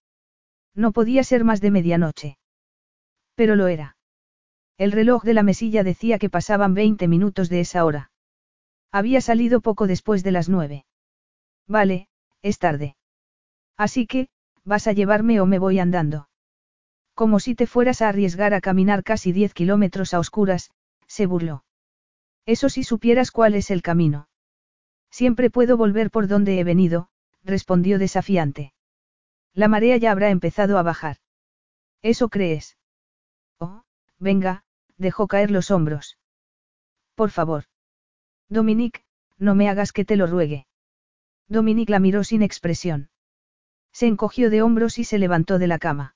No podía ser más de medianoche. Pero lo era. El reloj de la mesilla decía que pasaban 20 minutos de esa hora. Había salido poco después de las nueve. Vale, es tarde. Así que, ¿vas a llevarme o me voy andando? Como si te fueras a arriesgar a caminar casi diez kilómetros a oscuras, se burló. Eso si supieras cuál es el camino. Siempre puedo volver por donde he venido, respondió desafiante. La marea ya habrá empezado a bajar. ¿Eso crees? Oh, venga, dejó caer los hombros. Por favor. Dominique, no me hagas que te lo ruegue. Dominique la miró sin expresión. Se encogió de hombros y se levantó de la cama.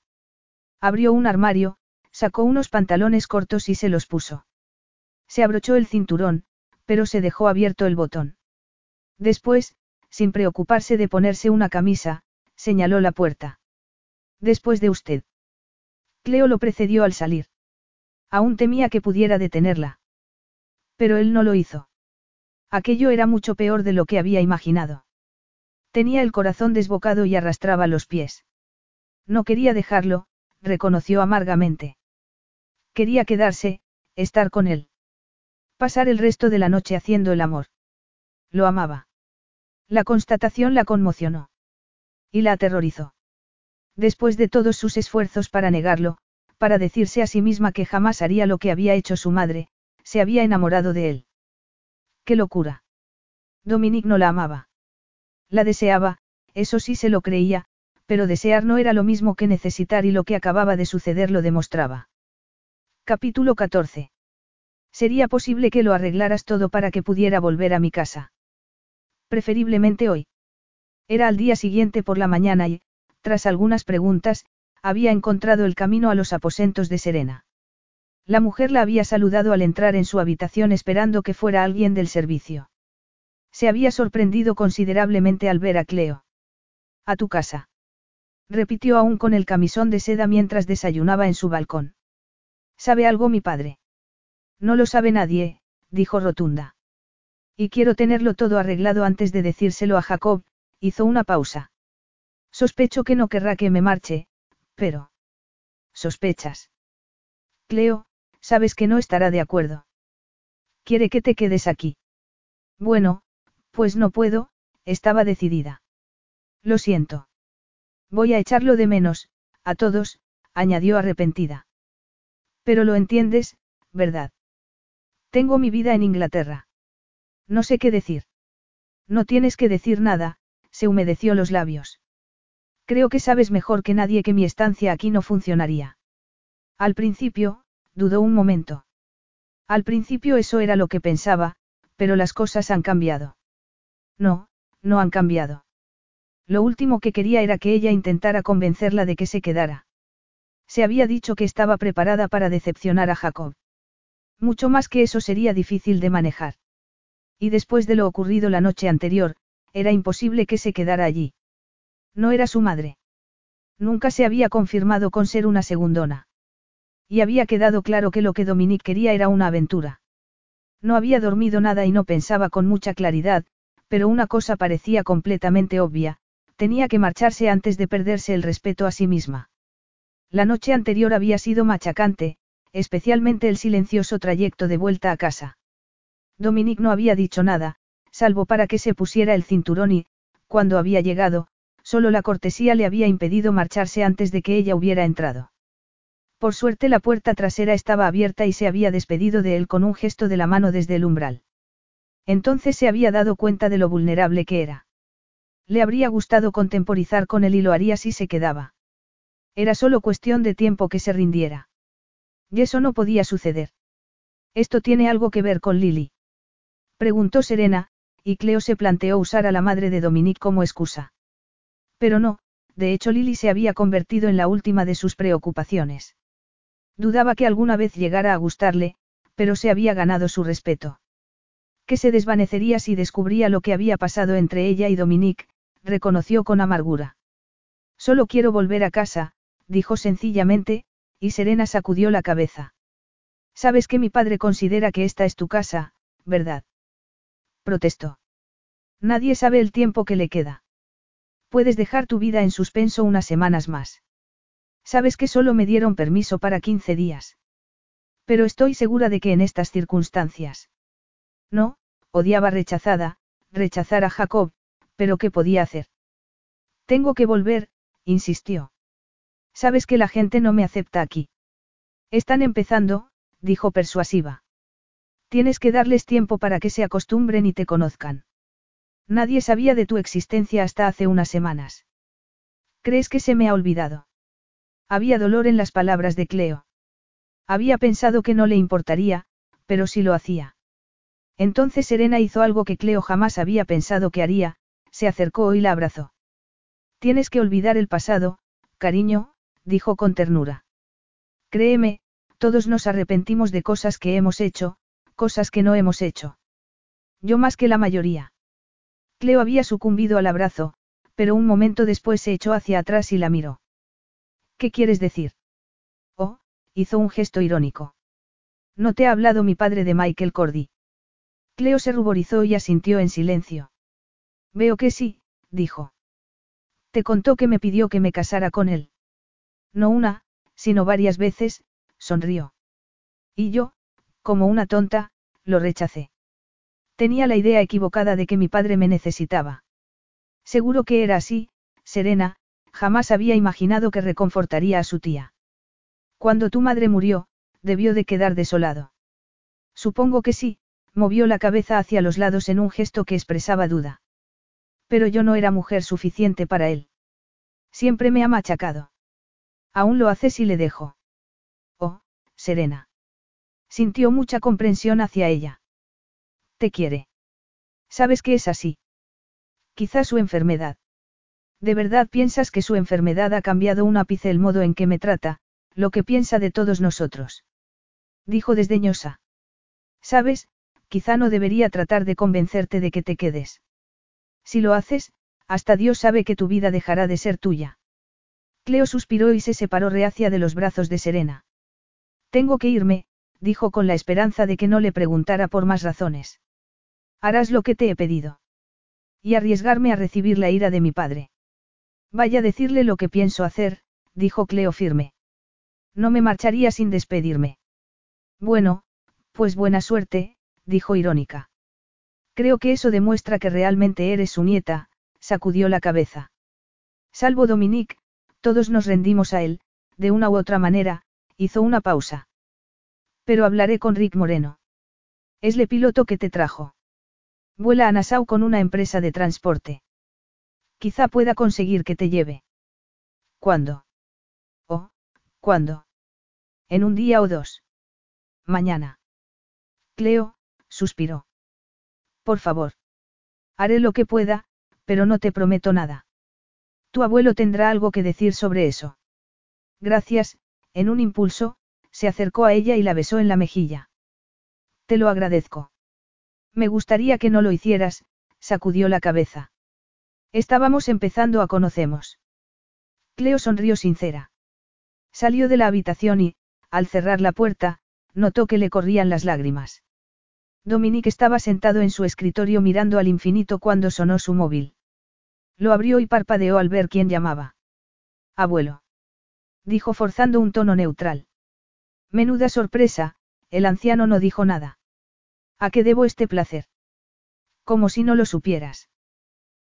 Abrió un armario, sacó unos pantalones cortos y se los puso. Se abrochó el cinturón, pero se dejó abierto el botón. Después, sin preocuparse de ponerse una camisa, señaló la puerta. Después de usted. Cleo lo precedió al salir. Aún temía que pudiera detenerla. Pero él no lo hizo. Aquello era mucho peor de lo que había imaginado. Tenía el corazón desbocado y arrastraba los pies. No quería dejarlo, reconoció amargamente. Quería quedarse, estar con él. Pasar el resto de la noche haciendo el amor. Lo amaba. La constatación la conmocionó. Y la aterrorizó. Después de todos sus esfuerzos para negarlo, para decirse a sí misma que jamás haría lo que había hecho su madre, se había enamorado de él. ¡Qué locura! Dominique no la amaba. La deseaba, eso sí se lo creía, pero desear no era lo mismo que necesitar y lo que acababa de suceder lo demostraba. Capítulo 14. Sería posible que lo arreglaras todo para que pudiera volver a mi casa. Preferiblemente hoy. Era al día siguiente por la mañana y, tras algunas preguntas, había encontrado el camino a los aposentos de Serena. La mujer la había saludado al entrar en su habitación esperando que fuera alguien del servicio. Se había sorprendido considerablemente al ver a Cleo. A tu casa. Repitió aún con el camisón de seda mientras desayunaba en su balcón. ¿Sabe algo mi padre? No lo sabe nadie, dijo rotunda. Y quiero tenerlo todo arreglado antes de decírselo a Jacob, hizo una pausa. Sospecho que no querrá que me marche, pero... ¿Sospechas? Cleo, sabes que no estará de acuerdo. Quiere que te quedes aquí. Bueno, pues no puedo, estaba decidida. Lo siento. Voy a echarlo de menos, a todos, añadió arrepentida. Pero lo entiendes, ¿verdad? Tengo mi vida en Inglaterra. No sé qué decir. No tienes que decir nada, se humedeció los labios. Creo que sabes mejor que nadie que mi estancia aquí no funcionaría. Al principio, dudó un momento. Al principio eso era lo que pensaba, pero las cosas han cambiado. No, no han cambiado. Lo último que quería era que ella intentara convencerla de que se quedara. Se había dicho que estaba preparada para decepcionar a Jacob. Mucho más que eso sería difícil de manejar. Y después de lo ocurrido la noche anterior, era imposible que se quedara allí. No era su madre. Nunca se había confirmado con ser una segundona. Y había quedado claro que lo que Dominique quería era una aventura. No había dormido nada y no pensaba con mucha claridad, pero una cosa parecía completamente obvia, tenía que marcharse antes de perderse el respeto a sí misma. La noche anterior había sido machacante, especialmente el silencioso trayecto de vuelta a casa. Dominique no había dicho nada, salvo para que se pusiera el cinturón y, cuando había llegado, solo la cortesía le había impedido marcharse antes de que ella hubiera entrado. Por suerte la puerta trasera estaba abierta y se había despedido de él con un gesto de la mano desde el umbral. Entonces se había dado cuenta de lo vulnerable que era. Le habría gustado contemporizar con él y lo haría si se quedaba. Era solo cuestión de tiempo que se rindiera. Y eso no podía suceder. ¿Esto tiene algo que ver con Lily? Preguntó Serena, y Cleo se planteó usar a la madre de Dominique como excusa. Pero no, de hecho Lily se había convertido en la última de sus preocupaciones. Dudaba que alguna vez llegara a gustarle, pero se había ganado su respeto. Que se desvanecería si descubría lo que había pasado entre ella y Dominique, reconoció con amargura. Solo quiero volver a casa, dijo sencillamente, y Serena sacudió la cabeza. Sabes que mi padre considera que esta es tu casa, ¿verdad? Protestó. Nadie sabe el tiempo que le queda. Puedes dejar tu vida en suspenso unas semanas más. Sabes que solo me dieron permiso para 15 días. Pero estoy segura de que en estas circunstancias. No, odiaba rechazada, rechazar a Jacob, pero ¿qué podía hacer? Tengo que volver, insistió. Sabes que la gente no me acepta aquí. Están empezando, dijo persuasiva. Tienes que darles tiempo para que se acostumbren y te conozcan. Nadie sabía de tu existencia hasta hace unas semanas. ¿Crees que se me ha olvidado? Había dolor en las palabras de Cleo. Había pensado que no le importaría, pero sí lo hacía. Entonces Serena hizo algo que Cleo jamás había pensado que haría, se acercó y la abrazó. Tienes que olvidar el pasado, cariño, dijo con ternura. Créeme, todos nos arrepentimos de cosas que hemos hecho, cosas que no hemos hecho. Yo más que la mayoría. Cleo había sucumbido al abrazo, pero un momento después se echó hacia atrás y la miró. ¿Qué quieres decir? Oh, hizo un gesto irónico. No te ha hablado mi padre de Michael Cordy. Cleo se ruborizó y asintió en silencio. Veo que sí, dijo. Te contó que me pidió que me casara con él. No una, sino varias veces, sonrió. Y yo, como una tonta, lo rechacé. Tenía la idea equivocada de que mi padre me necesitaba. Seguro que era así, Serena, jamás había imaginado que reconfortaría a su tía. Cuando tu madre murió, debió de quedar desolado. Supongo que sí, movió la cabeza hacia los lados en un gesto que expresaba duda. Pero yo no era mujer suficiente para él. Siempre me ha machacado. Aún lo hace si le dejo. Oh, Serena. Sintió mucha comprensión hacia ella. Te quiere. Sabes que es así. Quizá su enfermedad. ¿De verdad piensas que su enfermedad ha cambiado un ápice el modo en que me trata, lo que piensa de todos nosotros? Dijo desdeñosa. Sabes, quizá no debería tratar de convencerte de que te quedes. Si lo haces, hasta Dios sabe que tu vida dejará de ser tuya. Cleo suspiró y se separó reacia de los brazos de Serena. Tengo que irme, dijo con la esperanza de que no le preguntara por más razones. Harás lo que te he pedido. Y arriesgarme a recibir la ira de mi padre. Vaya a decirle lo que pienso hacer, dijo Cleo firme. No me marcharía sin despedirme. Bueno, pues buena suerte, dijo irónica. Creo que eso demuestra que realmente eres su nieta, sacudió la cabeza. Salvo Dominique, todos nos rendimos a él, de una u otra manera, hizo una pausa. Pero hablaré con Rick Moreno. Es el piloto que te trajo. Vuela a Nassau con una empresa de transporte. Quizá pueda conseguir que te lleve. ¿Cuándo? Oh, ¿cuándo? En un día o dos. Mañana. Cleo, suspiró. Por favor. Haré lo que pueda, pero no te prometo nada. Tu abuelo tendrá algo que decir sobre eso. Gracias, en un impulso, se acercó a ella y la besó en la mejilla. Te lo agradezco. Me gustaría que no lo hicieras, sacudió la cabeza. Estábamos empezando a conocernos. Cleo sonrió sincera. Salió de la habitación y, al cerrar la puerta, notó que le corrían las lágrimas. Dominique estaba sentado en su escritorio mirando al infinito cuando sonó su móvil. Lo abrió y parpadeó al ver quién llamaba. Abuelo. Dijo forzando un tono neutral. Menuda sorpresa, el anciano no dijo nada. ¿A qué debo este placer? Como si no lo supieras.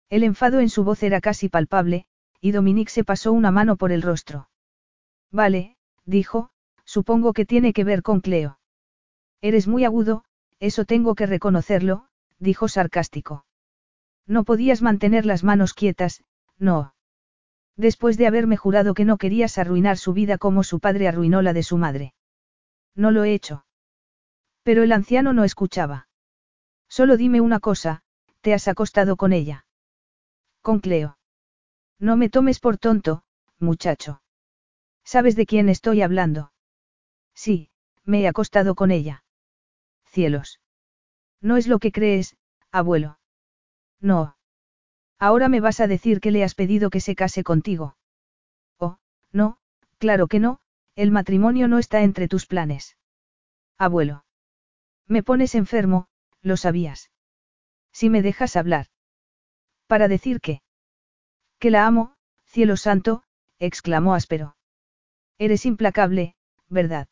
El enfado en su voz era casi palpable, y Dominique se pasó una mano por el rostro. Vale, dijo, supongo que tiene que ver con Cleo. Eres muy agudo, eso tengo que reconocerlo, dijo sarcástico. No podías mantener las manos quietas, no. Después de haberme jurado que no querías arruinar su vida como su padre arruinó la de su madre. No lo he hecho. Pero el anciano no escuchaba. Solo dime una cosa, ¿te has acostado con ella? Con Cleo. No me tomes por tonto, muchacho. ¿Sabes de quién estoy hablando? Sí, me he acostado con ella. Cielos. No es lo que crees, abuelo. No. Ahora me vas a decir que le has pedido que se case contigo. Oh, no, claro que no, el matrimonio no está entre tus planes. Abuelo. Me pones enfermo, lo sabías. Si me dejas hablar. Para decir que. Que la amo, cielo santo, exclamó áspero. Eres implacable, ¿verdad?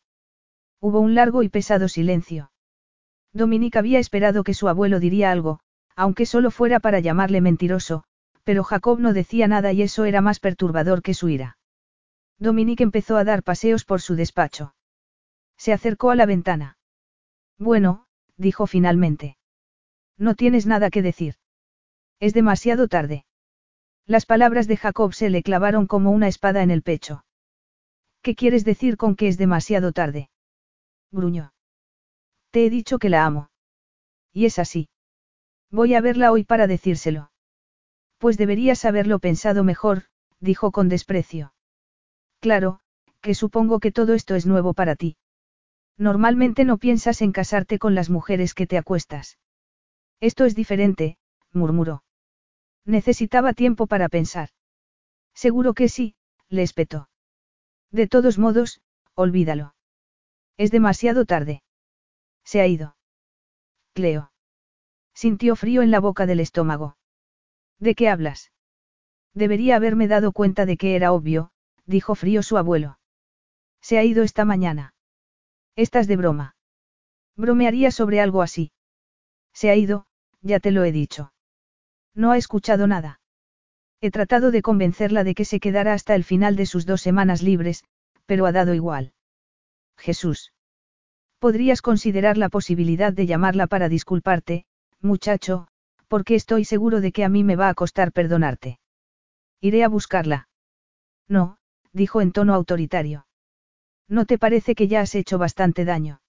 Hubo un largo y pesado silencio. Dominique había esperado que su abuelo diría algo, aunque solo fuera para llamarle mentiroso, pero Jacob no decía nada y eso era más perturbador que su ira. Dominique empezó a dar paseos por su despacho. Se acercó a la ventana. Bueno, dijo finalmente. No tienes nada que decir. Es demasiado tarde. Las palabras de Jacob se le clavaron como una espada en el pecho. ¿Qué quieres decir con que es demasiado tarde? Gruñó. Te he dicho que la amo. Y es así. Voy a verla hoy para decírselo. Pues deberías haberlo pensado mejor, dijo con desprecio. Claro, que supongo que todo esto es nuevo para ti. Normalmente no piensas en casarte con las mujeres que te acuestas. Esto es diferente, murmuró. Necesitaba tiempo para pensar. Seguro que sí, le espetó. De todos modos, olvídalo. Es demasiado tarde. Se ha ido. Cleo. Sintió frío en la boca del estómago. ¿De qué hablas? Debería haberme dado cuenta de que era obvio, dijo frío su abuelo. Se ha ido esta mañana. Estás de broma. Bromearía sobre algo así. Se ha ido, ya te lo he dicho. No ha escuchado nada. He tratado de convencerla de que se quedara hasta el final de sus dos semanas libres, pero ha dado igual. Jesús. Podrías considerar la posibilidad de llamarla para disculparte, muchacho, porque estoy seguro de que a mí me va a costar perdonarte. Iré a buscarla. No, dijo en tono autoritario. ¿No te parece que ya has hecho bastante daño?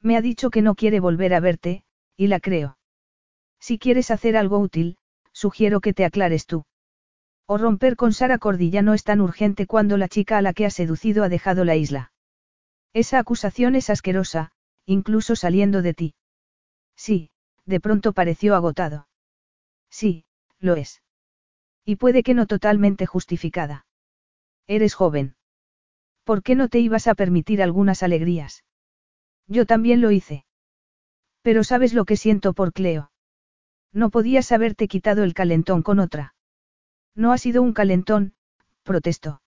Me ha dicho que no quiere volver a verte, y la creo. Si quieres hacer algo útil, sugiero que te aclares tú. O romper con Sara Cordilla no es tan urgente cuando la chica a la que ha seducido ha dejado la isla. Esa acusación es asquerosa, incluso saliendo de ti. Sí, de pronto pareció agotado. Sí, lo es. Y puede que no totalmente justificada. Eres joven. ¿Por qué no te ibas a permitir algunas alegrías? Yo también lo hice. Pero sabes lo que siento por Cleo. No podías haberte quitado el calentón con otra. No ha sido un calentón, protestó.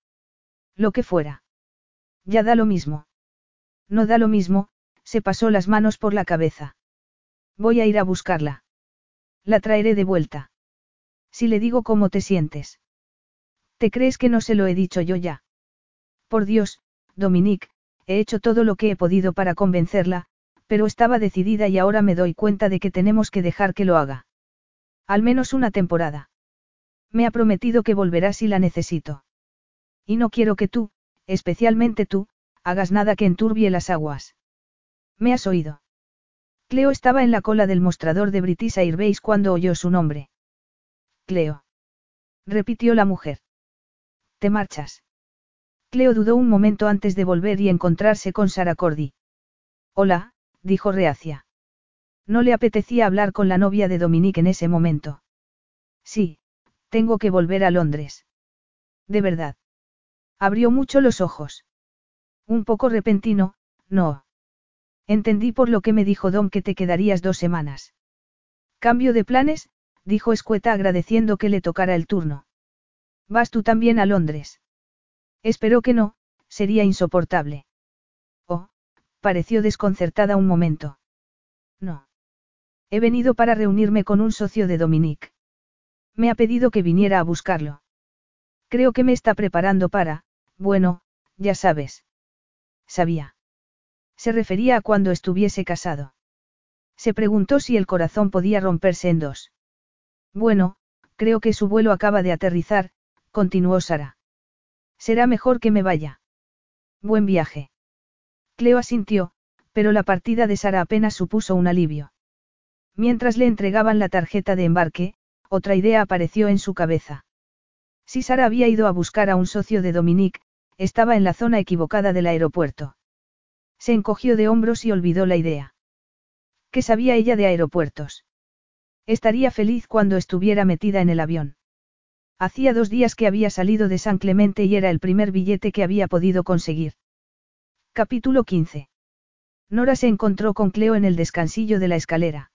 Lo que fuera. Ya da lo mismo. No da lo mismo, se pasó las manos por la cabeza. Voy a ir a buscarla. La traeré de vuelta. Si le digo cómo te sientes. ¿Te crees que no se lo he dicho yo ya? Por Dios, Dominique, he hecho todo lo que he podido para convencerla, pero estaba decidida y ahora me doy cuenta de que tenemos que dejar que lo haga. Al menos una temporada. Me ha prometido que volverá si la necesito. Y no quiero que tú, especialmente tú, hagas nada que enturbie las aguas. ¿Me has oído? Cleo estaba en la cola del mostrador de British Airways cuando oyó su nombre. Cleo. Repitió la mujer. ¿Te marchas? Cleo dudó un momento antes de volver y encontrarse con Sara Cordy. Hola, dijo reacia. No le apetecía hablar con la novia de Dominique en ese momento. Sí, tengo que volver a Londres. De verdad. Abrió mucho los ojos. Un poco repentino, no. Entendí por lo que me dijo Dom que te quedarías dos semanas. Cambio de planes, dijo Escueta agradeciendo que le tocara el turno. ¿Vas tú también a Londres? Espero que no, sería insoportable. Oh, pareció desconcertada un momento. No. He venido para reunirme con un socio de Dominique. Me ha pedido que viniera a buscarlo. Creo que me está preparando para, bueno, ya sabes. Sabía. Se refería a cuando estuviese casado. Se preguntó si el corazón podía romperse en dos. Bueno, creo que su vuelo acaba de aterrizar, continuó Sara. Será mejor que me vaya. Buen viaje. Cleo asintió, pero la partida de Sara apenas supuso un alivio. Mientras le entregaban la tarjeta de embarque, otra idea apareció en su cabeza. Si Sara había ido a buscar a un socio de Dominique, estaba en la zona equivocada del aeropuerto. Se encogió de hombros y olvidó la idea. ¿Qué sabía ella de aeropuertos? Estaría feliz cuando estuviera metida en el avión. Hacía dos días que había salido de San Clemente y era el primer billete que había podido conseguir. Capítulo 15. Nora se encontró con Cleo en el descansillo de la escalera.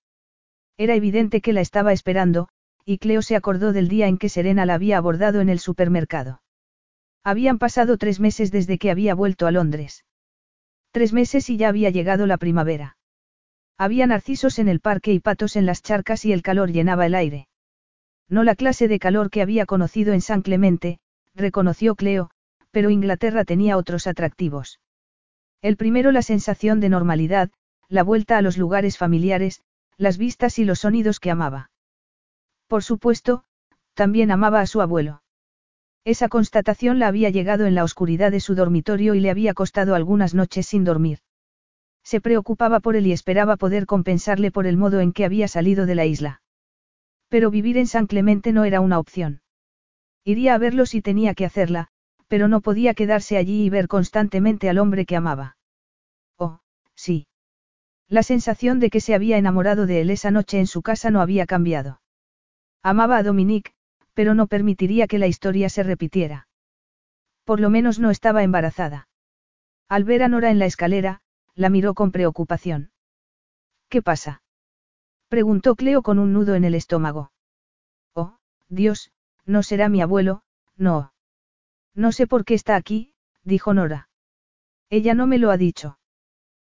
Era evidente que la estaba esperando, y Cleo se acordó del día en que Serena la había abordado en el supermercado. Habían pasado tres meses desde que había vuelto a Londres. Tres meses y ya había llegado la primavera. Había narcisos en el parque y patos en las charcas y el calor llenaba el aire. No la clase de calor que había conocido en San Clemente, reconoció Cleo, pero Inglaterra tenía otros atractivos. El primero la sensación de normalidad, la vuelta a los lugares familiares, las vistas y los sonidos que amaba. Por supuesto, también amaba a su abuelo. Esa constatación la había llegado en la oscuridad de su dormitorio y le había costado algunas noches sin dormir. Se preocupaba por él y esperaba poder compensarle por el modo en que había salido de la isla. Pero vivir en San Clemente no era una opción. Iría a verlo si tenía que hacerla, pero no podía quedarse allí y ver constantemente al hombre que amaba. Oh, sí. La sensación de que se había enamorado de él esa noche en su casa no había cambiado. Amaba a Dominique, pero no permitiría que la historia se repitiera. Por lo menos no estaba embarazada. Al ver a Nora en la escalera, la miró con preocupación. ¿Qué pasa? preguntó Cleo con un nudo en el estómago. Oh, Dios, no será mi abuelo, no. No sé por qué está aquí, dijo Nora. Ella no me lo ha dicho.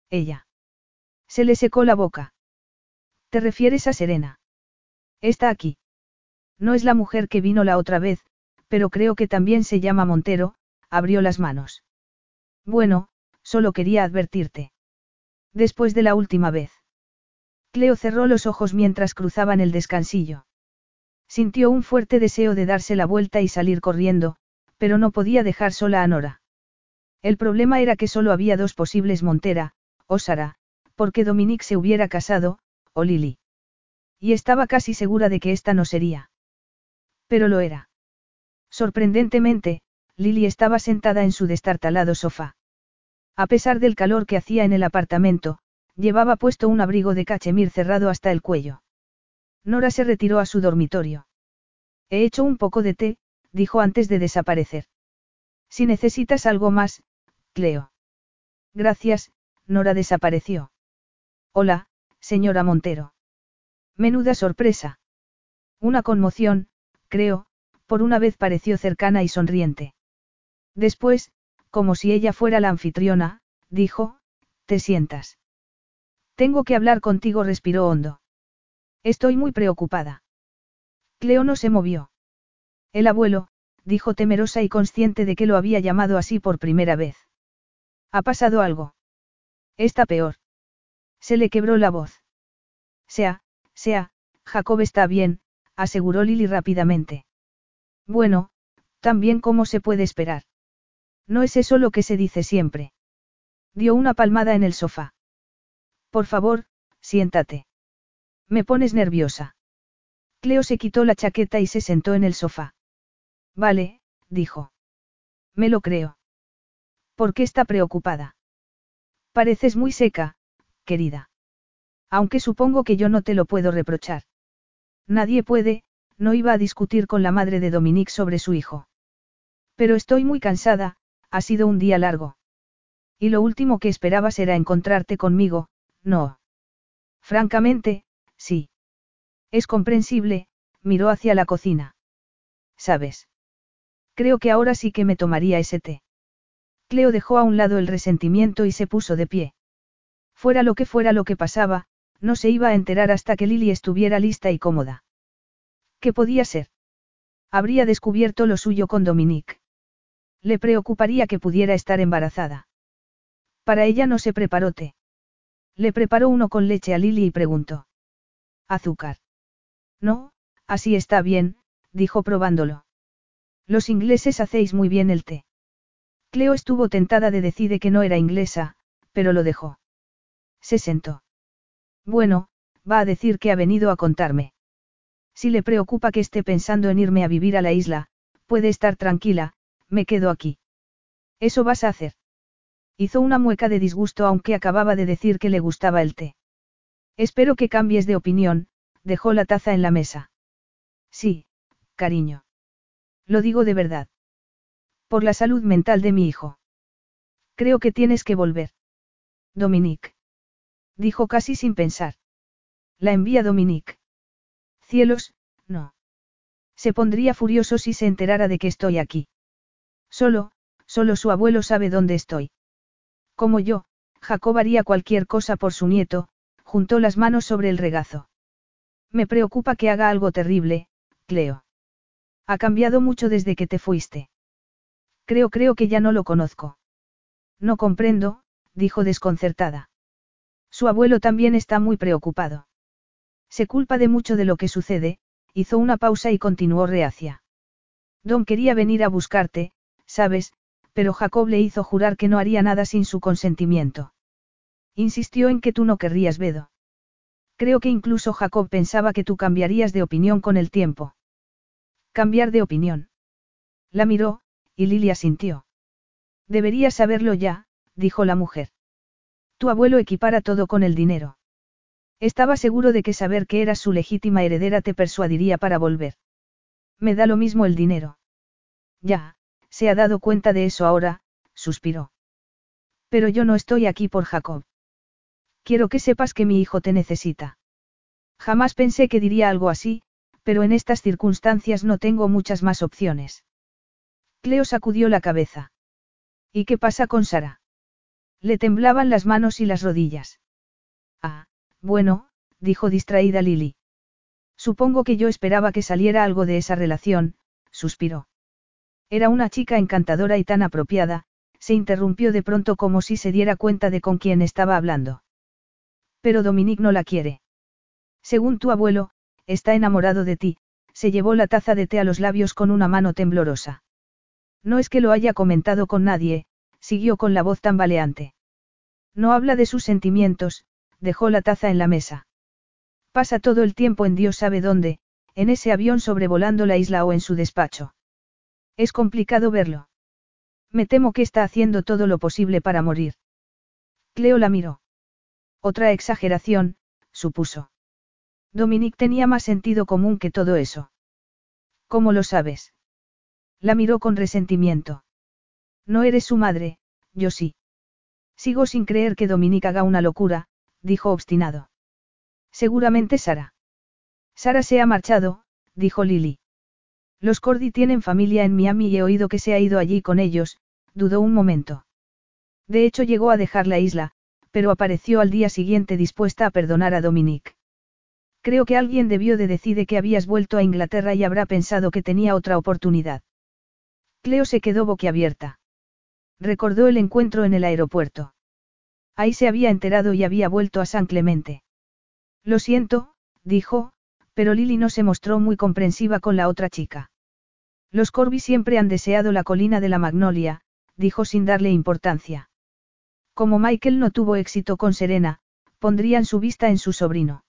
Ella. Se le secó la boca. ¿Te refieres a Serena? Está aquí. No es la mujer que vino la otra vez, pero creo que también se llama Montero, abrió las manos. Bueno, solo quería advertirte. Después de la última vez. Cleo cerró los ojos mientras cruzaban el descansillo. Sintió un fuerte deseo de darse la vuelta y salir corriendo, pero no podía dejar sola a Nora. El problema era que solo había dos posibles Montera, o Sara, porque Dominique se hubiera casado, o Lily. Y estaba casi segura de que esta no sería. Pero lo era. Sorprendentemente, Lily estaba sentada en su destartalado sofá. A pesar del calor que hacía en el apartamento, llevaba puesto un abrigo de cachemir cerrado hasta el cuello. Nora se retiró a su dormitorio. He hecho un poco de té, dijo antes de desaparecer. Si necesitas algo más, Cleo. Gracias, Nora desapareció. Hola, señora Montero. Menuda sorpresa. Una conmoción, creo, por una vez pareció cercana y sonriente. Después, como si ella fuera la anfitriona, dijo, te sientas. Tengo que hablar contigo, respiró hondo. Estoy muy preocupada. Cleo no se movió. El abuelo, dijo temerosa y consciente de que lo había llamado así por primera vez. ¿Ha pasado algo? Está peor. Se le quebró la voz. Sea, sea, Jacob está bien, aseguró Lily rápidamente. Bueno, tan bien como se puede esperar. No es eso lo que se dice siempre. Dio una palmada en el sofá. Por favor, siéntate. Me pones nerviosa. Cleo se quitó la chaqueta y se sentó en el sofá. Vale, dijo. Me lo creo. ¿Por qué está preocupada? Pareces muy seca, querida. Aunque supongo que yo no te lo puedo reprochar. Nadie puede, no iba a discutir con la madre de Dominique sobre su hijo. Pero estoy muy cansada, ha sido un día largo. Y lo último que esperabas era encontrarte conmigo, no. Francamente, sí. Es comprensible, miró hacia la cocina. ¿Sabes? Creo que ahora sí que me tomaría ese té. Cleo dejó a un lado el resentimiento y se puso de pie. Fuera lo que fuera lo que pasaba, no se iba a enterar hasta que Lily estuviera lista y cómoda. ¿Qué podía ser? Habría descubierto lo suyo con Dominique. Le preocuparía que pudiera estar embarazada. Para ella no se preparó té. Le preparó uno con leche a Lily y preguntó. ¿Azúcar? No, así está bien, dijo probándolo. Los ingleses hacéis muy bien el té. Cleo estuvo tentada de decir que no era inglesa, pero lo dejó. Se sentó. Bueno, va a decir que ha venido a contarme. Si le preocupa que esté pensando en irme a vivir a la isla, puede estar tranquila, me quedo aquí. Eso vas a hacer. Hizo una mueca de disgusto aunque acababa de decir que le gustaba el té. Espero que cambies de opinión, dejó la taza en la mesa. Sí, cariño. Lo digo de verdad. Por la salud mental de mi hijo. Creo que tienes que volver. Dominique. Dijo casi sin pensar. La envía Dominique. Cielos, no. Se pondría furioso si se enterara de que estoy aquí. Solo, solo su abuelo sabe dónde estoy. Como yo, Jacob haría cualquier cosa por su nieto, juntó las manos sobre el regazo. Me preocupa que haga algo terrible, Cleo. Ha cambiado mucho desde que te fuiste. Creo, creo que ya no lo conozco. No comprendo, dijo desconcertada. Su abuelo también está muy preocupado. Se culpa de mucho de lo que sucede, hizo una pausa y continuó reacia. Don quería venir a buscarte, sabes, pero Jacob le hizo jurar que no haría nada sin su consentimiento. Insistió en que tú no querrías Vedo. Creo que incluso Jacob pensaba que tú cambiarías de opinión con el tiempo. Cambiar de opinión. La miró, y Lilia sintió. Deberías saberlo ya, dijo la mujer. Tu abuelo equipara todo con el dinero. Estaba seguro de que saber que eras su legítima heredera te persuadiría para volver. Me da lo mismo el dinero. Ya, se ha dado cuenta de eso ahora, suspiró. Pero yo no estoy aquí por Jacob. Quiero que sepas que mi hijo te necesita. Jamás pensé que diría algo así, pero en estas circunstancias no tengo muchas más opciones. Cleo sacudió la cabeza. ¿Y qué pasa con Sara? Le temblaban las manos y las rodillas. Ah, bueno, dijo distraída Lily. Supongo que yo esperaba que saliera algo de esa relación, suspiró. Era una chica encantadora y tan apropiada, se interrumpió de pronto como si se diera cuenta de con quién estaba hablando. Pero Dominique no la quiere. Según tu abuelo, está enamorado de ti, se llevó la taza de té a los labios con una mano temblorosa. No es que lo haya comentado con nadie, siguió con la voz tambaleante. No habla de sus sentimientos, dejó la taza en la mesa. Pasa todo el tiempo en Dios sabe dónde, en ese avión sobrevolando la isla o en su despacho. Es complicado verlo. Me temo que está haciendo todo lo posible para morir. Cleo la miró. Otra exageración, supuso. Dominique tenía más sentido común que todo eso. ¿Cómo lo sabes? La miró con resentimiento. No eres su madre, yo sí. Sigo sin creer que Dominique haga una locura, dijo obstinado. Seguramente Sara. Sara se ha marchado, dijo Lily. Los Cordy tienen familia en Miami y he oído que se ha ido allí con ellos, dudó un momento. De hecho llegó a dejar la isla, pero apareció al día siguiente dispuesta a perdonar a Dominique. Creo que alguien debió de decir que habías vuelto a Inglaterra y habrá pensado que tenía otra oportunidad. Cleo se quedó boquiabierta. Recordó el encuentro en el aeropuerto. Ahí se había enterado y había vuelto a San Clemente. Lo siento, dijo, pero Lily no se mostró muy comprensiva con la otra chica. Los Corby siempre han deseado la colina de la Magnolia, dijo sin darle importancia. Como Michael no tuvo éxito con Serena, pondrían su vista en su sobrino.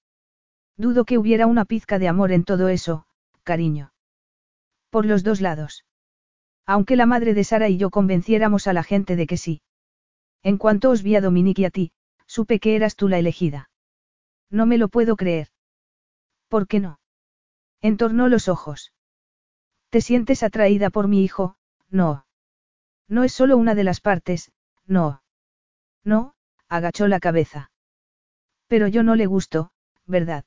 Dudo que hubiera una pizca de amor en todo eso, cariño. Por los dos lados. Aunque la madre de Sara y yo convenciéramos a la gente de que sí. En cuanto os vi a Dominique y a ti, supe que eras tú la elegida. No me lo puedo creer. ¿Por qué no? Entornó los ojos. ¿Te sientes atraída por mi hijo? No. No es solo una de las partes, no. No, agachó la cabeza. Pero yo no le gusto, ¿verdad?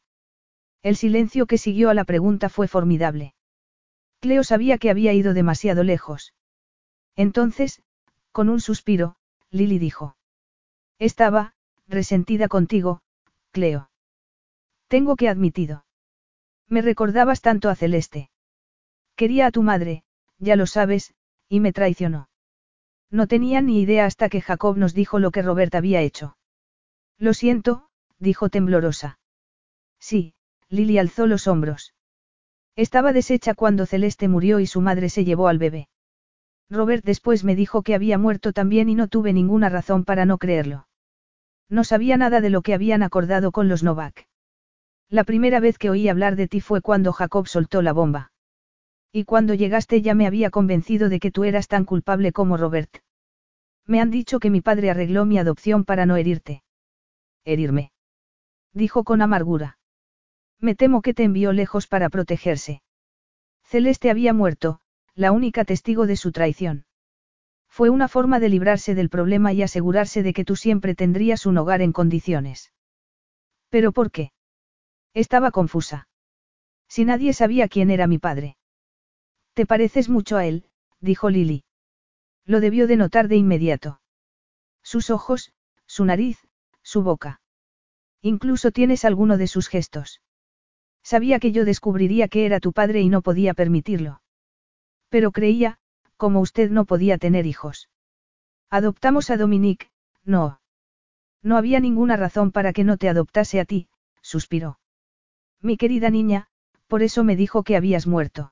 El silencio que siguió a la pregunta fue formidable. Cleo sabía que había ido demasiado lejos. Entonces, con un suspiro, Lily dijo. Estaba, resentida contigo, Cleo. Tengo que admitido. Me recordabas tanto a Celeste. Quería a tu madre, ya lo sabes, y me traicionó. No tenía ni idea hasta que Jacob nos dijo lo que Robert había hecho. Lo siento, dijo temblorosa. Sí, Lily alzó los hombros. Estaba deshecha cuando Celeste murió y su madre se llevó al bebé. Robert después me dijo que había muerto también y no tuve ninguna razón para no creerlo. No sabía nada de lo que habían acordado con los Novak. La primera vez que oí hablar de ti fue cuando Jacob soltó la bomba. Y cuando llegaste ya me había convencido de que tú eras tan culpable como Robert. Me han dicho que mi padre arregló mi adopción para no herirte. Herirme. Dijo con amargura. Me temo que te envió lejos para protegerse. Celeste había muerto, la única testigo de su traición. Fue una forma de librarse del problema y asegurarse de que tú siempre tendrías un hogar en condiciones. ¿Pero por qué? Estaba confusa. Si nadie sabía quién era mi padre. Te pareces mucho a él, dijo Lily. Lo debió de notar de inmediato. Sus ojos, su nariz, su boca. Incluso tienes alguno de sus gestos. Sabía que yo descubriría que era tu padre y no podía permitirlo. Pero creía, como usted no podía tener hijos. Adoptamos a Dominique, no. No había ninguna razón para que no te adoptase a ti, suspiró. Mi querida niña, por eso me dijo que habías muerto.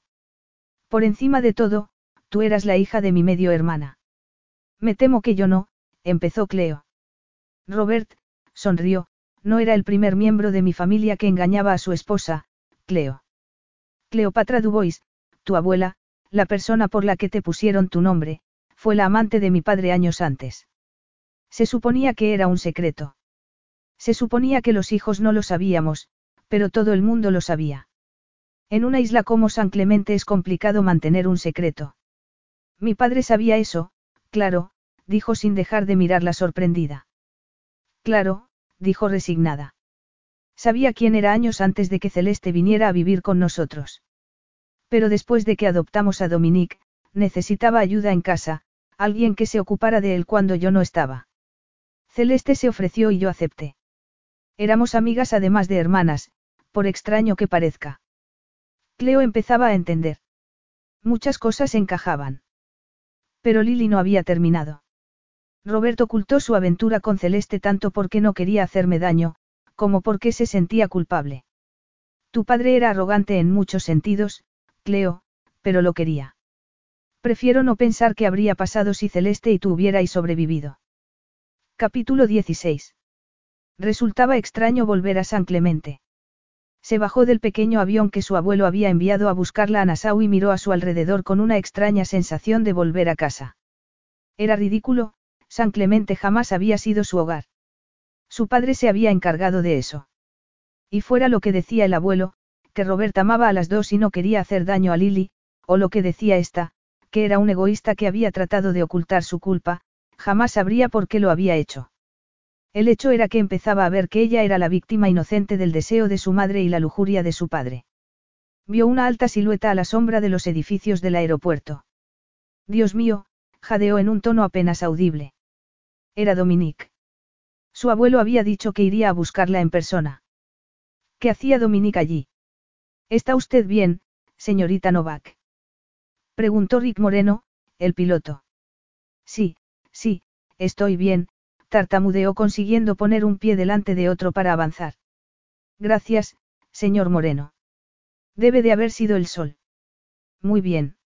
Por encima de todo, tú eras la hija de mi medio hermana. Me temo que yo no, empezó Cleo. Robert, sonrió, no era el primer miembro de mi familia que engañaba a su esposa, Cleo. Cleopatra Dubois, tu abuela, la persona por la que te pusieron tu nombre, fue la amante de mi padre años antes. Se suponía que era un secreto. Se suponía que los hijos no lo sabíamos, pero todo el mundo lo sabía. En una isla como San Clemente es complicado mantener un secreto. Mi padre sabía eso, claro, dijo sin dejar de mirarla sorprendida. Claro, dijo resignada. Sabía quién era años antes de que Celeste viniera a vivir con nosotros. Pero después de que adoptamos a Dominique, necesitaba ayuda en casa, alguien que se ocupara de él cuando yo no estaba. Celeste se ofreció y yo acepté. Éramos amigas además de hermanas, por extraño que parezca. Cleo empezaba a entender. Muchas cosas encajaban. Pero Lily no había terminado. Roberto ocultó su aventura con Celeste tanto porque no quería hacerme daño, como porque se sentía culpable. Tu padre era arrogante en muchos sentidos, Cleo, pero lo quería. Prefiero no pensar qué habría pasado si Celeste y tú hubierais sobrevivido. Capítulo 16. Resultaba extraño volver a San Clemente. Se bajó del pequeño avión que su abuelo había enviado a buscarla a Nassau y miró a su alrededor con una extraña sensación de volver a casa. Era ridículo, San Clemente jamás había sido su hogar. Su padre se había encargado de eso. Y fuera lo que decía el abuelo, que Robert amaba a las dos y no quería hacer daño a Lily, o lo que decía esta, que era un egoísta que había tratado de ocultar su culpa, jamás sabría por qué lo había hecho. El hecho era que empezaba a ver que ella era la víctima inocente del deseo de su madre y la lujuria de su padre. Vio una alta silueta a la sombra de los edificios del aeropuerto. Dios mío, jadeó en un tono apenas audible. Era Dominique. Su abuelo había dicho que iría a buscarla en persona. ¿Qué hacía Dominique allí? ¿Está usted bien, señorita Novak? Preguntó Rick Moreno, el piloto. Sí, sí, estoy bien, tartamudeó consiguiendo poner un pie delante de otro para avanzar. Gracias, señor Moreno. Debe de haber sido el sol. Muy bien.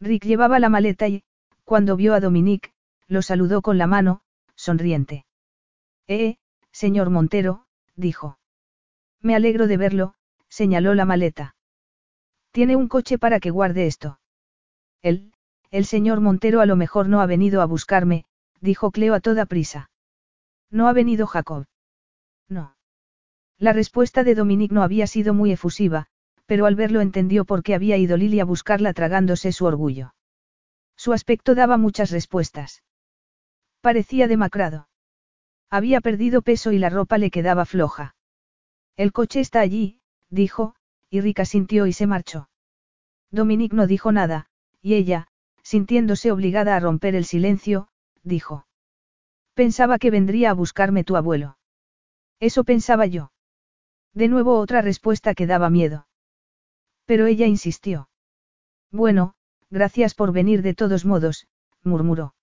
Rick llevaba la maleta y, cuando vio a Dominique, lo saludó con la mano, sonriente. Eh, señor Montero, dijo. Me alegro de verlo, señaló la maleta. Tiene un coche para que guarde esto. Él, el señor Montero a lo mejor no ha venido a buscarme, dijo Cleo a toda prisa. ¿No ha venido Jacob? No. La respuesta de Dominique no había sido muy efusiva, pero al verlo entendió por qué había ido Lily a buscarla tragándose su orgullo. Su aspecto daba muchas respuestas. Parecía demacrado. Había perdido peso y la ropa le quedaba floja. El coche está allí, dijo, y Rica sintió y se marchó. Dominique no dijo nada, y ella, sintiéndose obligada a romper el silencio, dijo. Pensaba que vendría a buscarme tu abuelo. Eso pensaba yo. De nuevo otra respuesta que daba miedo. Pero ella insistió. Bueno, gracias por venir de todos modos, murmuró.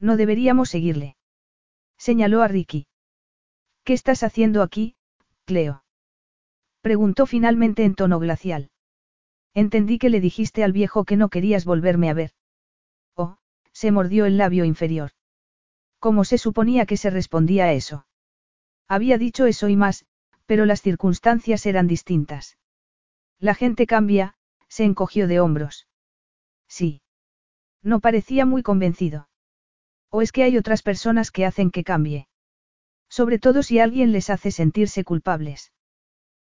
No deberíamos seguirle. Señaló a Ricky. ¿Qué estás haciendo aquí, Cleo? Preguntó finalmente en tono glacial. Entendí que le dijiste al viejo que no querías volverme a ver. Oh, se mordió el labio inferior. ¿Cómo se suponía que se respondía a eso? Había dicho eso y más, pero las circunstancias eran distintas. La gente cambia, se encogió de hombros. Sí. No parecía muy convencido. ¿O es que hay otras personas que hacen que cambie? Sobre todo si alguien les hace sentirse culpables.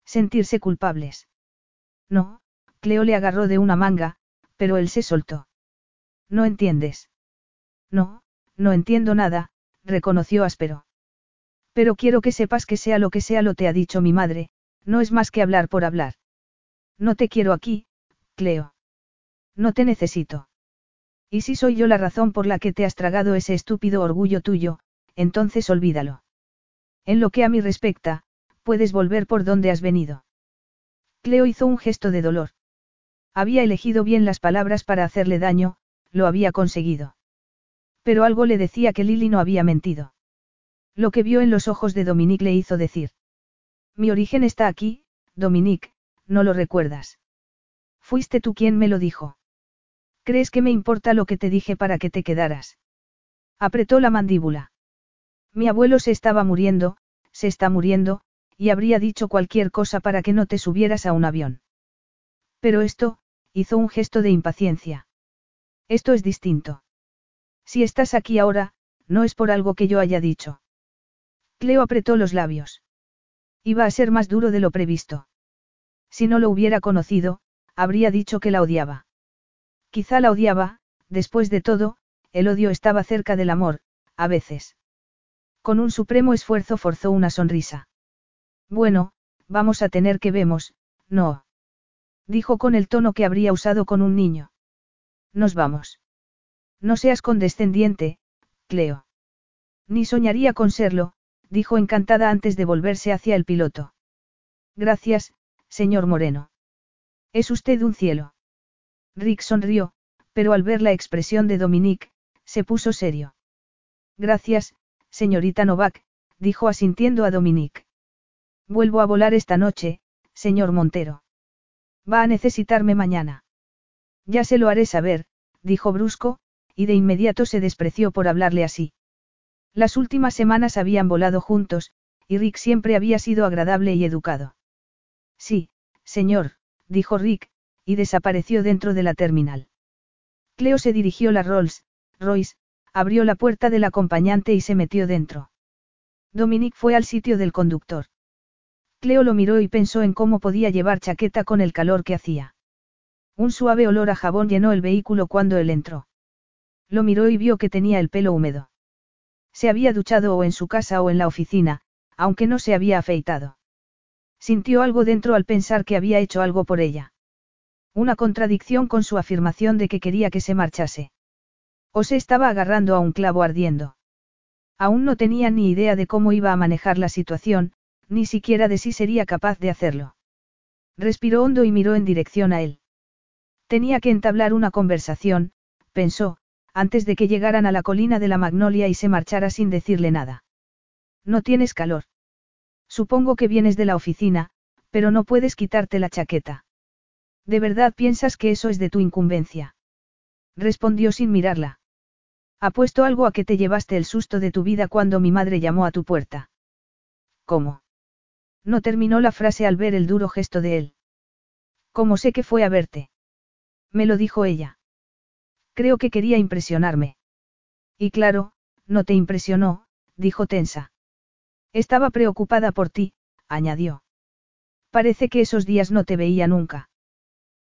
Sentirse culpables. No, Cleo le agarró de una manga, pero él se soltó. No entiendes. No, no entiendo nada, reconoció áspero. Pero quiero que sepas que sea lo que sea lo te ha dicho mi madre, no es más que hablar por hablar. No te quiero aquí, Cleo. No te necesito. Y si soy yo la razón por la que te has tragado ese estúpido orgullo tuyo, entonces olvídalo. En lo que a mí respecta, puedes volver por donde has venido. Cleo hizo un gesto de dolor. Había elegido bien las palabras para hacerle daño, lo había conseguido. Pero algo le decía que Lily no había mentido. Lo que vio en los ojos de Dominique le hizo decir. Mi origen está aquí, Dominique, no lo recuerdas. Fuiste tú quien me lo dijo. ¿Crees que me importa lo que te dije para que te quedaras? Apretó la mandíbula. Mi abuelo se estaba muriendo, se está muriendo, y habría dicho cualquier cosa para que no te subieras a un avión. Pero esto, hizo un gesto de impaciencia. Esto es distinto. Si estás aquí ahora, no es por algo que yo haya dicho. Cleo apretó los labios. Iba a ser más duro de lo previsto. Si no lo hubiera conocido, habría dicho que la odiaba. Quizá la odiaba, después de todo, el odio estaba cerca del amor, a veces. Con un supremo esfuerzo forzó una sonrisa. Bueno, vamos a tener que vemos, no. Dijo con el tono que habría usado con un niño. Nos vamos. No seas condescendiente, Cleo. Ni soñaría con serlo, dijo encantada antes de volverse hacia el piloto. Gracias, señor Moreno. Es usted un cielo. Rick sonrió, pero al ver la expresión de Dominique, se puso serio. Gracias, señorita Novak, dijo asintiendo a Dominique. Vuelvo a volar esta noche, señor Montero. Va a necesitarme mañana. Ya se lo haré saber, dijo brusco, y de inmediato se despreció por hablarle así. Las últimas semanas habían volado juntos, y Rick siempre había sido agradable y educado. Sí, señor, dijo Rick, y desapareció dentro de la terminal. Cleo se dirigió a la Rolls, Royce, abrió la puerta del acompañante y se metió dentro. Dominic fue al sitio del conductor. Cleo lo miró y pensó en cómo podía llevar chaqueta con el calor que hacía. Un suave olor a jabón llenó el vehículo cuando él entró. Lo miró y vio que tenía el pelo húmedo. Se había duchado o en su casa o en la oficina, aunque no se había afeitado. Sintió algo dentro al pensar que había hecho algo por ella. Una contradicción con su afirmación de que quería que se marchase. O se estaba agarrando a un clavo ardiendo. Aún no tenía ni idea de cómo iba a manejar la situación, ni siquiera de si sería capaz de hacerlo. Respiró hondo y miró en dirección a él. Tenía que entablar una conversación, pensó, antes de que llegaran a la colina de la Magnolia y se marchara sin decirle nada. No tienes calor. Supongo que vienes de la oficina, pero no puedes quitarte la chaqueta. ¿De verdad piensas que eso es de tu incumbencia? Respondió sin mirarla. Apuesto algo a que te llevaste el susto de tu vida cuando mi madre llamó a tu puerta. ¿Cómo? No terminó la frase al ver el duro gesto de él. ¿Cómo sé que fue a verte? Me lo dijo ella. Creo que quería impresionarme. Y claro, no te impresionó, dijo tensa. Estaba preocupada por ti, añadió. Parece que esos días no te veía nunca.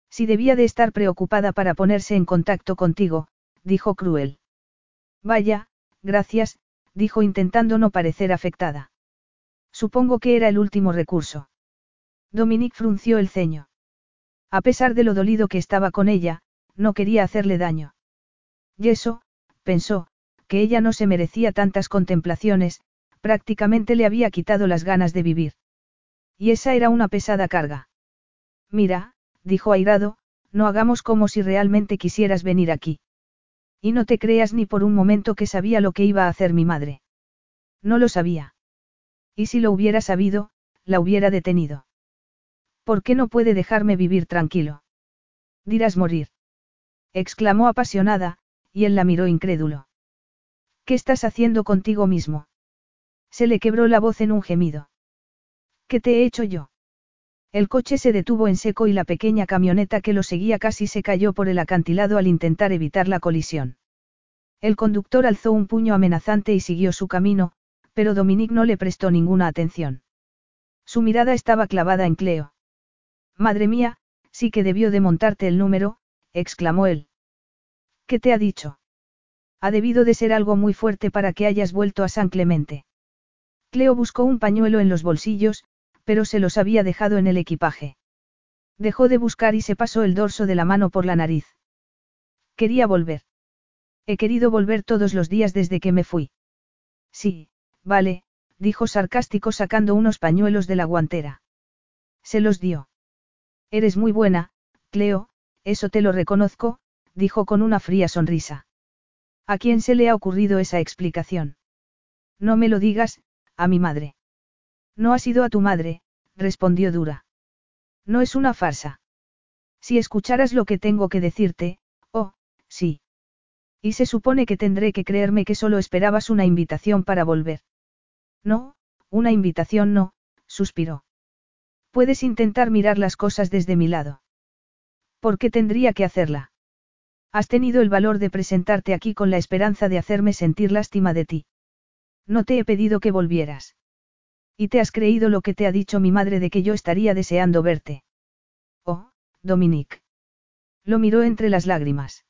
Si debía de estar preocupada para ponerse en contacto contigo, dijo cruel. Vaya, gracias, dijo intentando no parecer afectada. Supongo que era el último recurso. Dominique frunció el ceño. A pesar de lo dolido que estaba con ella, no quería hacerle daño. Y eso, pensó, que ella no se merecía tantas contemplaciones, prácticamente le había quitado las ganas de vivir. Y esa era una pesada carga. Mira, dijo airado, no hagamos como si realmente quisieras venir aquí. Y no te creas ni por un momento que sabía lo que iba a hacer mi madre. No lo sabía. Y si lo hubiera sabido, la hubiera detenido. ¿Por qué no puede dejarme vivir tranquilo? Dirás morir. exclamó apasionada, y él la miró incrédulo. ¿Qué estás haciendo contigo mismo? Se le quebró la voz en un gemido. ¿Qué te he hecho yo? El coche se detuvo en seco y la pequeña camioneta que lo seguía casi se cayó por el acantilado al intentar evitar la colisión. El conductor alzó un puño amenazante y siguió su camino, pero Dominique no le prestó ninguna atención. Su mirada estaba clavada en Cleo. Madre mía, sí que debió de montarte el número, exclamó él. ¿Qué te ha dicho? Ha debido de ser algo muy fuerte para que hayas vuelto a San Clemente. Cleo buscó un pañuelo en los bolsillos, pero se los había dejado en el equipaje. Dejó de buscar y se pasó el dorso de la mano por la nariz. Quería volver. He querido volver todos los días desde que me fui. Sí, vale, dijo sarcástico sacando unos pañuelos de la guantera. Se los dio. Eres muy buena, Cleo, eso te lo reconozco, dijo con una fría sonrisa. ¿A quién se le ha ocurrido esa explicación? No me lo digas, a mi madre. No ha sido a tu madre, respondió Dura. No es una farsa. Si escucharas lo que tengo que decirte, oh, sí. Y se supone que tendré que creerme que solo esperabas una invitación para volver. No, una invitación no, suspiró. Puedes intentar mirar las cosas desde mi lado. ¿Por qué tendría que hacerla? Has tenido el valor de presentarte aquí con la esperanza de hacerme sentir lástima de ti. No te he pedido que volvieras. Y te has creído lo que te ha dicho mi madre de que yo estaría deseando verte. Oh, Dominique. Lo miró entre las lágrimas.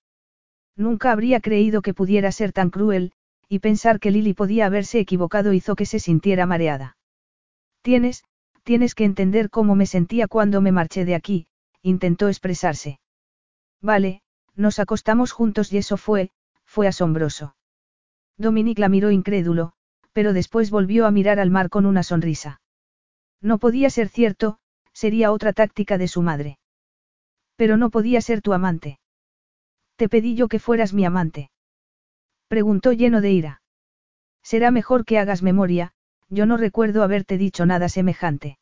Nunca habría creído que pudiera ser tan cruel, y pensar que Lily podía haberse equivocado hizo que se sintiera mareada. Tienes, tienes que entender cómo me sentía cuando me marché de aquí, intentó expresarse. Vale, nos acostamos juntos y eso fue, fue asombroso. Dominique la miró incrédulo, pero después volvió a mirar al mar con una sonrisa. No podía ser cierto, sería otra táctica de su madre. Pero no podía ser tu amante. Te pedí yo que fueras mi amante. Preguntó lleno de ira. Será mejor que hagas memoria, yo no recuerdo haberte dicho nada semejante.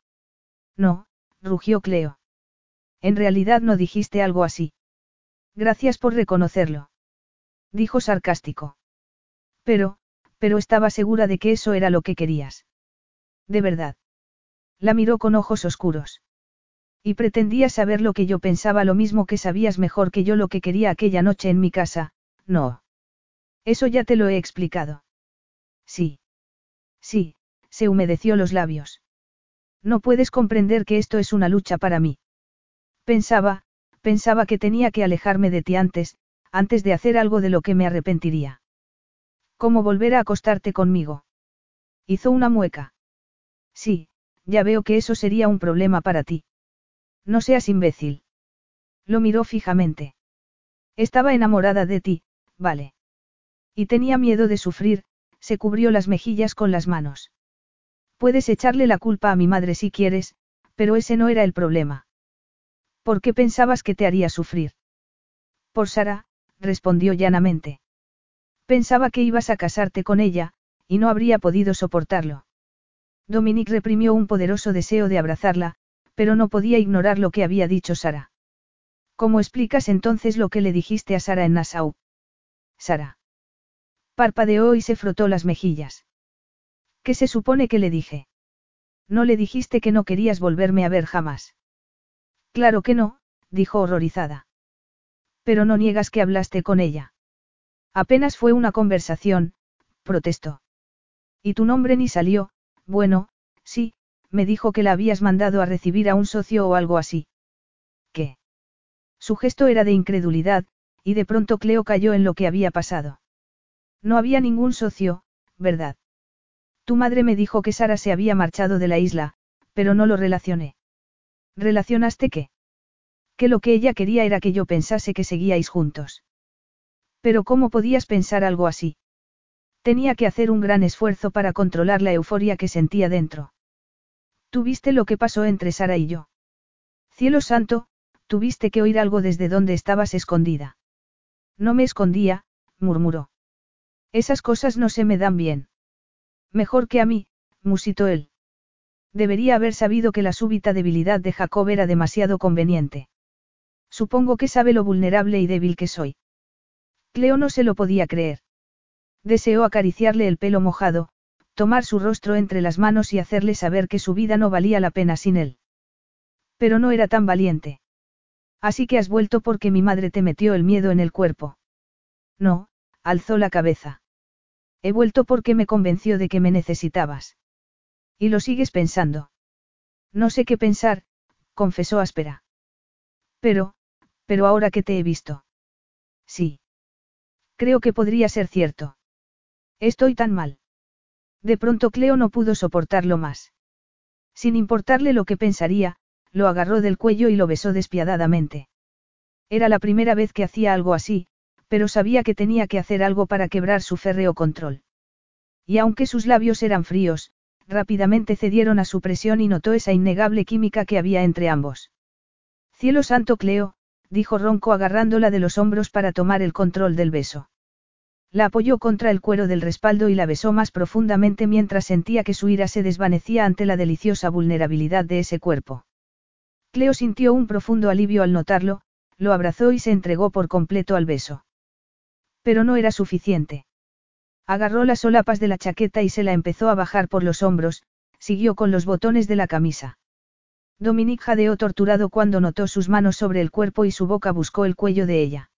No, rugió Cleo. En realidad no dijiste algo así. Gracias por reconocerlo. Dijo sarcástico. Pero, pero estaba segura de que eso era lo que querías. De verdad. La miró con ojos oscuros. Y pretendía saber lo que yo pensaba lo mismo que sabías mejor que yo lo que quería aquella noche en mi casa, no. Eso ya te lo he explicado. Sí. Sí, se humedeció los labios. No puedes comprender que esto es una lucha para mí. Pensaba, pensaba que tenía que alejarme de ti antes, antes de hacer algo de lo que me arrepentiría. ¿Cómo volver a acostarte conmigo? Hizo una mueca. Sí, ya veo que eso sería un problema para ti. No seas imbécil. Lo miró fijamente. Estaba enamorada de ti, vale. Y tenía miedo de sufrir, se cubrió las mejillas con las manos. Puedes echarle la culpa a mi madre si quieres, pero ese no era el problema. ¿Por qué pensabas que te haría sufrir? Por Sara, respondió llanamente. Pensaba que ibas a casarte con ella, y no habría podido soportarlo. Dominique reprimió un poderoso deseo de abrazarla, pero no podía ignorar lo que había dicho Sara. ¿Cómo explicas entonces lo que le dijiste a Sara en Nassau? Sara. Parpadeó y se frotó las mejillas. ¿Qué se supone que le dije? No le dijiste que no querías volverme a ver jamás. Claro que no, dijo horrorizada. Pero no niegas que hablaste con ella. Apenas fue una conversación, protestó. Y tu nombre ni salió, bueno, sí, me dijo que la habías mandado a recibir a un socio o algo así. ¿Qué? Su gesto era de incredulidad, y de pronto Cleo cayó en lo que había pasado. No había ningún socio, ¿verdad? Tu madre me dijo que Sara se había marchado de la isla, pero no lo relacioné. ¿Relacionaste qué? Que lo que ella quería era que yo pensase que seguíais juntos. Pero ¿cómo podías pensar algo así? Tenía que hacer un gran esfuerzo para controlar la euforia que sentía dentro. Tuviste lo que pasó entre Sara y yo. Cielo santo, tuviste que oír algo desde donde estabas escondida. No me escondía, murmuró. Esas cosas no se me dan bien. Mejor que a mí, musitó él. Debería haber sabido que la súbita debilidad de Jacob era demasiado conveniente. Supongo que sabe lo vulnerable y débil que soy. Cleo no se lo podía creer. Deseó acariciarle el pelo mojado, tomar su rostro entre las manos y hacerle saber que su vida no valía la pena sin él. Pero no era tan valiente. Así que has vuelto porque mi madre te metió el miedo en el cuerpo. No, alzó la cabeza. He vuelto porque me convenció de que me necesitabas. Y lo sigues pensando. No sé qué pensar, confesó áspera. Pero, pero ahora que te he visto. Sí. Creo que podría ser cierto. Estoy tan mal. De pronto Cleo no pudo soportarlo más. Sin importarle lo que pensaría, lo agarró del cuello y lo besó despiadadamente. Era la primera vez que hacía algo así, pero sabía que tenía que hacer algo para quebrar su férreo control. Y aunque sus labios eran fríos, rápidamente cedieron a su presión y notó esa innegable química que había entre ambos. Cielo santo Cleo, dijo Ronco agarrándola de los hombros para tomar el control del beso. La apoyó contra el cuero del respaldo y la besó más profundamente mientras sentía que su ira se desvanecía ante la deliciosa vulnerabilidad de ese cuerpo. Cleo sintió un profundo alivio al notarlo, lo abrazó y se entregó por completo al beso. Pero no era suficiente. Agarró las solapas de la chaqueta y se la empezó a bajar por los hombros, siguió con los botones de la camisa. Dominique jadeó torturado cuando notó sus manos sobre el cuerpo y su boca buscó el cuello de ella.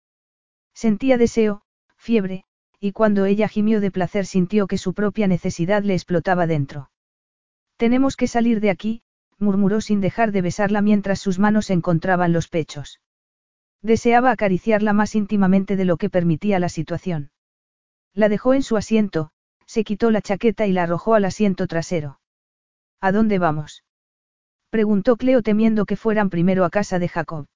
Sentía deseo, fiebre, y cuando ella gimió de placer sintió que su propia necesidad le explotaba dentro. Tenemos que salir de aquí, murmuró sin dejar de besarla mientras sus manos encontraban los pechos. Deseaba acariciarla más íntimamente de lo que permitía la situación. La dejó en su asiento, se quitó la chaqueta y la arrojó al asiento trasero. ¿A dónde vamos? Preguntó Cleo temiendo que fueran primero a casa de Jacob.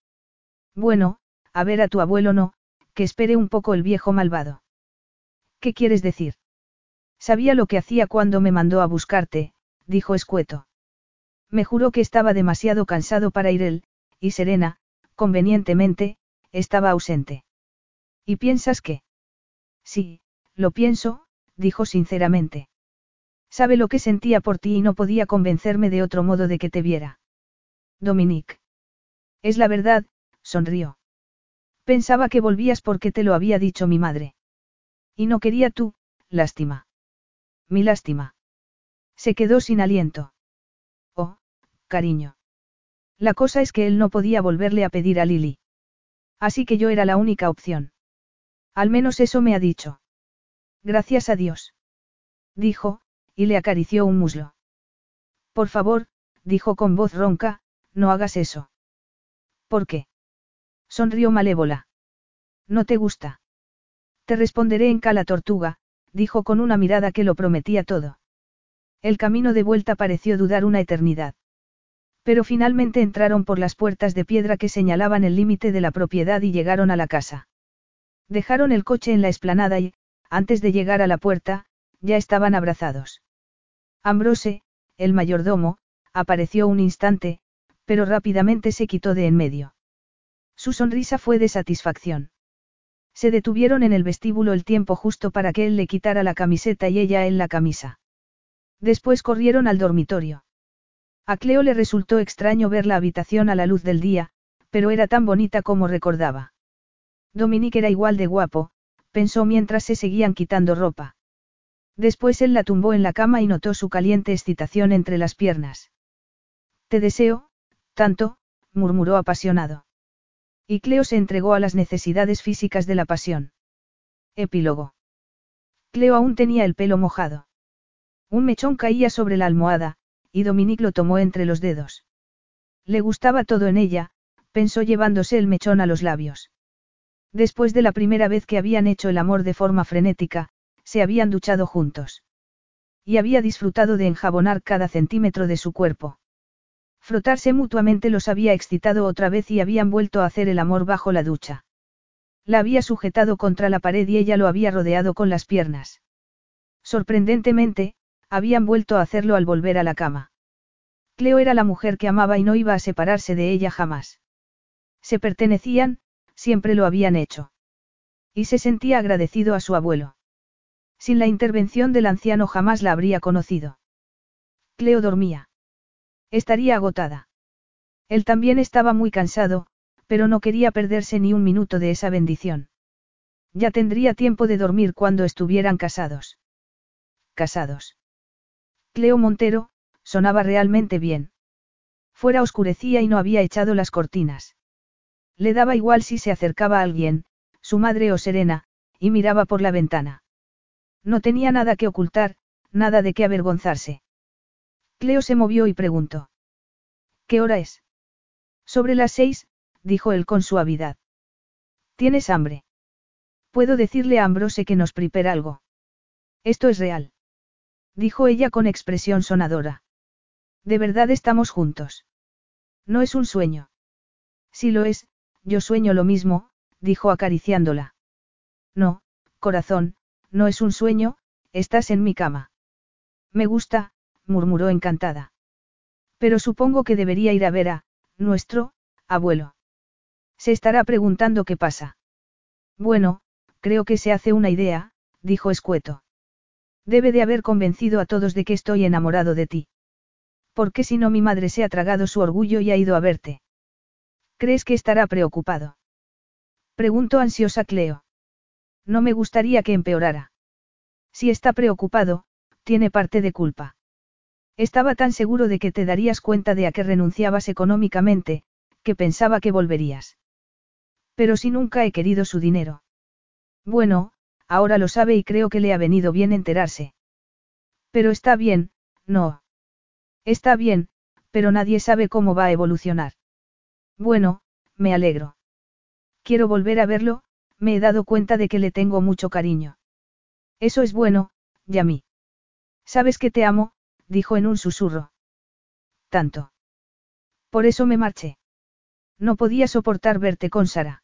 Bueno, a ver a tu abuelo no, que espere un poco el viejo malvado. ¿Qué quieres decir? Sabía lo que hacía cuando me mandó a buscarte, dijo escueto. Me juró que estaba demasiado cansado para ir él, y Serena, convenientemente, estaba ausente. ¿Y piensas que? Sí, lo pienso, dijo sinceramente. Sabe lo que sentía por ti y no podía convencerme de otro modo de que te viera. Dominique. Es la verdad, sonrió. Pensaba que volvías porque te lo había dicho mi madre. Y no quería tú, lástima. Mi lástima. Se quedó sin aliento. Oh, cariño. La cosa es que él no podía volverle a pedir a Lily. Así que yo era la única opción. Al menos eso me ha dicho. Gracias a Dios. Dijo, y le acarició un muslo. Por favor, dijo con voz ronca, no hagas eso. ¿Por qué? Sonrió malévola. ¿No te gusta? Te responderé en cala tortuga, dijo con una mirada que lo prometía todo. El camino de vuelta pareció dudar una eternidad. Pero finalmente entraron por las puertas de piedra que señalaban el límite de la propiedad y llegaron a la casa. Dejaron el coche en la explanada y, antes de llegar a la puerta, ya estaban abrazados. Ambrose, el mayordomo, apareció un instante, pero rápidamente se quitó de en medio. Su sonrisa fue de satisfacción. Se detuvieron en el vestíbulo el tiempo justo para que él le quitara la camiseta y ella él la camisa. Después corrieron al dormitorio. A Cleo le resultó extraño ver la habitación a la luz del día, pero era tan bonita como recordaba. Dominique era igual de guapo, pensó mientras se seguían quitando ropa. Después él la tumbó en la cama y notó su caliente excitación entre las piernas. Te deseo, tanto, murmuró apasionado. Y Cleo se entregó a las necesidades físicas de la pasión. Epílogo. Cleo aún tenía el pelo mojado. Un mechón caía sobre la almohada, y Dominique lo tomó entre los dedos. Le gustaba todo en ella, pensó llevándose el mechón a los labios. Después de la primera vez que habían hecho el amor de forma frenética, se habían duchado juntos. Y había disfrutado de enjabonar cada centímetro de su cuerpo. Frotarse mutuamente los había excitado otra vez y habían vuelto a hacer el amor bajo la ducha. La había sujetado contra la pared y ella lo había rodeado con las piernas. Sorprendentemente, habían vuelto a hacerlo al volver a la cama. Cleo era la mujer que amaba y no iba a separarse de ella jamás. Se pertenecían, siempre lo habían hecho. Y se sentía agradecido a su abuelo. Sin la intervención del anciano jamás la habría conocido. Cleo dormía. Estaría agotada. Él también estaba muy cansado, pero no quería perderse ni un minuto de esa bendición. Ya tendría tiempo de dormir cuando estuvieran casados. Casados. Cleo Montero, sonaba realmente bien. Fuera oscurecía y no había echado las cortinas. Le daba igual si se acercaba a alguien, su madre o Serena, y miraba por la ventana. No tenía nada que ocultar, nada de qué avergonzarse. Cleo se movió y preguntó. ¿Qué hora es? Sobre las seis, dijo él con suavidad. ¿Tienes hambre? Puedo decirle a Ambrose que nos prepara algo. Esto es real dijo ella con expresión sonadora. De verdad estamos juntos. No es un sueño. Si lo es, yo sueño lo mismo, dijo acariciándola. No, corazón, no es un sueño, estás en mi cama. Me gusta, murmuró encantada. Pero supongo que debería ir a ver a, nuestro, abuelo. Se estará preguntando qué pasa. Bueno, creo que se hace una idea, dijo escueto. Debe de haber convencido a todos de que estoy enamorado de ti. ¿Por qué si no mi madre se ha tragado su orgullo y ha ido a verte? ¿Crees que estará preocupado? Preguntó ansiosa Cleo. No me gustaría que empeorara. Si está preocupado, tiene parte de culpa. Estaba tan seguro de que te darías cuenta de a qué renunciabas económicamente, que pensaba que volverías. Pero si nunca he querido su dinero. Bueno, ahora lo sabe y creo que le ha venido bien enterarse. Pero está bien, no. Está bien, pero nadie sabe cómo va a evolucionar. Bueno, me alegro. Quiero volver a verlo, me he dado cuenta de que le tengo mucho cariño. Eso es bueno, Yami. Sabes que te amo, dijo en un susurro. Tanto. Por eso me marché. No podía soportar verte con Sara.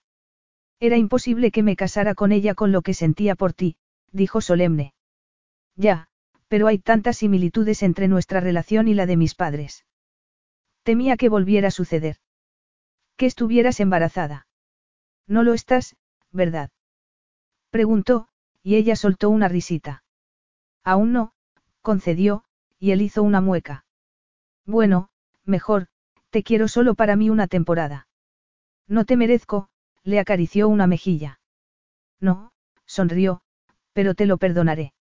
Era imposible que me casara con ella con lo que sentía por ti, dijo solemne. Ya, pero hay tantas similitudes entre nuestra relación y la de mis padres. Temía que volviera a suceder. Que estuvieras embarazada. No lo estás, ¿verdad? Preguntó, y ella soltó una risita. Aún no, concedió, y él hizo una mueca. Bueno, mejor, te quiero solo para mí una temporada. No te merezco, le acarició una mejilla. No, sonrió, pero te lo perdonaré.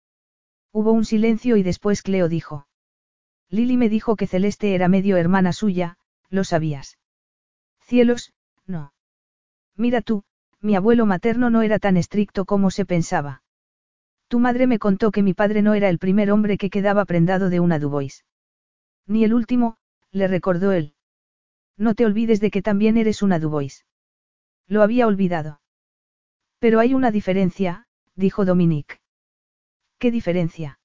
Hubo un silencio y después Cleo dijo. Lily me dijo que Celeste era medio hermana suya, ¿lo sabías? Cielos, no. Mira tú, mi abuelo materno no era tan estricto como se pensaba. Tu madre me contó que mi padre no era el primer hombre que quedaba prendado de una Dubois. Ni el último, le recordó él. No te olvides de que también eres una Dubois. Lo había olvidado. Pero hay una diferencia, dijo Dominique. ¿Qué diferencia?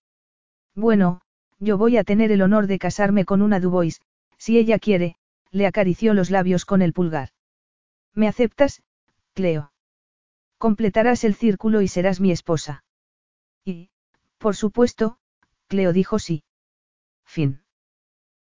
Bueno, yo voy a tener el honor de casarme con una Dubois, si ella quiere, le acarició los labios con el pulgar. ¿Me aceptas, Cleo? Completarás el círculo y serás mi esposa. Y, por supuesto, Cleo dijo sí. Fin.